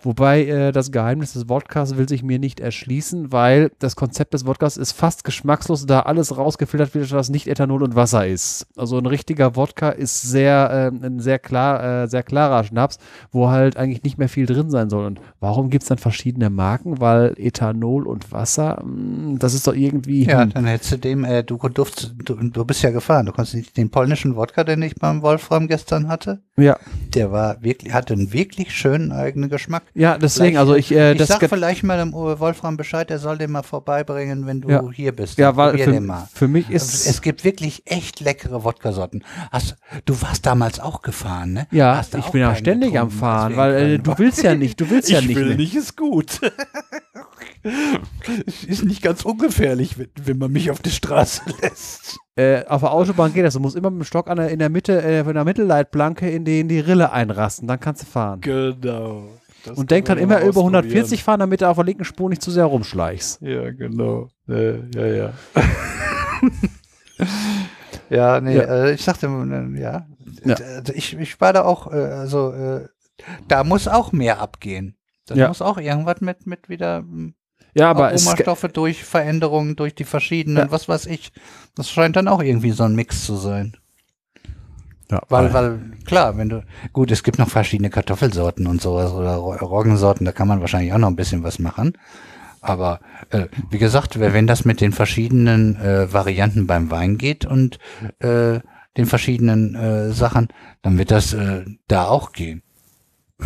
S2: Wobei äh, das Geheimnis des Wodkas will sich mir nicht erschließen, weil das Konzept des Wodkas ist fast geschmackslos, da alles rausgefiltert wird, was nicht Ethanol und Wasser ist. Also ein richtiger Wodka ist sehr, äh, ein sehr klar, äh, sehr klarer Schnaps, wo halt eigentlich nicht mehr viel drin sein soll. Und warum gibt es dann verschiedene Marken? Weil Ethanol und Wasser, mh, hm, das ist doch irgendwie.
S1: Ja, dann hättest du dem, äh, du durfst, du, du bist ja gefahren, du konntest nicht den polnischen Wodka, den ich beim Wolfram gestern hatte.
S2: Ja.
S1: Der war wirklich, hatte einen wirklich schönen eigenen Geschmack.
S2: Ja, deswegen, also ich, äh,
S1: ich sag vielleicht mal dem Wolfram Bescheid, er soll den mal vorbeibringen, wenn du
S2: Ja.
S1: hier bist.
S2: ja, weil für,
S1: den mal.
S2: für mich ist
S1: es gibt wirklich echt leckere Wodka-Sorten. Hast, du warst damals auch gefahren, ne?
S2: ja, ich bin ja ständig am Fahren, weil äh, du willst ja nicht, du willst ja
S4: ich
S2: nicht
S4: will
S2: mit.
S4: nicht, ist gut. ist nicht ganz ungefährlich, wenn, wenn man mich auf die Straße lässt.
S2: Äh, auf der Autobahn geht das. Du musst immer mit dem Stock an der, in der Mitte, äh, in der Mittelleitplanke in die, in die Rille einrasten. Dann kannst du fahren.
S4: Genau. Das
S2: Und denk dann immer über
S4: ausprobieren.
S2: 140 fahren, damit du auf der linken Spur nicht zu sehr rumschleichst.
S4: Ja, genau. Äh, ja, ja.
S1: Ja, nee,
S2: Ja.
S1: Äh, ich sagte, äh, ja.
S2: Ja.
S1: Also Ich, ich war da auch, äh, also äh, da muss auch mehr abgehen. Da
S2: Ja.
S1: muss auch irgendwas mit, mit wieder ähm,
S2: Ja, aber es,
S1: Aromastoffe durch Veränderungen, durch die verschiedenen,
S2: Ja.
S1: was weiß ich. Das scheint dann auch irgendwie so ein Mix zu sein.
S2: Ja,
S1: Weil, weil, klar, wenn du, gut, es gibt noch verschiedene Kartoffelsorten und sowas oder Ro- Roggensorten, da kann man wahrscheinlich auch noch ein bisschen was machen. Aber äh, wie gesagt, wenn das mit den verschiedenen äh, Varianten beim Wein geht und äh, den verschiedenen äh, Sachen, dann wird das äh, da auch gehen.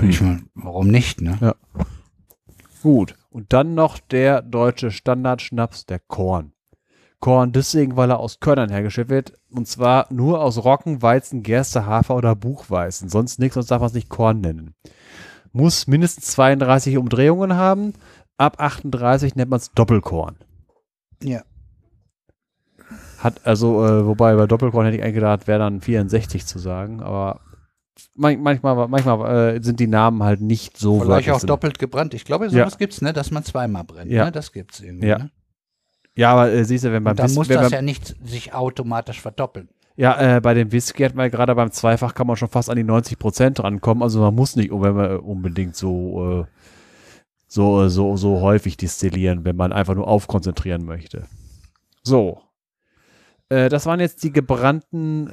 S1: Ich meine, warum nicht, ne?
S2: Gut. Und dann noch der deutsche Standardschnaps, der Korn. Korn deswegen, weil er aus Körnern hergestellt wird. Und zwar nur aus Roggen, Weizen, Gerste, Hafer oder Buchweizen. Sonst nichts, sonst darf man es nicht Korn nennen. Muss mindestens 32 Umdrehungen haben. Ab 38 nennt man es Doppelkorn.
S1: Ja.
S2: Hat also, äh, wobei bei Doppelkorn hätte ich eigentlich gedacht, wäre dann 64 zu sagen, aber man, manchmal, manchmal äh, sind die Namen halt nicht so
S1: Vielleicht auch
S2: sind.
S1: doppelt gebrannt. Ich glaube,
S2: Ja.
S1: sowas gibt's, ne, dass man zweimal brennt.
S2: Ja.
S1: Ne? Das gibt's irgendwie.
S2: Ja.
S1: Ne?
S2: Ja, aber äh, siehst du, wenn man
S1: Und dann muss das
S2: man,
S1: ja nicht sich automatisch verdoppeln.
S2: Ja, äh, bei dem Whisky hat man gerade beim Zweifach kann man schon fast an die 90 Prozent rankommen. Also man muss nicht wenn man, äh, unbedingt so, äh, so, äh, so, so häufig destillieren, wenn man einfach nur aufkonzentrieren möchte. So. Äh, das waren jetzt die gebrannten,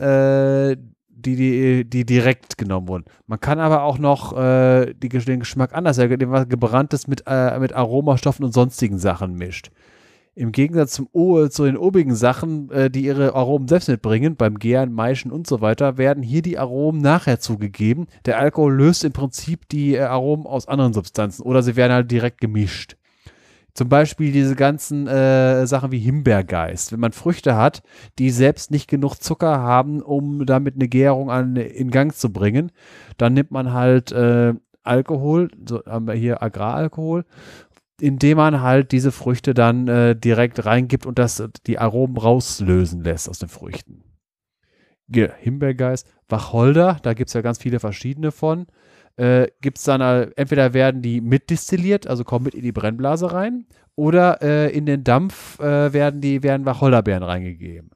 S2: die, die, die direkt genommen wurden. Man kann aber auch noch die, den Geschmack anders erkennen, was gebranntes mit, mit Aromastoffen und sonstigen Sachen mischt. Im Gegensatz zum o zu den obigen Sachen, äh, die ihre Aromen selbst mitbringen, beim Gären, Maischen und so weiter, werden hier die Aromen nachher zugegeben. Der Alkohol löst im Prinzip die äh, Aromen aus anderen Substanzen oder sie werden halt direkt gemischt. Zum Beispiel diese ganzen äh, Sachen wie Himbeergeist. Wenn man Früchte hat, die selbst nicht genug Zucker haben, um damit eine Gärung an, in Gang zu bringen, dann nimmt man halt äh, Alkohol, so haben wir hier Agraralkohol, indem man halt diese Früchte dann äh, direkt reingibt und das die Aromen rauslösen lässt aus den Früchten. Ja, Himbeergeist, Wacholder, da gibt es ja ganz viele verschiedene von. Äh, gibt es dann, äh, entweder werden die mitdestilliert, also kommen mit in die Brennblase rein, oder äh, in den Dampf äh, werden die werden Wacholderbeeren reingegeben.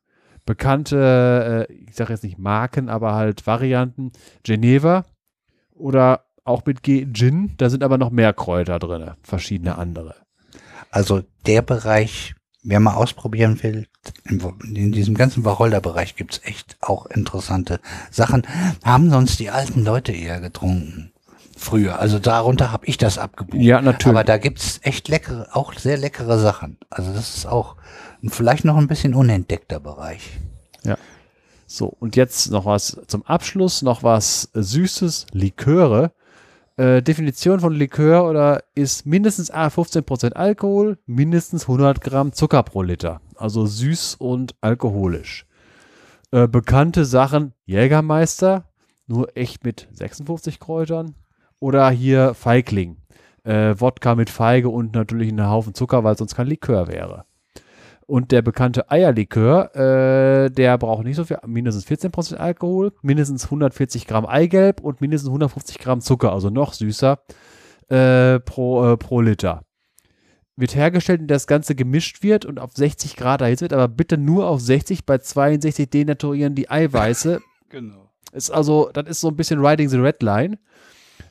S2: Bekannte, äh, ich sage jetzt nicht Marken, aber halt Varianten, Geneva oder auch mit Gin, da sind aber noch mehr Kräuter drin, verschiedene andere.
S1: Also der Bereich, wer mal ausprobieren will, in, in diesem ganzen Wacholder-Bereich gibt's echt auch interessante Sachen. Haben sonst die alten Leute eher getrunken. Früher. Also darunter habe ich das abgebucht.
S2: Ja, natürlich.
S1: Aber da gibt's echt leckere, auch sehr leckere Sachen. Also das ist auch vielleicht noch ein bisschen unentdeckter Bereich.
S2: So, und jetzt noch was zum Abschluss, noch was Süßes, Liköre. Äh, Definition von Likör oder ist mindestens ah, 15% Alkohol, mindestens 100 Gramm Zucker pro Liter. Also süß und alkoholisch. Äh, bekannte Sachen, Jägermeister, nur echt mit 56 Kräutern. Oder hier Feigling. Äh, Wodka mit Feige und natürlich einen Haufen Zucker, weil sonst kein Likör wäre. Und der bekannte Eierlikör, äh, der braucht nicht so viel, mindestens 14% Alkohol, mindestens 140 Gramm Eigelb und mindestens 150 Gramm Zucker, also noch süßer, äh, pro, äh, pro Liter. wird hergestellt, indem das Ganze gemischt wird und auf 60 Grad erhitzt wird, aber bitte nur auf 60, bei 62 denaturieren die Eiweiße.
S1: Genau.
S2: Ist also, das ist so ein bisschen Riding the Red Line.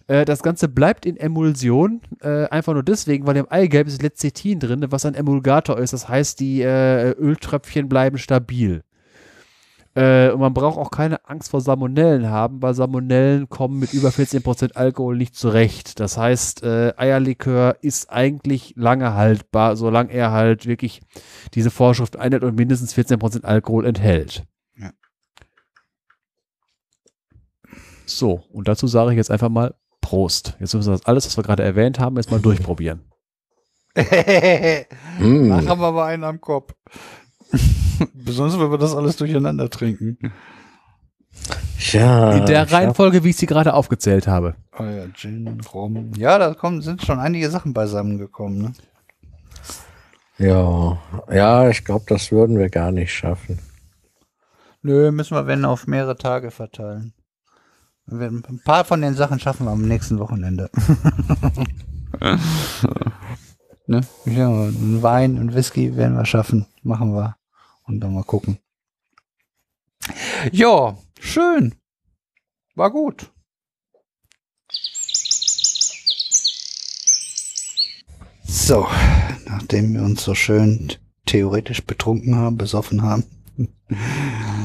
S2: Äh, das Ganze bleibt in Emulsion, äh, einfach nur deswegen, weil im Eigelb ist Lecithin drin, was ein Emulgator ist. Das heißt, die äh, Öltröpfchen bleiben stabil. Äh, und man braucht auch keine Angst vor Salmonellen haben, weil Salmonellen kommen mit über 14% Alkohol nicht zurecht. Das heißt, äh, Eierlikör ist eigentlich lange haltbar, solange er halt wirklich diese Vorschrift einhält und mindestens 14% Alkohol enthält. So, und dazu sage ich jetzt einfach mal Prost. Jetzt müssen wir das alles, was wir gerade erwähnt haben, jetzt mal durchprobieren.
S3: Mm.
S1: Machen wir mal einen am Kopf. Besonders, wenn wir das alles durcheinander trinken.
S3: Ja,
S2: In der Reihenfolge, wie ich sie gerade aufgezählt habe.
S1: Oh ja, Gin, Rum. Ja, da kommen, sind schon einige Sachen beisammengekommen. Ne?
S3: Ja, ja, ich glaube, das würden wir gar nicht schaffen.
S1: Nö, müssen wir, wenn, auf mehrere Tage verteilen. Ein paar von den Sachen schaffen wir am nächsten Wochenende. ne? Ja, ein Wein und Whisky werden wir schaffen. Machen wir. Und dann mal gucken. Ja, schön. War gut. So, nachdem wir uns so schön theoretisch betrunken haben, besoffen haben,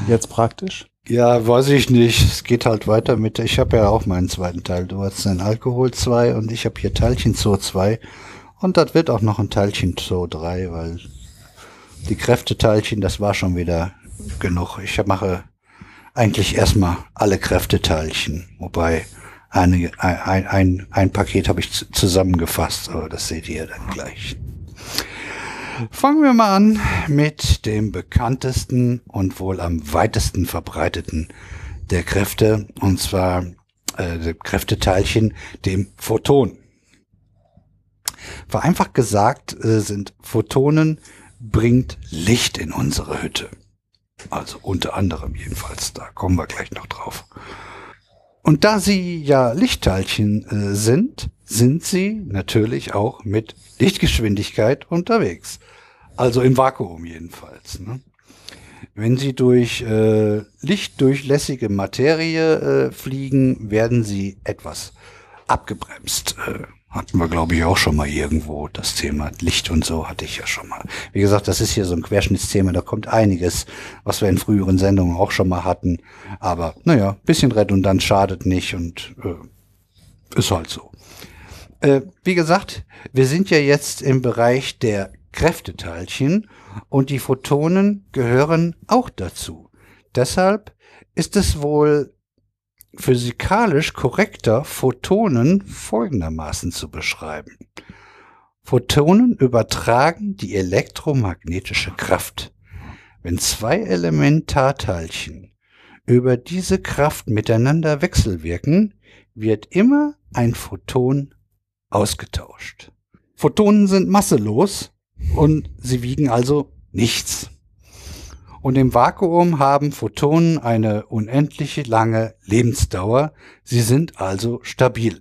S2: Jetzt praktisch.
S1: Ja, weiß ich nicht. Es geht halt weiter mit. Ich habe ja auch meinen zweiten Teil. Du hast den Alkohol 2 und ich habe hier Teilchen Zoo 2. Und das wird auch noch ein Teilchen Zoo 3, weil die Kräfteteilchen, das war schon wieder genug. Ich mache eigentlich erstmal alle Kräfteteilchen, wobei einige, ein, ein, ein Paket habe ich zu- zusammengefasst, aber das seht ihr dann gleich. Fangen wir mal an mit dem bekanntesten und wohl am weitesten verbreiteten der Kräfte, und zwar äh, dem Kräfteteilchen, dem Photon. Vereinfacht gesagt äh, sind Photonen bringt Licht in unsere Hütte. Also unter anderem jedenfalls, da kommen wir gleich noch drauf. Und da sie ja Lichtteilchen äh, sind, sind sie natürlich auch mit Lichtgeschwindigkeit unterwegs. Also im Vakuum jedenfalls. Ne? Wenn sie durch äh, lichtdurchlässige Materie äh, fliegen, werden sie etwas abgebremst. Äh, hatten wir, glaube ich, auch schon mal irgendwo das Thema Licht und so hatte ich ja schon mal. Wie gesagt, das ist hier so ein Querschnittsthema, da kommt einiges, was wir in früheren Sendungen auch schon mal hatten. Aber naja, bisschen redundant schadet nicht und äh, ist halt so. Äh, wie gesagt, wir sind ja jetzt im Bereich der Kräfteteilchen und die Photonen gehören auch dazu. Deshalb ist es wohl physikalisch korrekter, Photonen folgendermaßen zu beschreiben. Photonen übertragen die elektromagnetische Kraft. Wenn zwei Elementarteilchen über diese Kraft miteinander wechselwirken, wird immer ein Photon ausgetauscht. Photonen sind masselos und sie wiegen also nichts. Und im Vakuum haben Photonen eine unendliche lange Lebensdauer. Sie sind also stabil.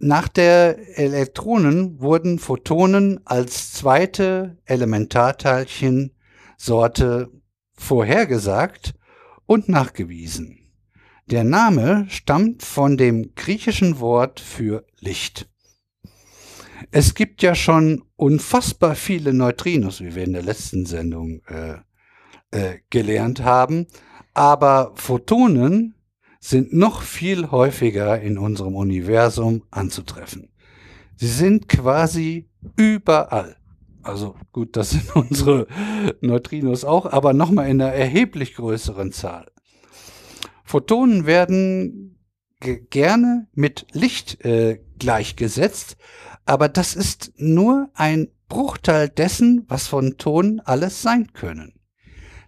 S1: Nach der Elektronen wurden Photonen als zweite Elementarteilchensorte vorhergesagt und nachgewiesen. Der Name stammt von dem griechischen Wort für Licht. Es gibt ja schon unfassbar viele Neutrinos, wie wir in der letzten Sendung äh, äh, gelernt haben, aber Photonen sind noch viel häufiger in unserem Universum anzutreffen. Sie sind quasi überall. Also gut, das sind unsere Neutrinos auch, aber nochmal in einer erheblich größeren Zahl. Photonen werden ge- gerne mit Licht äh, gleichgesetzt, aber das ist nur ein Bruchteil dessen, was Photonen alles sein können.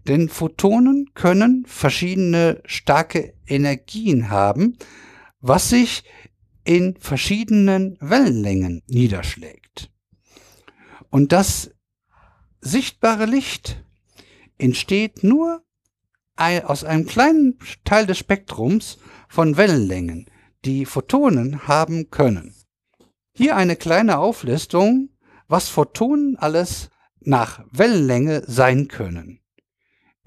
S1: Denn Photonen können verschiedene starke Energien haben, was sich in verschiedenen Wellenlängen niederschlägt. Und das sichtbare Licht entsteht nur aus einem kleinen Teil des Spektrums von Wellenlängen, die Photonen haben können. Hier eine kleine Auflistung, was Photonen alles nach Wellenlänge sein können.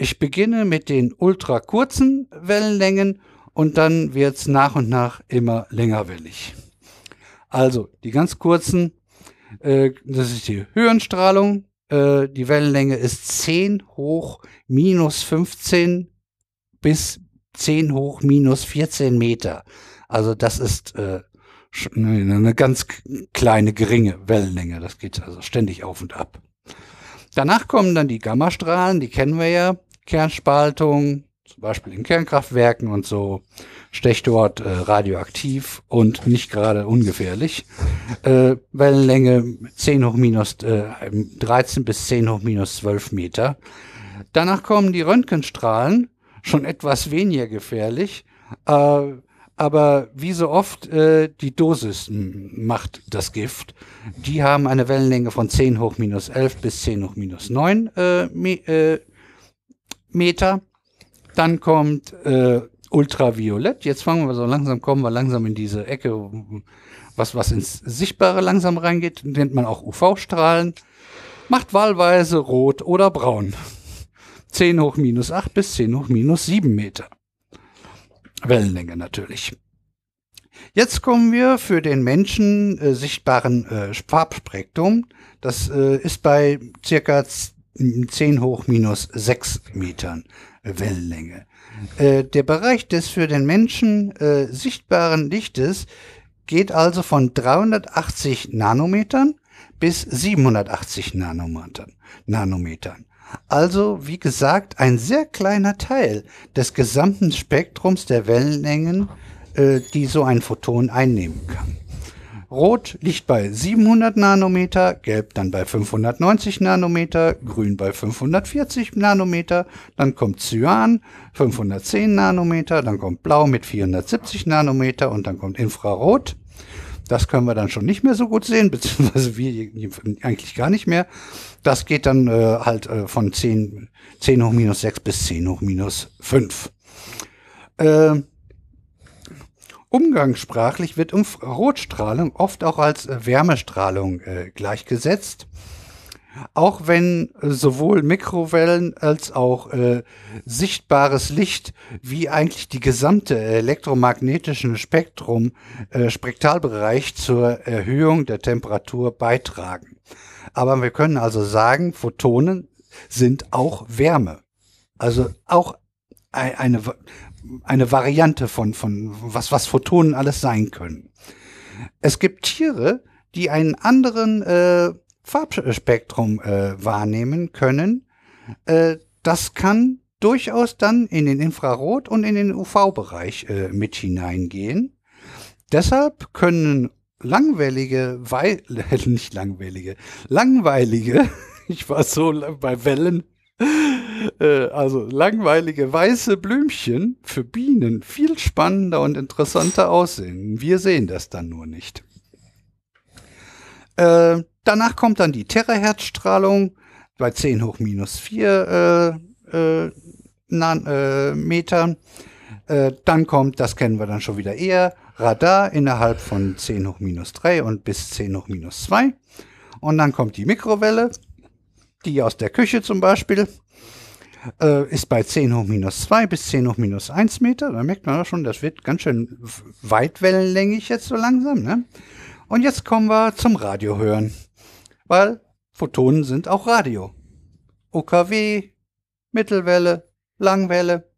S1: Ich beginne mit den ultra kurzen Wellenlängen und dann wird's nach und nach immer längerwellig. Also die ganz kurzen, äh, das ist die Höhenstrahlung. Äh, die Wellenlänge ist 10 hoch minus 15 bis 10 hoch minus 14 Meter. Also das ist äh, eine ganz kleine, geringe Wellenlänge. Das geht also ständig auf und ab. Danach kommen dann die Gammastrahlen, die kennen wir ja. Kernspaltung, zum Beispiel in Kernkraftwerken und so, Stechdort äh, radioaktiv und nicht gerade ungefährlich. Äh, Wellenlänge 10 hoch minus äh, 13 bis 10 hoch minus 12 Meter. Danach kommen die Röntgenstrahlen, schon etwas weniger gefährlich, äh, aber wie so oft äh, die Dosis macht das Gift. Die haben eine Wellenlänge von 10 hoch minus 11 bis 10 hoch minus 9 äh, äh, Meter. Dann kommt äh, Ultraviolett. Jetzt fangen wir so langsam, kommen wir langsam in diese Ecke, was, was ins Sichtbare langsam reingeht. Nennt man auch UV-Strahlen. Macht wahlweise rot oder braun. 10 hoch minus 8 bis 10 hoch minus 7 Meter. Wellenlänge natürlich. Jetzt kommen wir für den Menschen äh, sichtbaren äh, Farbspektrum. Das äh, ist bei circa 10 hoch minus 6 Metern Wellenlänge. Äh, der Bereich des für den Menschen äh, sichtbaren Lichtes geht also von 380 Nanometern bis 780 Nanometern. Nanometern. Also, wie gesagt, ein sehr kleiner Teil des gesamten Spektrums der Wellenlängen, äh, die so ein Photon einnehmen kann. Rot liegt bei 700 Nanometer, Gelb dann bei 590 Nanometer, Grün bei 540 Nanometer, dann kommt Cyan 510 Nanometer, dann kommt Blau mit 470 Nanometer und dann kommt Infrarot. Das können wir dann schon nicht mehr so gut sehen, beziehungsweise wir eigentlich gar nicht mehr. Das geht dann äh, halt äh, von 10, 10 hoch minus 6 bis 10 hoch minus 5. Äh, Umgangssprachlich wird Infrarotstrahlung oft auch als äh, Wärmestrahlung äh, gleichgesetzt. Auch wenn äh, sowohl Mikrowellen als auch äh, sichtbares Licht wie eigentlich die gesamte elektromagnetische Spektrum, äh, Spektralbereich zur Erhöhung der Temperatur beitragen. Aber wir können also sagen, Photonen sind auch Wärme. Also auch eine, eine Variante von, von was, was Photonen alles sein können. Es gibt Tiere, die einen anderen äh, Farbspektrum äh, wahrnehmen können. Äh, das kann durchaus dann in den Infrarot- und in den UV-Bereich äh, mit hineingehen. Deshalb können langweilige, Wei nicht langweilige, langweilige, ich war so bei Wellen, äh, also langweilige weiße Blümchen für Bienen viel spannender und interessanter aussehen. Wir sehen das dann nur nicht. Äh, danach kommt dann die Terahertzstrahlung bei 10 hoch minus 4 äh, äh, äh, Meter. Äh, dann kommt, das kennen wir dann schon wieder eher, Radar innerhalb von 10 hoch minus 3 und bis 10 hoch minus 2. Und dann kommt die Mikrowelle, die aus der Küche zum Beispiel äh, ist bei 10 hoch minus 2 bis 10 hoch minus 1 Meter. Da merkt man schon, das wird ganz schön weitwellenlängig jetzt so langsam. Ne? Und jetzt kommen wir zum Radiohören, weil Photonen sind auch Radio. OKW, Mittelwelle, Langwelle,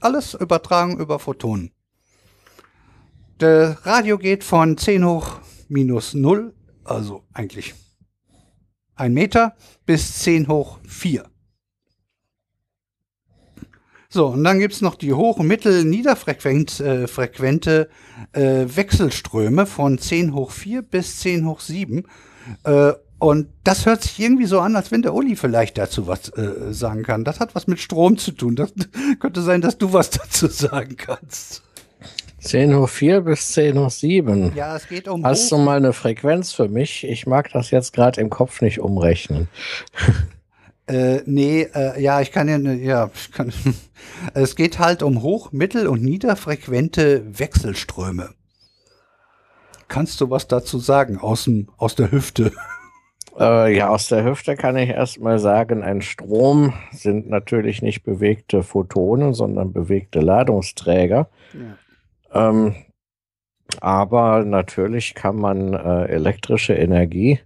S1: alles übertragen über Photonen. Der Radio geht von 10 hoch minus 0, also eigentlich 1 Meter, bis 10 hoch 4. So, und dann gibt's noch die hoch-, mittel-, niederfrequente äh, äh, Wechselströme von 10 hoch 4 bis 10 hoch 7. Äh, und das hört sich irgendwie so an, als wenn der Uli vielleicht dazu was äh, sagen kann. Das hat was mit Strom zu tun. Das könnte sein, dass du was dazu sagen kannst.
S3: 10 hoch 4 bis 10 hoch 7.
S1: Ja, es geht um.
S3: Hast du mal eine Frequenz für mich? Ich mag das jetzt gerade im Kopf nicht umrechnen.
S1: Äh, nee, äh, ja, ich kann ja, ne, ja, ich kann, es geht halt um hoch-, mittel- und niederfrequente Wechselströme. Kannst du was dazu sagen aus, dem, aus der Hüfte?
S3: Äh, ja, aus der Hüfte kann ich erstmal sagen, ein Strom sind natürlich nicht bewegte Photonen, sondern bewegte Ladungsträger. Ja. Ähm, aber natürlich kann man äh, elektrische Energie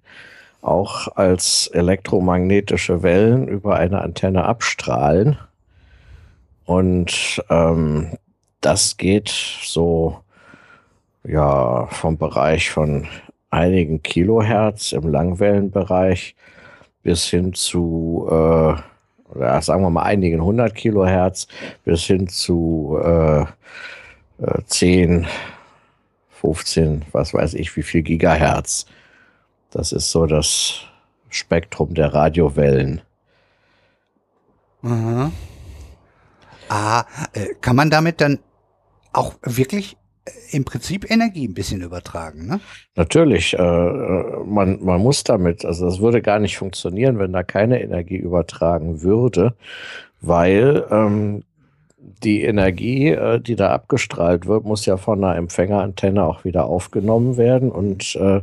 S3: auch als elektromagnetische Wellen über eine Antenne abstrahlen. Und ähm, das geht so ja vom Bereich von einigen Kilohertz im Langwellenbereich bis hin zu, äh, oder sagen wir mal einigen hundert Kilohertz bis hin zu äh, 10, äh, 15, was weiß ich, wie viel Gigahertz. Das ist so das Spektrum der Radiowellen.
S1: Aha. Ah, äh, kann man damit dann auch wirklich im Prinzip Energie ein bisschen übertragen, ne?
S3: Natürlich, äh, äh, man, man muss damit, also das würde gar nicht funktionieren, wenn da keine Energie übertragen würde, weil ähm, die Energie, äh, die da abgestrahlt wird, muss ja von einer Empfängerantenne auch wieder aufgenommen werden und äh,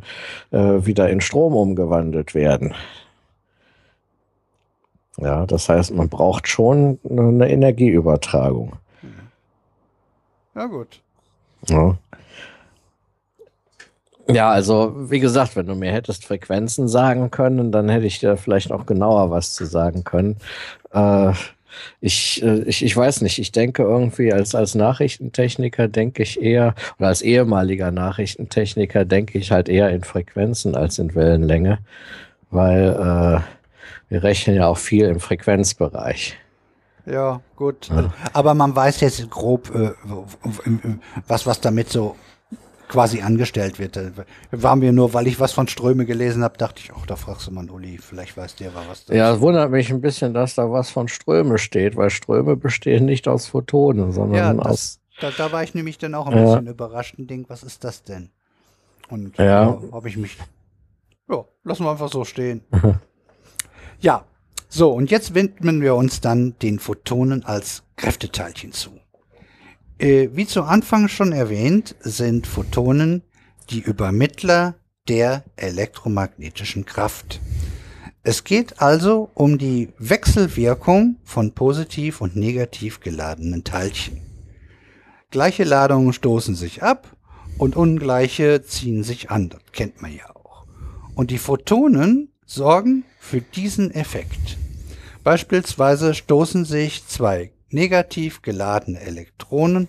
S3: äh, wieder in Strom umgewandelt werden. Ja, das heißt, man braucht schon eine Energieübertragung.
S1: Ja, gut.
S3: Ja. Ja, also wie gesagt, wenn du mir hättest Frequenzen sagen können, dann hätte ich dir vielleicht auch genauer was zu sagen können. Äh, ich, äh, ich, ich weiß nicht, ich denke irgendwie als, als Nachrichtentechniker denke ich eher, oder als ehemaliger Nachrichtentechniker denke ich halt eher in Frequenzen als in Wellenlänge, weil äh, wir rechnen ja auch viel im Frequenzbereich.
S1: Ja, gut. Ja. Aber man weiß jetzt grob, äh, was, was damit so quasi angestellt wird. War mir nur, weil ich was von Ströme gelesen habe, dachte ich, ach, da fragst du mal Uli, vielleicht weiß der was.
S3: Das ja, es wundert mich ein bisschen, dass da was von Ströme steht, weil Ströme bestehen nicht aus Photonen, sondern ja, das, aus.
S1: Da, da, war ich nämlich dann auch ein ja. bisschen überrascht und denk, was ist das denn? Und ja, ja habe ich mich. Ja, lassen wir einfach so stehen. ja, so, und jetzt widmen wir uns dann den Photonen als Kräfteteilchen zu. Äh, wie zu Anfang schon erwähnt, sind Photonen die Übermittler der elektromagnetischen Kraft. Es geht also um die Wechselwirkung von positiv und negativ geladenen Teilchen. Gleiche Ladungen stoßen sich ab und ungleiche ziehen sich an. Das kennt man ja auch. Und die Photonen sorgen für diesen Effekt. Beispielsweise stoßen sich zwei negativ geladene Elektronen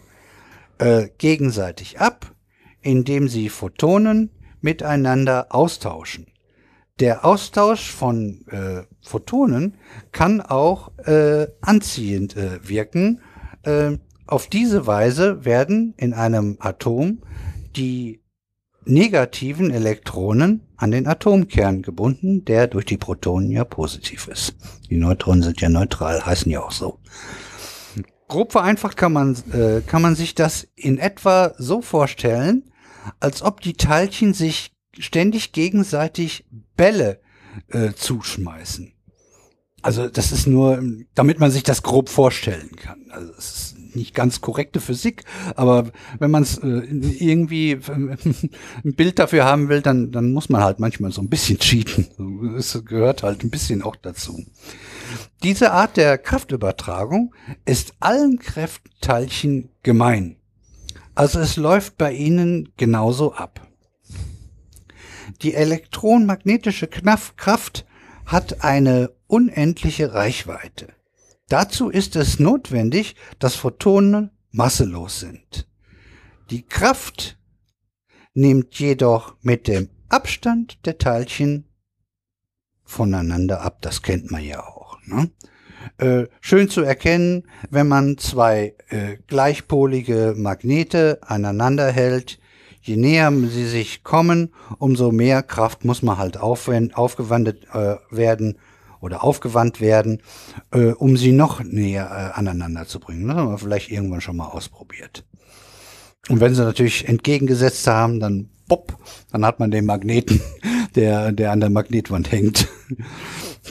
S1: äh, gegenseitig ab, indem sie Photonen miteinander austauschen. Der Austausch von äh, Photonen kann auch äh, anziehend äh, wirken. Äh, auf diese Weise werden in einem Atom die negativen Elektronen an den Atomkern gebunden, der durch die Protonen ja positiv ist. Die Neutronen sind ja neutral, heißen ja auch so. Grob vereinfacht kann man, äh, kann man sich das in etwa so vorstellen, als ob die Teilchen sich ständig gegenseitig Bälle äh, zuschmeißen. Also das ist nur, damit man sich das grob vorstellen kann. Also es ist nicht ganz korrekte Physik, aber wenn man es äh, irgendwie ein Bild dafür haben will, dann, dann muss man halt manchmal so ein bisschen cheaten. Es gehört halt ein bisschen auch dazu. Diese Art der Kraftübertragung ist allen Kräftteilchen gemein. Also es läuft bei ihnen genauso ab. Die elektromagnetische Kraft hat eine unendliche Reichweite. Dazu ist es notwendig, dass Photonen masselos sind. Die Kraft nimmt jedoch mit dem Abstand der Teilchen voneinander ab. Das kennt man ja auch. Ne? Äh, schön zu erkennen, wenn man zwei äh, gleichpolige Magnete aneinander hält. Je näher sie sich kommen, umso mehr Kraft muss man halt aufgewandt äh, werden oder aufgewandt werden, äh, um sie noch näher äh, aneinander zu bringen. Das haben wir vielleicht irgendwann schon mal ausprobiert. Und wenn sie natürlich entgegengesetzt haben, dann pop, dann hat man den Magneten, der, der an der Magnetwand hängt.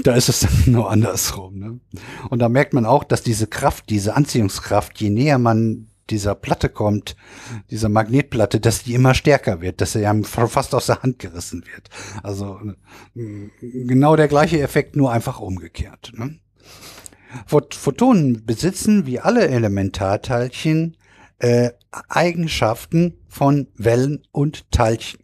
S1: Da ist es dann nur andersrum. Ne? Und da merkt man auch, dass diese Kraft, diese Anziehungskraft, je näher man dieser Platte kommt, dieser Magnetplatte, dass die immer stärker wird, dass sie einem fast aus der Hand gerissen wird. Also äh, genau der gleiche Effekt, nur einfach umgekehrt. Ne? Photonen besitzen wie alle Elementarteilchen äh, Eigenschaften von Wellen und Teilchen.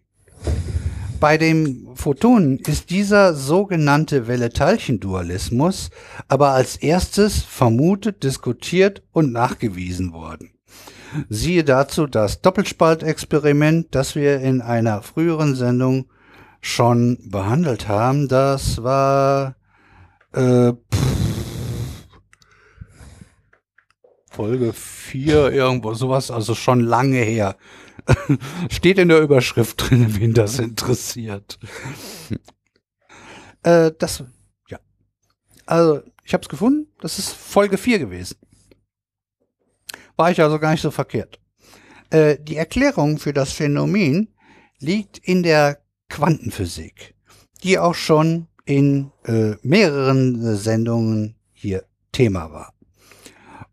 S1: Bei dem Photonen ist dieser sogenannte Welle-Teilchen-Dualismus aber als erstes vermutet, diskutiert und nachgewiesen worden. Siehe dazu das Doppelspaltexperiment, das wir in einer früheren Sendung schon behandelt haben. Das war äh, Folge 4, irgendwo sowas, also schon lange her. Steht in der Überschrift drin, wen das interessiert. äh, das, ja. Also, ich habe es gefunden. Das ist Folge 4 gewesen. War ich also gar nicht so verkehrt. Äh, die Erklärung für das Phänomen liegt in der Quantenphysik, die auch schon in äh, mehreren Sendungen hier Thema war.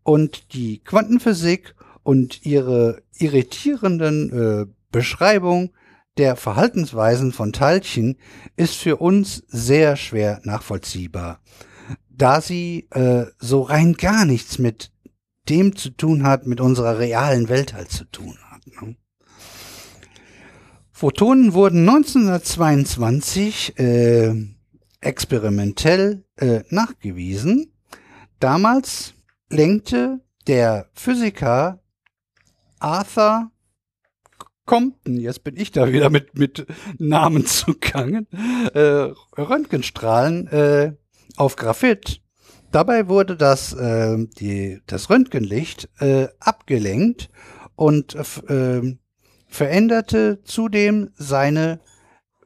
S1: Und die Quantenphysik und ihre irritierenden äh, Beschreibung der Verhaltensweisen von Teilchen ist für uns sehr schwer nachvollziehbar, da sie äh, so rein gar nichts mit dem zu tun hat, mit unserer realen Welt halt zu tun hat. Ne? Photonen wurden 1922 äh, experimentell äh, nachgewiesen. Damals lenkte der Physiker Arthur Compton, jetzt bin ich da wieder mit, mit Namen zugangen, äh, Röntgenstrahlen äh, auf Graphit. Dabei wurde das, äh, die, das Röntgenlicht äh, abgelenkt und äh, veränderte zudem seine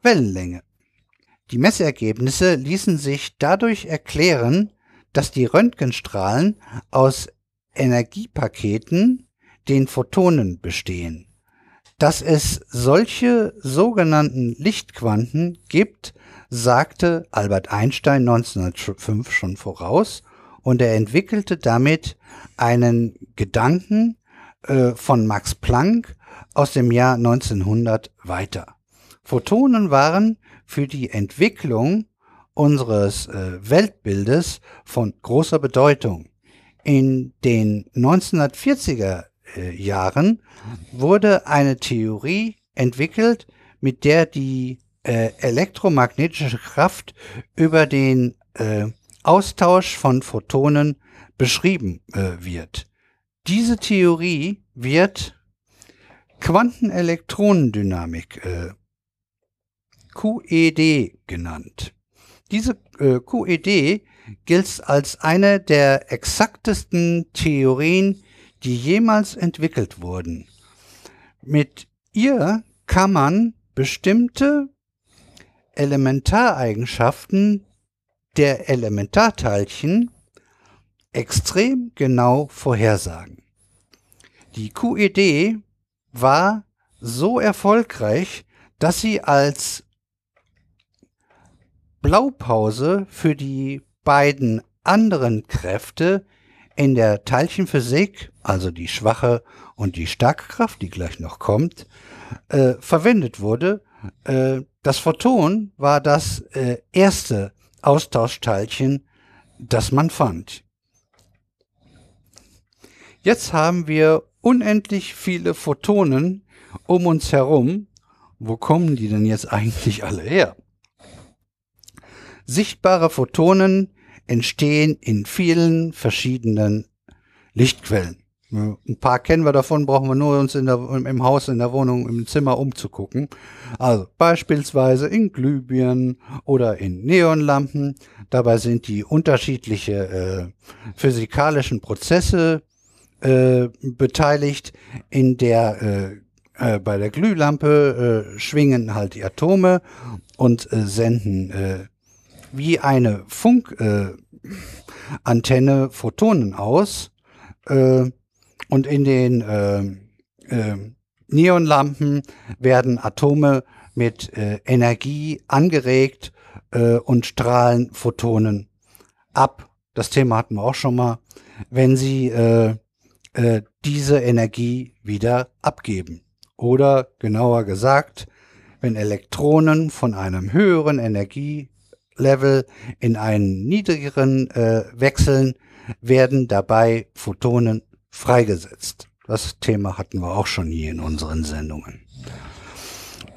S1: Wellenlänge. Die Messergebnisse ließen sich dadurch erklären, dass die Röntgenstrahlen aus Energiepaketen, den Photonen, bestehen. Dass es solche sogenannten Lichtquanten gibt, sagte Albert Einstein 1905 schon voraus und er entwickelte damit einen Gedanken äh, von Max Planck aus dem Jahr 1900 weiter. Photonen waren für die Entwicklung unseres äh, Weltbildes von großer Bedeutung. In den 1940er äh, Jahren wurde eine Theorie entwickelt, mit der die äh, elektromagnetische Kraft über den äh, Austausch von Photonen beschrieben äh, wird. Diese Theorie wird Quantenelektronendynamik äh, QED genannt. Diese äh, QED gilt als eine der exaktesten Theorien, die jemals entwickelt wurden. Mit ihr kann man bestimmte Elementareigenschaften der Elementarteilchen extrem genau vorhersagen. Die QED war so erfolgreich, dass sie als Blaupause für die beiden anderen Kräfte in der Teilchenphysik, also die schwache und die starke Kraft, die gleich noch kommt, äh, verwendet wurde. Äh, das Photon war das äh, erste Austauschteilchen, das man fand. Jetzt haben wir unendlich viele Photonen um uns herum. Wo kommen die denn jetzt eigentlich alle her? Sichtbare Photonen entstehen in vielen verschiedenen Lichtquellen. Ein paar kennen wir davon, brauchen wir nur uns der, im Haus, in der Wohnung, im Zimmer umzugucken. Also beispielsweise in Glühbirnen oder in Neonlampen. Dabei sind die unterschiedliche äh, physikalischen Prozesse äh, beteiligt. In der äh, äh bei der Glühlampe äh, schwingen halt die Atome und äh, senden wie eine Funkantenne äh, Photonen aus äh, und in den äh, äh, Neonlampen werden Atome mit äh, Energie angeregt äh, und strahlen Photonen ab. Das Thema hatten wir auch schon mal. Wenn Sie diese Energie wieder abgeben. Oder genauer gesagt, wenn Elektronen von einem höheren Energielevel in einen niedrigeren äh, wechseln, werden dabei Photonen freigesetzt. Das Thema hatten wir auch schon hier in unseren Sendungen.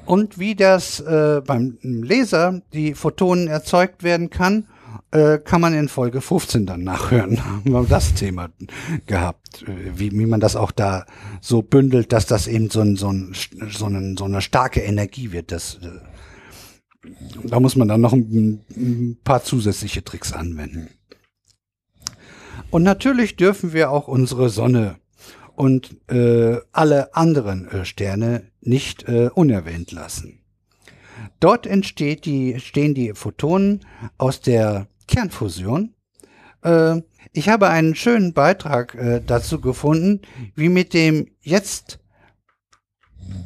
S1: Und wie das äh, beim Laser die Photonen erzeugt werden kann, äh, kann man in Folge 15 dann nachhören. Haben wir das Thema gehabt, äh, wie, wie man das auch da so bündelt, dass das eben so, ein, so, ein, so, ein, so eine starke Energie wird. Das, äh, da muss man dann noch ein, ein paar zusätzliche Tricks anwenden. Und natürlich dürfen wir auch unsere Sonne und äh, alle anderen äh, Sterne nicht äh, unerwähnt lassen. Dort entsteht die, stehen die Photonen aus der Kernfusion. Äh, ich habe einen schönen Beitrag äh, dazu gefunden, wie mit dem jetzt,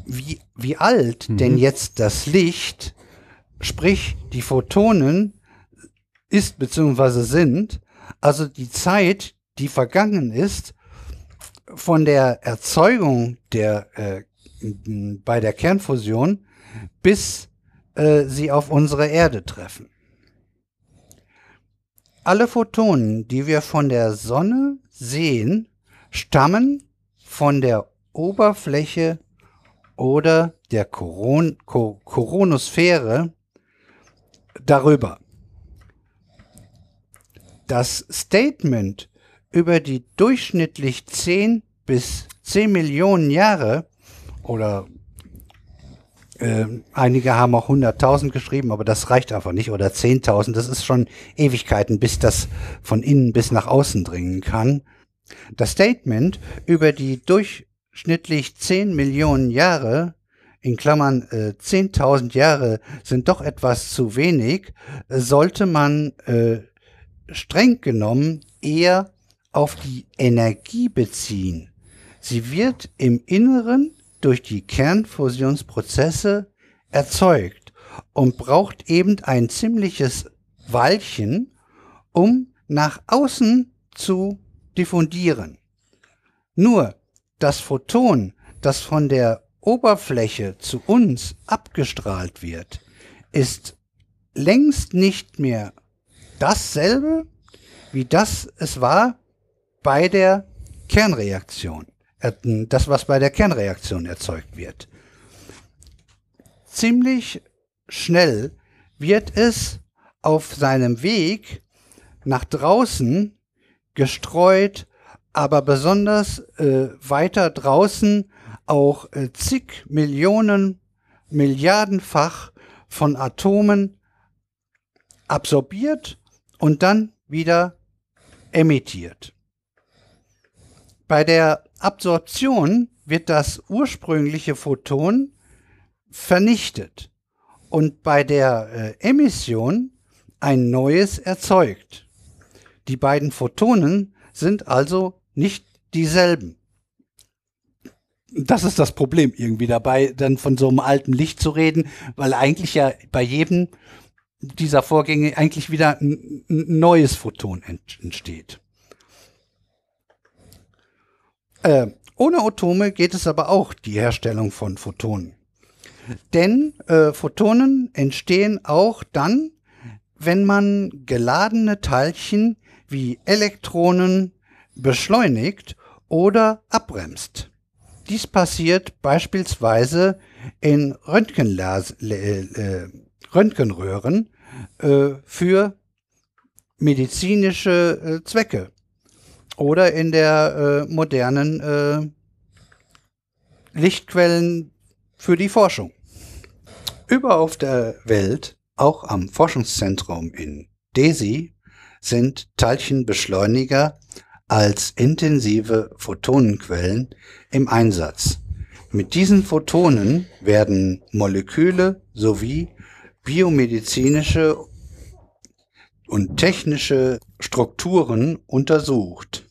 S1: wie, wie alt mhm. denn jetzt das Licht, sprich die Photonen ist bzw. sind, also die Zeit, die vergangen ist, von der Erzeugung der äh, bei der Kernfusion bis äh, sie auf unsere Erde treffen. Alle Photonen, die wir von der Sonne sehen, stammen von der Oberfläche oder der Koron Ko Koronosphäre darüber. Das Statement über die durchschnittlich 10 bis 10 Millionen Jahre oder äh, einige haben auch 100.000 geschrieben, aber das reicht einfach nicht. Oder 10.000, das ist schon Ewigkeiten, bis das von innen bis nach außen dringen kann. Das Statement über die durchschnittlich 10 Millionen Jahre, in Klammern äh, 10.000 Jahre sind doch etwas zu wenig, sollte man äh, streng genommen eher auf die Energie beziehen. Sie wird im Inneren durch die Kernfusionsprozesse erzeugt und braucht eben ein ziemliches Weilchen, um nach außen zu diffundieren. Nur das Photon, das von der Oberfläche zu uns abgestrahlt wird, ist längst nicht mehr dasselbe, wie das es war bei der Kernreaktion das, was bei der Kernreaktion erzeugt wird. Ziemlich schnell wird es auf seinem Weg nach draußen gestreut, aber besonders äh, weiter draußen auch äh, zig Millionen, Milliardenfach von Atomen absorbiert und dann wieder emittiert. Bei der Absorption wird das ursprüngliche Photon vernichtet und bei der äh, Emission ein neues erzeugt. Die beiden Photonen sind also nicht dieselben. Das ist das Problem irgendwie dabei, dann von so einem alten Licht zu reden, weil eigentlich ja bei jedem dieser Vorgänge eigentlich wieder ein, ein neues Photon entsteht. Äh, ohne Atome geht es aber auch die Herstellung von Photonen. Denn äh, Photonen entstehen auch dann, wenn man geladene Teilchen wie Elektronen beschleunigt oder abbremst. Dies passiert beispielsweise in Röntgenlas äh, Röntgenröhren äh, für medizinische äh, Zwecke oder in der äh, modernen äh, Lichtquellen für die Forschung. Über auf der Welt, auch am Forschungszentrum in DESI, sind Teilchenbeschleuniger als intensive Photonenquellen im Einsatz. Mit diesen Photonen werden Moleküle sowie biomedizinische und technische Strukturen untersucht.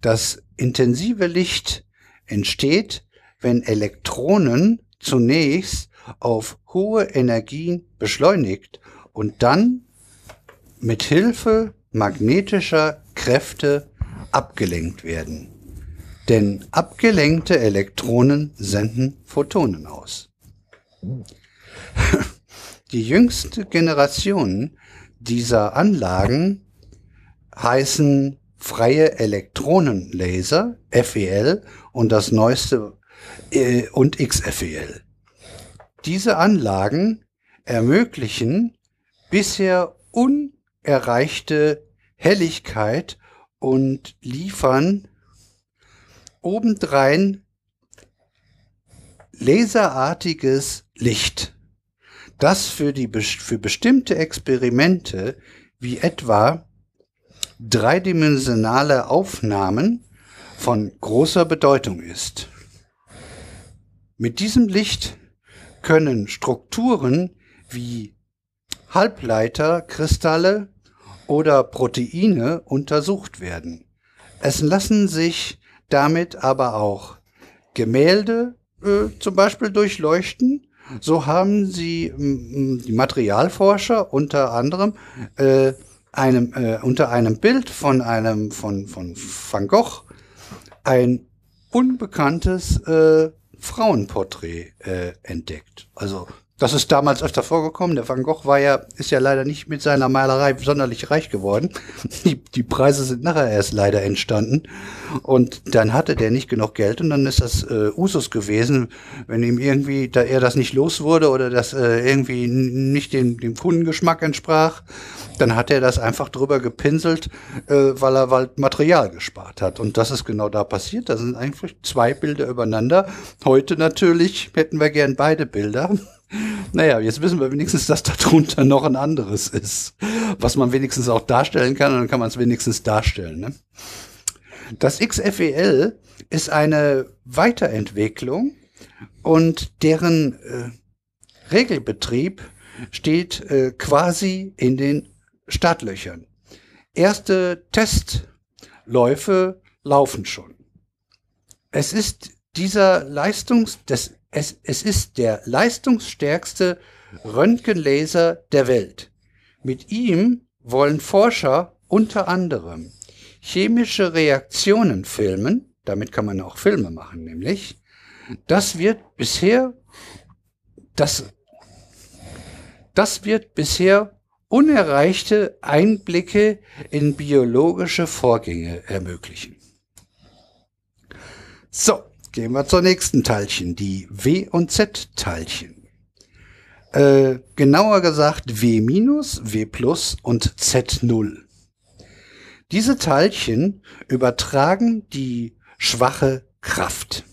S1: Das intensive Licht entsteht, wenn Elektronen zunächst auf hohe Energien beschleunigt und dann mit Hilfe magnetischer Kräfte abgelenkt werden. denn abgelenkte Elektronen senden Photonen aus. Die jüngste Generation dieser Anlagen heißen freie Elektronenlaser, FEL, und das neueste äh, und XFEL. Diese Anlagen ermöglichen bisher unerreichte Helligkeit und liefern obendrein laserartiges Licht, das für, die, für bestimmte Experimente wie etwa dreidimensionale Aufnahmen von großer Bedeutung ist. Mit diesem Licht können Strukturen wie Halbleiterkristalle oder Proteine untersucht werden. Es lassen sich damit aber auch Gemälde äh, zum Beispiel durchleuchten. So haben sie die Materialforscher unter anderem äh, einem, äh, unter einem Bild von einem von, von Van Gogh ein unbekanntes äh, Frauenporträt äh, entdeckt. Also das ist damals öfter vorgekommen. Der Van Gogh war ja, ist ja leider nicht mit seiner Malerei sonderlich reich geworden. Die, die Preise sind nachher erst leider entstanden. Und dann hatte der nicht genug Geld und dann ist das äh, Usus gewesen, wenn ihm irgendwie, da er das nicht los wurde oder das äh, irgendwie nicht dem, dem Kundengeschmack entsprach, dann hat er das einfach drüber gepinselt, äh, weil er weil Material gespart hat. Und das ist genau da passiert. Da sind eigentlich zwei Bilder übereinander. Heute natürlich hätten wir gern beide Bilder. Naja, jetzt wissen wir wenigstens, dass darunter noch ein anderes ist, was man wenigstens auch darstellen kann und dann kann man es wenigstens darstellen. Ne? Das XFEL ist eine Weiterentwicklung und deren äh, Regelbetrieb steht äh, quasi in den Startlöchern. Erste Testläufe laufen schon. Es ist dieser Leistungs, das es, es ist der leistungsstärkste Röntgenlaser der Welt. Mit ihm wollen Forscher unter anderem chemische Reaktionen filmen, damit kann man auch Filme machen, nämlich. Das wird bisher, das, das wird bisher unerreichte Einblicke in biologische Vorgänge ermöglichen. So, Gehen wir zur nächsten Teilchen, die W- und Z-Teilchen. Äh, genauer gesagt W-, W+ und Z0. Diese Teilchen übertragen die schwache Kraft.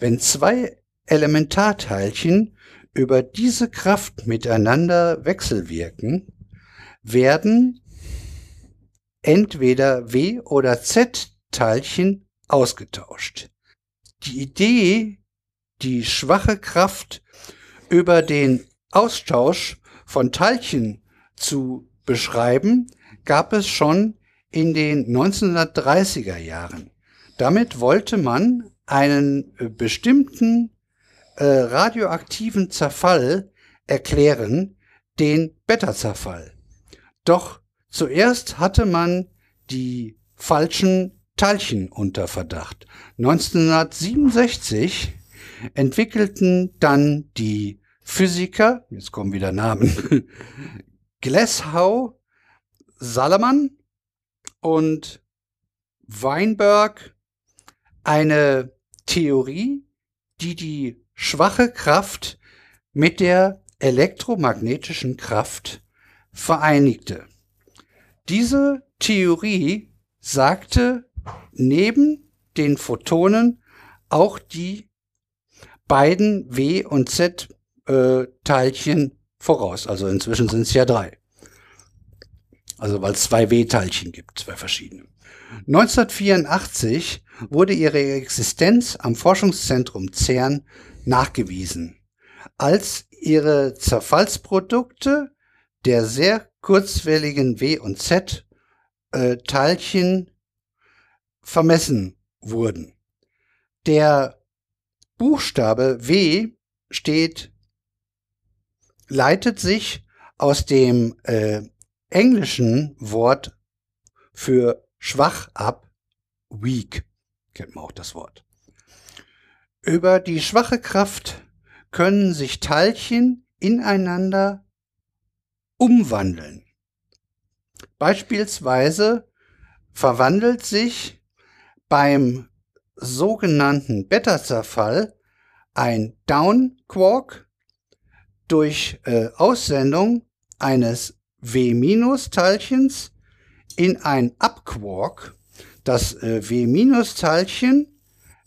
S1: Wenn zwei Elementarteilchen über diese Kraft miteinander wechselwirken, werden entweder W- oder Z-Teilchen ausgetauscht die Idee, die schwache Kraft über den Austausch von Teilchen zu beschreiben, gab es schon in den 1930er Jahren. Damit wollte man einen äh, bestimmten äh, radioaktiven Zerfall erklären, den Beta-Zerfall. Doch zuerst hatte man die falschen Teilchen unter Verdacht. 1967 entwickelten dann die Physiker, jetzt kommen wieder Namen, Glashow, Salaman und Weinberg eine Theorie, die die schwache Kraft mit der elektromagnetischen Kraft vereinigte. Diese Theorie sagte neben den Photonen auch die beiden W- und Z-Teilchen äh, voraus. Also inzwischen sind es ja drei. Also weil es zwei W-Teilchen gibt, zwei verschiedene. 1984 wurde ihre Existenz am Forschungszentrum CERN nachgewiesen, als ihre Zerfallsprodukte der sehr kurzwelligen W- und Z-Teilchen vermessen wurden. Der Buchstabe W steht, leitet sich aus dem äh, englischen Wort für schwach ab, weak. kennt man auch das Wort. Über die schwache Kraft können sich Teilchen ineinander umwandeln. Beispielsweise verwandelt sich beim sogenannten Beta-Zerfall ein Down-Quark durch äh, Aussendung eines W-Teilchens in ein Up-Quark. Das äh, W-Teilchen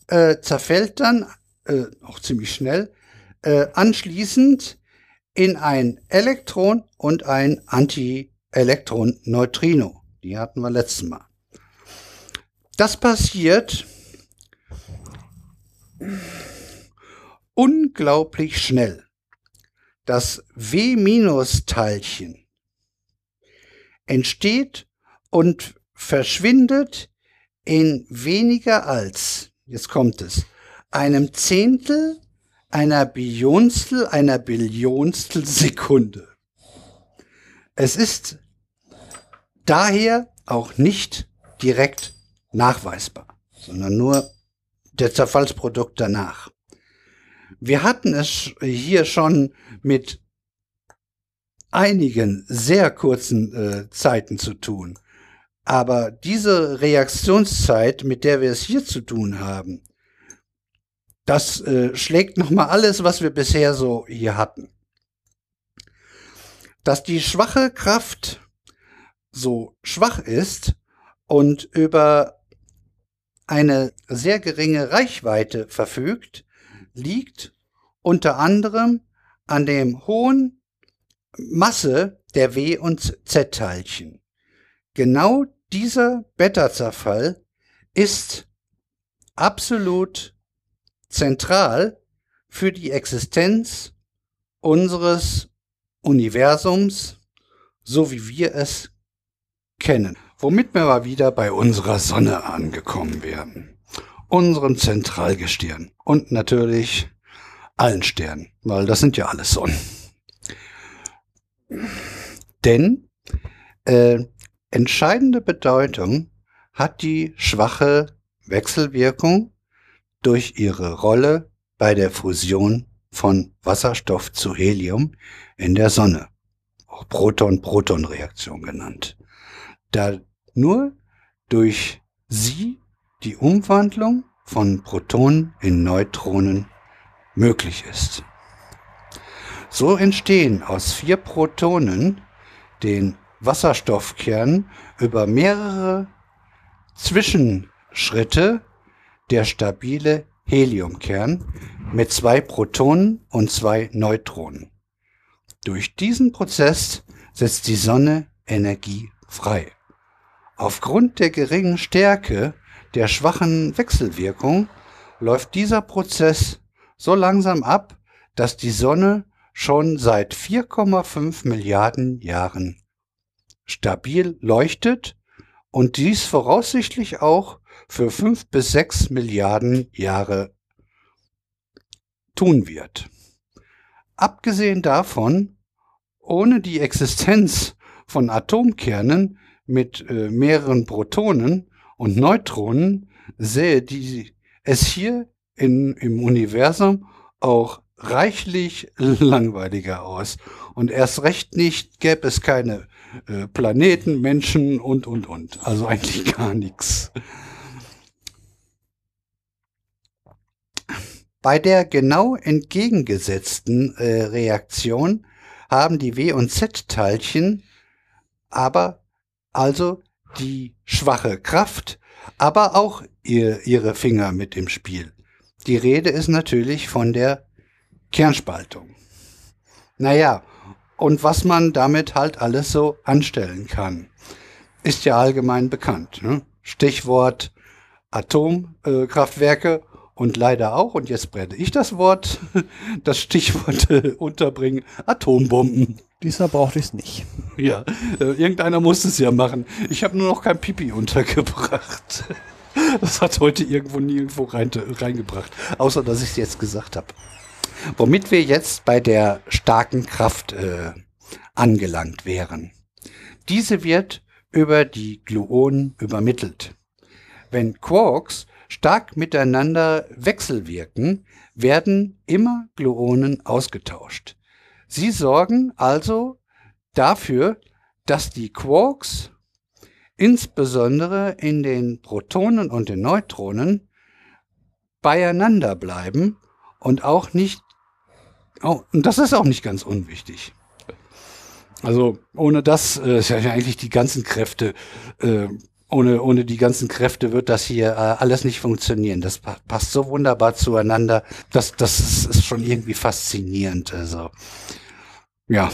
S1: äh, zerfällt dann äh, auch ziemlich schnell äh, anschließend in ein Elektron und ein Anti-Elektron-Neutrino. Die hatten wir letztes Mal. Das passiert unglaublich schnell. Das W-Teilchen entsteht und verschwindet in weniger als, jetzt kommt es, einem Zehntel einer Billionstel einer Billionstel Sekunde. Es ist daher auch nicht direkt nachweisbar, sondern nur der Zerfallsprodukt danach. Wir hatten es hier schon mit einigen sehr kurzen äh, Zeiten zu tun. Aber diese Reaktionszeit, mit der wir es hier zu tun haben, das äh, schlägt nochmal alles, was wir bisher so hier hatten. Dass die schwache Kraft so schwach ist und über eine sehr geringe Reichweite verfügt, liegt unter anderem an dem hohen Masse der W- und Z-Teilchen. Genau dieser Beta-Zerfall ist absolut zentral für die Existenz unseres Universums, so wie wir es kennen. Womit wir mal wieder bei unserer Sonne angekommen werden. Unserem Zentralgestirn. Und natürlich allen Sternen, weil das sind ja alles Sonnen. Denn äh, entscheidende Bedeutung hat die schwache Wechselwirkung durch ihre Rolle bei der Fusion von Wasserstoff zu Helium in der Sonne, auch Proton-Proton-Reaktion genannt, da nur durch sie die Umwandlung von Protonen in Neutronen möglich ist. So entstehen aus vier Protonen, den Wasserstoffkern, über mehrere Zwischenschritte der stabile Heliumkern mit zwei Protonen und zwei Neutronen. Durch diesen Prozess setzt die Sonne Energie frei. Aufgrund der geringen Stärke der schwachen Wechselwirkung läuft dieser Prozess so langsam ab, dass die Sonne schon seit 4,5 Milliarden Jahren stabil leuchtet und dies voraussichtlich auch für fünf bis sechs Milliarden Jahre tun wird. Abgesehen davon, ohne die Existenz von Atomkernen mit äh, mehreren Protonen und Neutronen sähe die, es hier in, im Universum auch reichlich langweiliger aus. Und erst recht nicht gäbe es keine äh, Planeten, Menschen und, und, und. Also eigentlich gar nichts. Bei der genau entgegengesetzten äh, Reaktion haben die W- und Z-Teilchen aber also die schwache Kraft, aber auch ihr, ihre Finger mit im Spiel. Die Rede ist natürlich von der Kernspaltung. Naja, und was man damit halt alles so anstellen kann, ist ja allgemein bekannt. Ne? Stichwort Atomkraftwerke und leider auch, und jetzt brenne ich das Wort, das Stichwort äh, unterbringen, Atombomben.
S2: Diesmal brauchte ich es nicht.
S1: Ja, äh, irgendeiner muss es ja machen. Ich habe nur noch kein Pipi untergebracht. Das hat heute irgendwo nirgendwo rein, reingebracht, außer dass ich es jetzt gesagt habe. Womit wir jetzt bei der starken Kraft äh, angelangt wären. Diese wird über die Gluonen übermittelt. Wenn Quarks stark miteinander wechselwirken, werden immer Gluonen ausgetauscht. Sie sorgen also dafür, dass die Quarks insbesondere in den Protonen und den Neutronen beieinander bleiben und auch nicht, oh, und das ist auch nicht ganz unwichtig. Also ohne das äh, ist ja eigentlich die ganzen Kräfte, äh, ohne, ohne die ganzen Kräfte wird das hier äh, alles nicht funktionieren. Das pa passt so wunderbar zueinander. Das, das ist, ist schon irgendwie faszinierend. Also ja,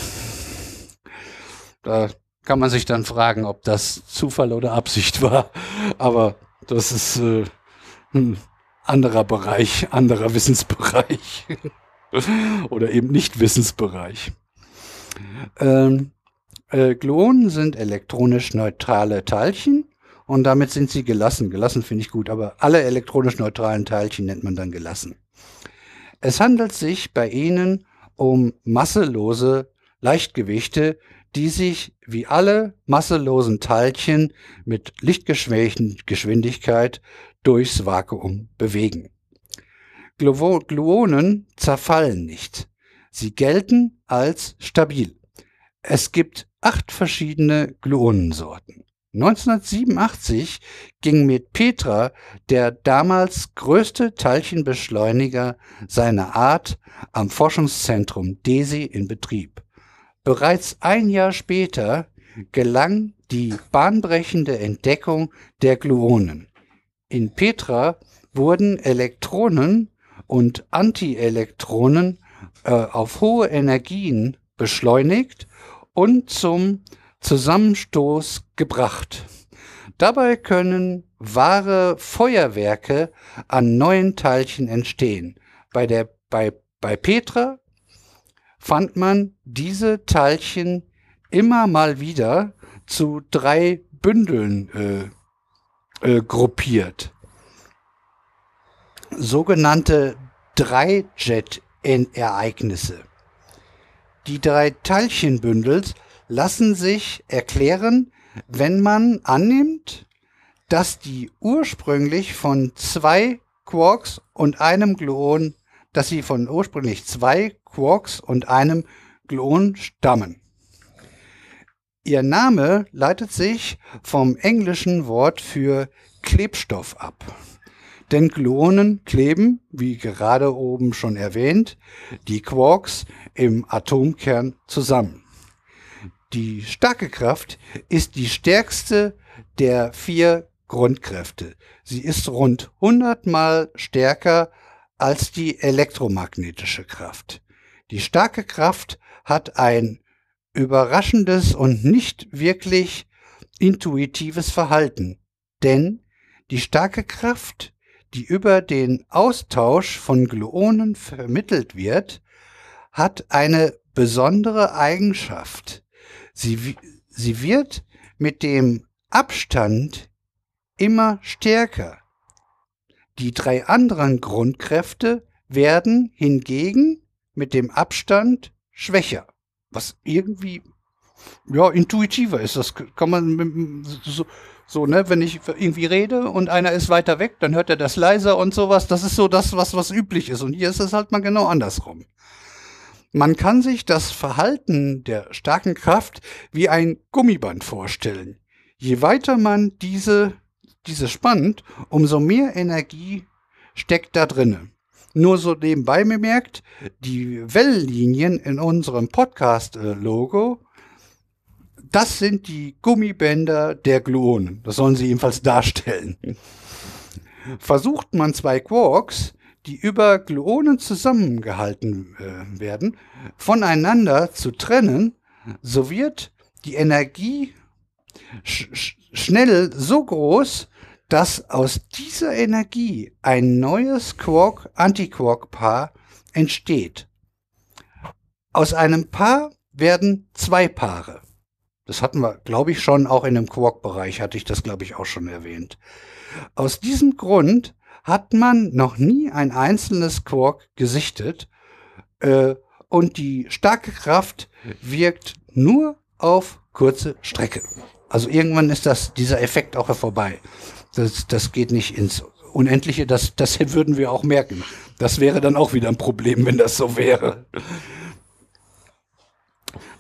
S1: da kann man sich dann fragen, ob das Zufall oder Absicht war. Aber das ist äh, ein anderer Bereich, anderer Wissensbereich. oder eben nicht Wissensbereich. Ähm, äh, Gluonen sind elektronisch neutrale Teilchen und damit sind sie gelassen. Gelassen finde ich gut, aber alle elektronisch neutralen Teilchen nennt man dann gelassen. Es handelt sich bei ihnen um masselose Leichtgewichte, die sich wie alle masselosen Teilchen mit Lichtgeschwindigkeit durchs Vakuum bewegen. Gluonen zerfallen nicht. Sie gelten als stabil. Es gibt acht verschiedene Gluonensorten. 1987 ging mit Petra der damals größte Teilchenbeschleuniger seiner Art am Forschungszentrum DESI in Betrieb. Bereits ein Jahr später gelang die bahnbrechende Entdeckung der Gluonen. In Petra wurden Elektronen und Antielektronen äh, auf hohe Energien beschleunigt und zum Zusammenstoß gebracht. Dabei können wahre Feuerwerke an neuen Teilchen entstehen. Bei, der, bei, bei Petra fand man diese Teilchen immer mal wieder zu drei Bündeln äh, äh, gruppiert. Sogenannte Dreijet-Ereignisse. Die drei Teilchenbündels lassen sich erklären, wenn man annimmt, dass die ursprünglich von zwei Quarks und einem Gluon, dass sie von ursprünglich zwei Quarks und einem Gluon stammen. Ihr Name leitet sich vom englischen Wort für Klebstoff ab. Denn Gluonen kleben, wie gerade oben schon erwähnt, die Quarks im Atomkern zusammen. Die starke Kraft ist die stärkste der vier Grundkräfte. Sie ist rund 100 mal stärker als die elektromagnetische Kraft. Die starke Kraft hat ein überraschendes und nicht wirklich intuitives Verhalten, denn die starke Kraft, die über den Austausch von Gluonen vermittelt wird, hat eine besondere Eigenschaft. Sie, sie wird mit dem Abstand immer stärker. Die drei anderen Grundkräfte werden hingegen mit dem Abstand schwächer. Was irgendwie, ja, intuitiver ist. Das kann man so, so, ne, wenn ich irgendwie rede und einer ist weiter weg, dann hört er das leiser und sowas. Das ist so das, was, was üblich ist. Und hier ist es halt mal genau andersrum. Man kann sich das Verhalten der starken Kraft wie ein Gummiband vorstellen. Je weiter man diese, diese spannt, umso mehr Energie steckt da drinnen. Nur so nebenbei bemerkt, die Wellenlinien in unserem Podcast-Logo, das sind die Gummibänder der Gluonen. Das sollen sie ebenfalls darstellen. Versucht man zwei Quarks, die über Gluonen zusammengehalten äh, werden, voneinander zu trennen, so wird die Energie sch sch schnell so groß, dass aus dieser Energie ein neues Quark-Antiquark-Paar entsteht. Aus einem Paar werden zwei Paare. Das hatten wir, glaube ich, schon auch in dem Quark-Bereich, hatte ich das, glaube ich, auch schon erwähnt. Aus diesem Grund hat man noch nie ein einzelnes Quark gesichtet äh, und die starke Kraft wirkt nur auf kurze Strecke. Also irgendwann ist das, dieser Effekt auch vorbei. Das, das geht nicht ins unendliche, das, das würden wir auch merken. Das wäre dann auch wieder ein Problem, wenn das so wäre.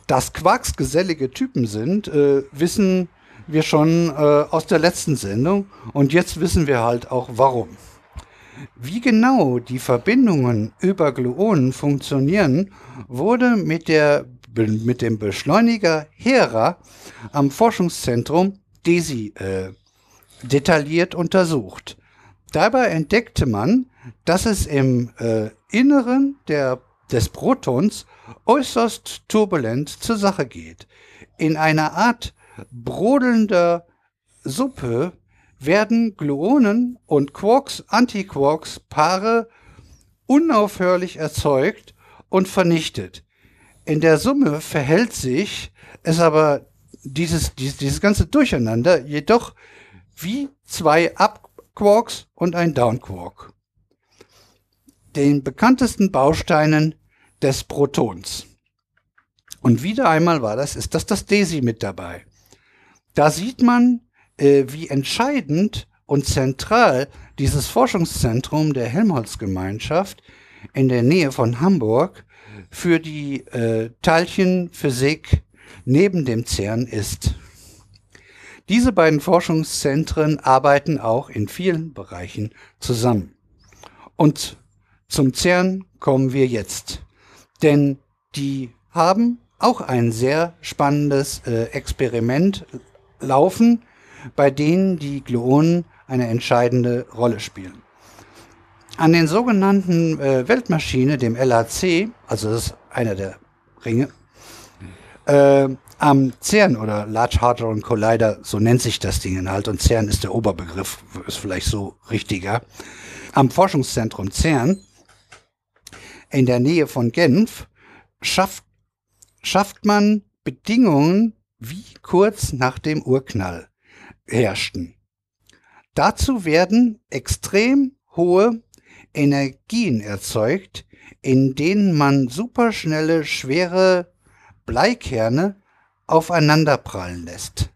S1: Dass Quarks gesellige Typen sind, äh, wissen wir schon äh, aus der letzten Sendung und jetzt wissen wir halt auch warum. Wie genau die Verbindungen über Gluonen funktionieren, wurde mit, der, mit dem Beschleuniger Hera am Forschungszentrum DESI äh, detailliert untersucht. Dabei entdeckte man, dass es im äh, Inneren der, des Protons äußerst turbulent zur Sache geht. In einer Art brodelnder Suppe werden Gluonen und Quarks, Antiquarks Paare unaufhörlich erzeugt und vernichtet. In der Summe verhält sich es aber dieses, dieses, dieses ganze Durcheinander jedoch wie zwei Up-Quarks und ein Down-Quark. Den bekanntesten Bausteinen des Protons. Und wieder einmal war das, ist das das DESI mit dabei. Da sieht man, äh, wie entscheidend und zentral dieses Forschungszentrum der Helmholtz-Gemeinschaft in der Nähe von Hamburg für die äh, Teilchenphysik neben dem CERN ist. Diese beiden Forschungszentren arbeiten auch in vielen Bereichen zusammen. Und zum CERN kommen wir jetzt. Denn die haben auch ein sehr spannendes äh, Experiment laufen, bei denen die Gluonen eine entscheidende Rolle spielen. An den sogenannten äh, Weltmaschine, dem LHC, also das ist einer der Ringe, äh, am CERN oder Large Hadron Collider, so nennt sich das Ding halt, und CERN ist der Oberbegriff, ist vielleicht so richtiger, am Forschungszentrum CERN in der Nähe von Genf schafft, schafft man Bedingungen wie kurz nach dem Urknall herrschten. Dazu werden extrem hohe Energien erzeugt, in denen man superschnelle, schwere Bleikerne aufeinanderprallen lässt.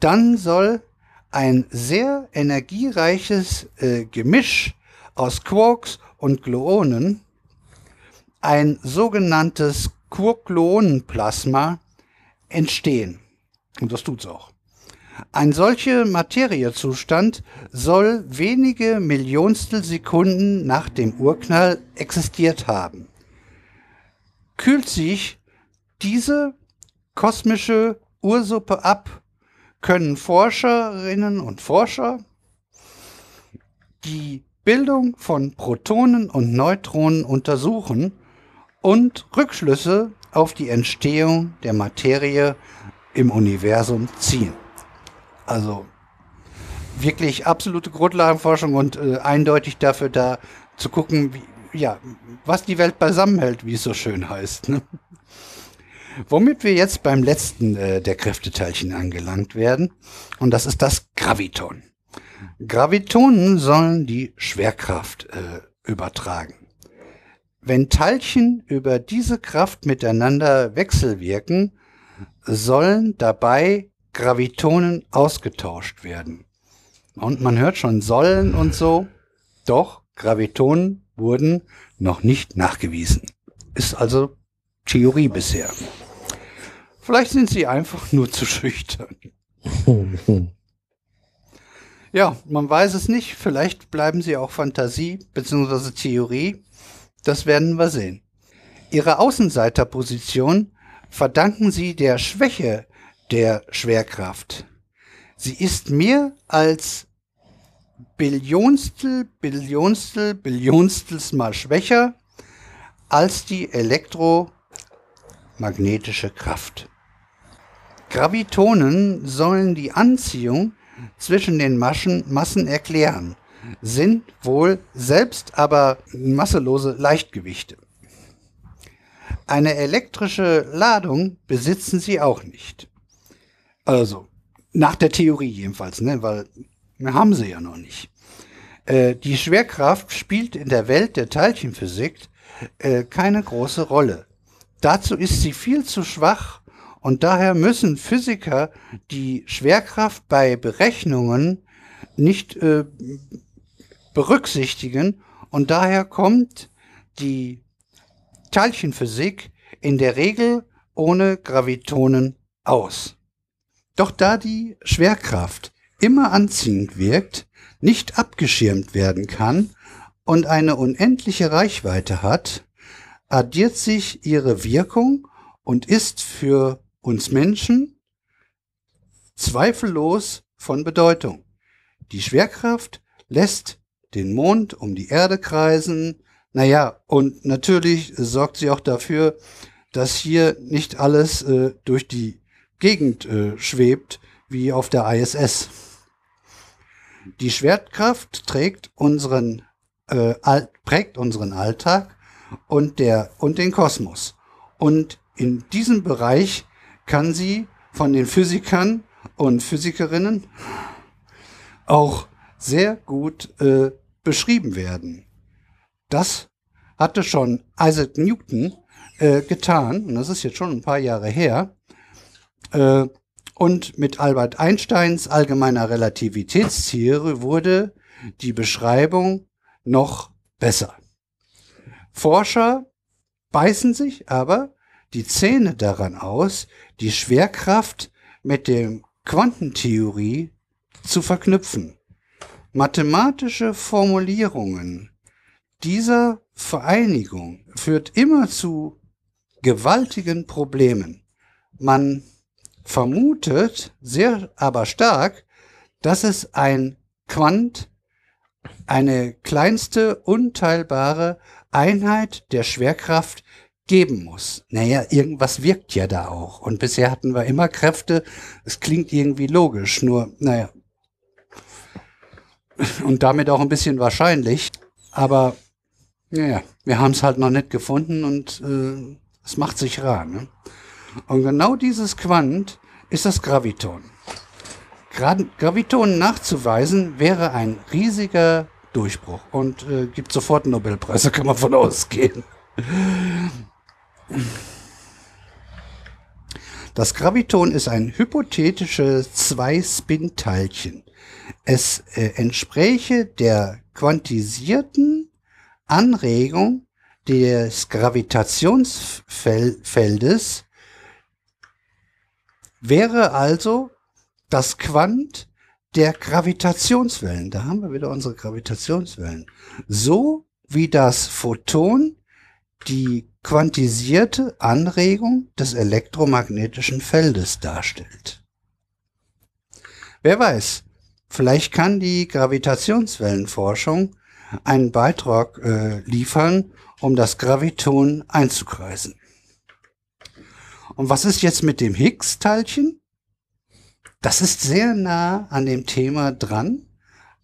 S1: Dann soll ein sehr energiereiches äh, Gemisch aus Quarks und Gluonen, ein sogenanntes Quark-Gluonen-Plasma, entstehen. Und das tut's auch. Ein solcher Materiezustand soll wenige Millionstel Sekunden nach dem Urknall existiert haben. Kühlt sich diese kosmische Ursuppe ab, können Forscherinnen und Forscher die Bildung von Protonen und Neutronen untersuchen und Rückschlüsse auf die Entstehung der Materie im Universum ziehen. Also wirklich absolute Grundlagenforschung und äh, eindeutig dafür da zu gucken, wie, ja, was die Welt beisammenhält, wie es so schön heißt. Ne? Womit wir jetzt beim letzten äh, der Kräfteteilchen angelangt werden, und das ist das Graviton. Gravitonen sollen die Schwerkraft äh, übertragen. Wenn Teilchen über diese Kraft miteinander wechselwirken, sollen dabei Gravitonen ausgetauscht werden. Und man hört schon sollen und so. Doch Gravitonen wurden noch nicht nachgewiesen. Ist also Theorie bisher. Vielleicht sind sie einfach nur zu schüchtern. ja, man weiß es nicht. Vielleicht bleiben sie auch Fantasie bzw. Theorie. Das werden wir sehen. Ihre Außenseiterposition verdanken sie der Schwäche der Schwerkraft. Sie ist mehr als Billionstel, Billionstel, Billionstels mal schwächer als die elektromagnetische Kraft. Gravitonen sollen die Anziehung zwischen den Maschen, Massen erklären sind wohl selbst aber masselose Leichtgewichte. Eine elektrische Ladung besitzen sie auch nicht. Also, nach der Theorie jedenfalls, ne? weil haben sie ja noch nicht. Äh, die Schwerkraft spielt in der Welt der Teilchenphysik äh, keine große Rolle. Dazu ist sie viel zu schwach und daher müssen Physiker die Schwerkraft bei Berechnungen nicht äh, berücksichtigen und daher kommt die Teilchenphysik in der Regel ohne Gravitonen aus. Doch da die Schwerkraft immer anziehend wirkt, nicht abgeschirmt werden kann und eine unendliche Reichweite hat, addiert sich ihre Wirkung und ist für uns Menschen zweifellos von Bedeutung. Die Schwerkraft lässt den Mond um die Erde kreisen, naja, und natürlich sorgt sie auch dafür, dass hier nicht alles äh, durch die Gegend äh, schwebt, wie auf der ISS. Die Schwerkraft trägt unseren, äh, prägt unseren Alltag und, der, und den Kosmos. Und in diesem Bereich kann sie von den Physikern und Physikerinnen auch sehr gut äh, beschrieben werden. Das hatte schon Isaac Newton äh, getan, und das ist jetzt schon ein paar Jahre her. Äh, und mit Albert Einsteins allgemeiner Relativitätstheorie wurde die Beschreibung noch besser. Forscher beißen sich aber die Zähne daran aus, die Schwerkraft mit der Quantentheorie zu verknüpfen. Mathematische Formulierungen dieser Vereinigung führt immer zu gewaltigen Problemen. Man vermutet sehr aber stark, dass es ein Quant, eine kleinste unteilbare Einheit der Schwerkraft geben muss. Naja, irgendwas wirkt ja da auch. Und bisher hatten wir immer Kräfte. Es klingt irgendwie logisch, nur, naja. Und damit auch ein bisschen wahrscheinlich. Aber ja, wir haben es halt noch nicht gefunden und äh, es macht sich rar. Ne? Und genau dieses Quant ist das Graviton. Gra Graviton nachzuweisen wäre ein riesiger Durchbruch und äh, gibt sofort einen Nobelpreis, da kann man von ausgehen. Das Graviton ist ein hypothetisches Zwei-Spin-Teilchen. Es äh, entspräche der quantisierten Anregung des Gravitationsfeldes wäre also das Quant der Gravitationswellen. Da haben wir wieder unsere Gravitationswellen. So wie das Photon die quantisierte Anregung des elektromagnetischen Feldes darstellt. Wer weiß, vielleicht kann die Gravitationswellenforschung einen Beitrag äh, liefern, um das Graviton einzukreisen. Und was ist jetzt mit dem Higgs-Teilchen? Das ist sehr nah an dem Thema dran,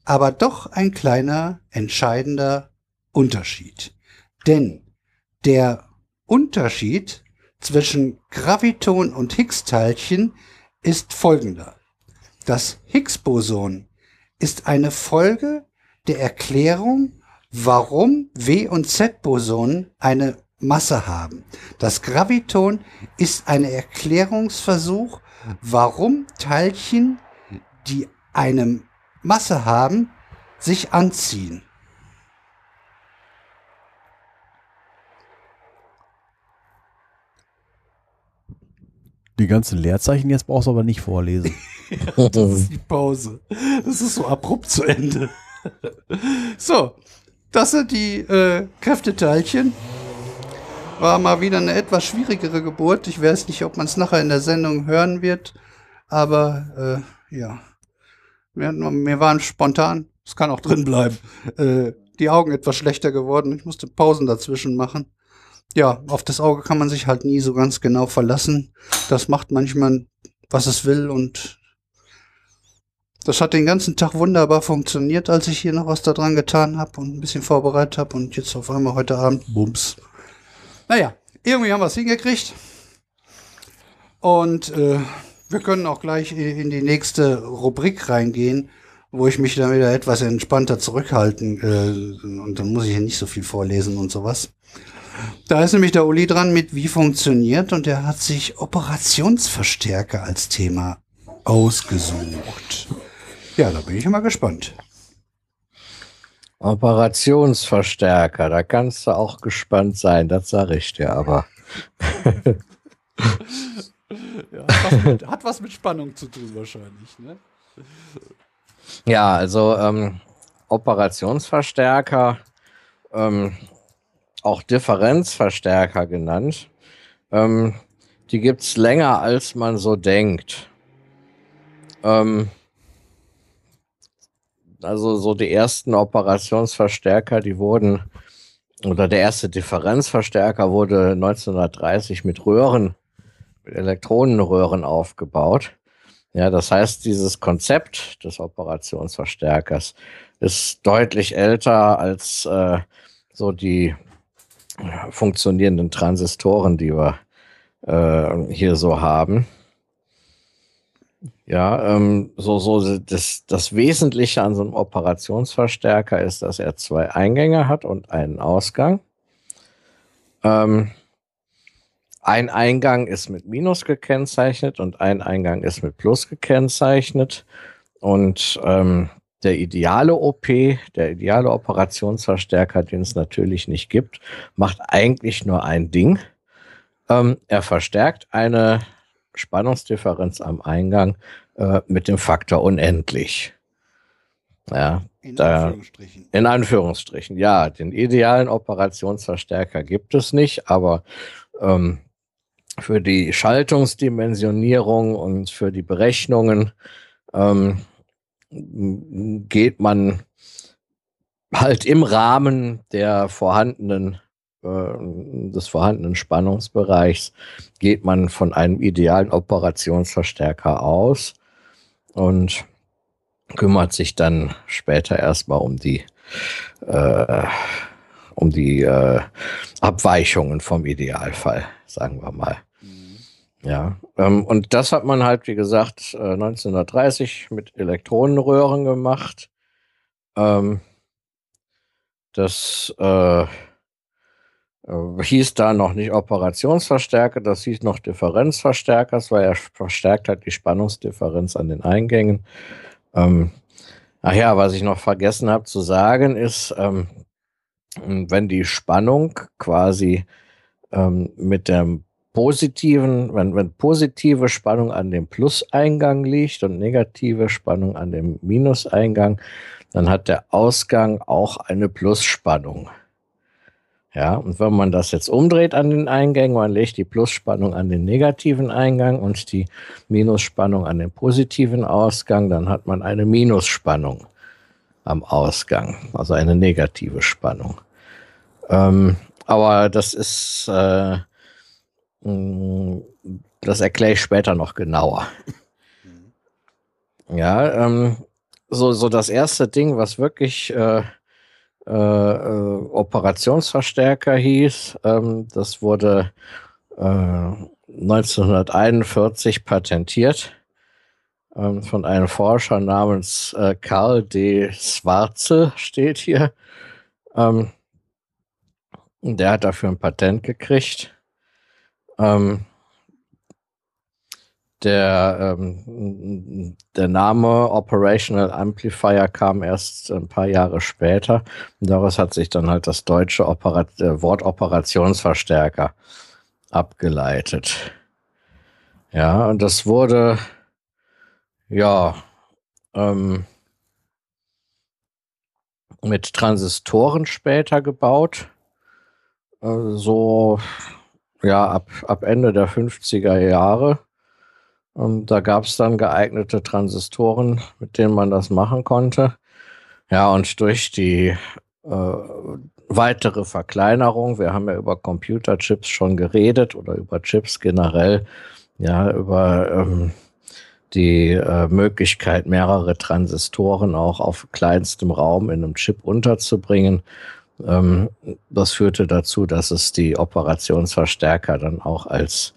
S1: aber doch ein kleiner entscheidender Unterschied. Denn der Unterschied zwischen Graviton und Higgs-Teilchen ist folgender. Das Higgs-Boson ist eine Folge der Erklärung, warum W- und Z-Bosonen eine Masse haben. Das Graviton ist ein Erklärungsversuch, warum Teilchen, die eine Masse haben, sich anziehen.
S2: Die ganzen Leerzeichen jetzt brauchst du aber nicht vorlesen.
S1: ja, das ist die Pause. Das ist so abrupt zu Ende. so, das sind die äh, Kräfteteilchen. War mal wieder eine etwas schwierigere Geburt. Ich weiß nicht, ob man es nachher in der Sendung hören wird. Aber äh, ja, wir, wir, waren spontan. Es kann auch drin bleiben. Äh, die Augen etwas schlechter geworden. Ich musste Pausen dazwischen machen ja, auf das Auge kann man sich halt nie so ganz genau verlassen. Das macht manchmal, was es will und das hat den ganzen Tag wunderbar funktioniert, als ich hier noch was da dran getan habe und ein bisschen vorbereitet habe und jetzt auf einmal heute Abend, bums. Naja, irgendwie haben wir es hingekriegt. Und äh, wir können auch gleich in die nächste Rubrik reingehen, wo ich mich dann wieder etwas entspannter zurückhalten äh, und dann muss ich hier nicht so viel vorlesen und sowas. Da ist nämlich der Uli dran mit wie funktioniert und er hat sich Operationsverstärker als Thema ausgesucht. Ja, da bin ich mal gespannt.
S3: Operationsverstärker, da kannst du auch gespannt sein, das sage ich dir aber.
S4: ja, hat, was mit, hat, was mit, Spannung zu tun wahrscheinlich. Ne?
S3: Ja, also ähm, Operationsverstärker, ähm, auch Differenzverstärker genannt, ähm, die gibt es länger, als man so denkt. Ähm, also so die ersten Operationsverstärker, die wurden, oder der erste Differenzverstärker wurde 1930 mit Röhren, mit Elektronenröhren aufgebaut. Ja, das heißt, dieses Konzept des Operationsverstärkers ist deutlich älter als äh, so die funktionierenden Transistoren, die wir äh, hier so haben. Ja, ähm, so, so das, das Wesentliche an so einem Operationsverstärker ist, dass er zwei Eingänge hat und einen Ausgang. Ähm, ein Eingang ist mit Minus gekennzeichnet und ein Eingang ist mit Plus gekennzeichnet. Und ähm, der ideale OP, der ideale Operationsverstärker, den es natürlich nicht gibt, macht eigentlich nur ein Ding. Ähm, er verstärkt eine Spannungsdifferenz am Eingang äh, mit dem Faktor unendlich. Ja, in da, Anführungsstrichen. In Anführungsstrichen, ja. Den idealen Operationsverstärker gibt es nicht, aber ähm, für die Schaltungsdimensionierung und für die Berechnungen ähm, geht man halt im Rahmen der vorhandenen äh, des vorhandenen Spannungsbereichs geht man von einem idealen Operationsverstärker aus und kümmert sich dann später erstmal um die äh, um die äh, Abweichungen vom Idealfall, sagen wir mal. Mhm. Ja, ähm, und das hat man halt, wie gesagt, äh, 1930 mit Elektronenröhren gemacht. Ähm, das äh, äh, hieß da noch nicht Operationsverstärker, das hieß noch Differenzverstärker, weil er verstärkt hat die Spannungsdifferenz an den Eingängen. Ähm, ach ja, was ich noch vergessen habe zu sagen ist, ähm, wenn die Spannung quasi ähm, mit dem positiven, wenn, wenn positive Spannung an dem Plus-Eingang liegt und negative Spannung an dem Minuseingang, dann hat der Ausgang auch eine Plusspannung. Ja, und wenn man das jetzt umdreht an den Eingängen, man legt die Plusspannung an den negativen Eingang und die Minusspannung an den positiven Ausgang, dann hat man eine Minusspannung am Ausgang, also eine negative Spannung. Ähm, aber das ist, äh, mm, das erkläre ich später noch genauer. Ja, ähm, so, so das erste Ding, was wirklich äh, äh, äh, Operationsverstärker hieß. Ähm, das wurde äh, 1941 patentiert ähm, von einem Forscher namens äh, Karl D. Schwarze, steht hier. Ähm, der hat dafür ein Patent gekriegt. Ähm, der, ähm, der Name Operational Amplifier kam erst ein paar Jahre später. Und daraus hat sich dann halt das deutsche Operat äh, Wort Operationsverstärker abgeleitet. Ja, und das wurde, ja, ähm, mit Transistoren später gebaut. Äh, so, ja, ab, ab Ende der 50er Jahre. Und da gab es dann geeignete Transistoren, mit denen man das machen konnte. Ja, und durch die äh, weitere Verkleinerung, wir haben ja über Computerchips schon geredet oder über Chips generell, ja, über ähm, die äh, Möglichkeit, mehrere Transistoren auch auf kleinstem Raum in einem Chip unterzubringen. Ähm, das führte dazu, dass es die Operationsverstärker dann auch als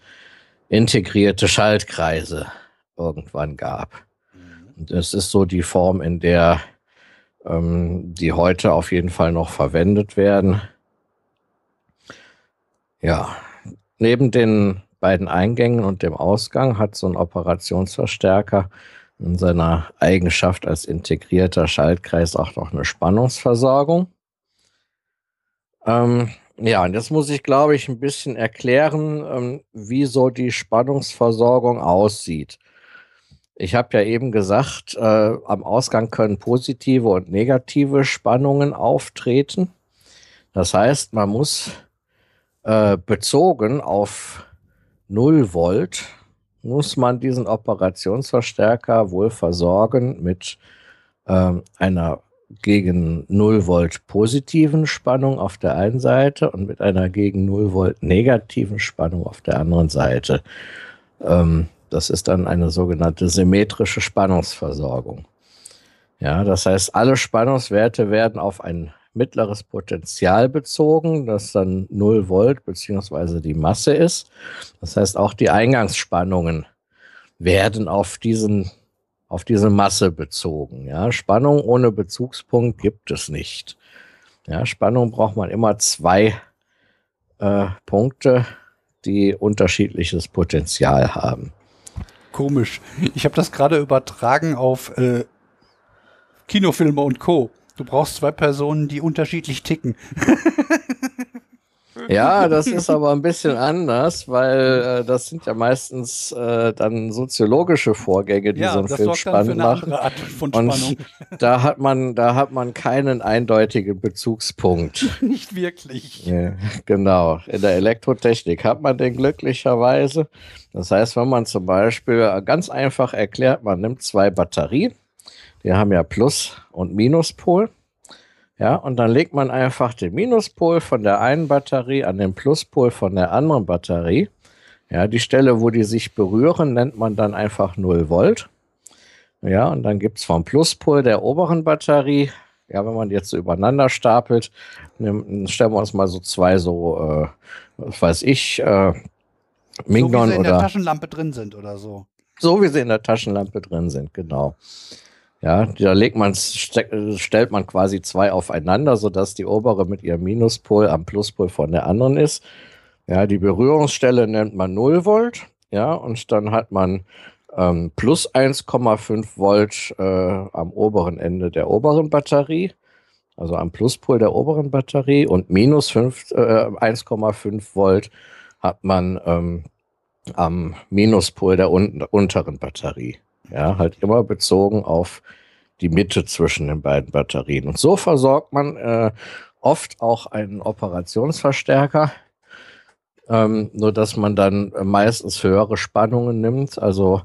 S3: integrierte Schaltkreise irgendwann gab. Mhm. Und das ist so die Form, in der ähm, die heute auf jeden Fall noch verwendet werden. Ja, neben den beiden Eingängen und dem Ausgang hat so ein Operationsverstärker in seiner Eigenschaft als integrierter Schaltkreis auch noch eine Spannungsversorgung. Ähm, ja, und jetzt muss ich, glaube ich, ein bisschen erklären, ähm, wie so die Spannungsversorgung aussieht. Ich habe ja eben gesagt, äh, am Ausgang können positive und negative Spannungen auftreten. Das heißt, man muss äh, bezogen auf 0 Volt, muss man diesen Operationsverstärker wohl versorgen mit äh, einer gegen 0 Volt positiven Spannung auf der einen Seite und mit einer gegen 0 Volt negativen Spannung auf der anderen Seite. Ähm, das ist dann eine sogenannte symmetrische Spannungsversorgung. Ja, das heißt, alle Spannungswerte werden auf ein mittleres Potenzial bezogen, das dann 0 Volt beziehungsweise die Masse ist. Das heißt, auch die Eingangsspannungen werden auf diesen auf diese Masse bezogen. Ja, Spannung ohne Bezugspunkt gibt es nicht. Ja, Spannung braucht man immer zwei äh, Punkte, die unterschiedliches Potenzial haben.
S4: Komisch. Ich habe das gerade übertragen auf äh, Kinofilme und Co. Du brauchst zwei Personen, die unterschiedlich ticken.
S3: Ja, das ist aber ein bisschen anders, weil äh, das sind ja meistens äh, dann soziologische Vorgänge, die ja, so einen Film spannend machen. Und da hat man, da hat man keinen eindeutigen Bezugspunkt.
S4: Nicht wirklich.
S3: Ja, genau. In der Elektrotechnik hat man den glücklicherweise. Das heißt, wenn man zum Beispiel äh, ganz einfach erklärt, man nimmt zwei Batterien, die haben ja Plus- und Minuspol. Ja, und dann legt man einfach den Minuspol von der einen Batterie an den Pluspol von der anderen Batterie. Ja, die Stelle, wo die sich berühren, nennt man dann einfach 0 Volt. Ja, und dann gibt es vom Pluspol der oberen Batterie, ja, wenn man jetzt so übereinander stapelt, dann stellen wir uns mal so zwei so, äh, was weiß ich, äh,
S4: Mignon so wie sie in oder. der Taschenlampe drin sind oder so.
S3: So wie sie in der Taschenlampe drin sind, genau. Ja, da legt man, stellt man quasi zwei aufeinander, sodass die obere mit ihrem Minuspol am Pluspol von der anderen ist. Ja, die Berührungsstelle nennt man 0 Volt. Ja, und dann hat man ähm, plus 1,5 Volt äh, am oberen Ende der oberen Batterie, also am Pluspol der oberen Batterie und minus äh, 1,5 Volt hat man ähm, am Minuspol der un unteren Batterie. Ja, halt immer bezogen auf die Mitte zwischen den beiden Batterien. Und so versorgt man äh, oft auch einen Operationsverstärker, ähm, nur dass man dann meistens höhere Spannungen nimmt, also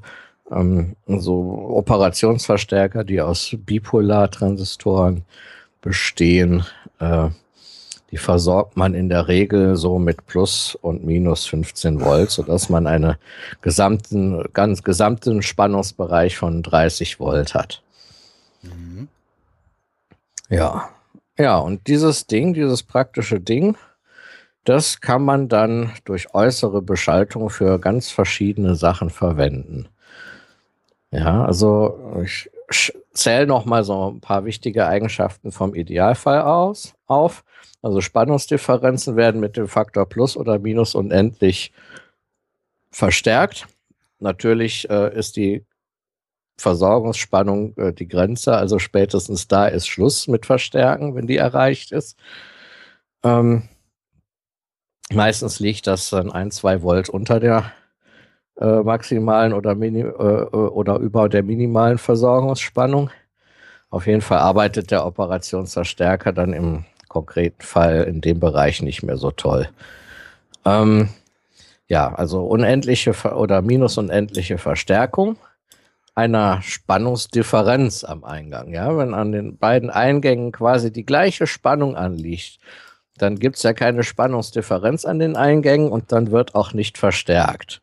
S3: ähm, so Operationsverstärker, die aus Bipolartransistoren bestehen, äh, die versorgt man in der Regel so mit plus und minus 15 Volt, sodass man einen gesamten, ganz gesamten Spannungsbereich von 30 Volt hat. Mhm. Ja. Ja, und dieses Ding, dieses praktische Ding, das kann man dann durch äußere Beschaltung für ganz verschiedene Sachen verwenden. Ja, also ich zähle noch mal so ein paar wichtige Eigenschaften vom Idealfall aus auf. Also Spannungsdifferenzen werden mit dem Faktor Plus oder Minus unendlich verstärkt. Natürlich äh, ist die Versorgungsspannung äh, die Grenze, also spätestens da ist Schluss mit Verstärken, wenn die erreicht ist. Ähm, meistens liegt das dann ein, zwei Volt unter der äh, maximalen oder, mini, äh, äh oder über der minimalen Versorgungsspannung. Auf jeden Fall arbeitet der Operationsverstärker dann im konkreten Fall in dem Bereich nicht mehr so toll. Ähm, ja, also unendliche oder minus unendliche Verstärkung einer Spannungsdifferenz am Eingang. Ja, wenn an den beiden Eingängen quasi die gleiche Spannung anliegt, dann gibt es ja keine Spannungsdifferenz an den Eingängen und dann wird auch nicht verstärkt.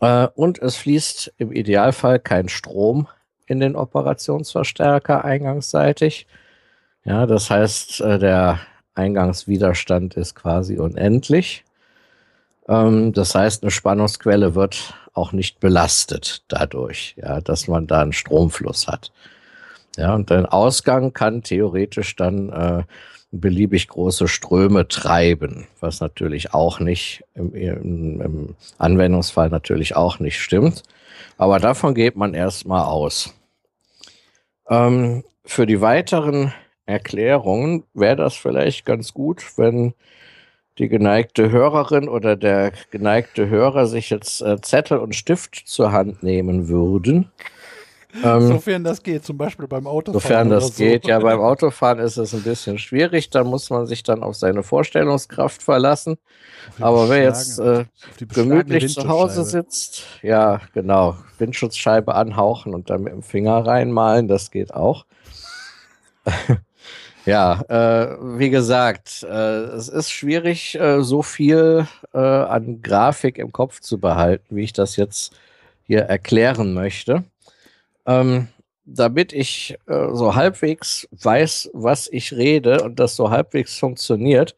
S3: Äh, und es fließt im Idealfall kein Strom in den Operationsverstärker eingangsseitig. Ja, das heißt, äh, der Eingangswiderstand ist quasi unendlich. Ähm, das heißt, eine Spannungsquelle wird auch nicht belastet dadurch, ja, dass man da einen Stromfluss hat. Ja, und der Ausgang kann theoretisch dann äh, beliebig große Ströme treiben, was natürlich auch nicht im, im, im Anwendungsfall natürlich auch nicht stimmt. Aber davon geht man erstmal aus. Ähm, für die weiteren Erklärungen wäre das vielleicht ganz gut, wenn die geneigte Hörerin oder der geneigte Hörer sich jetzt äh, Zettel und Stift zur Hand nehmen würden.
S4: Ähm, sofern das geht, zum Beispiel beim Autofahren.
S3: Sofern das so. geht, ja, beim Autofahren ist es ein bisschen schwierig, da muss man sich dann auf seine Vorstellungskraft verlassen. Aber wer jetzt äh, gemütlich zu Hause sitzt, ja, genau, Windschutzscheibe anhauchen und dann mit dem Finger reinmalen, das geht auch. Ja, äh, wie gesagt, äh, es ist schwierig, äh, so viel äh, an Grafik im Kopf zu behalten, wie ich das jetzt hier erklären möchte. Ähm, damit ich äh, so halbwegs weiß, was ich rede und das so halbwegs funktioniert,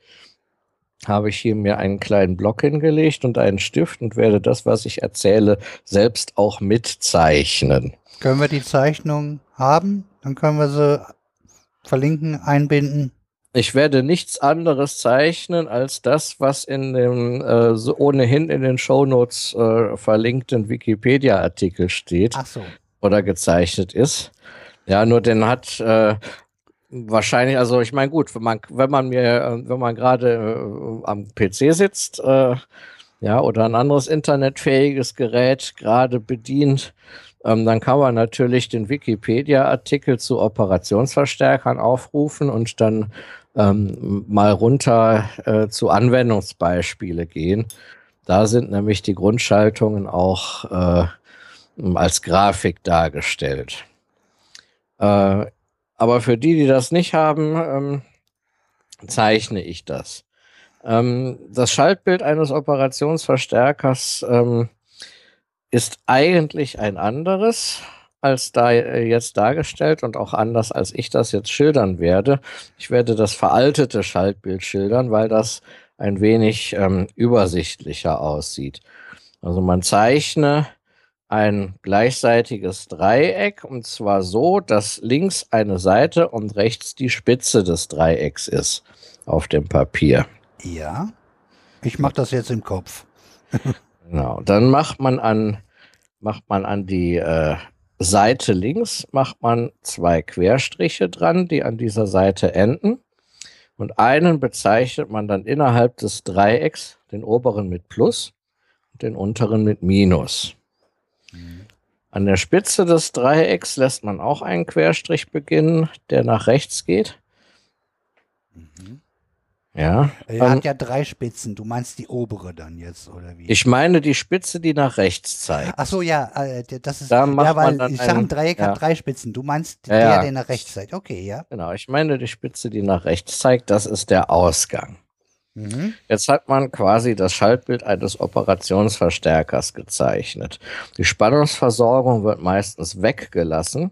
S3: habe ich hier mir einen kleinen Block hingelegt und einen Stift und werde das, was ich erzähle, selbst auch mitzeichnen.
S1: Können wir die Zeichnung haben? Dann können wir sie verlinken, einbinden?
S3: Ich werde nichts anderes zeichnen als das, was in dem äh, so ohnehin in den Shownotes äh, verlinkten Wikipedia-Artikel steht
S1: so.
S3: oder gezeichnet ist. Ja, nur den hat äh, wahrscheinlich, also ich meine, gut, wenn man, wenn man mir, äh, wenn man gerade äh, am PC sitzt, äh, ja, oder ein anderes internetfähiges Gerät gerade bedient, ähm, dann kann man natürlich den Wikipedia-Artikel zu Operationsverstärkern aufrufen und dann ähm, mal runter äh, zu Anwendungsbeispiele gehen. Da sind nämlich die Grundschaltungen auch äh, als Grafik dargestellt. Äh, aber für die, die das nicht haben, ähm, zeichne ich das. Ähm, das Schaltbild eines Operationsverstärkers ähm, ist eigentlich ein anderes als da äh, jetzt dargestellt und auch anders als ich das jetzt schildern werde. Ich werde das veraltete Schaltbild schildern, weil das ein wenig ähm, übersichtlicher aussieht. Also man zeichne ein gleichseitiges Dreieck und zwar so, dass links eine Seite und rechts die Spitze des Dreiecks ist auf dem Papier.
S1: Ja, ich mache das jetzt im Kopf.
S3: Genau, dann macht man an, macht man an die äh, Seite links, macht man zwei Querstriche dran, die an dieser Seite enden. Und einen bezeichnet man dann innerhalb des Dreiecks, den oberen mit Plus und den unteren mit Minus. An der Spitze des Dreiecks lässt man auch einen Querstrich beginnen, der nach rechts geht. Mhm. Ja.
S1: Er hat ähm, ja drei Spitzen. Du meinst die obere dann jetzt, oder wie?
S3: Ich meine die Spitze, die nach rechts zeigt.
S1: Ach so, ja, äh, das ist,
S3: da ja, weil
S1: ich sage, ein Dreieck ja. hat drei Spitzen. Du meinst ja, der, der nach rechts zeigt. Okay, ja.
S3: Genau, ich meine die Spitze, die nach rechts zeigt, das ist der Ausgang. Mhm. Jetzt hat man quasi das Schaltbild eines Operationsverstärkers gezeichnet. Die Spannungsversorgung wird meistens weggelassen.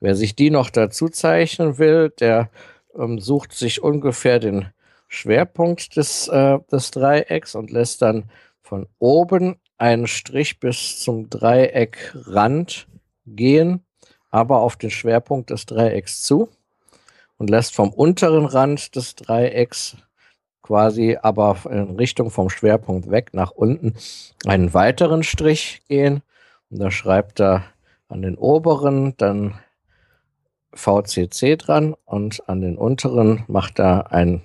S3: Wer sich die noch dazu zeichnen will, der ähm, sucht sich ungefähr den Schwerpunkt des, äh, des Dreiecks und lässt dann von oben einen Strich bis zum Dreieckrand gehen, aber auf den Schwerpunkt des Dreiecks zu und lässt vom unteren Rand des Dreiecks quasi aber in Richtung vom Schwerpunkt weg nach unten einen weiteren Strich gehen. Und da schreibt er an den oberen dann VCC dran und an den unteren macht er ein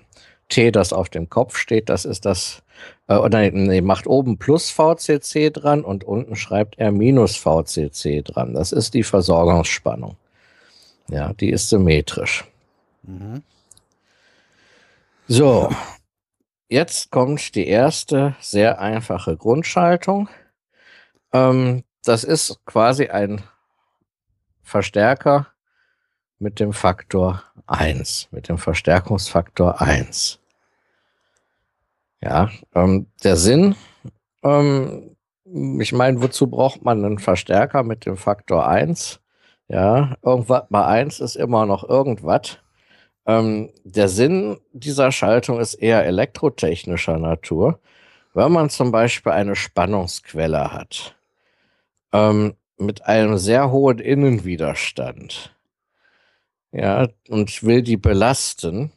S3: T, das auf dem Kopf steht, das ist das, äh, oder nee, macht oben plus VCC dran und unten schreibt er minus VCC dran. Das ist die Versorgungsspannung. Ja, die ist symmetrisch. Mhm. So, jetzt kommt die erste sehr einfache Grundschaltung. Ähm, das ist quasi ein Verstärker mit dem Faktor 1, mit dem Verstärkungsfaktor 1. Ja, ähm, der Sinn, ähm, ich meine, wozu braucht man einen Verstärker mit dem Faktor 1? Ja, irgendwas bei 1 ist immer noch irgendwas. Ähm, der Sinn dieser Schaltung ist eher elektrotechnischer Natur. Wenn man zum Beispiel eine Spannungsquelle hat ähm, mit einem sehr hohen Innenwiderstand, ja, und will die belasten,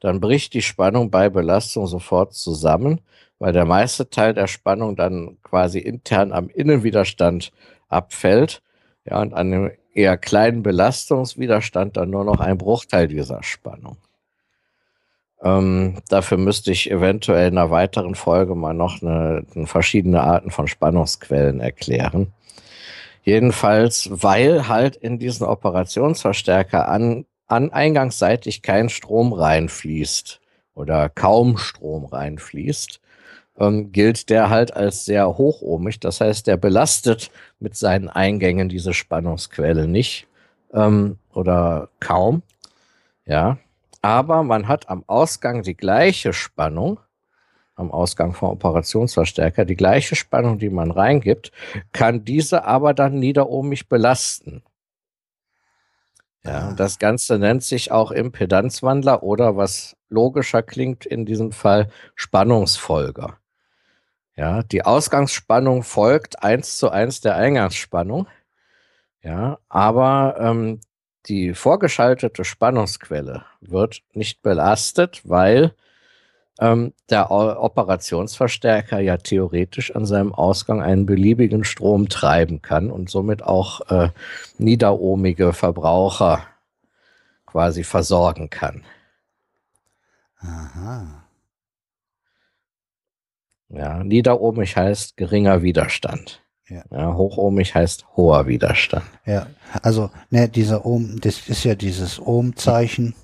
S3: dann bricht die Spannung bei Belastung sofort zusammen, weil der meiste Teil der Spannung dann quasi intern am Innenwiderstand abfällt. Ja, und an einem eher kleinen Belastungswiderstand dann nur noch ein Bruchteil dieser Spannung. Ähm, dafür müsste ich eventuell in einer weiteren Folge mal noch eine verschiedene Arten von Spannungsquellen erklären. Jedenfalls, weil halt in diesen Operationsverstärker an, an eingangsseitig kein Strom reinfließt oder kaum Strom reinfließt, ähm, gilt der halt als sehr hochohmig. Das heißt, der belastet mit seinen Eingängen diese Spannungsquelle nicht ähm, oder kaum. Ja, aber man hat am Ausgang die gleiche Spannung, am Ausgang vom Operationsverstärker, die gleiche Spannung, die man reingibt, kann diese aber dann niederohmig belasten. Ja, das Ganze nennt sich auch Impedanzwandler oder was logischer klingt in diesem Fall Spannungsfolger. Ja, die Ausgangsspannung folgt eins zu eins der Eingangsspannung. Ja, aber ähm, die vorgeschaltete Spannungsquelle wird nicht belastet, weil ähm, der Operationsverstärker ja theoretisch an seinem Ausgang einen beliebigen Strom treiben kann und somit auch äh, niederohmige Verbraucher quasi versorgen kann. Aha. Ja, niederohmig heißt geringer Widerstand. Ja. ja. hochohmig heißt hoher Widerstand.
S1: Ja, also ne, dieser Ohm, das ist ja dieses Ohm-Zeichen.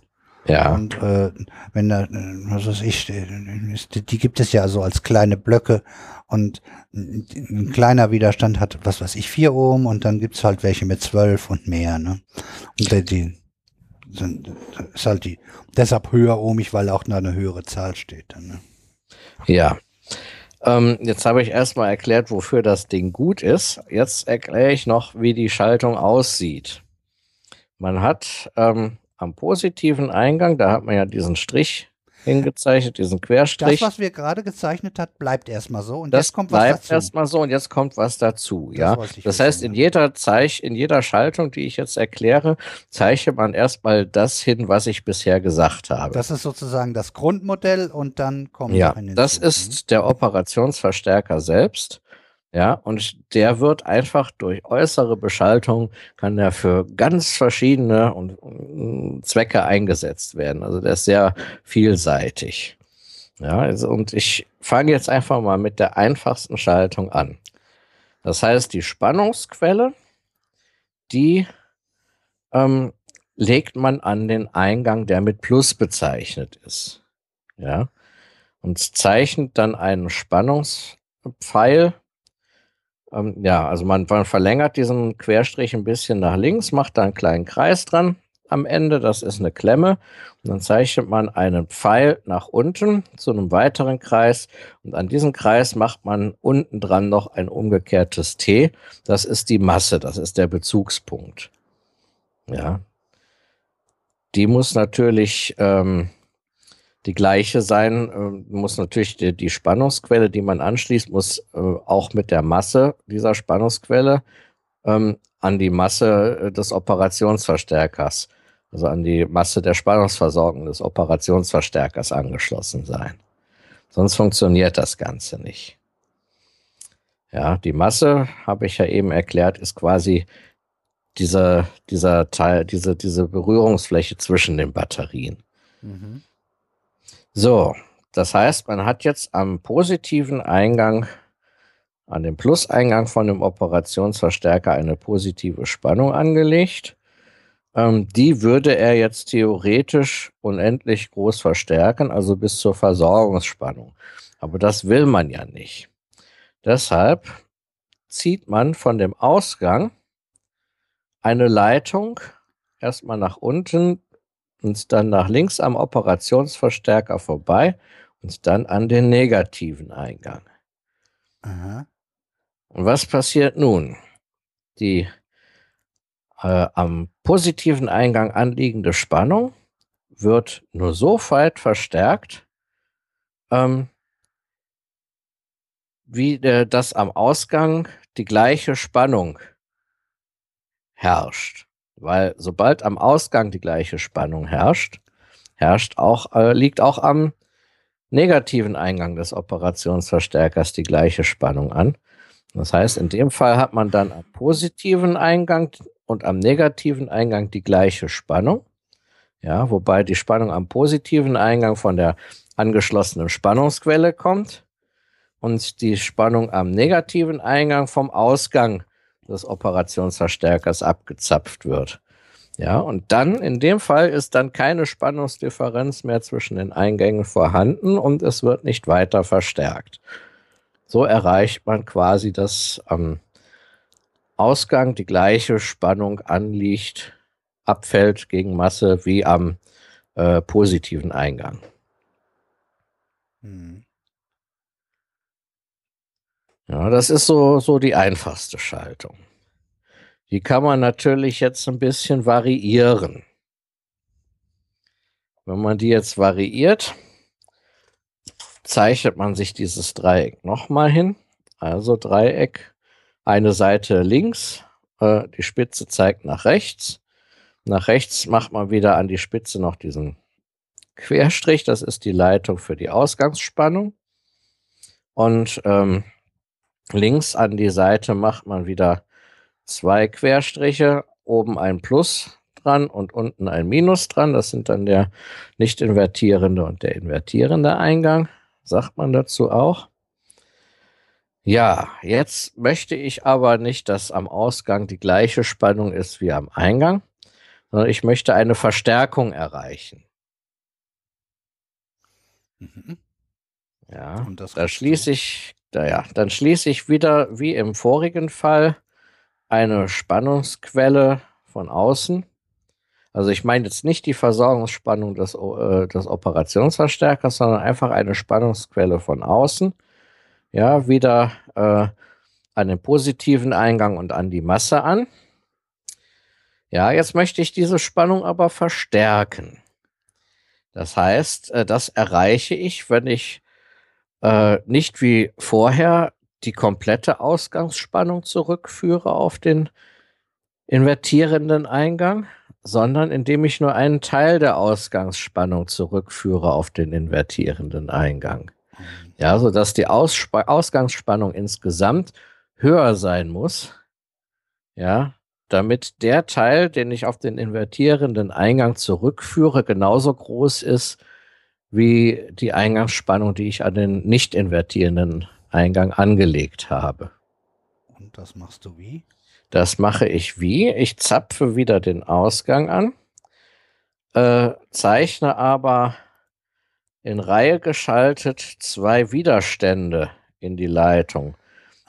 S3: Ja.
S1: Und äh, wenn da, was weiß ich, die gibt es ja so als kleine Blöcke und ein kleiner Widerstand hat, was weiß ich, vier Ohm und dann gibt's halt welche mit zwölf und mehr, ne? Und die, die sind, ist halt die, deshalb höher ohmig, weil auch da eine höhere Zahl steht. Dann, ne?
S3: Ja. Ähm, jetzt habe ich erstmal erklärt, wofür das Ding gut ist. Jetzt erkläre ich noch, wie die Schaltung aussieht. Man hat ähm, am positiven Eingang, da hat man ja diesen Strich hingezeichnet, diesen Querstrich.
S1: Das, was wir gerade gezeichnet hat, bleibt erstmal so
S3: und das jetzt kommt was dazu. bleibt erstmal so und jetzt kommt was dazu, das ja. Das heißt, in jeder Zeich, in jeder Schaltung, die ich jetzt erkläre, zeichnet man erstmal das hin, was ich bisher gesagt habe.
S1: Das ist sozusagen das Grundmodell und dann kommt
S3: Ja, das ist der Operationsverstärker selbst. Ja, und der wird einfach durch äußere Beschaltung, kann der für ganz verschiedene und, und Zwecke eingesetzt werden. Also der ist sehr vielseitig. Ja, also, und ich fange jetzt einfach mal mit der einfachsten Schaltung an. Das heißt, die Spannungsquelle, die ähm, legt man an den Eingang, der mit Plus bezeichnet ist. Ja, und zeichnet dann einen Spannungspfeil ähm, ja, also man, man verlängert diesen Querstrich ein bisschen nach links, macht da einen kleinen Kreis dran am Ende, das ist eine Klemme. Und dann zeichnet man einen Pfeil nach unten zu einem weiteren Kreis. Und an diesem Kreis macht man unten dran noch ein umgekehrtes T. Das ist die Masse, das ist der Bezugspunkt. Ja. Die muss natürlich ähm, die gleiche sein. Äh, muss natürlich die, die, Spannungsquelle, die man anschließt, muss äh, auch mit der Masse dieser Spannungsquelle ähm, an die Masse äh, des Operationsverstärkers, also an die Masse der Spannungsversorgung des Operationsverstärkers angeschlossen sein. Sonst funktioniert das Ganze nicht. Ja, die Masse, habe ich ja eben erklärt, ist quasi dieser, dieser Teil, diese, diese Berührungsfläche zwischen den Batterien. Mhm. So, das heißt, man hat jetzt am positiven Eingang, an dem Pluseingang von dem Operationsverstärker eine positive Spannung angelegt. Ähm, die würde er jetzt theoretisch unendlich groß verstärken, also bis zur Versorgungsspannung. Aber das will man ja nicht. Deshalb zieht man von dem Ausgang eine Leitung erstmal nach unten und dann nach links am Operationsverstärker vorbei und dann an den negativen Eingang. Aha. Und was passiert nun? Die äh, am positiven Eingang anliegende Spannung wird nur so weit verstärkt, ähm, wie äh, das am Ausgang die gleiche Spannung herrscht. Weil sobald am Ausgang die gleiche Spannung herrscht, herrscht auch, äh, liegt auch am negativen Eingang des Operationsverstärkers die gleiche Spannung an. Das heißt, in dem Fall hat man dann am positiven Eingang und am negativen Eingang die gleiche Spannung. Ja, wobei die Spannung am positiven Eingang von der angeschlossenen Spannungsquelle kommt und die Spannung am negativen Eingang vom Ausgang des Operationsverstärkers abgezapft wird. Ja, und dann in dem Fall ist dann keine Spannungsdifferenz mehr zwischen den Eingängen vorhanden und es wird nicht weiter verstärkt. So erreicht man quasi, dass am Ausgang die gleiche Spannung anliegt, abfällt gegen Masse wie am äh, positiven Eingang. Hm. Ja, das ist so, so die einfachste Schaltung. Die kann man natürlich jetzt ein bisschen variieren. Wenn man die jetzt variiert, zeichnet man sich dieses Dreieck nochmal hin. Also Dreieck, eine Seite links, äh, die Spitze zeigt nach rechts. Nach rechts macht man wieder an die Spitze noch diesen Querstrich, das ist die Leitung für die Ausgangsspannung. Und ähm, links an die Seite macht man wieder zwei Querstriche, oben ein Plus dran und unten ein Minus dran. Das sind dann der nicht invertierende und der invertierende Eingang sagt man dazu auch. Ja, jetzt möchte ich aber nicht, dass am Ausgang die gleiche Spannung ist wie am Eingang, sondern ich möchte eine Verstärkung erreichen. Mhm. Ja, und das da schließe ich, da, ja, dann schließe ich wieder wie im vorigen Fall eine Spannungsquelle von außen also ich meine jetzt nicht die Versorgungsspannung des, äh, des Operationsverstärkers, sondern einfach eine Spannungsquelle von außen. Ja, wieder äh, an den positiven Eingang und an die Masse an. Ja, jetzt möchte ich diese Spannung aber verstärken. Das heißt, äh, das erreiche ich, wenn ich äh, nicht wie vorher die komplette Ausgangsspannung zurückführe auf den invertierenden Eingang, sondern indem ich nur einen Teil der Ausgangsspannung zurückführe auf den invertierenden Eingang. Mhm. Ja, so dass die Aussp Ausgangsspannung insgesamt höher sein muss. Ja, damit der Teil, den ich auf den invertierenden Eingang zurückführe, genauso groß ist wie die Eingangsspannung, die ich an den nicht invertierenden Eingang angelegt habe.
S1: Und das machst du wie?
S3: Das mache ich wie? Ich zapfe wieder den Ausgang an, äh, zeichne aber in Reihe geschaltet zwei Widerstände in die Leitung.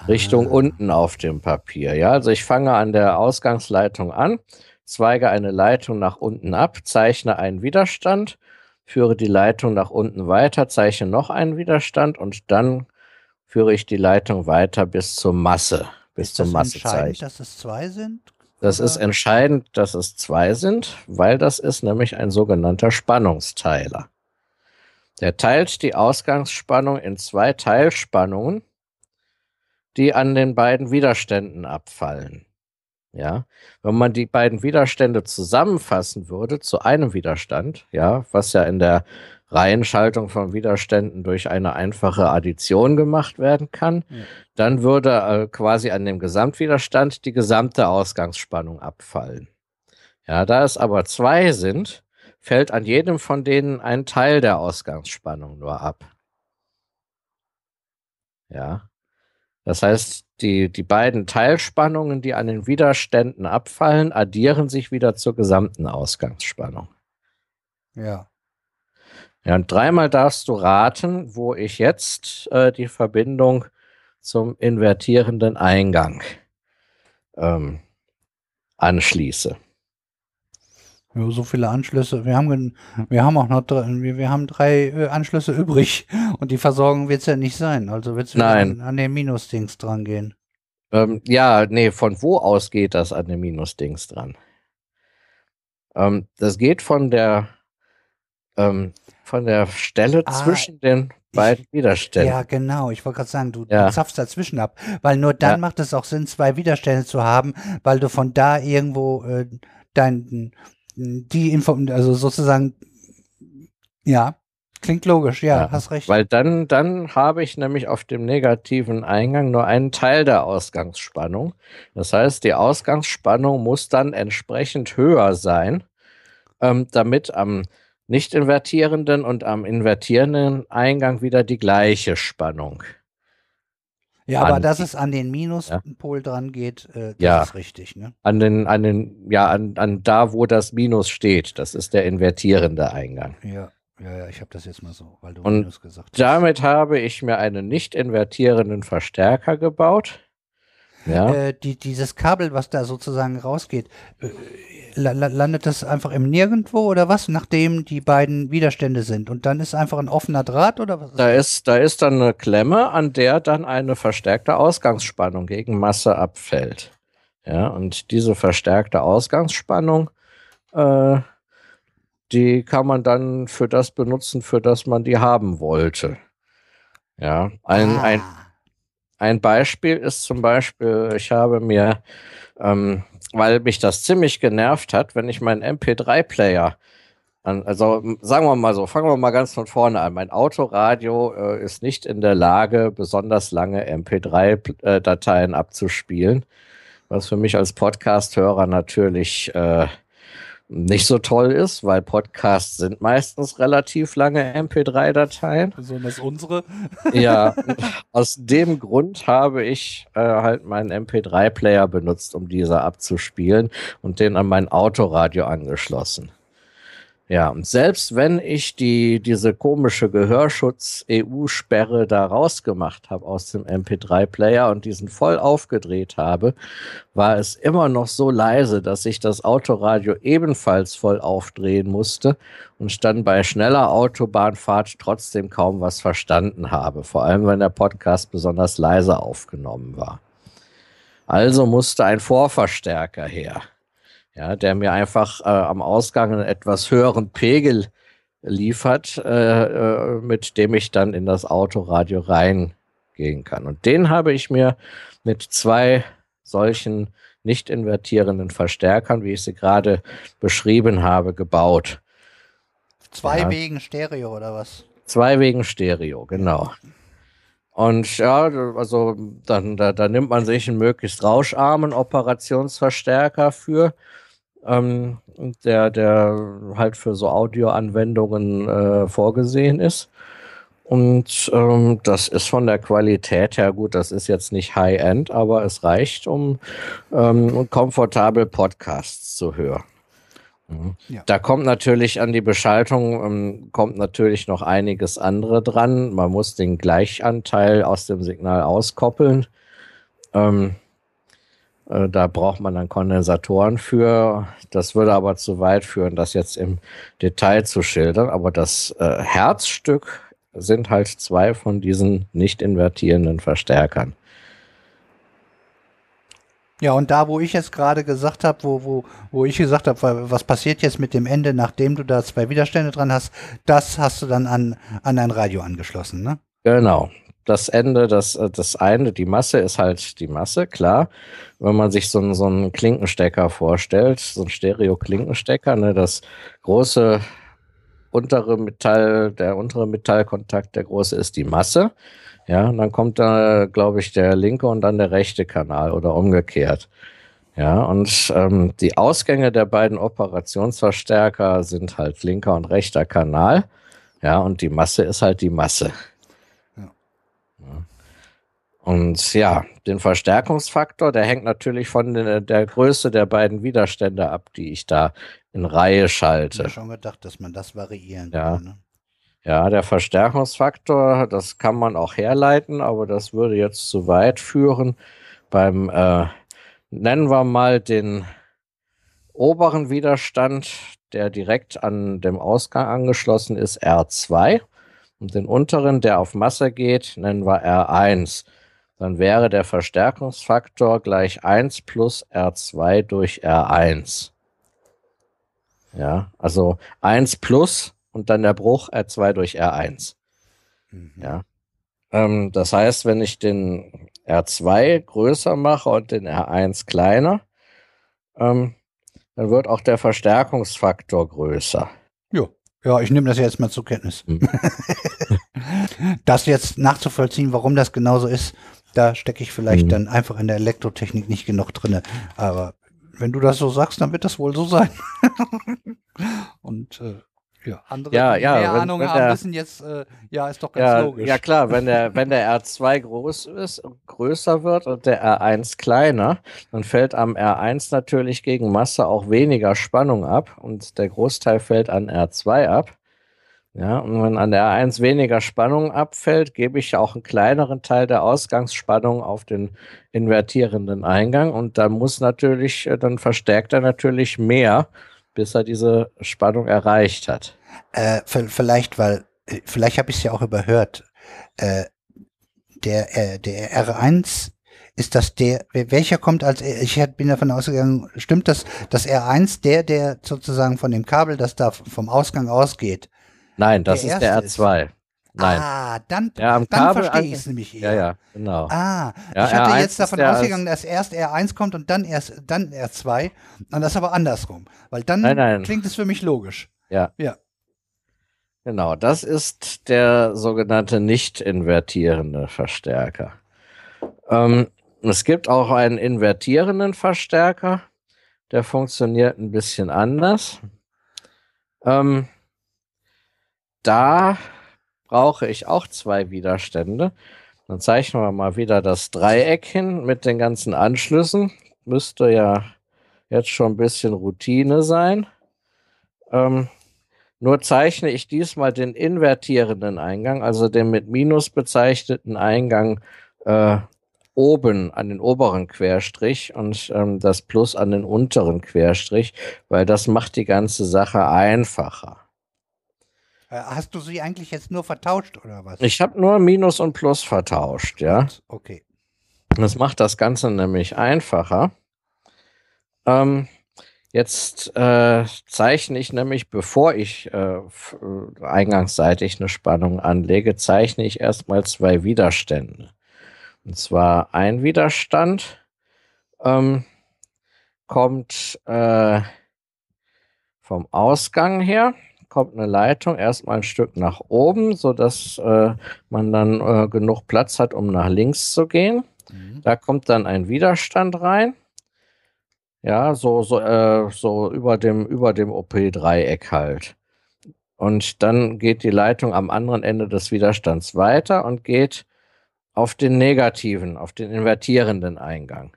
S3: Richtung ah. unten auf dem Papier. Ja, also ich fange an der Ausgangsleitung an, zweige eine Leitung nach unten ab, zeichne einen Widerstand, führe die Leitung nach unten weiter, zeichne noch einen Widerstand und dann führe ich die Leitung weiter bis zur Masse bis zum Massezeichen.
S1: dass es zwei sind?
S3: Das oder? ist entscheidend, dass es zwei sind, weil das ist nämlich ein sogenannter Spannungsteiler. Der teilt die Ausgangsspannung in zwei Teilspannungen, die an den beiden Widerständen abfallen. Ja, wenn man die beiden Widerstände zusammenfassen würde zu einem Widerstand, ja, was ja in der Reihenschaltung von Widerständen durch eine einfache Addition gemacht werden kann, ja. dann würde äh, quasi an dem Gesamtwiderstand die gesamte Ausgangsspannung abfallen. Ja, da es aber zwei sind, fällt an jedem von denen ein Teil der Ausgangsspannung nur ab. Ja. Das heißt, die, die beiden Teilspannungen, die an den Widerständen abfallen, addieren sich wieder zur gesamten Ausgangsspannung.
S1: Ja.
S3: Ja, und dreimal darfst du raten, wo ich jetzt äh, die Verbindung zum invertierenden Eingang ähm, anschließe.
S1: Ja, so viele Anschlüsse. Wir haben, wir haben auch noch drei, wir, wir haben drei äh, Anschlüsse übrig und die Versorgung wird es ja nicht sein. Also wird es an, an den Minusdings dran gehen.
S3: Ähm, ja, nee, von wo aus geht das an den Minusdings dran? Ähm, das geht von der ähm, von der Stelle ah, zwischen den beiden ich, Widerständen.
S1: Ja, genau. Ich wollte gerade sagen, du, ja. du zapfst dazwischen ab, weil nur dann ja. macht es auch Sinn, zwei Widerstände zu haben, weil du von da irgendwo äh, dein die Info, also sozusagen, ja, klingt logisch, ja, ja, hast recht.
S3: Weil dann, dann habe ich nämlich auf dem negativen Eingang nur einen Teil der Ausgangsspannung. Das heißt, die Ausgangsspannung muss dann entsprechend höher sein, ähm, damit am nicht invertierenden und am invertierenden Eingang wieder die gleiche Spannung.
S1: Ja, aber dass es an den Minuspol ja. dran geht, äh, das
S3: ja.
S1: ist richtig, ne?
S3: An den, an den, ja, an, an da, wo das Minus steht. Das ist der invertierende Eingang.
S1: Ja. Ja, ja, ich habe das jetzt mal so, weil du
S3: und Minus gesagt hast. Damit habe ich mir einen nicht invertierenden Verstärker gebaut.
S1: Ja. Äh, die, dieses Kabel, was da sozusagen rausgeht, äh, landet das einfach im Nirgendwo oder was, nachdem die beiden Widerstände sind? Und dann ist einfach ein offener Draht oder was?
S3: Da ist, da ist dann eine Klemme, an der dann eine verstärkte Ausgangsspannung gegen Masse abfällt. Ja, und diese verstärkte Ausgangsspannung, äh, die kann man dann für das benutzen, für das man die haben wollte. Ja, ein, ah. ein, ein Beispiel ist zum Beispiel, ich habe mir, ähm, weil mich das ziemlich genervt hat, wenn ich meinen MP3-Player also sagen wir mal so, fangen wir mal ganz von vorne an. Mein Autoradio äh, ist nicht in der Lage, besonders lange MP3-Dateien abzuspielen, was für mich als Podcast-Hörer natürlich äh, nicht so toll ist, weil Podcasts sind meistens relativ lange MP3-Dateien.
S2: Besonders unsere.
S3: ja, aus dem Grund habe ich äh, halt meinen MP3-Player benutzt, um diese abzuspielen und den an mein Autoradio angeschlossen. Ja, und selbst wenn ich die, diese komische Gehörschutz-EU-Sperre da rausgemacht habe aus dem MP3-Player und diesen voll aufgedreht habe, war es immer noch so leise, dass ich das Autoradio ebenfalls voll aufdrehen musste und dann bei schneller Autobahnfahrt trotzdem kaum was verstanden habe, vor allem wenn der Podcast besonders leise aufgenommen war. Also musste ein Vorverstärker her ja, der mir einfach äh, am Ausgang einen etwas höheren Pegel liefert, äh, äh, mit dem ich dann in das Autoradio reingehen kann. Und den habe ich mir mit zwei solchen nicht invertierenden Verstärkern, wie ich sie gerade beschrieben habe, gebaut.
S1: Zwei ja. wegen Stereo oder was?
S3: Zwei wegen Stereo, genau. Und ja, also dann da, da nimmt man sich einen möglichst rauscharmen Operationsverstärker für ähm, der, der halt für so Audioanwendungen äh, vorgesehen ist. Und ähm, das ist von der Qualität her gut. Das ist jetzt nicht High-End, aber es reicht, um ähm, komfortabel Podcasts zu hören. Mhm. Ja. Da kommt natürlich an die Beschaltung, ähm, kommt natürlich noch einiges andere dran. Man muss den Gleichanteil aus dem Signal auskoppeln. Ähm, äh, da braucht man dann Kondensatoren für. Das würde aber zu weit führen, das jetzt im Detail zu schildern. Aber das äh, Herzstück sind halt zwei von diesen nicht invertierenden Verstärkern.
S1: Ja, und da, wo ich jetzt gerade gesagt habe, wo, wo, wo ich gesagt habe, was passiert jetzt mit dem Ende, nachdem du da zwei Widerstände dran hast, das hast du dann an, an ein Radio angeschlossen, ne?
S3: Genau das Ende, das, äh, das eine, die Masse ist halt die Masse, klar. Wenn man sich so, einen, so einen Klinkenstecker vorstellt, so ein Stereo-Klinkenstecker, ne, das große untere Metall, der untere Metallkontakt, der große ist die Masse. Ja, und dann kommt da, glaube ich, der linke und dann der rechte Kanal oder umgekehrt. Ja, und ähm, die Ausgänge der beiden Operationsverstärker sind halt linker und rechter Kanal. Ja, und die Masse ist halt die Masse. Und ja, den Verstärkungsfaktor, der hängt natürlich von der, der, Größe der beiden Widerstände ab, die ich da in Reihe schalte. Ich habe
S1: schon gedacht, dass man das variieren
S3: ja. kann. Ne? Ja, der Verstärkungsfaktor, das kann man auch herleiten, aber das würde jetzt zu weit führen. Beim, äh, nennen wir mal den oberen Widerstand, der direkt an dem Ausgang angeschlossen ist, R2. Und den unteren, der auf Masse geht, nennen wir R1 dann wäre der Verstärkungsfaktor gleich 1 plus R2 durch R1. Ja, also 1 plus und dann der Bruch R2 durch R1. Mhm. Ja. Ähm, das heißt, wenn ich den R2 größer mache und den R1 kleiner, ähm, dann wird auch der Verstärkungsfaktor größer.
S1: Ja. Ja, ich nehme das jetzt mal zur Kenntnis. Hm. das jetzt nachzuvollziehen, warum das genauso ist, da stecke ich vielleicht hm. dann einfach in der Elektrotechnik nicht genug drinne. Aber wenn du das so sagst, dann wird das wohl so sein. Und äh, ja, andere,
S3: ja, die ja,
S1: mehr
S3: wenn,
S1: Ahnung
S3: wenn
S1: haben,
S3: der,
S1: wissen jetzt, äh, ja, ist doch ganz
S3: ja,
S1: logisch.
S3: Ja, klar, wenn der, wenn der R2 groß ist, größer wird und der R1 kleiner, dann fällt am R1 natürlich gegen Masse auch weniger Spannung ab und der Großteil fällt an R2 ab. Ja, und wenn an der R1 weniger Spannung abfällt, gebe ich auch einen kleineren Teil der Ausgangsspannung auf den invertierenden Eingang und dann muss natürlich, äh, dann verstärkt er natürlich mehr, bis er diese Spannung erreicht hat.
S1: Äh, vielleicht, weil, äh, vielleicht habe ich es ja auch überhört. Äh, der, äh, der R1 ist das der, welcher kommt als, ich bin davon ausgegangen, stimmt das, das R1, der, der sozusagen von dem Kabel, das da vom Ausgang ausgeht?
S3: Nein, das der ist der R2. Ist. Nein.
S1: Ah, dann,
S3: ja,
S1: dann verstehe ich es nämlich
S3: eher. Ja, ja, genau.
S1: Ah, ja, ich hatte R1 jetzt davon ausgegangen, dass erst R1 kommt und dann erst dann R2. Und das aber andersrum. Weil dann
S3: nein, nein.
S1: klingt es für mich logisch.
S3: Ja.
S1: Ja.
S3: Genau, das ist der sogenannte nicht invertierende Verstärker. Ähm, es gibt auch einen invertierenden Verstärker, der funktioniert ein bisschen anders. Ähm, da brauche ich auch zwei Widerstände. Dann zeichnen wir mal wieder das Dreieck hin mit den ganzen Anschlüssen. Müsste ja jetzt schon ein bisschen Routine sein. Ähm, nur zeichne ich diesmal den invertierenden Eingang, also den mit Minus bezeichneten Eingang äh, oben an den oberen Querstrich und ähm, das Plus an den unteren Querstrich, weil das macht die ganze Sache einfacher.
S1: Äh, hast du sie eigentlich jetzt nur vertauscht oder was?
S3: Ich habe nur Minus und Plus vertauscht, ja.
S1: Okay.
S3: Das macht das Ganze nämlich einfacher. Ähm, jetzt äh, zeichne ich nämlich, bevor ich äh, eingangsseitig eine Spannung anlege, zeichne ich erstmal zwei Widerstände. Und zwar ein Widerstand ähm, kommt äh, vom Ausgang her kommt eine Leitung erstmal ein Stück nach oben, sodass äh, man dann äh, genug Platz hat, um nach links zu gehen. Mhm. Da kommt dann ein Widerstand rein. Ja, so, so, äh, so über dem, über dem OP-Dreieck halt. Und dann geht die Leitung am anderen Ende des Widerstands weiter und geht auf den negativen, auf den invertierenden Eingang.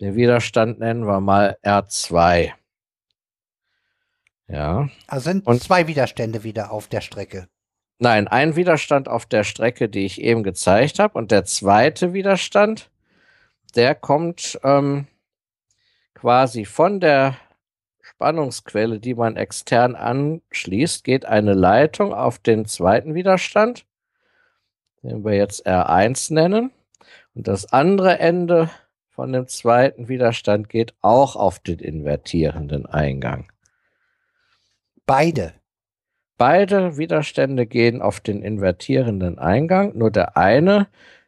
S3: Den Widerstand nennen wir mal R2. Ja.
S1: Also sind und zwei Widerstände wieder auf der Strecke.
S3: Nein, ein Widerstand auf der Strecke, die ich eben gezeigt habe. Und der zweite Widerstand, der kommt ähm, quasi von der Spannungsquelle, die man extern anschließt, geht eine Leitung auf den zweiten Widerstand, den wir jetzt R1 nennen. Und das andere Ende von dem zweiten Widerstand geht auch auf den invertierenden Eingang.
S1: Beide.
S3: Beide Widerstände gehen auf den invertierenden Eingang. Nur der eine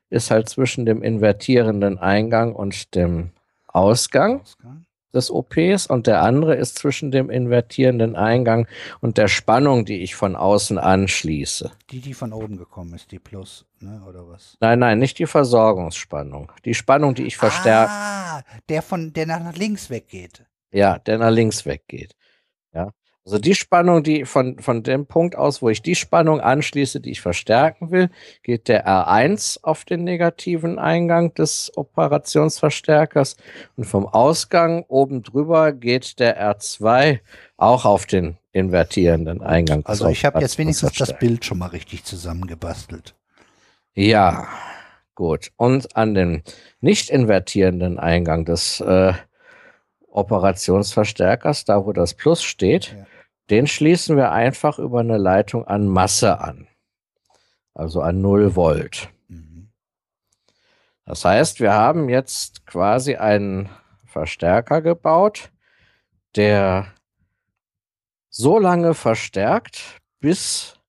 S3: ist halt zwischen dem invertierenden Eingang und dem Ausgang, Ausgang. des OPs und der andere ist zwischen dem invertierenden Eingang und der Spannung, die ich von außen anschließe.
S1: Die, die von oben gekommen ist, die Plus, ne, oder was?
S3: Nein, nein, nicht die Versorgungsspannung. Die Spannung, die ich verstärke.
S1: Ah, der von, der nach links weggeht.
S3: Ja, der nach links weggeht. Also die Spannung, die von, von dem Punkt aus, wo ich die Spannung anschließe, die ich verstärken will, geht der R1 auf den negativen Eingang des Operationsverstärkers und vom Ausgang oben drüber geht der R2 auch auf den invertierenden Eingang.
S1: Also ich habe jetzt wenigstens das Bild schon mal richtig zusammengebastelt.
S3: Ja, gut. Und an den nicht invertierenden Eingang des äh, Operationsverstärkers, da wo das Plus steht, ja. Den schließen wir einfach über eine Leitung an Masse an. Also an 0 Volt. Mhm. Das heißt, wir haben jetzt quasi einen Verstärker gebaut, der so lange verstärkt, bis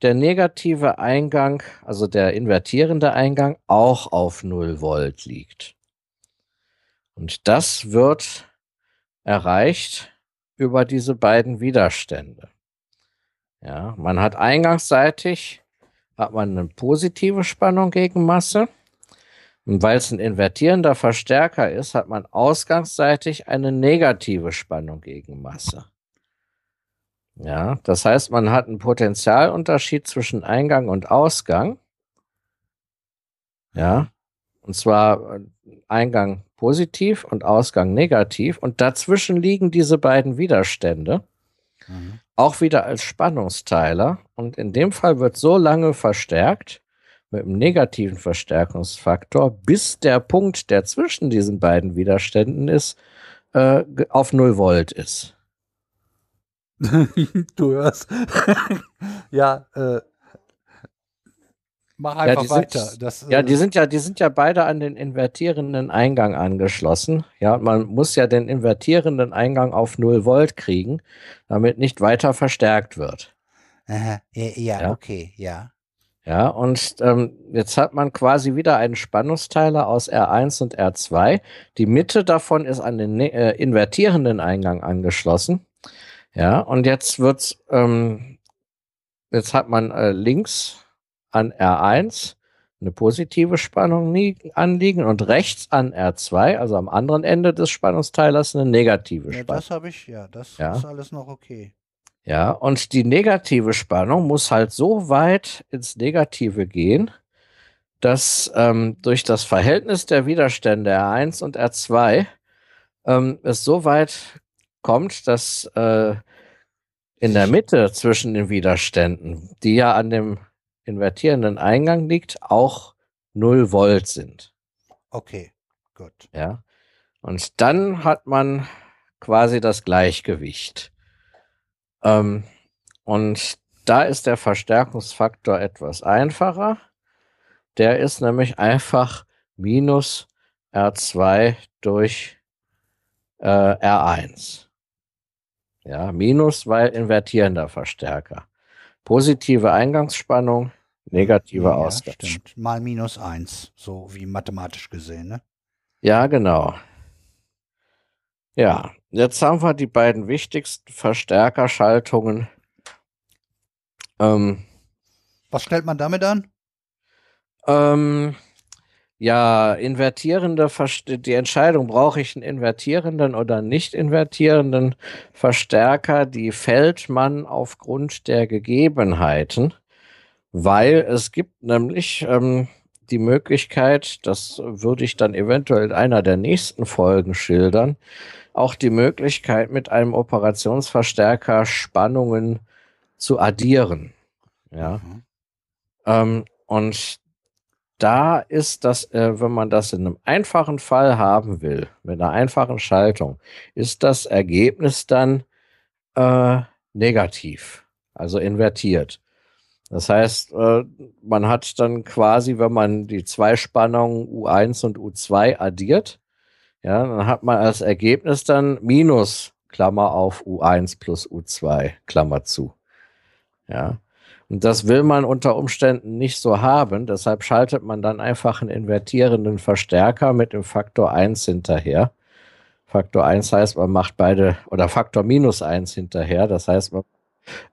S3: der negative Eingang, also der invertierende Eingang, auch auf 0 Volt liegt. Und das wird erreicht über diese beiden Widerstände. Ja, man hat eingangsseitig hat man eine positive Spannung gegen Masse. Und weil es ein invertierender Verstärker ist, hat man ausgangsseitig eine negative Spannung gegen Masse. Ja, das heißt, man hat einen Potentialunterschied zwischen Eingang und Ausgang. Ja, und zwar äh, Eingang positiv und Ausgang negativ. Und dazwischen liegen diese beiden Widerstände. Mhm. Auch wieder als Spannungsteiler. Und in dem Fall wird so lange verstärkt mit einem negativen Verstärkungsfaktor, bis der Punkt, der zwischen diesen beiden Widerständen ist, äh, auf 0 Volt ist.
S4: du hörst. ja, äh, Mach einfach ja, weiter.
S3: Sind, das, ja, die äh, sind ja, die sind ja beide an den invertierenden Eingang angeschlossen. Ja, man muss ja den invertierenden Eingang auf 0 Volt kriegen, damit nicht weiter verstärkt wird.
S1: Aha, ja, ja, okay, ja.
S3: Ja, und ähm, jetzt hat man quasi wieder einen Spannungsteiler aus R1 und R2. Die Mitte davon ist an den äh, invertierenden Eingang angeschlossen. Ja, und jetzt wird's, ähm, jetzt hat man äh, links an R1 eine positive Spannung anliegen und rechts an R2, also am anderen Ende des Spannungsteilers, eine negative
S1: ja,
S3: Spannung.
S1: Das habe ich, ja, das ja. ist alles noch okay.
S3: Ja, und die negative Spannung muss halt so weit ins Negative gehen, dass ähm, durch das Verhältnis der Widerstände R1 und R2 ähm, es so weit kommt, dass äh, in der Mitte zwischen den Widerständen, die ja an dem invertierenden Eingang liegt, auch 0 Volt sind.
S1: Okay, gut.
S3: Ja. Und dann hat man quasi das Gleichgewicht. Ähm, und da ist der Verstärkungsfaktor etwas einfacher. Der ist nämlich einfach minus R2 durch äh, R1. Ja, minus, weil invertierender Verstärker. Positive Eingangsspannung, negative ja, Ausgangsspannung.
S1: Mal minus eins, so wie mathematisch gesehen, ne?
S3: Ja, genau. Ja, jetzt haben wir die beiden wichtigsten Verstärkerschaltungen.
S1: Ähm, Was stellt man damit an?
S3: Ähm, ja, invertierende, die Entscheidung, brauche ich einen invertierenden oder nicht invertierenden Verstärker, die fällt man aufgrund der Gegebenheiten, weil es gibt nämlich ähm, die Möglichkeit, das würde ich dann eventuell in einer der nächsten Folgen schildern, auch die Möglichkeit, mit einem Operationsverstärker Spannungen zu addieren. Ja. Mhm. Ähm, und da ist das, äh, wenn man das in einem einfachen Fall haben will, mit einer einfachen Schaltung, ist das Ergebnis dann äh, negativ, also invertiert. Das heißt, äh, man hat dann quasi, wenn man die zwei Spannungen U1 und U2 addiert, ja, dann hat man als Ergebnis dann Minus, Klammer auf U1 plus U2, Klammer zu. Ja. Und das will man unter Umständen nicht so haben. Deshalb schaltet man dann einfach einen invertierenden Verstärker mit dem Faktor 1 hinterher. Faktor 1 heißt, man macht beide oder Faktor minus 1 hinterher. Das heißt, man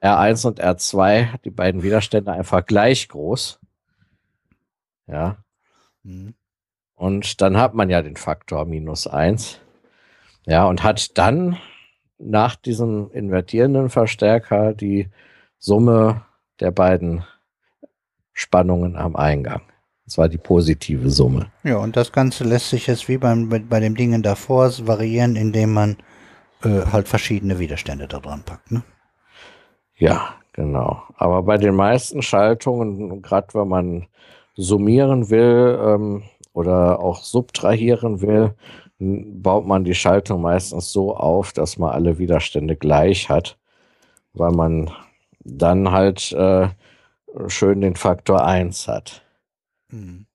S3: R1 und R2, die beiden Widerstände einfach gleich groß. Ja. Mhm. Und dann hat man ja den Faktor minus 1. Ja, und hat dann nach diesem invertierenden Verstärker die Summe der beiden Spannungen am Eingang. Das war die positive Summe.
S1: Ja, und das Ganze lässt sich jetzt wie beim, bei dem Dingen davor variieren, indem man äh, halt verschiedene Widerstände da dran packt. Ne?
S3: Ja, genau. Aber bei den meisten Schaltungen, gerade wenn man summieren will ähm, oder auch subtrahieren will, baut man die Schaltung meistens so auf, dass man alle Widerstände gleich hat, weil man dann halt äh, schön den Faktor 1 hat. Mhm.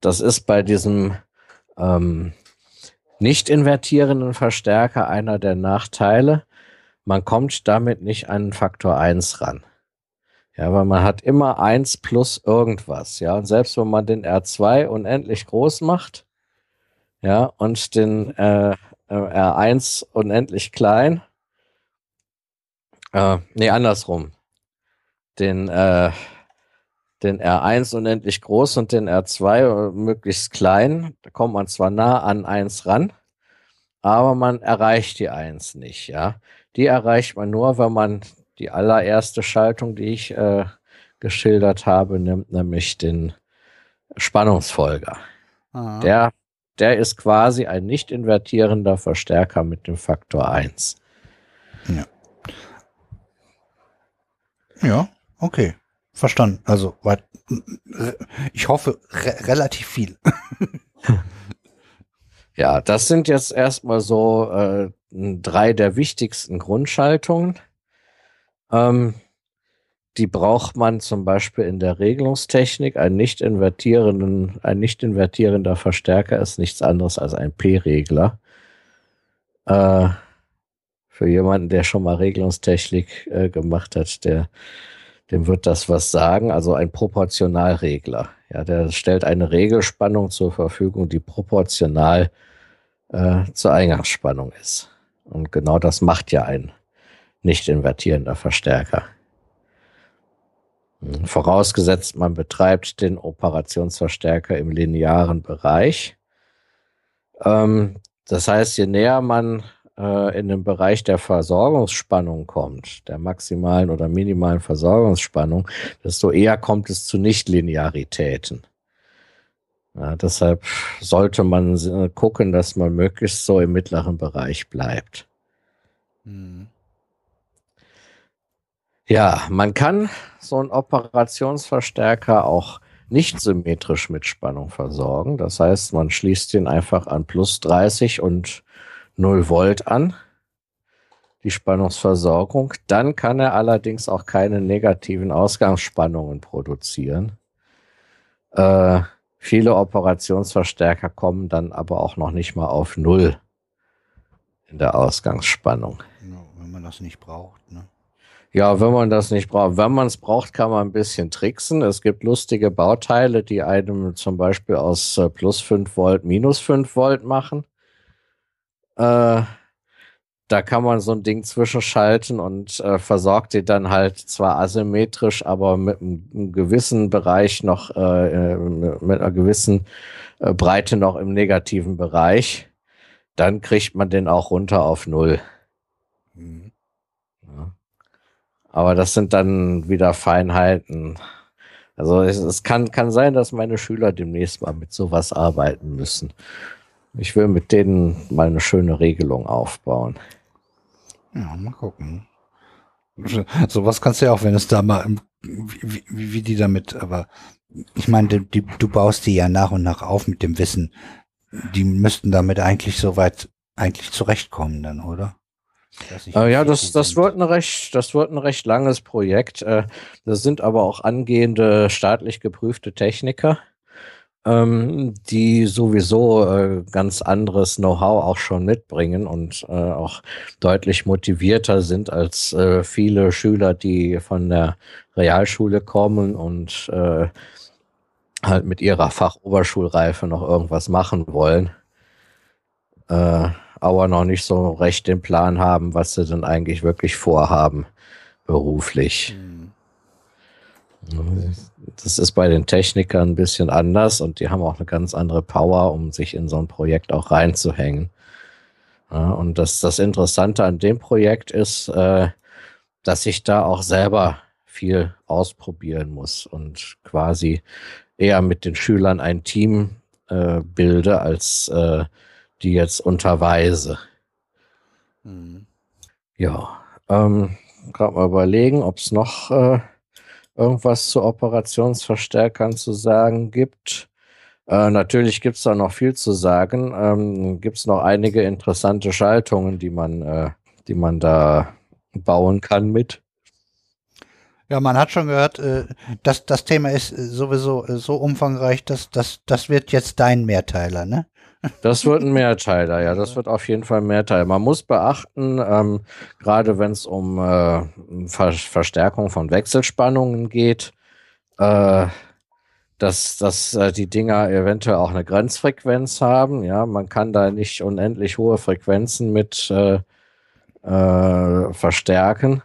S3: das ist bei diesem ähm, nicht invertierenden Verstärker einer der Nachteile. Man kommt damit nicht an Faktor 1 ran. Ja, weil man hat immer 1 plus irgendwas. Ja, und selbst wenn man den R2 unendlich groß macht, ja, und den äh, äh R1 unendlich klein, äh, nee, andersrum. den, äh, den R1 unendlich groß und den R2 möglichst klein. Da kommt man zwar nah an 1 ran, aber man erreicht die 1 nicht, ja. Die erreicht man nur, wenn man die allererste Schaltung, die ich äh, geschildert habe, nimmt nämlich den Spannungsfolger. Aha. Der, der ist quasi ein nicht invertierender Verstärker mit dem Faktor 1.
S1: Ja. Ja, okay. Verstanden. Also, ich hoffe, re relativ viel.
S3: ja, das sind jetzt erstmal so äh, drei der wichtigsten Grundschaltungen. Ähm, die braucht man zum Beispiel in der Regelungstechnik. Ein nicht invertierenden, ein nicht invertierender Verstärker ist nichts anderes als ein P-Regler. Äh, für jemanden, der schon mal Regelungstechnik äh, gemacht hat, der, dem wird das was sagen. Also ein Proportionalregler. Ja, der stellt eine Regelspannung zur Verfügung, die proportional äh, zur Eingangsspannung ist. Und genau das macht ja ein nicht invertierender Verstärker. Vorausgesetzt, man betreibt den Operationsverstärker im linearen Bereich. Ähm, das heißt, je näher man äh, in den Bereich der Versorgungsspannung kommt, der maximalen oder minimalen Versorgungsspannung, desto eher kommt es zu Nichtlinearitäten. Ja, deshalb sollte man gucken, dass man möglichst so im mittleren Bereich bleibt. Mhm. Ja, man kann so einen Operationsverstärker auch nicht symmetrisch mit Spannung versorgen. Das heißt, man schließt ihn einfach an plus 30 und 0 Volt an, die Spannungsversorgung. Dann kann er allerdings auch keine negativen Ausgangsspannungen produzieren. Äh, viele Operationsverstärker kommen dann aber auch noch nicht mal auf 0 in der Ausgangsspannung.
S1: Wenn man das nicht braucht. Ne?
S3: Ja, wenn man das nicht braucht. Wenn man es braucht, kann man ein bisschen tricksen. Es gibt lustige Bauteile, die einem zum Beispiel aus äh, plus 5 Volt minus 5 Volt machen. Äh, da kann man so ein Ding zwischenschalten und äh, versorgt die dann halt zwar asymmetrisch, aber mit einem gewissen Bereich noch, äh, äh mit einer gewissen äh, Breite noch im negativen Bereich. Dann kriegt man den auch runter auf Null. Mhm. Aber das sind dann wieder Feinheiten. Also es, es, kann, kann sein, dass meine Schüler demnächst mal mit sowas arbeiten müssen. Ich will mit denen mal eine schöne Regelung aufbauen.
S1: Ja, mal gucken. Sowas kannst du ja auch, wenn es da mal, wie, wie, wie die damit, aber ich meine, die, du baust die ja nach und nach auf mit dem Wissen. Die müssten damit eigentlich soweit eigentlich zurechtkommen dann, oder?
S3: Äh, ja, das, das wird ein recht, das wird ein recht langes Projekt. Äh, das sind aber auch angehende staatlich geprüfte Techniker, ähm, die sowieso äh, ganz anderes Know-how auch schon mitbringen und äh, auch deutlich motivierter sind als äh, viele Schüler, die von der Realschule kommen und äh, halt mit ihrer Fachoberschulreife noch irgendwas machen wollen. Äh, aber noch nicht so recht den Plan haben, was sie denn eigentlich wirklich vorhaben, beruflich. Mhm. Das ist bei den Technikern ein bisschen anders und die haben auch eine ganz andere Power, um sich in so ein Projekt auch reinzuhängen. Ja, und das, das Interessante an dem Projekt ist, äh, dass ich da auch selber viel ausprobieren muss und quasi eher mit den Schülern ein Team äh, bilde, als äh, die jetzt unterweise. Mhm. Ja, ähm, gerade mal überlegen, ob es noch äh, irgendwas zu Operationsverstärkern zu sagen gibt. Äh, natürlich gibt es da noch viel zu sagen. Ähm, gibt es noch einige interessante Schaltungen, die man, äh, die man da bauen kann mit.
S1: Ja, man hat schon gehört, äh, dass das Thema ist sowieso so umfangreich, dass das, das wird jetzt dein Mehrteiler, ne?
S3: Das wird ein Mehrteiler, ja, das wird auf jeden Fall ein Mehrteiler. Man muss beachten, ähm, gerade wenn es um äh, Ver Verstärkung von Wechselspannungen geht, äh, dass, dass äh, die Dinger eventuell auch eine Grenzfrequenz haben. Ja, man kann da nicht unendlich hohe Frequenzen mit äh, äh, verstärken.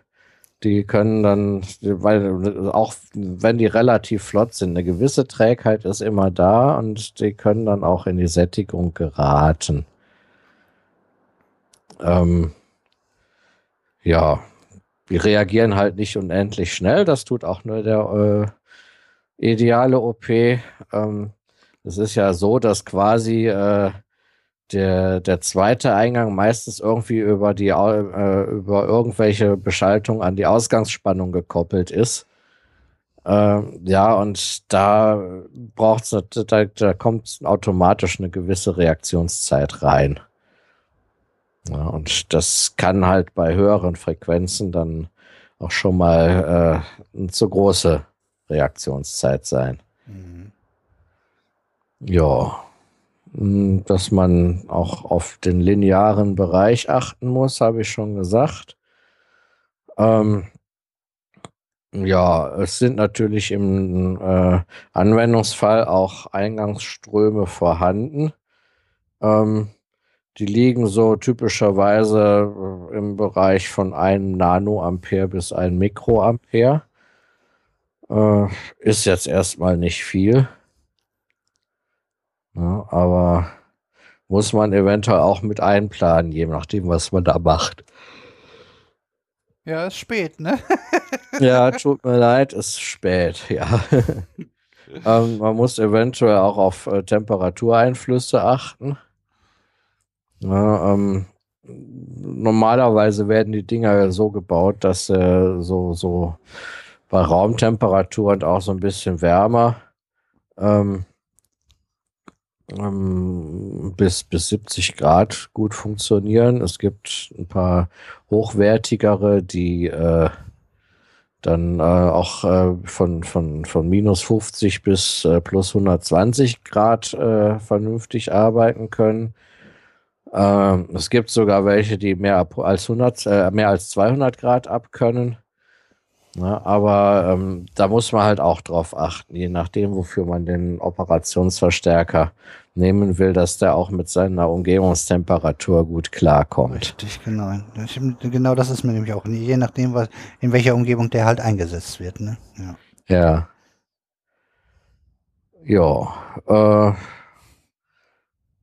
S3: Die können dann, weil auch wenn die relativ flott sind, eine gewisse Trägheit ist immer da und die können dann auch in die Sättigung geraten. Ähm, ja, die reagieren halt nicht unendlich schnell. Das tut auch nur der äh, ideale OP. Ähm, es ist ja so, dass quasi äh, der, der zweite Eingang meistens irgendwie über die äh, über irgendwelche Beschaltung an die Ausgangsspannung gekoppelt ist. Äh, ja, und da braucht's da, da kommt automatisch eine gewisse Reaktionszeit rein. Ja, und das kann halt bei höheren Frequenzen dann auch schon mal äh, eine zu große Reaktionszeit sein. Mhm. Ja. Hm, dass man auch auf den linearen Bereich achten muss, habe ich schon gesagt. Ähm, ja, es sind natürlich im äh, Anwendungsfall auch Eingangsströme vorhanden. Ähm, die liegen so typischerweise äh, im Bereich von einem Nanoampere bis ein Mikroampere. Äh, ist jetzt erstmal nicht viel. Ja, aber muss man eventuell auch mit einplanen, je nachdem, was man da macht.
S1: Ja, ist spät, ne?
S3: ja, tut mir leid, ist spät, ja. ähm, man muss eventuell auch auf äh, Temperatureinflüsse achten. Ja, ähm, normalerweise werden die Dinger so gebaut, dass äh, so, so bei Raumtemperatur und auch so ein bisschen wärmer ähm, ähm, bis, bis 70 Grad gut funktionieren. Es gibt ein paar hochwertigere, die äh, dann äh, auch äh, von, von, von minus 50 bis äh, plus 120 Grad äh, vernünftig arbeiten können. Ähm, es gibt sogar welche, die mehr als 100, äh, mehr als 200 Grad abkönnen. Ja, aber ähm, da muss man halt auch drauf achten, je nachdem, wofür man den Operationsverstärker nehmen will, dass der auch mit seiner Umgebungstemperatur gut klarkommt.
S1: Richtig, genau. Genau das ist mir nämlich auch, je nachdem, was, in welcher Umgebung der halt eingesetzt wird. Ne?
S3: Ja. Ja. Ja. Äh,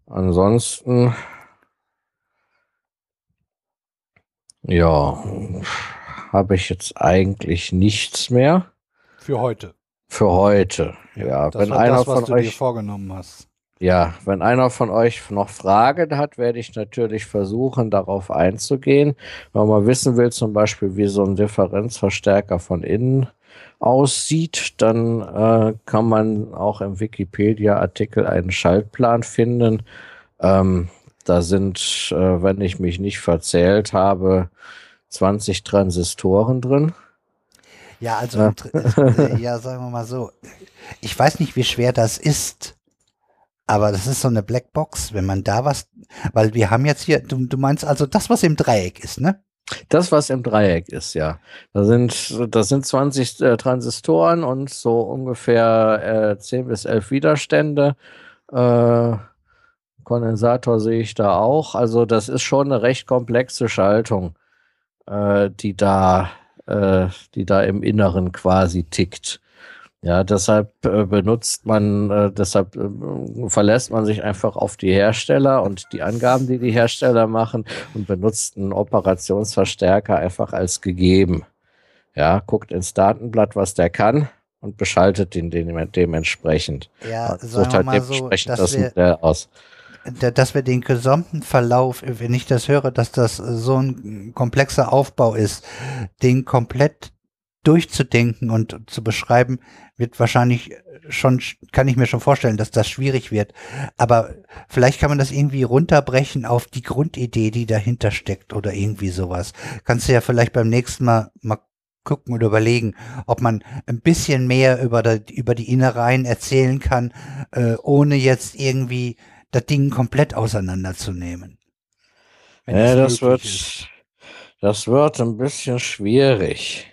S3: ansonsten. Ja habe ich jetzt eigentlich nichts mehr.
S1: Für heute.
S3: Für heute. Ja, ja
S1: wenn einer das, von euch vorgenommen hast.
S3: Ja, wenn einer von euch noch Fragen hat, werde ich natürlich versuchen, darauf einzugehen. Wenn man wissen will, zum Beispiel, wie so ein Differenzverstärker von innen aussieht, dann äh, kann man auch im Wikipedia-Artikel einen Schaltplan finden. Ähm, da sind, äh, wenn ich mich nicht verzählt habe, 20 Transistoren drin.
S1: Ja, also, ja. Äh, ja, sagen wir mal so. Ich weiß nicht, wie schwer das ist. Aber das ist so eine Blackbox, wenn man da was, weil wir haben jetzt hier, du, du meinst also das, was im Dreieck ist, ne?
S3: Das, was im Dreieck ist, ja. Da sind, das sind 20 äh, Transistoren und so ungefähr äh, 10 bis 11 Widerstände. Äh, Kondensator sehe ich da auch. Also das ist schon eine recht komplexe Schaltung äh, die da, äh, die da im Inneren quasi tickt. Ja, deshalb äh, benutzt man, äh, deshalb äh, verlässt man sich einfach auf die Hersteller und die Angaben, die die Hersteller machen und benutzt einen Operationsverstärker einfach als gegeben. Ja, guckt ins Datenblatt, was der kann und beschaltet ihn dementsprechend.
S1: Ja, sagen wir mal so, dass das Modell aus dass wir den gesamten Verlauf, wenn ich das höre, dass das so ein komplexer Aufbau ist, den komplett durchzudenken und zu beschreiben, wird wahrscheinlich schon, kann ich mir schon vorstellen, dass das schwierig wird. Aber vielleicht kann man das irgendwie runterbrechen auf die Grundidee, die dahinter steckt oder irgendwie sowas. Kannst du ja vielleicht beim nächsten Mal mal gucken und überlegen, ob man ein bisschen mehr über, die, über die Innereien erzählen kann, äh, ohne jetzt irgendwie das Ding komplett auseinanderzunehmen.
S3: Ja, das wird, ist. das wird ein bisschen schwierig.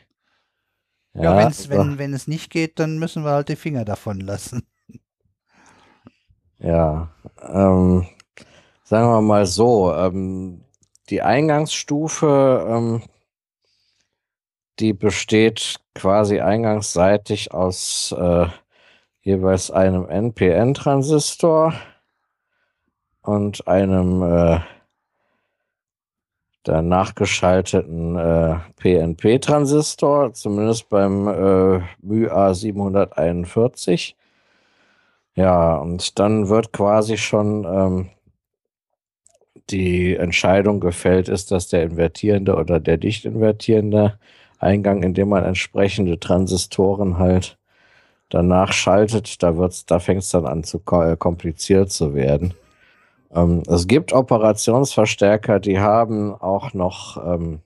S1: Ja, wenn's, wenn, wenn es nicht geht, dann müssen wir halt die Finger davon lassen.
S3: Ja, ähm, sagen wir mal so, ähm, die Eingangsstufe, ähm, die besteht quasi eingangsseitig aus äh, jeweils einem NPN-Transistor und einem äh, der nachgeschalteten äh, PNP-Transistor, zumindest beim äh, MyA 741. Ja, und dann wird quasi schon ähm, die Entscheidung gefällt, ist das der invertierende oder der nicht invertierende Eingang, in dem man entsprechende Transistoren halt danach schaltet. Da da fängt es dann an zu äh, kompliziert zu werden. Ähm, es gibt Operationsverstärker, die haben auch noch ähm,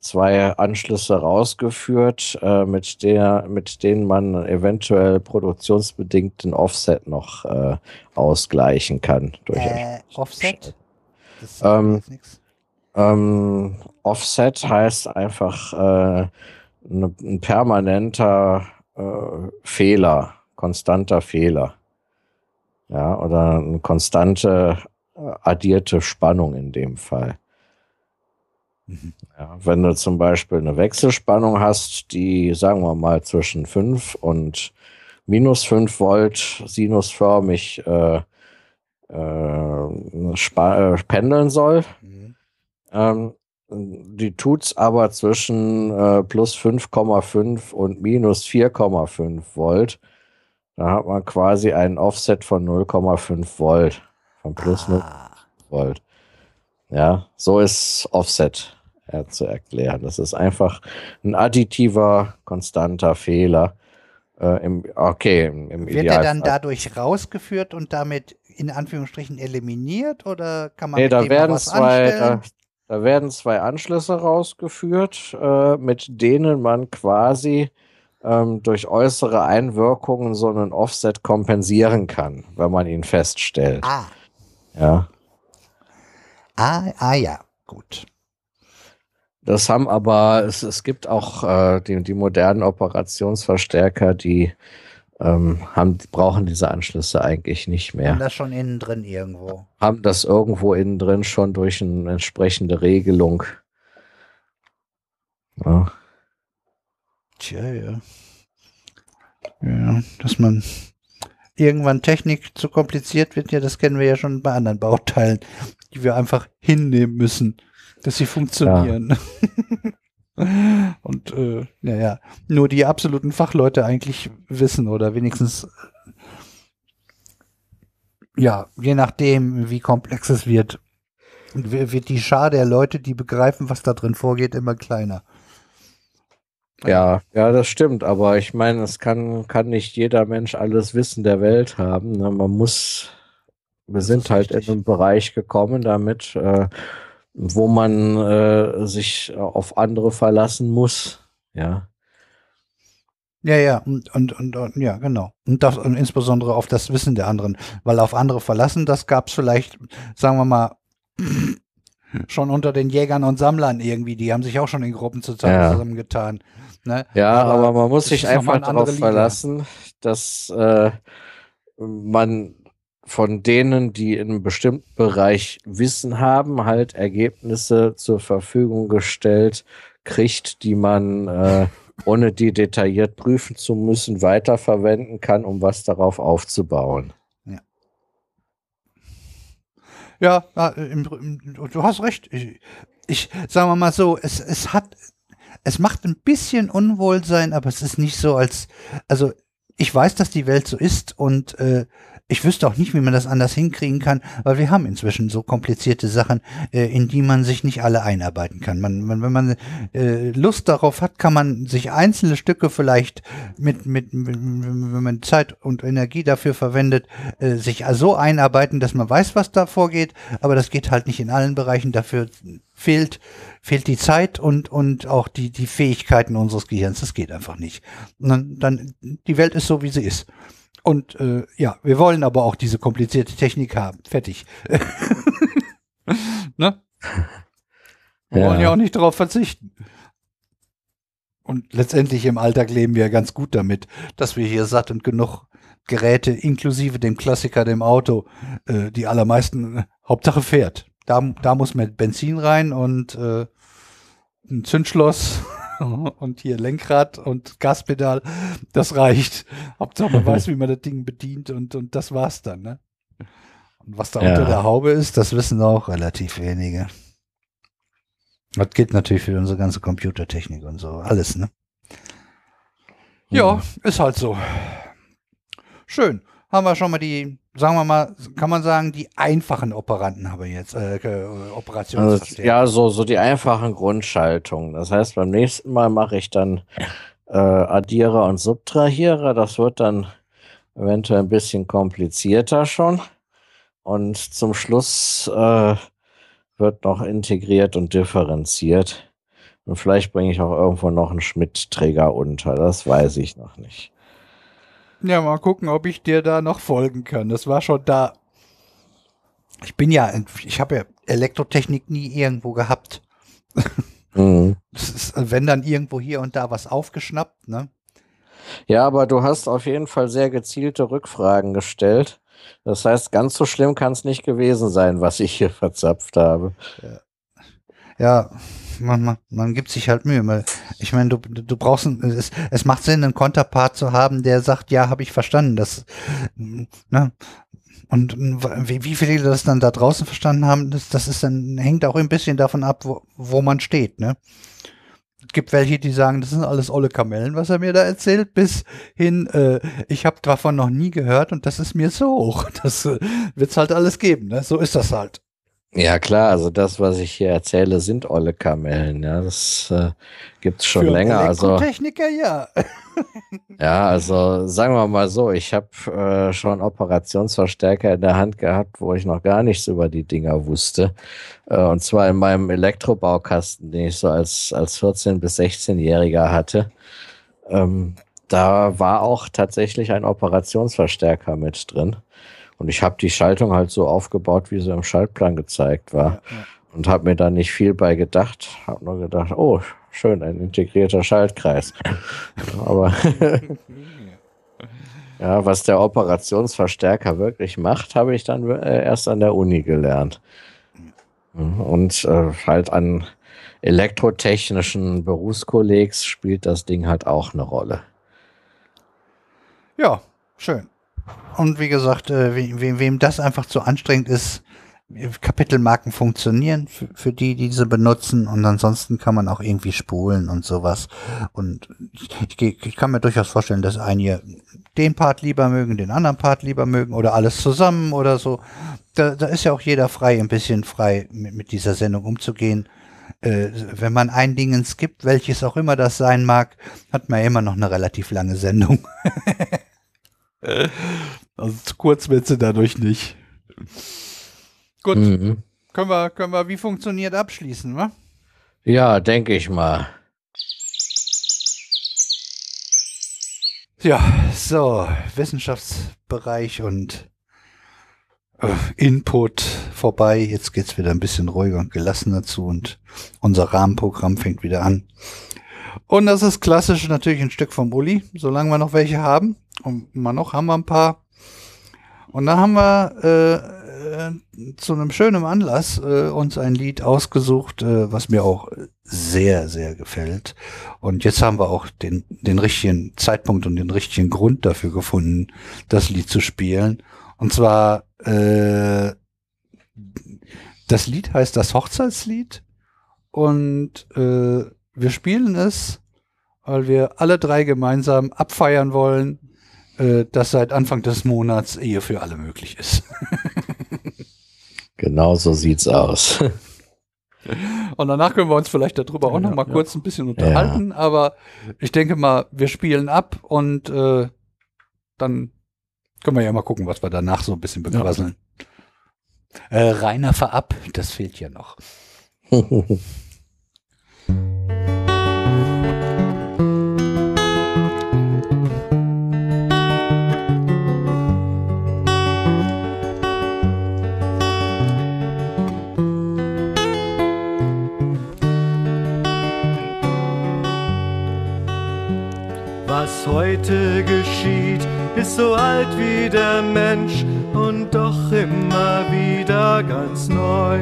S3: zwei Anschlüsse rausgeführt, äh, mit, der, mit denen man eventuell produktionsbedingten Offset noch äh, ausgleichen kann.
S1: Äh, Offset? Das
S3: Ähm, Ähm, Offset heißt einfach äh, ne, ein permanenter äh, Fehler, konstanter Fehler. Ja, oder eine konstante äh, addierte Spannung in dem Fall. Mhm. Ja, wenn du zum Beispiel eine Wechselspannung hast, die, sagen wir mal, zwischen 5 und minus 5 Volt sinusförmig äh, äh, äh, pendeln soll, mhm. ähm, die tut's aber zwischen äh, plus 5,5 und minus 4,5 Volt. Da hat man quasi einen Offset von 0,5 Volt. Von plus ah. 0 Volt. Ja, so ist Offset ja, zu erklären. Das ist einfach ein additiver, konstanter Fehler. Äh, im, okay, im, im
S1: Wird er dann dadurch rausgeführt und damit in Anführungsstrichen eliminiert oder kann man
S3: nee, da werden zwei, da, da, werden zwei Anschlüsse rausgeführt, äh, mit denen man quasi ähm, durch äußere Einwirkungen so einen Offset kompensieren kann, wenn man ihn feststellt.
S1: Ah.
S3: Ja.
S1: Ah, ah ja, gut.
S3: Das haben aber, es, es gibt auch äh, die, die modernen Operationsverstärker, die ähm, haben, brauchen diese Anschlüsse eigentlich nicht mehr.
S1: Haben das schon innen drin irgendwo?
S3: Haben das irgendwo innen drin schon durch eine entsprechende Regelung.
S1: Ja. Tja, ja. Ja, dass man irgendwann Technik zu kompliziert wird, ja, das kennen wir ja schon bei anderen Bauteilen, die wir einfach hinnehmen müssen, dass sie funktionieren. Ja. Und äh, naja, nur die absoluten Fachleute eigentlich wissen oder wenigstens ja, je nachdem, wie komplex es wird, wird die Schar der Leute, die begreifen, was da drin vorgeht, immer kleiner.
S3: Ja, ja, das stimmt. Aber ich meine, es kann, kann nicht jeder Mensch alles Wissen der Welt haben. Ne? Man muss, wir das sind halt richtig. in einen Bereich gekommen damit, äh, wo man äh, sich auf andere verlassen muss. Ja.
S1: Ja, ja, und, und, und, und ja, genau. Und, das, und insbesondere auf das Wissen der anderen. Weil auf andere verlassen, das gab es vielleicht, sagen wir mal, schon unter den Jägern und Sammlern irgendwie. Die haben sich auch schon in Gruppen zusammen, ja. Ne?
S3: Ja, aber, aber, man muss sich einfach darauf verlassen, dass äh, man von denen, die in einem bestimmten Bereich Wissen haben, halt Ergebnisse zur Verfügung gestellt kriegt, die man, äh, ohne die detailliert prüfen zu müssen, weiterverwenden kann, um was darauf aufzubauen.
S1: Ja, ja du hast recht. Ich, ich sagen wir mal so, es, es hat es macht ein bisschen Unwohlsein, aber es ist nicht so als, also ich weiß, dass die Welt so ist und äh, ich wüsste auch nicht, wie man das anders hinkriegen kann, weil wir haben inzwischen so komplizierte Sachen, äh, in die man sich nicht alle einarbeiten kann. Man, man, wenn man äh, Lust darauf hat, kann man sich einzelne Stücke vielleicht mit, mit, mit wenn man Zeit und Energie dafür verwendet, äh, sich so einarbeiten, dass man weiß, was da vorgeht, aber das geht halt nicht in allen Bereichen. Dafür fehlt, fehlt die Zeit und, und auch die, die Fähigkeiten unseres Gehirns. Das geht einfach nicht. Dann, dann, die Welt ist so, wie sie ist. Und äh, ja, wir wollen aber auch diese komplizierte Technik haben. Fertig. ne? Wir ja. wollen ja auch nicht darauf verzichten. Und letztendlich im Alltag leben wir ganz gut damit, dass wir hier satt und genug Geräte, inklusive dem Klassiker, dem Auto, äh, die allermeisten, äh, Hauptsache fährt. Da, da muss man Benzin rein und äh, ein Zündschloss und hier Lenkrad und Gaspedal, das reicht. Hauptsache man weiß, wie man das Ding bedient und, und das war's dann, ne? Und was da ja. unter der Haube ist, das wissen auch relativ wenige. Das gilt natürlich für unsere ganze Computertechnik und so, alles, ne? Ja, ist halt so. Schön. Haben wir schon mal die, sagen wir mal, kann man sagen, die einfachen Operanten haben wir jetzt, äh, Operationsverstärker.
S3: Also, ja, so, so die einfachen Grundschaltungen. Das heißt, beim nächsten Mal mache ich dann äh, Addierer und Subtrahierer. Das wird dann eventuell ein bisschen komplizierter schon. Und zum Schluss äh, wird noch integriert und differenziert. Und vielleicht bringe ich auch irgendwo noch einen Schmidt-Träger unter. Das weiß ich noch nicht.
S1: Ja, mal gucken, ob ich dir da noch folgen kann. Das war schon da. Ich bin ja, ich habe ja Elektrotechnik nie irgendwo gehabt. Mhm. Ist, wenn dann irgendwo hier und da was aufgeschnappt, ne?
S3: Ja, aber du hast auf jeden Fall sehr gezielte Rückfragen gestellt. Das heißt, ganz so schlimm kann es nicht gewesen sein, was ich hier verzapft habe.
S1: Ja, ja man, man, man gibt sich halt Mühe. Ich meine, du, du brauchst, es, es macht Sinn, einen Konterpart zu haben, der sagt, ja, habe ich verstanden. Das, ne? Und wie, wie viele das dann da draußen verstanden haben, das, das ist dann, hängt auch ein bisschen davon ab, wo, wo man steht, ne? gibt welche, die sagen, das sind alles olle Kamellen, was er mir da erzählt, bis hin, äh, ich habe davon noch nie gehört und das ist mir so hoch. Das äh, wird's halt alles geben, ne? So ist das halt.
S3: Ja klar, also das, was ich hier erzähle, sind olle Kamellen. Ja, das äh, gibt's schon Für länger. Also
S1: Techniker, ja.
S3: ja, also sagen wir mal so, ich habe äh, schon Operationsverstärker in der Hand gehabt, wo ich noch gar nichts über die Dinger wusste. Äh, und zwar in meinem Elektrobaukasten, den ich so als als 14 bis 16-Jähriger hatte. Ähm, da war auch tatsächlich ein Operationsverstärker mit drin. Und ich habe die Schaltung halt so aufgebaut, wie sie im Schaltplan gezeigt war. Ja, ja. Und habe mir da nicht viel bei gedacht. Habe nur gedacht, oh, schön, ein integrierter Schaltkreis. Aber ja, was der Operationsverstärker wirklich macht, habe ich dann äh, erst an der Uni gelernt. Und äh, halt an elektrotechnischen Berufskollegs spielt das Ding halt auch eine Rolle.
S1: Ja, schön. Und wie gesagt, äh, we wem das einfach zu anstrengend ist, Kapitelmarken funktionieren für, für die, die diese benutzen und ansonsten kann man auch irgendwie spulen und sowas. Und ich, ich, ich kann mir durchaus vorstellen, dass einige den Part lieber mögen, den anderen Part lieber mögen oder alles zusammen oder so. Da, da ist ja auch jeder frei, ein bisschen frei mit, mit dieser Sendung umzugehen. Äh, wenn man ein Ding skippt, welches auch immer das sein mag, hat man ja immer noch eine relativ lange Sendung. Also zu kurz wird sie dadurch nicht. Gut. Mhm. Können wir, können wir wie funktioniert abschließen, wa?
S3: Ja, denke ich mal.
S1: Ja, so, Wissenschaftsbereich und äh, Input vorbei. Jetzt geht's wieder ein bisschen ruhiger und gelassener zu und unser Rahmenprogramm fängt wieder an. Und das ist klassisch natürlich ein Stück vom Uli, solange wir noch welche haben. Und mal noch haben wir ein paar. Und dann haben wir äh, äh, zu einem schönen Anlass äh, uns ein Lied ausgesucht, äh, was mir auch sehr, sehr gefällt. Und jetzt haben wir auch den, den richtigen Zeitpunkt und den richtigen Grund dafür gefunden, das Lied zu spielen. Und zwar, äh, das Lied heißt das Hochzeitslied. Und äh, wir spielen es, weil wir alle drei gemeinsam abfeiern wollen, äh, dass seit Anfang des Monats Ehe für alle möglich ist.
S3: genau so sieht's aus.
S1: Und danach können wir uns vielleicht darüber auch ja, noch mal ja. kurz ein bisschen unterhalten. Ja. Aber ich denke mal, wir spielen ab und äh, dann können wir ja mal gucken, was wir danach so ein bisschen bequasseln. Äh, Rainer verab, das fehlt ja noch.
S5: Was heute geschieht, ist so alt wie der Mensch und doch immer wieder ganz neu.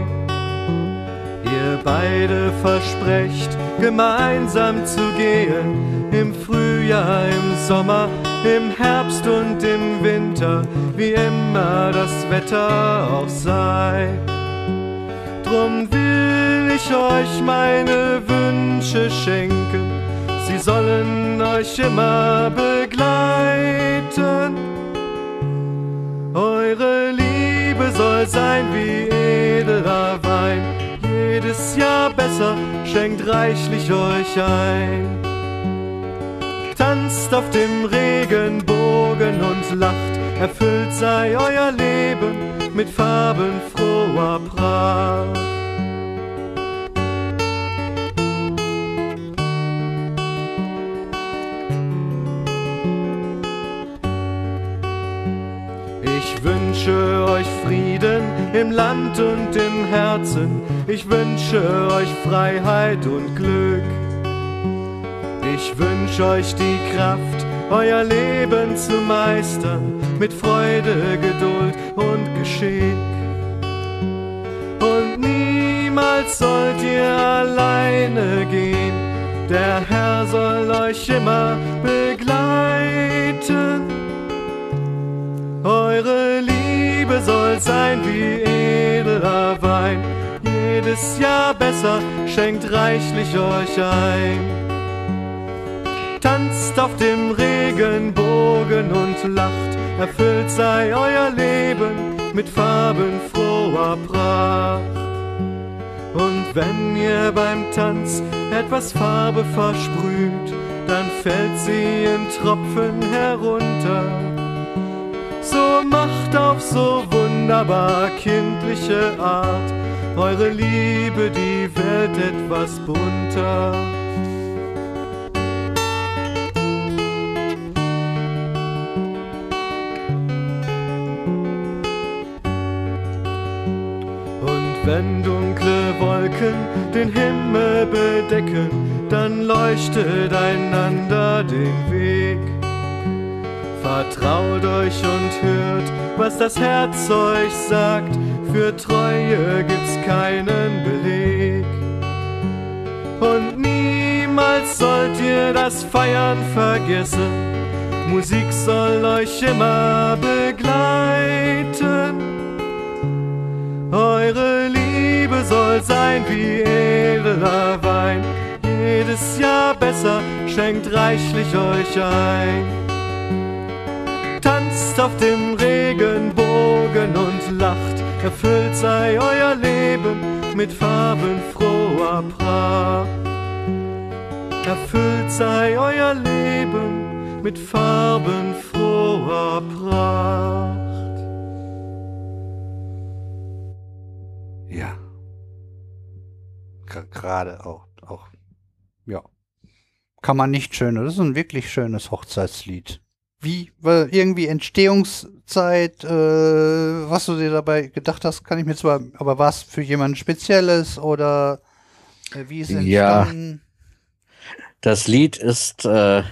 S5: Ihr beide versprecht, gemeinsam zu gehen, im Frühjahr, im Sommer, im Herbst und im Winter, wie immer das Wetter auch sei. Drum will ich euch meine Wünsche schenken, sie sollen euch immer begleiten. Eure Liebe soll sein wie edler Wein, jedes Jahr besser, schenkt reichlich euch ein. Tanzt auf dem Regenbogen und lacht, erfüllt sei euer Leben mit farbenfroher Pracht. Wünsche euch Frieden im Land und im Herzen. Ich wünsche euch Freiheit und Glück. Ich wünsche euch die Kraft, euer Leben zu meistern mit Freude, Geduld und Geschick. Und niemals sollt ihr alleine gehen. Der Herr soll euch immer begleiten. Eure Liebe soll sein wie edler Wein, jedes Jahr besser, schenkt reichlich euch ein. Tanzt auf dem Regenbogen und lacht, erfüllt sei euer Leben mit farbenfroher Pracht. Und wenn ihr beim Tanz etwas Farbe versprüht, dann fällt sie in Tropfen herunter so macht auf so wunderbar kindliche Art eure Liebe die Welt etwas bunter. Und wenn dunkle Wolken den Himmel bedecken, dann leuchtet einander den Weg. Vertraut euch und hört, was das Herz euch sagt. Für Treue gibt's keinen Beleg. Und niemals sollt ihr das Feiern vergessen. Musik soll euch immer begleiten. Eure Liebe soll sein wie edler Wein. Jedes Jahr besser, schenkt reichlich euch ein tanzt auf dem Regenbogen und lacht, erfüllt sei euer Leben mit farbenfroher Pracht. Erfüllt sei euer Leben mit farbenfroher Pracht.
S1: Ja. Gerade auch, auch, ja. Kann man nicht schöner. Das ist ein wirklich schönes Hochzeitslied. Wie, weil irgendwie Entstehungszeit, äh, was du dir dabei gedacht hast, kann ich mir zwar, aber was für jemanden Spezielles oder äh, wie ist es
S3: Ja.
S1: entstanden?
S3: Das Lied ist äh,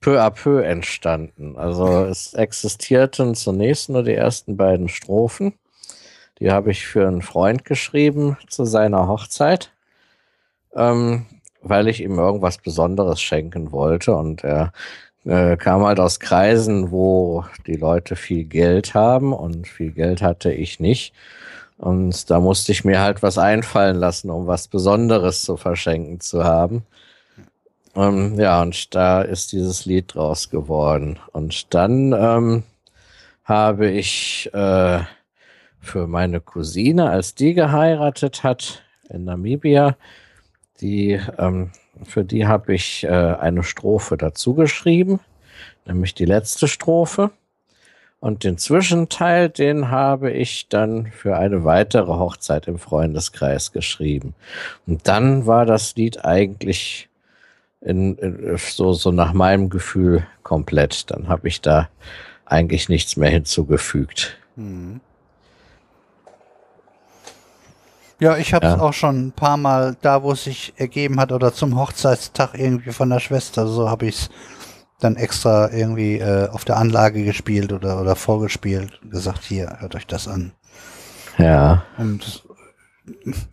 S3: peu à peu entstanden. Also es existierten zunächst nur die ersten beiden Strophen. Die habe ich für einen Freund geschrieben zu seiner Hochzeit, ähm, weil ich ihm irgendwas Besonderes schenken wollte. Und er äh, kam halt aus Kreisen, wo die Leute viel Geld haben und viel Geld hatte ich nicht. Und da musste ich mir halt was einfallen lassen, um was Besonderes zu verschenken zu haben. Ähm, ja, und da ist dieses Lied draus geworden. Und dann ähm, habe ich äh, für meine Cousine, als die geheiratet hat in Namibia, die, ähm, für die habe ich äh, eine Strophe dazu geschrieben, nämlich die letzte Strophe. Und den Zwischenteil, den habe ich dann für eine weitere Hochzeit im Freundeskreis geschrieben. Und dann war das Lied eigentlich in, in, so, so nach meinem Gefühl komplett. Dann habe ich da eigentlich nichts mehr hinzugefügt.
S1: Hm. Ja, ich habe es
S3: Ja.
S1: auch schon ein paar Mal da, wo es sich ergeben hat oder zum Hochzeitstag irgendwie von der Schwester, so habe ich es dann extra irgendwie äh, auf der Anlage gespielt oder, oder vorgespielt und gesagt, hier, hört euch das an.
S3: Ja,
S1: Und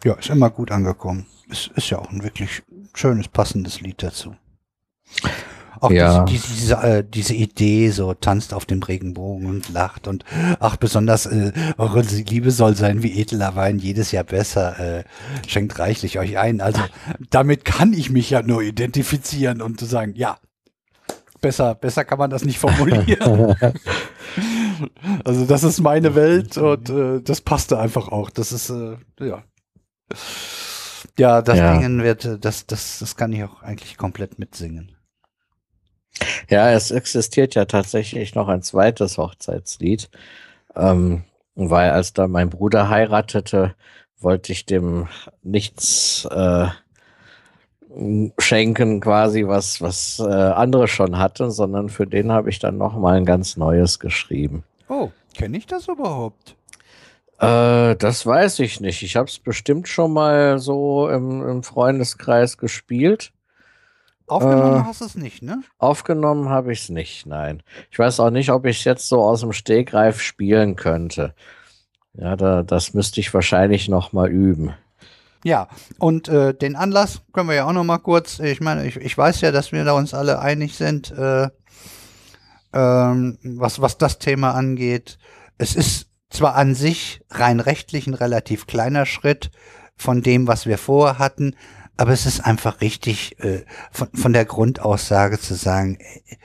S1: ja, ist immer gut angekommen. Es ist ja auch ein wirklich schönes, passendes Lied dazu. Auch
S3: Ja.
S1: diese, diese, diese, äh, diese Idee, so tanzt auf dem Regenbogen und lacht und ach, besonders äh, eure Liebe soll sein wie edler Wein, jedes Jahr besser, äh, schenkt reichlich euch ein. Also damit kann ich mich ja nur identifizieren und zu sagen, ja, besser, besser kann man das nicht formulieren. also das ist meine Welt und äh, das passte einfach auch. Das ist, äh, ja. Ja, das
S3: Ja.
S1: Dingen wird, äh, das, das, das kann ich auch eigentlich komplett mitsingen.
S3: Ja, es existiert ja tatsächlich noch ein zweites Hochzeitslied, ähm, weil als da mein Bruder heiratete, wollte ich dem nichts äh, schenken, quasi was was äh, andere schon hatten, sondern für den habe ich dann noch mal ein ganz neues geschrieben.
S1: Oh, kenne ich das überhaupt?
S3: Äh, das weiß ich nicht. Ich habe es bestimmt schon mal so im, im Freundeskreis gespielt.
S1: Aufgenommen
S3: Äh,
S1: hast du es nicht, ne?
S3: Aufgenommen habe ich es nicht, nein. Ich weiß auch nicht, ob ich es jetzt so aus dem Stegreif spielen könnte. Ja, da, das müsste ich wahrscheinlich noch mal üben.
S1: Ja, und äh, den Anlass können wir ja auch noch mal kurz, ich meine, ich, ich weiß ja, dass wir da uns alle einig sind, äh, ähm, was, was das Thema angeht. Es ist zwar an sich rein rechtlich ein relativ kleiner Schritt von dem, was wir vorher hatten, aber es ist einfach richtig, äh, von, von der Grundaussage zu sagen, äh,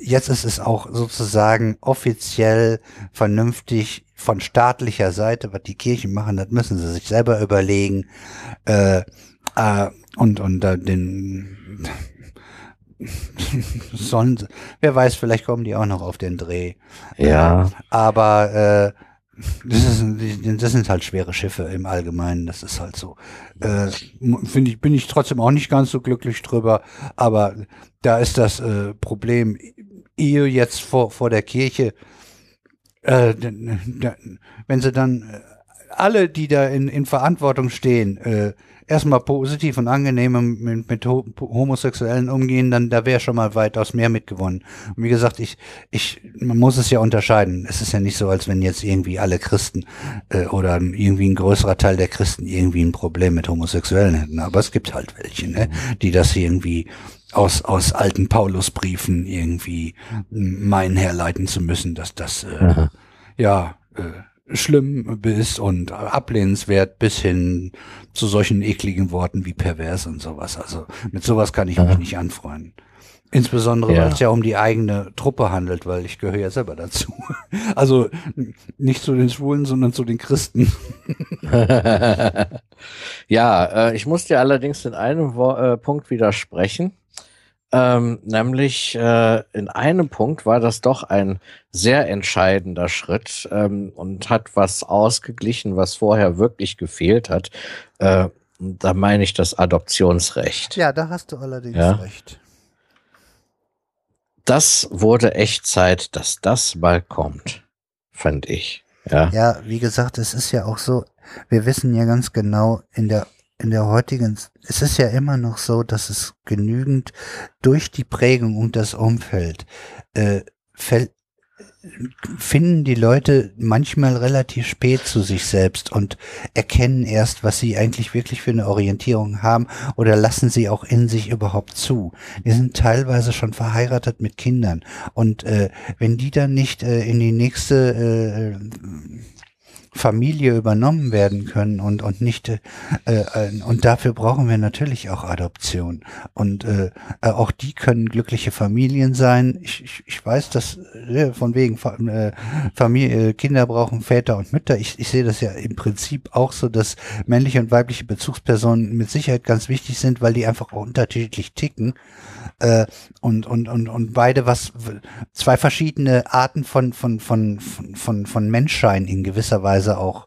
S1: jetzt ist es auch sozusagen offiziell vernünftig von staatlicher Seite, was die Kirchen machen, das müssen sie sich selber überlegen. Äh, äh, und und äh, den sollen sie, wer weiß, vielleicht kommen die auch noch auf den Dreh.
S3: Ja,
S1: Aber äh, das, ist, das sind halt schwere Schiffe im Allgemeinen, das ist halt so. Äh, Finde ich, bin ich trotzdem auch nicht ganz so glücklich drüber, aber da ist das äh, Problem, Ehe jetzt vor, vor der Kirche, äh, wenn sie dann äh, alle, die da in, in Verantwortung stehen, äh, erstmal positiv und angenehm mit, mit Ho Homosexuellen umgehen, dann da wäre schon mal weitaus mehr mitgewonnen. Und wie gesagt, ich, ich, man muss es ja unterscheiden. Es ist ja nicht so, als wenn jetzt irgendwie alle Christen äh, oder irgendwie ein größerer Teil der Christen irgendwie ein Problem mit Homosexuellen hätten. Aber es gibt halt welche, ne, die das irgendwie aus, aus alten Paulusbriefen irgendwie meinen herleiten zu müssen, dass das äh, ja äh, schlimm ist und ablehnenswert bis hin zu solchen ekligen Worten wie pervers und sowas. Also mit sowas kann ich mich nicht anfreunden. Insbesondere,
S3: Ja.
S1: weil es ja um die eigene Truppe handelt, weil ich gehöre ja selber dazu. Also nicht zu den Schwulen, sondern zu den Christen.
S3: ja, äh, ich muss dir allerdings in einem Wo äh, Punkt widersprechen. Ähm, nämlich äh, in einem Punkt war das doch ein sehr entscheidender Schritt ähm, und hat was ausgeglichen, was vorher wirklich gefehlt hat. Äh, da meine ich das Adoptionsrecht.
S1: Ja, da hast du allerdings
S3: Ja.
S1: recht.
S3: Das wurde echt Zeit, dass das mal kommt, fand ich. Ja.
S1: Ja, wie gesagt, es ist ja auch so, wir wissen ja ganz genau, in der, in der heutigen, es ist ja immer noch so, dass es genügend durch die Prägung und das Umfeld, äh, fällt, finden die Leute manchmal relativ spät zu sich selbst und erkennen erst, was sie eigentlich wirklich für eine Orientierung haben oder lassen sie auch in sich überhaupt zu. Die sind teilweise schon verheiratet mit Kindern und äh, wenn die dann nicht äh, in die nächste äh, Familie übernommen werden können und und nicht äh, und dafür brauchen wir natürlich auch Adoption und äh, äh, auch die können glückliche Familien sein. Ich, ich, ich weiß, dass äh, von wegen äh, Familie, äh, Kinder brauchen Väter und Mütter. Ich, ich sehe das ja im Prinzip auch so, dass männliche und weibliche Bezugspersonen mit Sicherheit ganz wichtig sind, weil die einfach unterschiedlich ticken äh, und und und und beide was zwei verschiedene Arten von von von von von, von Menschsein in gewisser Weise auch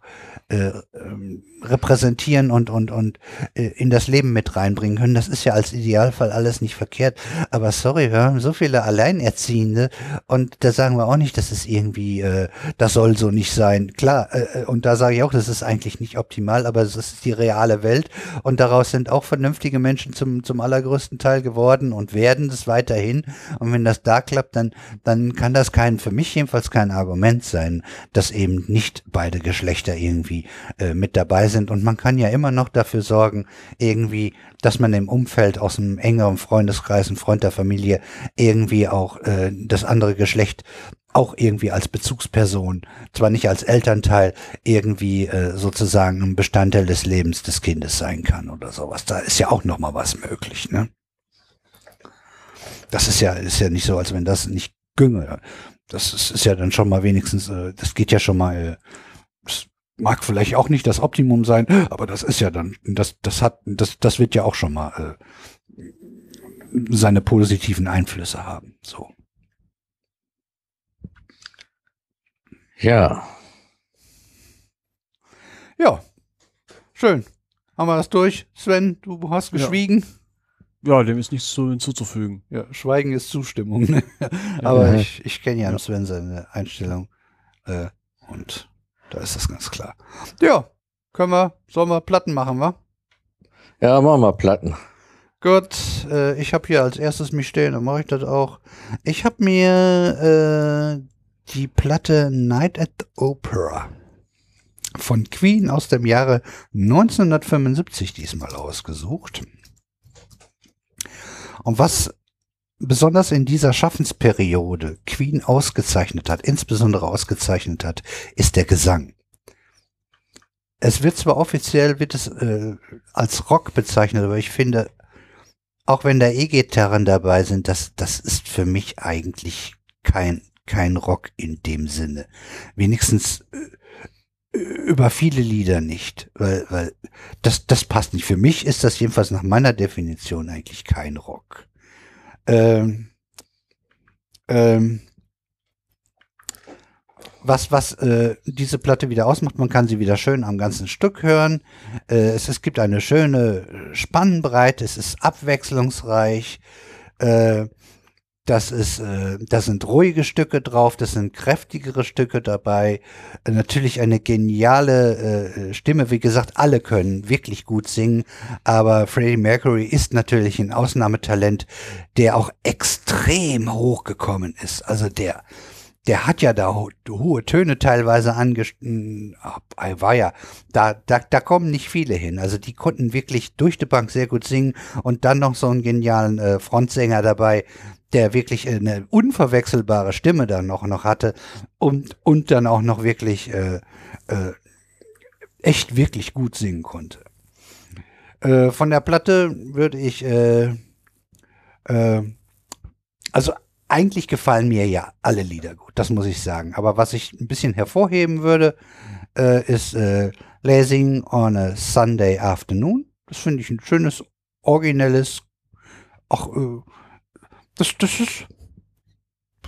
S1: äh, ähm, repräsentieren und und und äh, in das Leben mit reinbringen können. Das ist ja als Idealfall alles nicht verkehrt. Aber sorry, wir haben so viele Alleinerziehende und da sagen wir auch nicht, dass es irgendwie, äh, das soll so nicht sein. Klar, äh, äh, und da sage ich auch, das ist eigentlich nicht optimal, aber es ist die reale Welt und daraus sind auch vernünftige Menschen zum zum allergrößten Teil geworden und werden es weiterhin. Und wenn das da klappt, dann dann kann das kein für mich jedenfalls kein Argument sein, dass eben nicht beide Geschlechter irgendwie äh, mit dabei sind sind. Und man kann ja immer noch dafür sorgen, irgendwie, dass man im Umfeld aus einem engeren Freundeskreis, ein Freund der Familie, irgendwie auch äh, das andere Geschlecht auch irgendwie als Bezugsperson, zwar nicht als Elternteil, irgendwie äh, sozusagen ein Bestandteil des Lebens des Kindes sein kann oder sowas. Da ist ja auch noch mal was möglich, ne? Das ist ja ist ja nicht so, als wenn das nicht günge. Das ist, ist ja dann schon mal wenigstens, äh, das geht ja schon mal. Äh, mag vielleicht auch nicht das Optimum sein, aber das ist ja dann, das das hat, das das wird ja auch schon mal äh, seine positiven Einflüsse haben. So.
S3: Ja.
S1: Ja. Schön. Haben wir das durch? Sven, du hast geschwiegen.
S2: Ja, dem ist nichts zu, hinzuzufügen.
S1: Ja, Schweigen ist Zustimmung. Ne? Aber ja. ich, ich kenne ja, ja Sven seine Einstellung. Äh, und da ist das ganz klar. Ja, können wir, sollen wir Platten machen, wa?
S3: Ja, machen wir Platten.
S1: Gut, äh, ich habe hier als erstes mich stehen, dann mache ich das auch. Ich habe mir äh, die Platte Night at the Opera von Queen aus dem Jahre 1975 diesmal ausgesucht. Und was besonders in dieser Schaffensperiode Queen ausgezeichnet hat, insbesondere ausgezeichnet hat, ist der Gesang. Es wird zwar offiziell wird es äh, als Rock bezeichnet, aber ich finde, auch wenn da E-Gitarren dabei sind, das, das ist für mich eigentlich kein kein Rock in dem Sinne. Wenigstens äh, über viele Lieder nicht, weil, weil das, das passt nicht. Für mich ist das jedenfalls nach meiner Definition eigentlich kein Rock. Ähm, ähm, was, was äh, diese Platte wieder ausmacht, man kann sie wieder schön am ganzen Stück hören. Äh, es, es gibt eine schöne Spannbreite, es ist abwechslungsreich. Äh, das ist, äh, da sind ruhige Stücke drauf, das sind kräftigere Stücke dabei. Äh, natürlich eine geniale äh, Stimme. Wie gesagt, alle können wirklich gut singen, aber Freddie Mercury ist natürlich ein Ausnahmetalent, der auch extrem hochgekommen ist. Also der, der hat ja da ho hohe Töne teilweise angeschnitten. War ja, da, da, da kommen nicht viele hin. Also die konnten wirklich durch die Bank sehr gut singen und dann noch so einen genialen äh, Frontsänger dabei, der wirklich eine unverwechselbare Stimme dann noch, noch hatte und, und dann auch noch wirklich äh, äh, echt wirklich gut singen konnte. Äh, von der Platte würde ich, äh, äh, also eigentlich gefallen mir ja alle Lieder gut, das muss ich sagen. Aber was ich ein bisschen hervorheben würde, äh, ist äh, Lazing on a Sunday Afternoon. Das finde ich ein schönes, originelles, auch äh, das, das ist,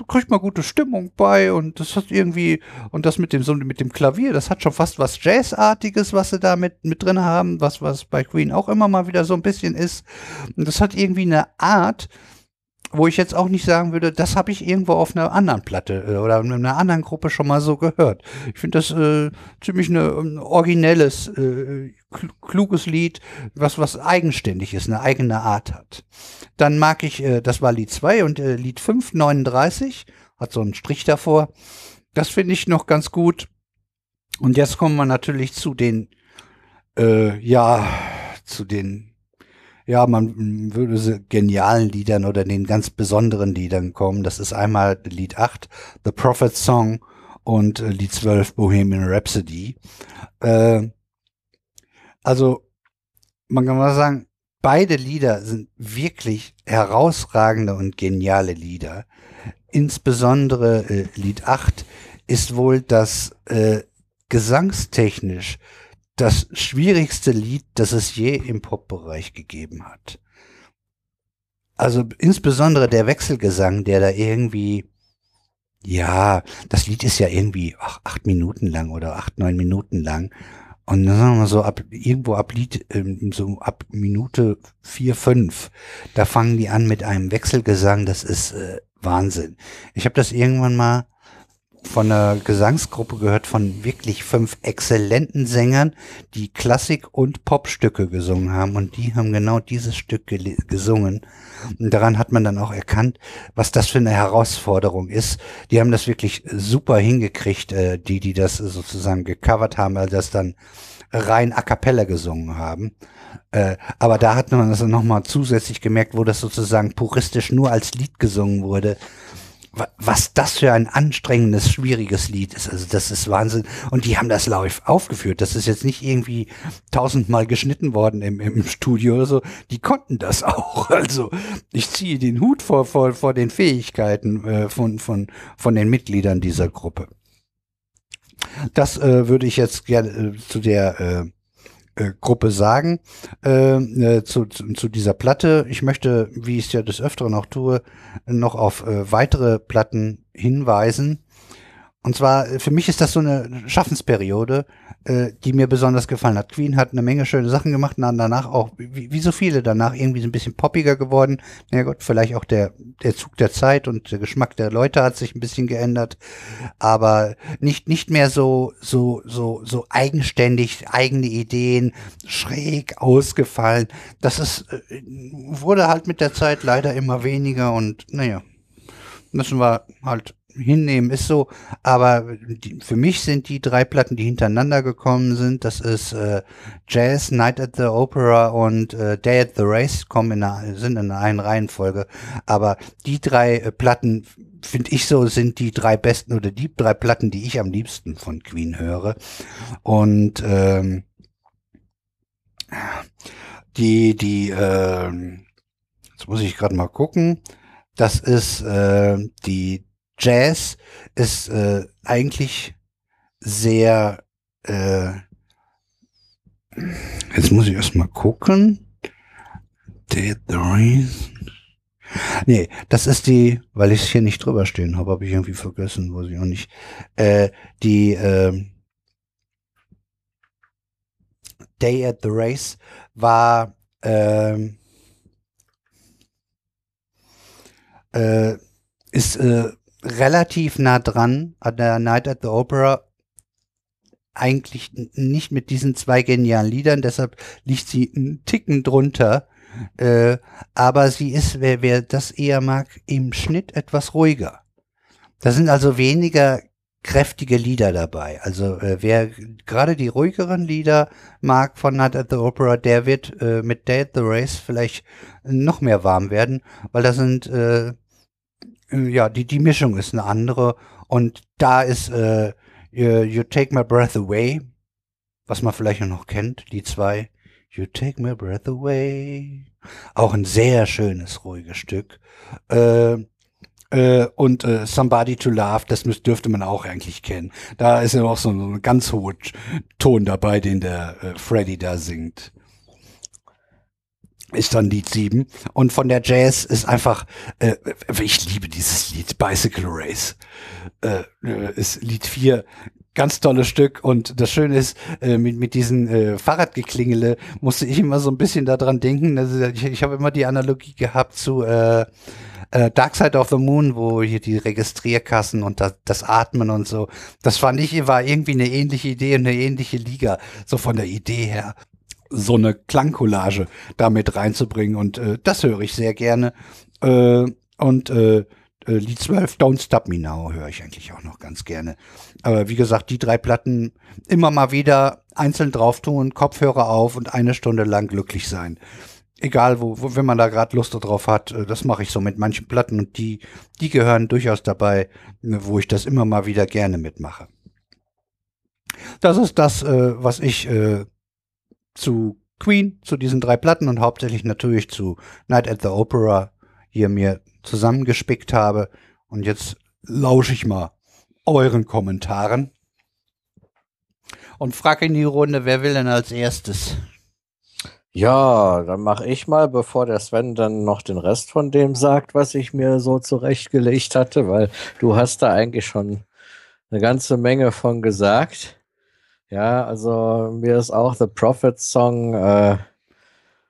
S1: kriegt man gute Stimmung bei und das hat irgendwie, und das mit dem, so mit dem Klavier, das hat schon fast was Jazzartiges, was sie da mit, mit drin haben, was, was bei Queen auch immer mal wieder so ein bisschen ist. Und das hat irgendwie eine Art, wo ich jetzt auch nicht sagen würde, das habe ich irgendwo auf einer anderen Platte äh, oder in einer anderen Gruppe schon mal so gehört. Ich finde das äh, ziemlich eine, ein originelles, äh, kluges Lied, was was eigenständig ist, eine eigene Art hat. Dann mag ich, äh, das war Lied 2 und äh, Lied 5, 39, hat so einen Strich davor. Das finde ich noch ganz gut. Und jetzt kommen wir natürlich zu den, äh, ja, zu den ja, man würde genialen Liedern oder den ganz besonderen Liedern kommen. Das ist einmal Lied 8, The Prophet Song und äh, Lied 12, Bohemian Rhapsody. Äh, also, man kann mal sagen, beide Lieder sind wirklich herausragende und geniale Lieder. Insbesondere äh, Lied 8 ist wohl das äh, gesangstechnisch das schwierigste Lied, das es je im Pop-Bereich gegeben hat. Also insbesondere der Wechselgesang, der da irgendwie, ja, das Lied ist ja irgendwie ach, acht Minuten lang oder acht, neun Minuten lang. Und dann sagen wir mal so ab irgendwo ab Lied, ähm, so ab Minute vier, fünf, da fangen die an mit einem Wechselgesang, das ist äh, Wahnsinn. Ich habe das irgendwann mal von einer Gesangsgruppe gehört von wirklich fünf exzellenten Sängern, die Klassik- und Popstücke gesungen haben. Und die haben genau dieses Stück gesungen. Und daran hat man dann auch erkannt, was das für eine Herausforderung ist. Die haben das wirklich super hingekriegt, äh, die, die das sozusagen gecovert haben, weil das dann rein a cappella gesungen haben. Äh, aber da hat man das nochmal zusätzlich gemerkt, wo das sozusagen puristisch nur als Lied gesungen wurde was das für ein anstrengendes, schwieriges Lied ist. Also das ist Wahnsinn. Und die haben das live aufgeführt. Das ist jetzt nicht irgendwie tausendmal geschnitten worden im, im Studio oder so. Die konnten das auch. Also ich ziehe den Hut vor, vor, vor den Fähigkeiten äh, von, von, von den Mitgliedern dieser Gruppe. Das äh, würde ich jetzt gerne äh, zu der äh, Gruppe sagen äh, äh, zu, zu, zu, dieser Platte. Ich möchte, wie ich es ja des Öfteren auch tue, noch auf äh, weitere Platten hinweisen. Und zwar, für mich ist das so eine Schaffensperiode, äh, die mir besonders gefallen hat. Queen hat eine Menge schöne Sachen gemacht und dann danach auch, wie, wie so viele danach, irgendwie so ein bisschen poppiger geworden. Na ja Gott, vielleicht auch der, der Zug der Zeit und der Geschmack der Leute hat sich ein bisschen geändert. Aber nicht, nicht mehr so, so, so, so eigenständig, eigene Ideen, schräg ausgefallen. Das ist, äh, wurde halt mit der Zeit leider immer weniger und naja, müssen wir halt hinnehmen, ist so. Aber die, für mich sind die drei Platten, die hintereinander gekommen sind, das ist äh, Jazz, Night at the Opera und äh, Day at the Race, kommen in einer, sind in einer Reihenfolge. Aber die drei äh, Platten, finde ich so, sind die drei besten oder die drei Platten, die ich am liebsten von Queen höre. Und ähm, die, die, äh, jetzt muss ich gerade mal gucken. Das ist äh, die Jazz ist äh, eigentlich sehr, äh, jetzt muss ich erst mal gucken. Dead the Race. Nee, das ist die, weil ich es hier nicht drüber stehen habe, habe ich irgendwie vergessen, weiß ich auch nicht. Äh, die äh, Day at the Race war äh, äh, ist äh, relativ nah dran an der Night at the Opera. Eigentlich nicht mit diesen zwei genialen Liedern, deshalb liegt sie einen Ticken drunter. Äh, aber sie ist, wer, wer das eher mag, im Schnitt etwas ruhiger. Da sind also weniger kräftige Lieder dabei. Also äh, wer gerade die ruhigeren Lieder mag von Night at the Opera, der wird äh, mit Day at the Race vielleicht noch mehr warm werden, weil da sind äh, ja, die, die Mischung ist eine andere. Und da ist äh, you, you Take My Breath Away, was man vielleicht noch kennt, die zwei. You Take My Breath Away. Auch ein sehr schönes, ruhiges Stück. Äh, äh, und äh, Somebody to Love, das müsst, dürfte man auch eigentlich kennen. Da ist ja auch so ein ganz hoher Ton dabei, den der äh, Freddy da singt ist dann Lied 7. Und von der Jazz ist einfach, äh, ich liebe dieses Lied, Bicycle Race. Äh, äh ist Lied 4 ganz tolles Stück und das Schöne ist, äh, mit, mit diesen äh, Fahrradgeklingele musste ich immer so ein bisschen daran denken. Also ich, ich habe immer die Analogie gehabt zu äh, äh, Dark Side of the Moon, wo hier die Registrierkassen und das, das Atmen und so. Das fand ich, war irgendwie eine ähnliche Idee und eine ähnliche Liga, so von der Idee her so eine Klangcollage damit reinzubringen und äh, das höre ich sehr gerne. Äh, und äh, äh Lied 12, Don't Stop Me Now, höre ich eigentlich auch noch ganz gerne. Aber wie gesagt, die drei Platten immer mal wieder einzeln drauf tun, Kopfhörer auf und eine Stunde lang glücklich sein. Egal, wo, wo wenn man da gerade Lust drauf hat, äh, das mache ich so mit manchen Platten und die, die gehören durchaus dabei, wo ich das immer mal wieder gerne mitmache. Das ist das, äh, was ich äh, zu Queen, zu diesen drei Platten und hauptsächlich natürlich zu Night at the Opera hier mir zusammengespickt habe. Und jetzt lausche ich mal euren Kommentaren und frage in die Runde, wer will denn als erstes?
S3: Ja, dann mache ich mal, bevor der Sven dann noch den Rest von dem sagt, was ich mir so zurechtgelegt hatte, weil du hast da eigentlich schon eine ganze Menge von gesagt. Ja, also mir ist auch The Prophet Song äh,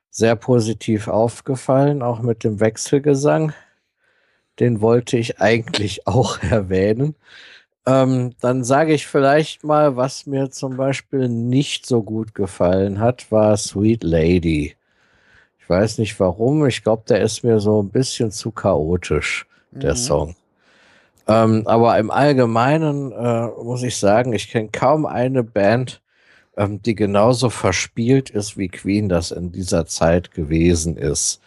S3: sehr positiv aufgefallen, auch mit dem Wechselgesang. Den wollte ich eigentlich auch erwähnen. Ähm, dann sage ich vielleicht mal, was mir zum Beispiel nicht so gut gefallen hat, war Sweet Lady. Ich weiß nicht warum. Ich glaube, der ist mir so ein bisschen zu chaotisch, der mhm. Song. Ähm, aber im Allgemeinen äh, muss ich sagen, ich kenne kaum eine Band ähm, die genauso verspielt ist, wie Queen das in dieser Zeit gewesen ist.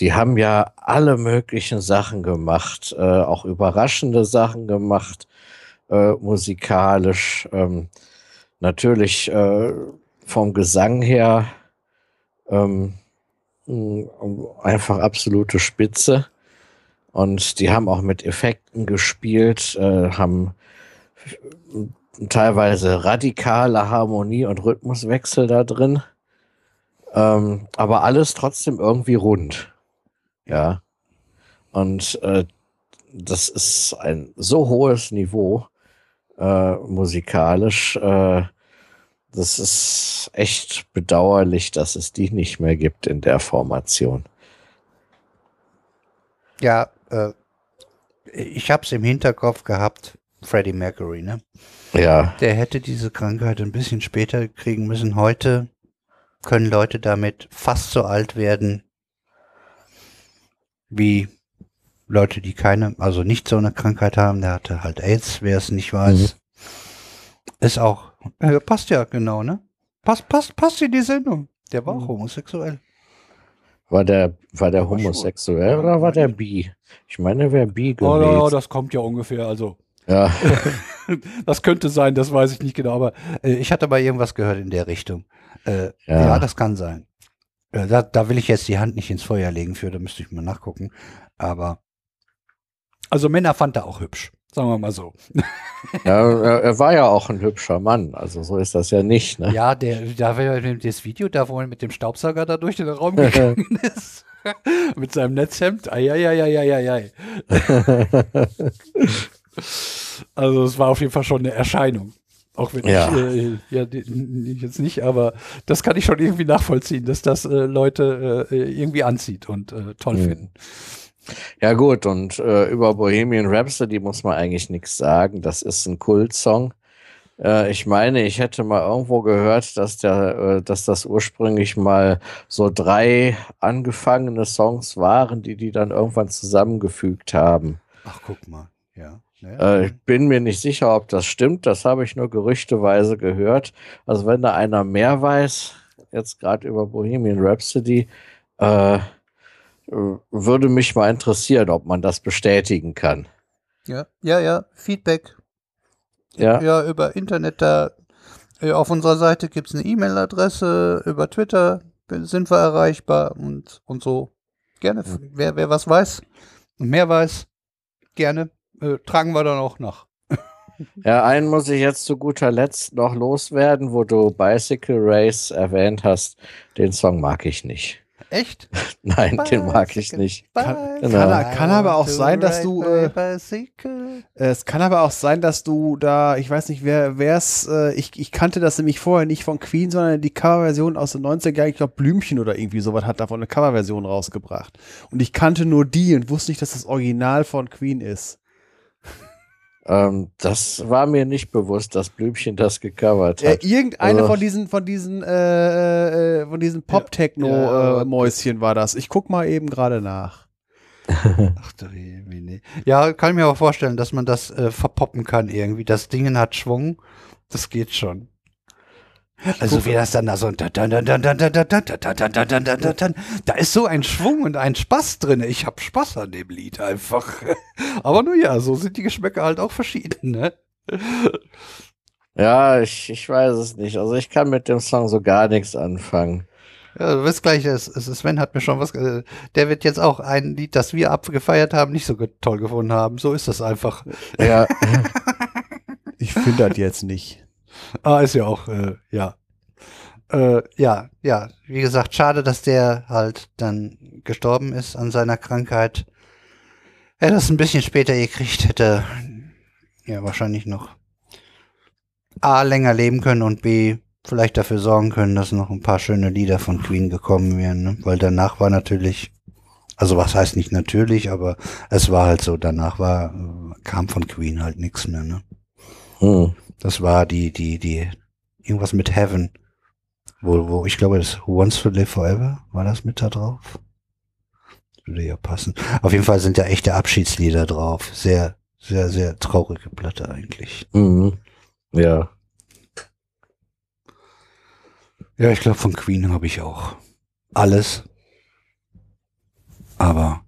S3: Die haben ja alle möglichen Sachen gemacht, äh, auch überraschende Sachen gemacht, äh, musikalisch. Ähm, natürlich äh, vom Gesang her ähm, einfach absolute Spitze. Und die haben auch mit Effekten gespielt, äh, haben teilweise radikale Harmonie und Rhythmuswechsel da drin. Ähm, aber alles trotzdem irgendwie rund. Ja. Und äh, das ist ein so hohes Niveau äh, musikalisch. Äh, das ist echt bedauerlich, dass es die nicht mehr gibt in der Formation.
S1: Ja, äh, ich habe es im Hinterkopf gehabt, Freddie Mercury, ne?
S3: Ja.
S1: Der hätte diese Krankheit ein bisschen später kriegen müssen. Heute können Leute damit fast so alt werden wie Leute, die keine, also nicht so eine Krankheit haben. Der hatte halt AIDS, wer es nicht weiß. Mhm. Ist auch, äh, passt ja genau, ne? Passt, passt, passt in die Sendung. Der war auch mhm. homosexuell.
S3: War der, war der homosexuell oder war der bi? Ich meine, er wäre bi gewesen.
S2: Oh, oh, das kommt ja ungefähr, also.
S3: Ja.
S2: das könnte sein, das weiß ich nicht genau, aber
S1: äh, ich hatte mal irgendwas gehört in der Richtung. Äh, ja. ja. das kann sein. Äh, da, da will ich jetzt die Hand nicht ins Feuer legen für, da müsste ich mal nachgucken. Aber.
S2: Also Männer fand er auch hübsch, sagen wir mal so.
S3: Ja, er, er war ja auch ein hübscher Mann, also so ist das ja nicht. Ne?
S1: Ja, der, da war das Video, da wo er mit dem Staubsauger da durch den Raum gegangen ist.
S2: mit seinem Netzhemd. Eieieiei. Also es war auf jeden Fall schon eine Erscheinung. Auch wenn ja. ich äh, ja, jetzt nicht, aber das kann ich schon irgendwie nachvollziehen, dass das äh, Leute äh, irgendwie anzieht und äh, toll mhm. finden.
S3: Ja gut, und äh, über Bohemian Rhapsody muss man eigentlich nichts sagen. Das ist ein Kultsong. Äh, ich meine, ich hätte mal irgendwo gehört, dass der, äh, dass das ursprünglich mal so drei angefangene Songs waren, die die dann irgendwann zusammengefügt haben.
S1: Ach, guck mal, ja.
S3: Äh, ich bin mir nicht sicher, ob das stimmt. Das habe ich nur gerüchteweise gehört. Also wenn da einer mehr weiß, jetzt gerade über Bohemian Rhapsody, äh, würde mich mal interessieren, ob man das bestätigen kann.
S1: Ja, ja, ja. Feedback. Ja. Ja, über Internet da. Auf unserer Seite gibt es eine E-Mail-Adresse, über Twitter sind wir erreichbar und, und so. Gerne. Wer, wer was weiß und mehr weiß, gerne äh, tragen wir dann auch nach.
S3: Ja, einen muss ich jetzt zu guter Letzt noch loswerden, wo du Bicycle Race erwähnt hast. Den Song mag ich nicht.
S1: Echt?
S3: Nein, Bicycle, den mag ich nicht.
S2: Kann, genau. kann, kann, aber auch sein, dass du. Äh, es kann aber auch sein, dass du da, ich weiß nicht, wer wär's, äh, ich, ich kannte das nämlich vorher nicht von Queen, sondern die Coverversion aus den 90er Jahren, ich glaube Blümchen oder irgendwie sowas hat davon eine Coverversion rausgebracht. Und ich kannte nur die und wusste nicht, dass das Original von Queen ist.
S3: Ähm, das war mir nicht bewusst, dass Blümchen das gecovert hat.
S2: Ja, irgendeine also, von diesen, von diesen, äh, äh, von diesen Pop-Techno-Mäuschen äh, war das. Ich guck mal eben gerade nach.
S1: Ach du nee. Ja, kann ich mir auch vorstellen, dass man das äh, verpoppen kann irgendwie. Das Ding hat Schwung. Das geht schon. Also wie das dann da so da ist so ein Schwung und ein Spaß drin. Ich habe Spaß an dem Lied einfach. Aber nur ja, so sind die Geschmäcker halt auch verschieden, ne?
S3: Ja, ich, ich weiß es nicht. Also ich kann mit dem Song so gar nichts anfangen.
S1: Ja, du wirst gleich, es, es, Sven hat mir schon was, der wird jetzt auch ein Lied, das wir abgefeiert haben, nicht so toll gefunden haben. So ist das einfach.
S3: Ja.
S2: ich finde das jetzt nicht.
S1: Ah, ist ja auch, äh, ja. Äh, ja, ja, wie gesagt, schade, dass der halt dann gestorben ist an seiner Krankheit. Er das ein bisschen später gekriegt hätte, ja, wahrscheinlich noch A, länger leben können und B, vielleicht dafür sorgen können, dass noch ein paar schöne Lieder von Queen gekommen wären, ne? weil danach war natürlich, also was heißt nicht natürlich, aber es war halt so, danach war, kam von Queen halt nichts mehr, ne? Hm. Das war die, die, die, irgendwas mit Heaven. Wo, wo, ich glaube, das Once to Live Forever, war das mit da drauf? Das würde ja passen. Auf jeden Fall sind da echte Abschiedslieder drauf. Sehr, sehr, sehr traurige Platte eigentlich.
S3: Mhm. Ja.
S1: Ja, ich glaube, von Queen habe ich auch alles. Aber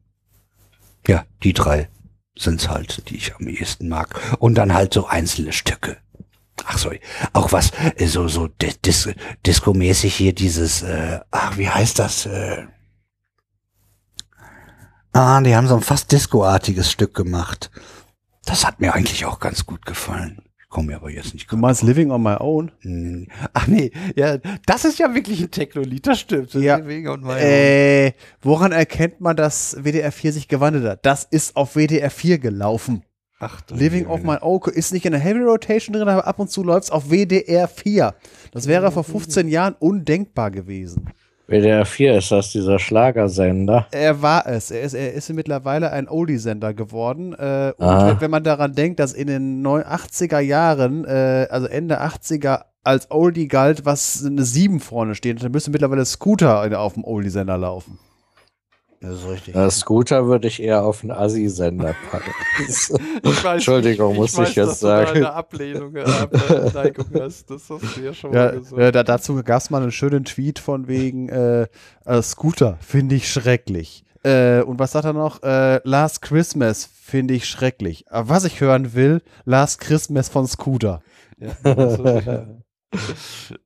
S1: ja, die drei sind's halt, die ich am ehesten mag. Und dann halt so einzelne Stücke. Ach so, auch was, äh, so, so Dis Disco-mäßig hier dieses, äh, ach, wie heißt das? Äh, ah, die haben so ein fast Disco-artiges Stück gemacht. Das hat mir eigentlich auch ganz gut gefallen. Ich komme mir aber jetzt nicht
S2: Du meinst Living on My Own?
S1: Ach nee, ja, das ist ja wirklich ein Techno-Lied, das stimmt. Das
S2: Ja.
S1: Living on my own.
S2: Äh, woran erkennt man, dass WDR 4 sich gewandelt hat? Das ist auf WDR 4 gelaufen.
S1: Ach,
S2: Living of My Own ist nicht in der Heavy Rotation drin, aber ab und zu läuft's auf WDR 4. Das wäre vor 15 Jahren undenkbar gewesen.
S3: WDR 4 ist das dieser Schlagersender.
S2: Er war es. Er ist, er ist mittlerweile ein Oldie-Sender geworden. Äh, und
S3: Ah.
S2: wenn, man daran denkt, dass in den 80er Jahren, äh, also Ende 80er, als Oldie galt, was eine 7 vorne steht, dann müsste mittlerweile Scooter auf dem Oldie-Sender laufen.
S1: Das ist richtig.
S3: Äh, Scooter würde ich eher auf einen Assi-Sender packen.
S4: Ich weiß,
S3: Entschuldigung, muss
S4: weiß,
S3: ich jetzt
S4: dass du da
S3: sagen.
S4: eine Ablehnung, äh, Abneigung hast. Das hast du ja schon
S2: Ja,
S4: mal gesagt.
S2: äh, da, dazu gab es mal einen schönen Tweet von wegen äh, äh, Scooter, finde ich schrecklich. Äh, und was sagt er noch? Äh, Last Christmas finde ich schrecklich. Aber was ich hören will, Last Christmas von Scooter.
S4: Ja, ja.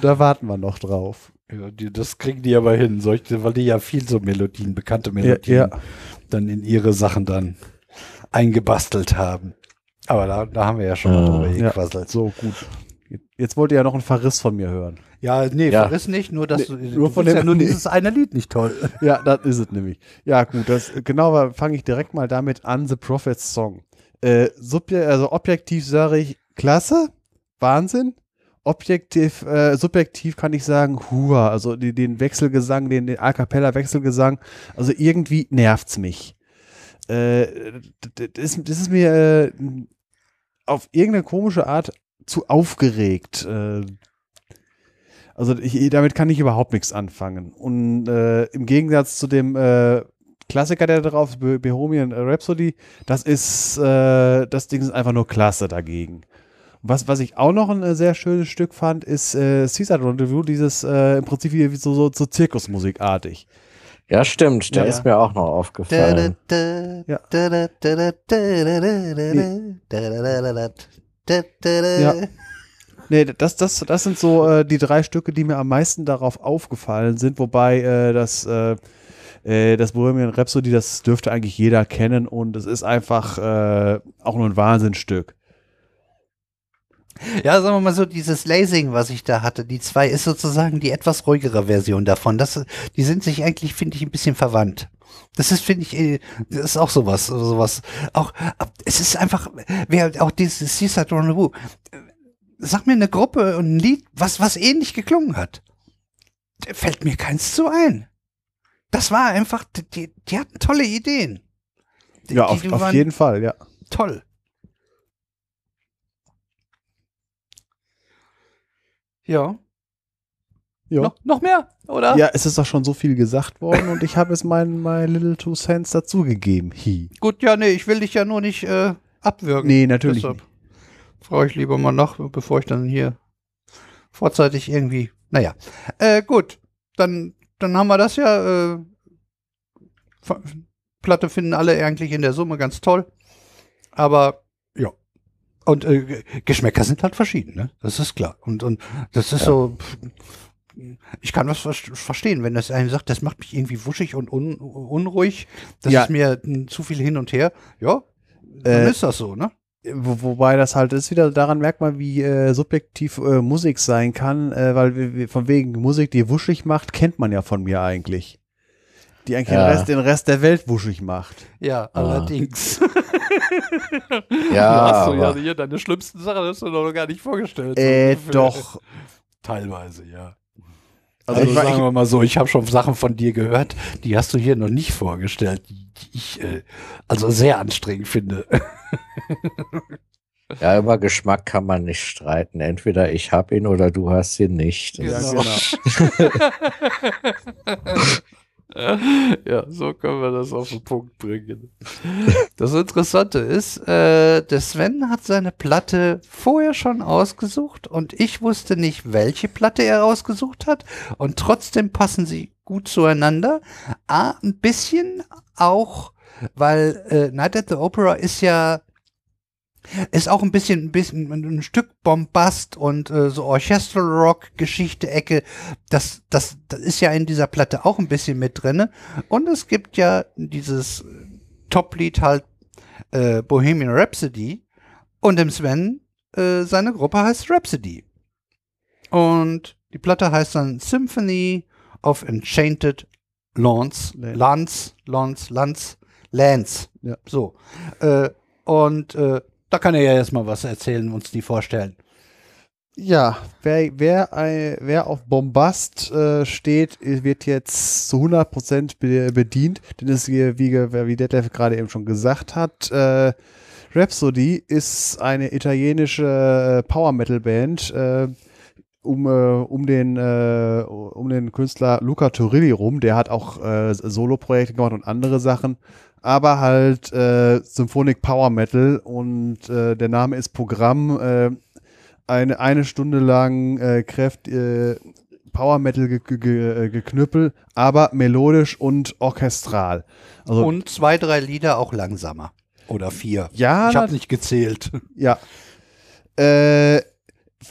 S2: Da warten wir noch drauf.
S4: Ja, die, das kriegen die aber hin, solche, weil die ja viel so Melodien, bekannte Melodien,
S2: ja.
S4: dann in ihre Sachen dann eingebastelt haben. Aber da, da haben wir ja schon mal
S3: Ja.
S4: drüber
S2: Ja,
S4: gequasselt.
S2: so gut. Jetzt wollt ihr ja noch einen Verriss von mir hören.
S1: Ja, nee,
S3: Ja.
S1: verriss nicht, nur dass
S2: Nee,
S1: du,
S2: nur
S1: du
S2: von dem-
S1: ja nur
S2: nee.
S1: dieses eine Lied nicht toll.
S2: Ja, das ist es nämlich. Ja, gut, das genau fange ich direkt mal damit an, The Prophet's Song. Äh, also objektiv sage ich, klasse, Wahnsinn. Objektiv, äh, subjektiv kann ich sagen, hua, also die, den Wechselgesang, den, den A cappella Wechselgesang, also irgendwie nervt's mich. Äh, das, das ist mir äh, auf irgendeine komische Art zu aufgeregt. Äh, also ich, damit kann ich überhaupt nichts anfangen. Und äh, im Gegensatz zu dem äh, Klassiker, der drauf ist, Bo- Bohemian Rhapsody, das ist, äh, das Ding ist einfach nur klasse dagegen. Was, was ich auch noch ein äh, sehr schönes Stück fand, ist äh, Seaside Rendezvous, dieses äh, im Prinzip wie so, so, so Zirkusmusikartig.
S3: Ja, stimmt, der
S2: Ja.
S3: ist mir auch noch aufgefallen.
S2: Ja.
S1: Ja.
S2: Nee, das, das, das sind so äh, die drei Stücke, die mir am meisten darauf aufgefallen sind, wobei äh, das, äh, äh, das Bohemian Rhapsody, das dürfte eigentlich jeder kennen und es ist einfach äh, auch nur ein Wahnsinnstück.
S1: Ja, sagen wir mal so, dieses Lasing, was ich da hatte, die zwei ist sozusagen die etwas ruhigere Version davon. Das, die sind sich eigentlich, finde ich, ein bisschen verwandt. Das ist, finde ich, äh, das ist auch sowas, sowas. Auch, es ist einfach, wer auch dieses Seaside Rendezvous. äh, Sag mir eine Gruppe und ein Lied, was, was ähnlich geklungen hat. Da Fällt mir keins zu ein. Das war einfach, die, die hatten tolle Ideen. Die,
S2: Ja, auf,
S1: die
S2: auf jeden Fall, ja.
S1: toll. Ja.
S2: Ja.
S1: Noch, noch mehr, oder?
S2: Ja, es ist doch schon so viel gesagt worden und ich habe es mein, my Little Two Cents dazugegeben. Hi.
S1: Gut, ja, nee, ich will dich ja nur nicht äh, abwürgen.
S2: Nee, natürlich
S1: Deshalb frage ich lieber mal nach, bevor ich dann hier vorzeitig irgendwie. Naja. Äh, gut. Dann, dann haben wir das ja. Äh, Platte finden alle eigentlich in der Summe ganz toll. Aber ja. Und äh, Geschmäcker sind halt verschieden, ne? Das ist klar. Und, und das ist
S3: Ja.
S1: so. Ich kann das ver- verstehen, wenn das einem sagt, das macht mich irgendwie wuschig und un unruhig. Das
S2: Ja.
S1: ist mir mm, zu viel hin und her. Ja, dann
S2: Äh,
S1: ist das so, ne?
S2: Wo, wobei das halt ist wieder daran merkt man, wie äh, subjektiv äh, Musik sein kann, äh, weil von wegen Musik, die wuschig macht, kennt man ja von mir eigentlich. Die eigentlich
S3: Ja.
S2: den, Rest, den Rest der Welt wuschig macht.
S1: Ja,
S3: Ah.
S1: allerdings.
S3: Ja,
S4: hast du ja
S3: aber
S4: hier deine schlimmsten Sachen hast du noch gar nicht vorgestellt.
S2: Äh,
S4: So
S2: doch.
S4: Teilweise, ja.
S2: Also,
S4: Also, sagen wir mal so, ich habe schon Sachen von dir gehört, die hast du hier noch nicht vorgestellt, die, ich äh, also sehr anstrengend finde.
S3: ja, über Geschmack kann man nicht streiten. Entweder ich hab ihn oder du hast ihn nicht.
S2: ja,
S3: Das-
S2: genau.
S1: ja, so können wir das auf den Punkt bringen. Das Interessante ist, äh, der Sven hat seine Platte vorher schon ausgesucht und ich wusste nicht, welche Platte er ausgesucht hat und trotzdem passen sie gut zueinander. Ah, ein bisschen auch, weil äh, Night at the Opera ist ja ist auch ein bisschen, ein bisschen ein Stück Bombast und äh, so Orchestral Rock Geschichte Ecke. Das, das, das ist ja in dieser Platte auch ein bisschen mit drinne. Und es gibt ja dieses Top-Lied halt äh, Bohemian Rhapsody. Und im Sven äh, seine Gruppe heißt Rhapsody. Und die Platte heißt dann Symphony of Enchanted Lawns, Lance, Lance, Lance, Lance. Ja. So. Äh, und äh, da kann er ja erstmal was erzählen, uns die vorstellen.
S2: Ja, wer, wer, wer auf Bombast äh, steht, wird jetzt zu 100% be bedient, denn es wie, wie, wie Detlef gerade eben schon gesagt hat, äh, Rhapsody ist eine italienische äh, Power Metal Band äh, um, äh, um, den, äh, um den Künstler Luca Turilli rum. Der hat auch Solo-Projekte gemacht und andere Sachen aber halt äh, Symphonic Power Metal und äh, der Name ist Programm. Äh, eine, eine Stunde lang äh, Kräft, äh, Power Metal ge ge äh, geknüppel, aber melodisch und orchestral.
S1: Also, und zwei, drei Lieder auch langsamer. Oder vier.
S2: Ja.
S1: Ich habe nicht gezählt.
S2: Ja. Äh,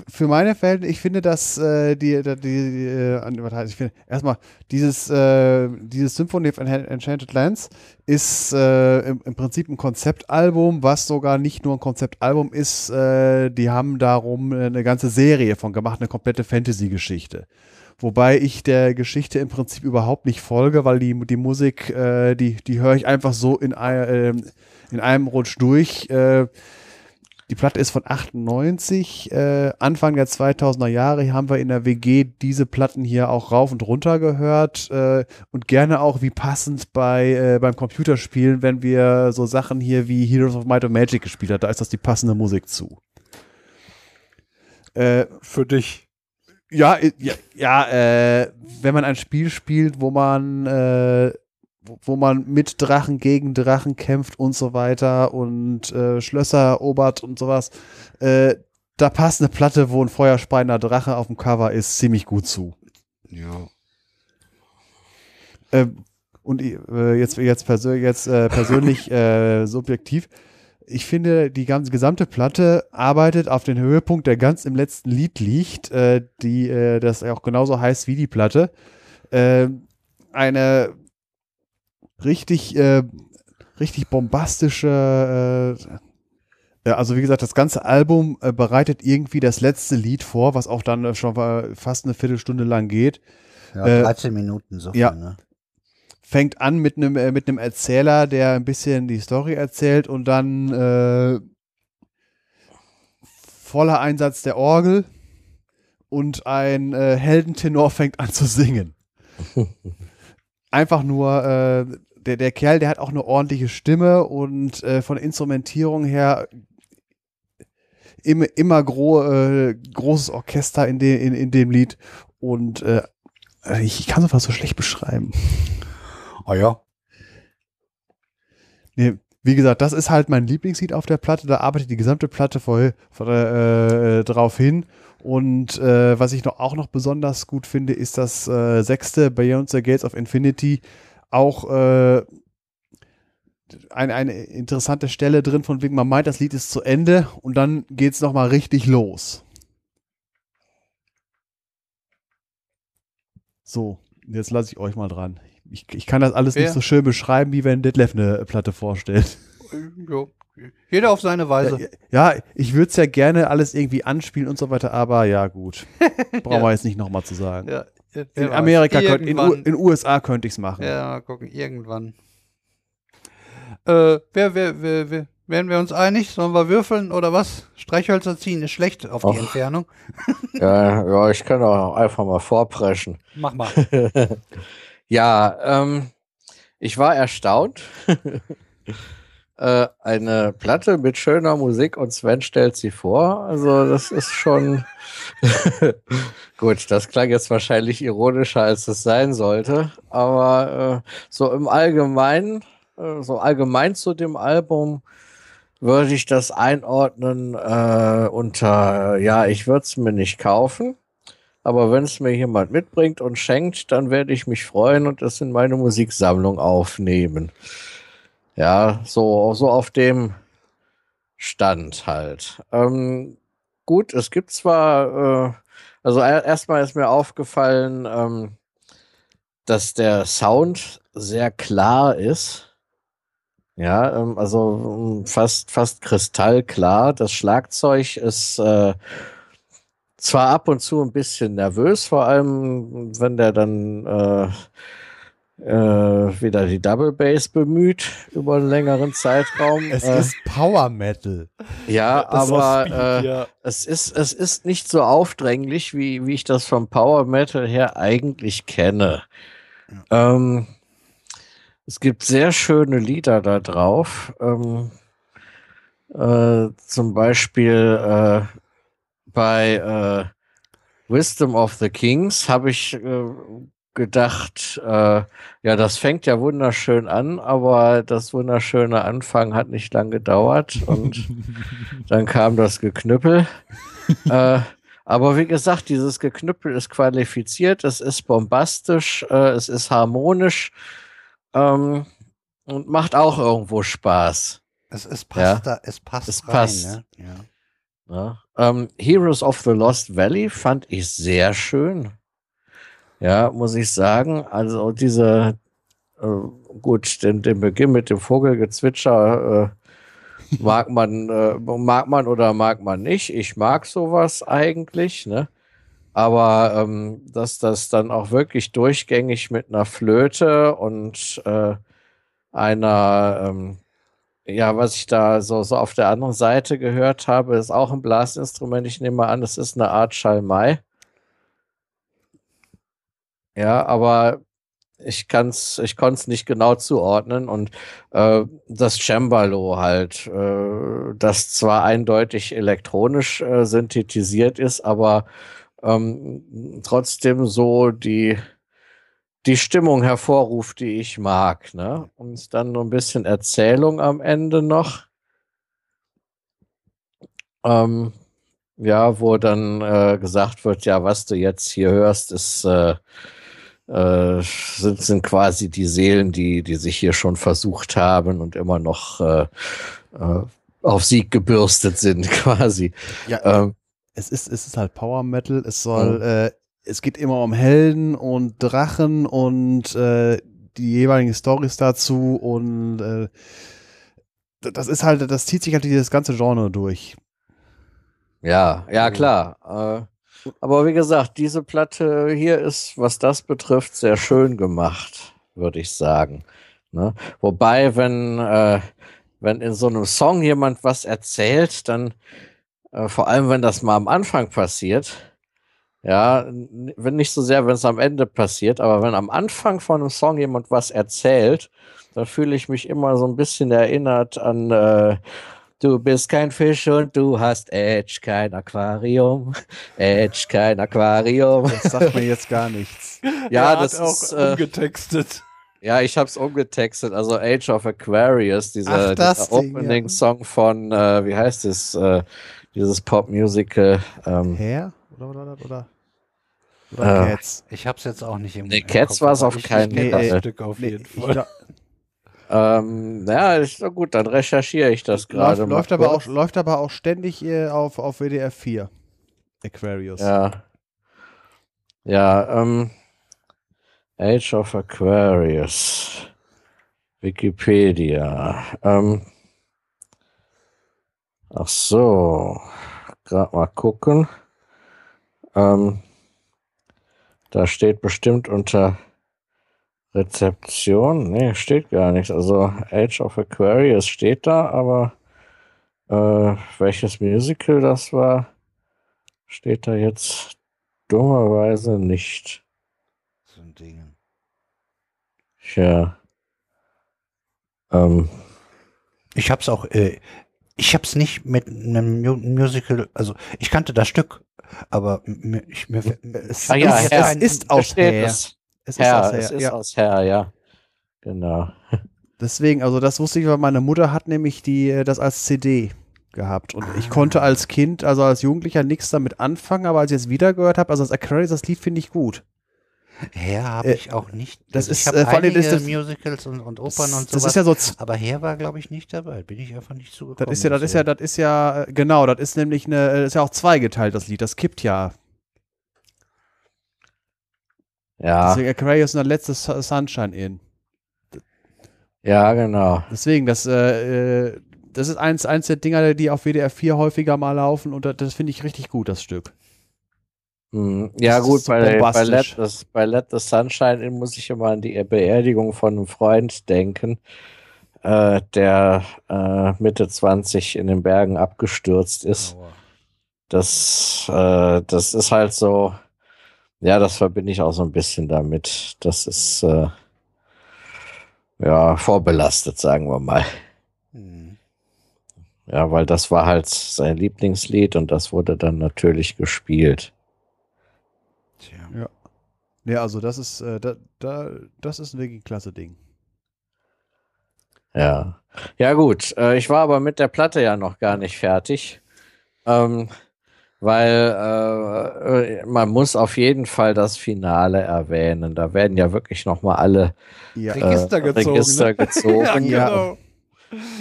S2: für meine Fälle, ich finde, dass äh, die, die, die äh, ich finde, erstmal, dieses, äh, dieses Symphony of Enchanted Lands ist äh, im, im, Prinzip ein Konzeptalbum, was sogar nicht nur ein Konzeptalbum ist, äh, die haben darum eine ganze Serie von gemacht, eine komplette Fantasy-Geschichte. Wobei ich der Geschichte im Prinzip überhaupt nicht folge, weil die, die Musik, äh, die, die höre ich einfach so in, in einem Rutsch durch. Äh, die Platte ist von 98. Äh, Anfang der 2000er Jahre haben wir in der WG diese Platten hier auch rauf und runter gehört äh, und gerne auch wie passend bei äh, beim Computerspielen, wenn wir so Sachen hier wie Heroes of Might and Magic gespielt haben. Da ist das die passende Musik zu.
S1: Äh, Für dich.
S2: Ja, ja, ja äh, wenn man ein Spiel spielt, wo man wo man mit Drachen gegen Drachen kämpft und so weiter und äh, Schlösser erobert und sowas. Äh, da passt eine Platte, wo ein feuerspeiender Drache auf dem Cover ist, ziemlich gut zu.
S1: Ja.
S2: Äh, und äh, jetzt, jetzt, persö jetzt äh, persönlich äh, subjektiv. Ich finde, die ganze gesamte Platte arbeitet auf den Höhepunkt, der ganz im letzten Lied liegt, äh, die äh, das auch genauso heißt wie die Platte. Äh, eine richtig, äh, richtig bombastische, äh, also wie gesagt, das ganze Album äh, bereitet irgendwie das letzte Lied vor, was auch dann schon fast eine Viertelstunde lang geht.
S6: Ja, 13 äh, Minuten so
S2: ja. ne? Fängt an mit einem äh, mit einem Erzähler, der ein bisschen die Story erzählt und dann äh, voller Einsatz der Orgel und ein äh, Heldentenor fängt an zu singen. Einfach nur äh, der, der Kerl, der hat auch eine ordentliche Stimme und äh, von Instrumentierung her immer, immer gro äh, großes Orchester in, de, in, in dem Lied. Und äh, ich, ich kann sowas so schlecht beschreiben.
S1: Ah oh ja.
S2: Nee, wie gesagt, das ist halt mein Lieblingslied auf der Platte. Da arbeitet die gesamte Platte voll, voll äh, drauf hin. Und äh, was ich noch, auch noch besonders gut finde, ist das äh, sechste Beyond the Gates of Infinity auch äh, eine, eine interessante Stelle drin, von wegen man meint, das Lied ist zu Ende und dann geht es nochmal richtig los. So, jetzt lasse ich euch mal dran. Ich, ich kann das alles Wer? nicht so schön beschreiben, wie wenn Detlef eine Platte vorstellt.
S1: Ja, jeder auf seine Weise.
S2: Ja, ich würde es ja gerne alles irgendwie anspielen und so weiter, aber ja, gut. Brauchen ja. wir jetzt nicht nochmal zu sagen. Ja, in Amerika, könnt, in, in USA könnte ich es machen.
S1: Ja, mal gucken, irgendwann. Äh, wer, wer, wer, wer, werden wir uns einig? Sollen wir würfeln oder was? Streichhölzer ziehen ist schlecht auf Och. die Entfernung.
S3: ja, ja, ich kann auch einfach mal vorpreschen.
S1: Mach mal.
S3: ja, ähm, ich war erstaunt. äh, eine Platte mit schöner Musik und Sven stellt sie vor. Also das ist schon gut. Das klang jetzt wahrscheinlich ironischer, als es sein sollte. Aber äh, so im Allgemeinen, äh, so allgemein zu dem Album würde ich das einordnen äh, unter, ja, ich würde es mir nicht kaufen. Aber wenn es mir jemand mitbringt und schenkt, dann werde ich mich freuen und es in meine Musiksammlung aufnehmen. Ja, so, so auf dem Stand halt. Ähm, gut, es gibt zwar, äh, also erstmal ist mir aufgefallen, ähm, dass der Sound sehr klar ist. Ja, ähm, also ähm, fast, fast kristallklar. Das Schlagzeug ist äh, zwar ab und zu ein bisschen nervös, vor allem wenn der dann äh, äh, wieder die Double Bass bemüht über einen längeren Zeitraum.
S2: Es äh, ist Power Metal.
S3: Ja, aber Speed, äh, ja. es ist es ist nicht so aufdringlich, wie wie ich das vom Power Metal her eigentlich kenne. Ja. Ähm, es gibt sehr schöne Lieder da drauf. Ähm, äh, zum Beispiel äh, bei äh, Wisdom of the Kings habe ich gedacht, äh, ja, das fängt ja wunderschön an, aber das wunderschöne Anfang hat nicht lang gedauert und dann kam das Geknüppel. äh, aber wie gesagt, dieses Geknüppel ist qualifiziert, es ist bombastisch, äh, es ist harmonisch ähm, und macht auch irgendwo Spaß.
S1: Es, es passt ja? da, es passt
S3: es rein, passt. Ne? Ja. Ja. Ähm, Heroes of the Lost Valley fand ich sehr schön. Ja, muss ich sagen. Also diese, äh, gut, den, den Beginn mit dem Vogelgezwitscher äh, mag man, äh, mag man oder mag man nicht. Ich mag sowas eigentlich, ne? Aber ähm, dass das dann auch wirklich durchgängig mit einer Flöte und äh, einer ähm, ja, was ich da so, so auf der anderen Seite gehört habe, ist auch ein Blasinstrument. Ich nehme mal an, es ist eine Art Schalmei. Ja, aber ich kann's, ich konnte es nicht genau zuordnen und äh, das Cembalo halt, äh, das zwar eindeutig elektronisch äh, synthetisiert ist, aber ähm, trotzdem so die die Stimmung hervorruft, die ich mag. Ne? Und dann nur ein bisschen Erzählung am Ende noch. Ähm, ja, wo dann äh, gesagt wird, ja, was du jetzt hier hörst, ist, äh, äh, sind, sind quasi die Seelen, die, die sich hier schon versucht haben und immer noch äh, äh, auf Sieg gebürstet sind, quasi.
S2: Ja, ähm, es ist, es ist halt Power Metal, es soll mhm. äh, es geht immer um Helden und Drachen und äh, die jeweiligen Stories dazu und äh, das ist halt, das zieht sich halt dieses ganze Genre durch.
S3: Ja, ja klar. Aber wie gesagt, diese Platte hier ist, was das betrifft, sehr schön gemacht, würde ich sagen. Ne? Wobei, wenn, äh, wenn in so einem Song jemand was erzählt, dann äh, vor allem, wenn das mal am Anfang passiert, ja, wenn nicht so sehr, wenn es am Ende passiert, aber wenn am Anfang von einem Song jemand was erzählt, dann fühle ich mich immer so ein bisschen erinnert an äh, Du bist kein Fisch und du hast Edge, kein Aquarium. Edge, kein Aquarium.
S2: Das sagt mir jetzt gar nichts.
S3: Ja, das
S4: auch
S3: ist
S4: äh, umgetextet.
S3: Ja, ich hab's umgetextet. Also Age of Aquarius, dieser, dieser Opening-Song ja. von, äh, wie heißt es, äh, dieses Pop-Musical.
S2: Ähm, Hair? Oder, oder, oder?
S1: Oder äh, Cats. Ich hab's jetzt auch nicht
S3: im Nee, Cats war es auf keinen
S4: Fall. Stück auf jeden Fall.
S3: Ähm, ja, ist doch gut, dann recherchiere ich das gerade.
S2: Läuft, läuft, aber auch, läuft aber auch ständig äh, auf, auf WDR 4. Aquarius.
S3: Ja. Ja, ähm. Age of Aquarius. Wikipedia. Ähm. Ach so. Gerade mal gucken. Ähm, da steht bestimmt unter Rezeption. Nee, steht gar nichts. Also Age of Aquarius steht da, aber äh, welches Musical das war, steht da jetzt dummerweise nicht. So ein Ding. Tja. Ähm,
S1: Ich hab's auch, äh, ich hab's nicht mit einem Mu Musical, also ich kannte das Stück, aber mir, ich, mir,
S2: Es,
S3: Ah ja,
S2: ist,
S3: Herr,
S2: es ist aus
S3: Steht
S2: Hair.
S3: Es.
S2: Es ist
S3: Herr,
S2: aus
S3: es
S2: Hair,
S3: ist
S2: ja.
S3: aus Herr, ja. Genau.
S2: Deswegen, also das wusste ich, weil meine Mutter hat nämlich die, äh, das als CD gehabt. Und ich konnte als Kind, also als Jugendlicher nichts damit anfangen, aber als ich es wieder gehört habe, also das Aquarius, das Lied finde ich gut.
S1: Her habe
S2: Äh,
S1: ich auch nicht.
S2: das
S1: also ich
S2: ist,
S1: habe
S2: äh, vor allem ist das-
S1: Musicals und, und Opern
S2: das,
S1: und
S2: das
S1: sowas.
S2: ist ja so,
S1: aber Her war, glaube ich, nicht dabei. Bin ich einfach nicht zugekommen.
S2: das ist ja, das ist ja, das ist ja, äh, genau, das ist nämlich eine, das ist ja auch zweigeteilt, das Lied, das kippt ja.
S3: Ja,
S2: Deswegen Aquarius und der letzte Su- Sunshine in.
S3: ja, genau.
S2: Deswegen, das, äh, äh, das ist eins, eins der Dinger, die auf WDR 4 häufiger mal laufen und das, finde ich richtig gut, das Stück.
S3: Hm, Ja,
S2: Das
S3: gut, bei, bei. Let, das, bei Let the Sunshine in muss ich immer an die Beerdigung von einem Freund denken, äh, der äh, Mitte 20 in den Bergen abgestürzt ist. Das, äh, das ist halt so, ja, das verbinde ich auch so ein bisschen damit. Das ist, äh, ja, vorbelastet, sagen wir mal.
S1: Hm.
S3: Ja, weil das war halt sein Lieblingslied und das wurde dann natürlich gespielt.
S1: Tja.
S2: Ja, also das ist, äh, da, da, das ist wirklich ein klasse Ding.
S3: Ja. Ja, gut. Äh, ich war aber mit der Platte ja noch gar nicht fertig. Ähm, weil äh, äh, man muss auf jeden Fall das Finale erwähnen. Da werden ja wirklich nochmal alle
S2: Ja,
S3: äh,
S4: Register gezogen,
S3: Register
S4: ne?
S3: gezogen.
S2: Ja.
S4: genau.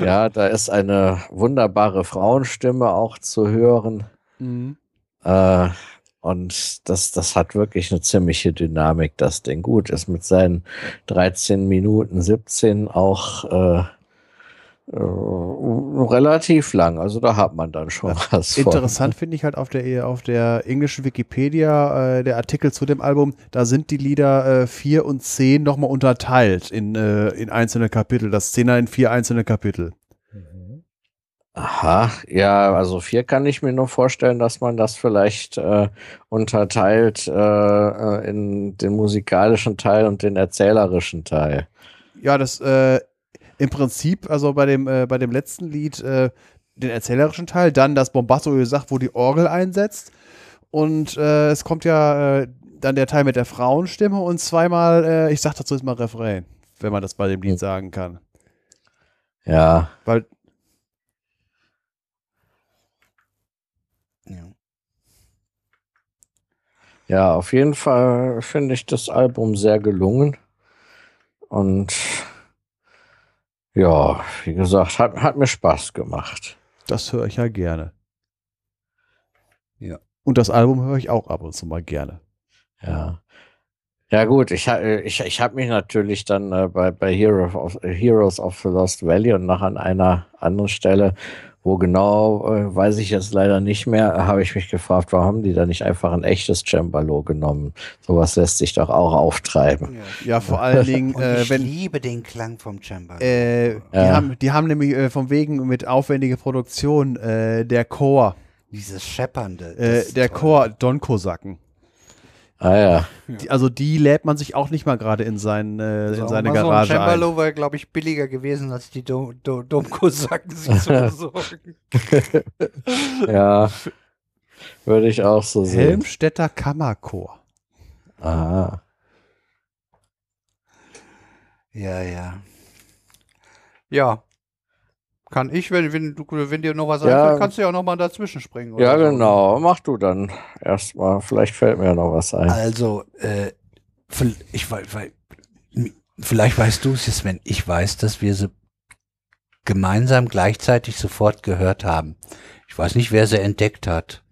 S3: ja, da ist eine wunderbare Frauenstimme auch zu hören.
S2: mhm.
S3: Äh, und das, das hat wirklich eine ziemliche Dynamik, das Ding. Gut, ist mit seinen 13 Minuten 17 auch äh, relativ lang. Also da hat man dann schon was.
S2: Interessant finde ich halt auf der, auf der englischen Wikipedia, äh, der Artikel zu dem Album, da sind die Lieder äh, 4 und 10 nochmal unterteilt in, äh, in einzelne Kapitel. Das 10er in vier einzelne Kapitel.
S3: Aha, ja, also vier kann ich mir nur vorstellen, dass man das vielleicht äh, unterteilt äh, äh, in den musikalischen Teil und den erzählerischen Teil.
S2: Ja, das äh, im Prinzip, also bei dem, äh, bei dem letzten Lied, äh, den erzählerischen Teil, dann das Bombasto gesagt, wo die Orgel einsetzt. Und äh, es kommt ja äh, dann der Teil mit der Frauenstimme und zweimal, äh, ich sag dazu jetzt mal Refrain, wenn man das bei dem Lied sagen kann.
S3: Ja,
S2: Weil
S1: Ja.
S3: ja, auf jeden Fall finde ich das Album sehr gelungen. Und ja, wie gesagt, hat, hat mir Spaß gemacht.
S2: das höre ich ja gerne.
S1: Ja.
S2: Und das Album höre ich auch ab und zu mal gerne.
S3: Ja. Ja gut, ich, ich, ich habe mich natürlich dann äh, bei, bei Hero of, Heroes of the Lost Valley und noch an einer anderen Stelle, wo genau, äh, weiß ich jetzt leider nicht mehr, habe ich mich gefragt, warum haben die da nicht einfach ein echtes Cembalo genommen? Sowas lässt sich doch auch auftreiben.
S2: Ja, vor allen Dingen,
S1: Und
S2: äh,
S1: ich
S2: wenn,
S1: liebe den Klang vom Cembalo.
S2: Äh, die,
S3: Ja.
S2: haben, die haben nämlich äh, von wegen mit aufwendiger Produktion äh, der Chor,
S1: Dieses Scheppernde.
S2: äh, der
S1: toll.
S2: Chor Don-Kosaken.
S3: Ah ja.
S2: Die, also die lädt man sich auch nicht mal gerade in, sein, äh, in
S1: Sagen
S2: seine
S1: wir mal
S2: Garage
S1: So ein
S2: ein.
S1: Cembalo wäre, glaube ich, billiger gewesen, als die Do Do Domkosaken sich zu besorgen.
S3: Ja. Würde ich auch so sehen.
S2: Helmstädter Kammerchor.
S3: Aha.
S1: Ja, ja.
S4: Ja. Kann ich, wenn, wenn, du, wenn dir noch was
S3: Ja.
S4: einfällt, kannst du ja auch noch mal dazwischen springen. oder
S3: Ja,
S4: so.
S3: genau. Mach du dann erstmal. Vielleicht fällt mir ja noch was ein.
S1: Also, äh, ich weiß, weil, vielleicht weißt du es jetzt, wenn ich weiß, dass wir sie gemeinsam gleichzeitig sofort gehört haben. Ich weiß nicht, wer sie entdeckt hat.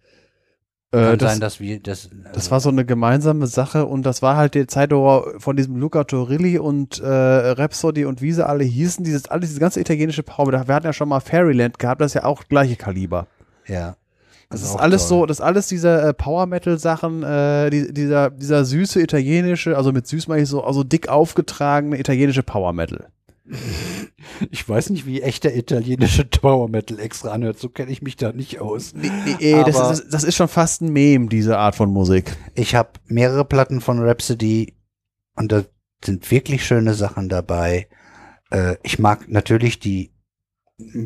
S1: Kann
S2: Äh, das,
S1: sein, dass wir das.
S2: das
S1: also-
S2: war so eine gemeinsame Sache und das war halt die Zeit wo von diesem Luca Torilli und äh, Rhapsody und wie sie alle hießen, dieses, alles, diese ganze italienische Power. Wir hatten ja schon mal Fairyland gehabt, das ist ja auch gleiche Kaliber.
S1: ja.
S2: Das
S1: Also
S2: ist alles
S1: toll.
S2: so, das alles diese äh, Power Metal Sachen, äh, die, dieser, dieser süße italienische, also mit süß meine ich so, also dick aufgetragene italienische Power Metal.
S4: Ich weiß nicht, wie echter italienische Power Metal extra anhört. So kenne ich mich da nicht aus.
S2: Nee, das,
S4: Aber-
S2: ist, das ist schon fast ein Meme, diese Art von Musik.
S1: Ich habe mehrere Platten von Rhapsody und da sind wirklich schöne Sachen dabei. Äh, ich mag natürlich die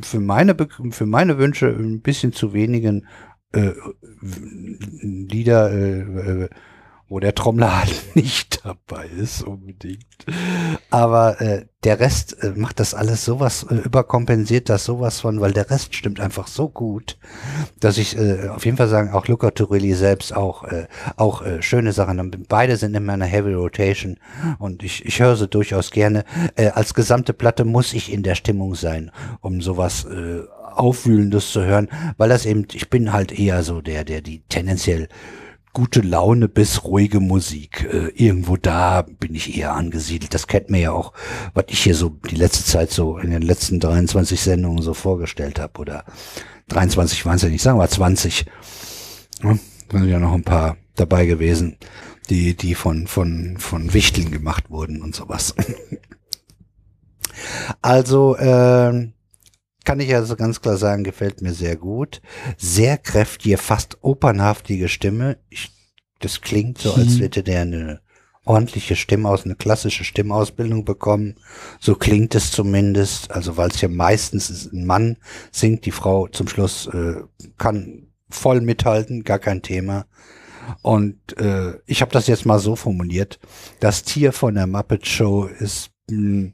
S1: für meine, für meine Wünsche ein bisschen zu wenigen äh, Lieder, äh, äh, wo der Trommler halt nicht dabei ist unbedingt. Aber äh, der Rest äh, macht das alles sowas, äh, überkompensiert das sowas von, weil der Rest stimmt einfach so gut, dass ich äh, auf jeden Fall sagen, auch Luca Turilli selbst auch, äh, auch äh, schöne Sachen. Beide sind in meiner Heavy Rotation und ich, ich höre sie durchaus gerne. Äh, als gesamte Platte muss ich in der Stimmung sein, um sowas äh, Aufwühlendes zu hören, weil das eben, ich bin halt eher so der, der die tendenziell gute Laune bis ruhige Musik. Äh, irgendwo da bin ich eher angesiedelt. Das kennt mir ja auch, was ich hier so die letzte Zeit so in den letzten 23 Sendungen so vorgestellt habe. Oder 23 waren es ja nicht, sagen wir 20. Ja, sind ja noch ein paar dabei gewesen, die, die von, von, von Wichteln gemacht wurden und sowas. also, äh, kann ich also ganz klar sagen, gefällt mir sehr gut. Sehr kräftige, fast opernhaftige Stimme. Ich, das klingt so, als hm. hätte der eine ordentliche Stimme aus, eine klassische Stimmausbildung bekommen. So klingt es zumindest. Also weil es ja meistens ein Mann singt, die Frau zum Schluss äh, kann voll mithalten, gar kein Thema. Und äh, ich habe das jetzt mal so formuliert. Das Tier von der Muppet Show ist mh, hm,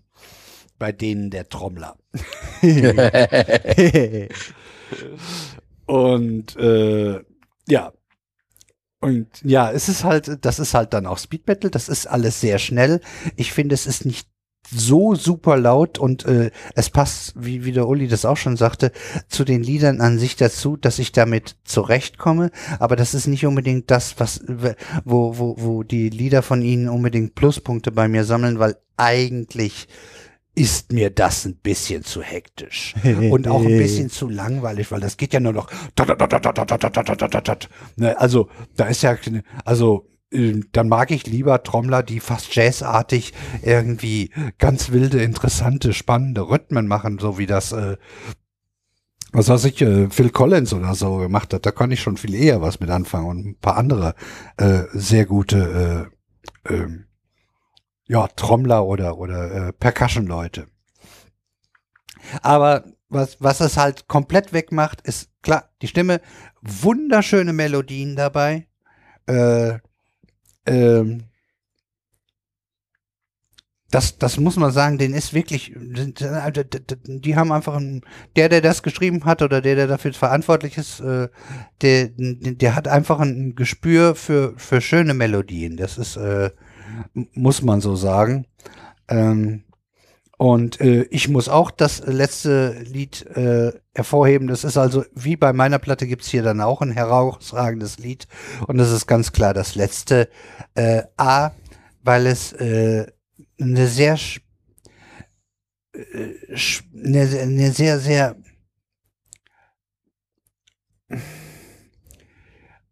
S1: bei denen der Trommler. und äh, ja. Und ja, es ist halt, das ist halt dann auch Speed Metal, das ist alles sehr schnell. Ich finde, es ist nicht so super laut und äh, es passt, wie, wie der Uli das auch schon sagte, zu den Liedern an sich dazu, dass ich damit zurechtkomme. Aber das ist nicht unbedingt das, was wo, wo, wo die Lieder von ihnen unbedingt Pluspunkte bei mir sammeln, weil eigentlich ist mir das ein bisschen zu hektisch und auch ein bisschen zu langweilig, weil das geht ja nur noch. Also da ist ja, also dann mag ich lieber Trommler, die fast jazzartig irgendwie ganz wilde, interessante, spannende Rhythmen machen, so wie das, äh, was weiß ich, äh, Phil Collins oder so gemacht hat. Da kann ich schon viel eher was mit anfangen und ein paar andere äh, sehr gute äh, äh, ja, Trommler oder, oder äh, Percussion-Leute. Aber was, was es halt komplett wegmacht, ist klar, die Stimme, wunderschöne Melodien dabei. Äh, ähm, das, das muss man sagen, den ist wirklich, die haben einfach, einen, der, der das geschrieben hat oder der, der dafür verantwortlich ist, äh, der, der hat einfach ein Gespür für, für schöne Melodien. Das ist, äh, muss man so sagen. Ähm, und äh, ich muss auch das letzte Lied äh, hervorheben. Das ist also, wie bei meiner Platte gibt's hier dann auch ein herausragendes Lied. Und das ist ganz klar das letzte. Äh, A, weil es äh, eine sehr äh, eine, eine sehr, sehr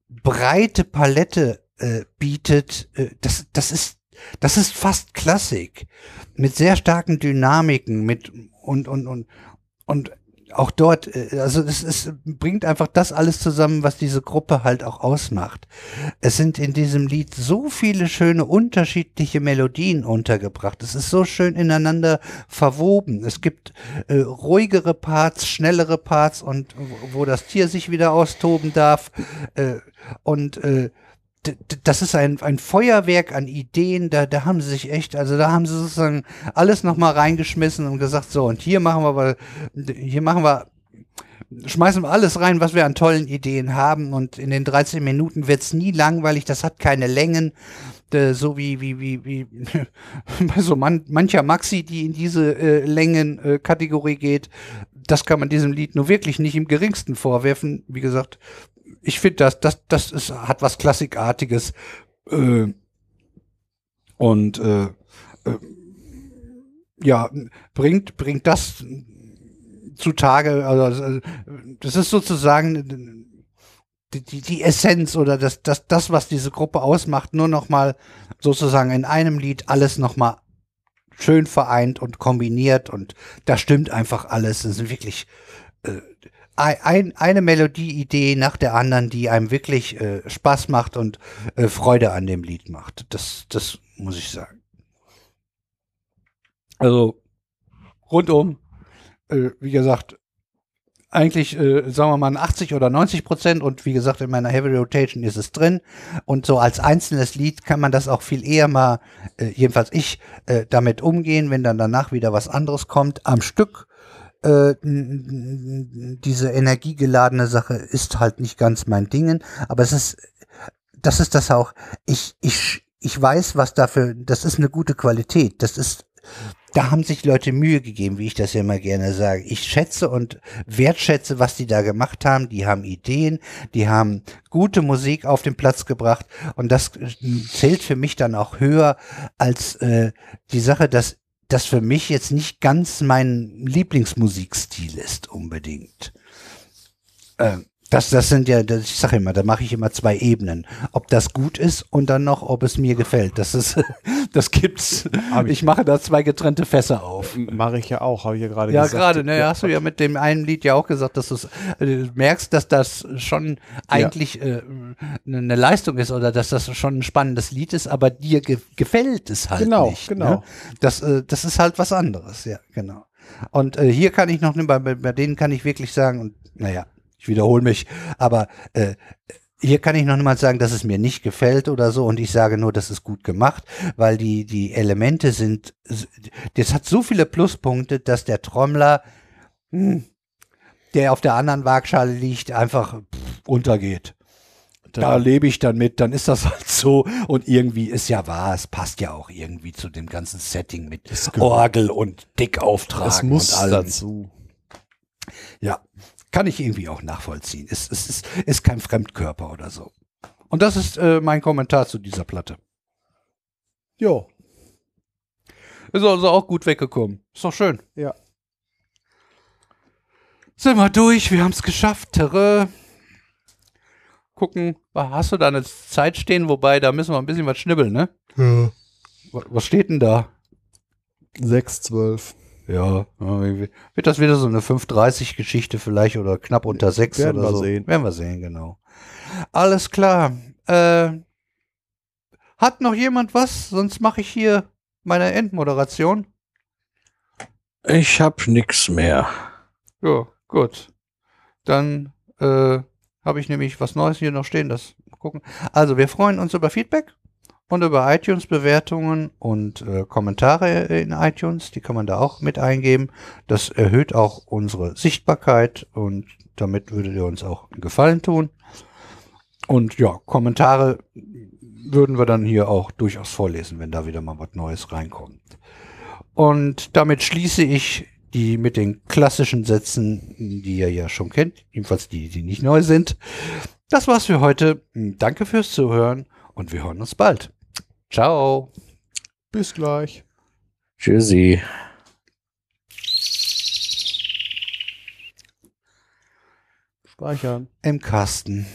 S1: breite Palette äh, bietet, äh, das, das ist, das ist fast Klassik. Mit sehr starken Dynamiken, mit, und, und, und, und auch dort, äh, also es, es bringt einfach das alles zusammen, was diese Gruppe halt auch ausmacht. Es sind in diesem Lied so viele schöne unterschiedliche Melodien untergebracht. Es ist so schön ineinander verwoben. Es gibt äh, ruhigere Parts, schnellere Parts und wo das Tier sich wieder austoben darf. Äh, und äh, das ist ein, ein Feuerwerk an Ideen, da, da haben sie sich echt, also da haben sie sozusagen alles nochmal reingeschmissen und gesagt, so, und hier machen wir, weil, hier machen wir, schmeißen wir alles rein, was wir an tollen Ideen haben und in den 13 Minuten wird's nie langweilig, das hat keine Längen, so wie, wie, wie, wie bei so man, mancher Maxi, die in diese äh, Längenkategorie äh, geht, das kann man diesem Lied nur wirklich nicht im geringsten vorwerfen. Wie gesagt, ich finde, das, das, das ist, hat was Klassikartiges. Äh, und äh, äh, ja, bringt, bringt das zutage, also das ist sozusagen die, die, die Essenz oder das, das, das, was diese Gruppe ausmacht, nur noch mal sozusagen in einem Lied alles noch mal schön vereint und kombiniert und da stimmt einfach alles. Das sind wirklich äh, ein, eine Melodieidee nach der anderen, die einem wirklich äh, Spaß macht und äh, Freude an dem Lied macht. Das, das muss ich sagen. Also rundum äh, wie gesagt, eigentlich, äh, sagen wir mal, 80 oder 90 Prozent und wie gesagt, in meiner Heavy Rotation ist es drin. Und so als einzelnes Lied kann man das auch viel eher mal, äh, jedenfalls ich, äh, damit umgehen, wenn dann danach wieder was anderes kommt. Am Stück äh, diese energiegeladene Sache ist halt nicht ganz mein Dingen, aber es ist, das ist das auch, ich, ich, ich weiß, was dafür, das ist eine gute Qualität, das ist, da haben sich Leute Mühe gegeben, wie ich das ja immer gerne sage. Ich schätze und wertschätze, was die da gemacht haben. Die haben Ideen, die haben gute Musik auf den Platz gebracht und das zählt für mich dann auch höher als äh, die Sache, dass das für mich jetzt nicht ganz mein Lieblingsmusikstil ist unbedingt. Ähm, das, das sind ja, das, ich sage immer, da mache ich immer zwei Ebenen. Ob das gut ist und dann noch, ob es mir gefällt. Das ist, das gibt's. Ich, ich, mache da zwei getrennte Fässer auf.
S2: Mache ich ja auch, habe ich ja gerade
S1: ja, gesagt. Ja, gerade, ne, hast du ja mit dem einen Lied ja auch gesagt, dass äh, du merkst, dass das schon eigentlich ja. äh, eine Leistung ist oder dass das schon ein spannendes Lied ist, aber dir ge gefällt es halt
S2: genau,
S1: nicht.
S2: Genau, genau. Ne?
S1: Das, äh, das ist halt was anderes, ja, genau. Und äh, hier kann ich noch, bei, bei denen kann ich wirklich sagen, und naja, ich wiederhole mich, aber äh, hier kann ich noch mal sagen, dass es mir nicht gefällt oder so und ich sage nur, das ist gut gemacht, weil die, die Elemente sind, das hat so viele Pluspunkte, dass der Trommler, hm, der auf der anderen Waagschale liegt, einfach untergeht. Da lebe ich dann mit, dann ist das halt so und irgendwie ist ja wahr, es passt ja auch irgendwie zu dem ganzen Setting mit Orgel und Dickauftrag. Es
S2: muss
S1: und allem.
S2: dazu.
S1: Ja, kann ich irgendwie auch nachvollziehen. Es, es, es ist kein Fremdkörper oder so. Und das ist äh, mein Kommentar zu dieser Platte.
S2: Jo.
S1: Ist also auch gut weggekommen. Ist doch schön.
S2: Ja.
S1: Sind wir durch, wir haben es geschafft. Terre. Gucken, hast du da eine Zeit stehen? Wobei, da müssen wir ein bisschen was schnibbeln, ne?
S2: Ja.
S1: Was steht denn da?
S2: 6, 12.
S1: Ja, wird das wieder so eine 5:30-Geschichte vielleicht oder knapp unter 6
S2: Werden
S1: oder
S2: wir
S1: so?
S2: sehen.
S1: Werden wir sehen, genau. Alles klar. Äh, hat noch jemand was? Sonst mache ich hier meine Endmoderation.
S3: Ich hab nix mehr.
S1: Ja, gut. Dann äh, habe ich nämlich was Neues hier noch stehen. Das gucken. Also wir freuen uns über Feedback und über iTunes-Bewertungen und äh, Kommentare in iTunes. Die kann man da auch mit eingeben. Das erhöht auch unsere Sichtbarkeit und damit würdet ihr uns auch einen Gefallen tun. Und ja, Kommentare würden wir dann hier auch durchaus vorlesen, wenn da wieder mal was Neues reinkommt. Und damit schließe ich die mit den klassischen Sätzen, die ihr ja schon kennt, jedenfalls die, die nicht neu sind. Das war's für heute. Danke fürs Zuhören und wir hören uns bald. Ciao.
S2: Bis gleich.
S3: Tschüssi.
S2: Speichern.
S1: Im Kasten.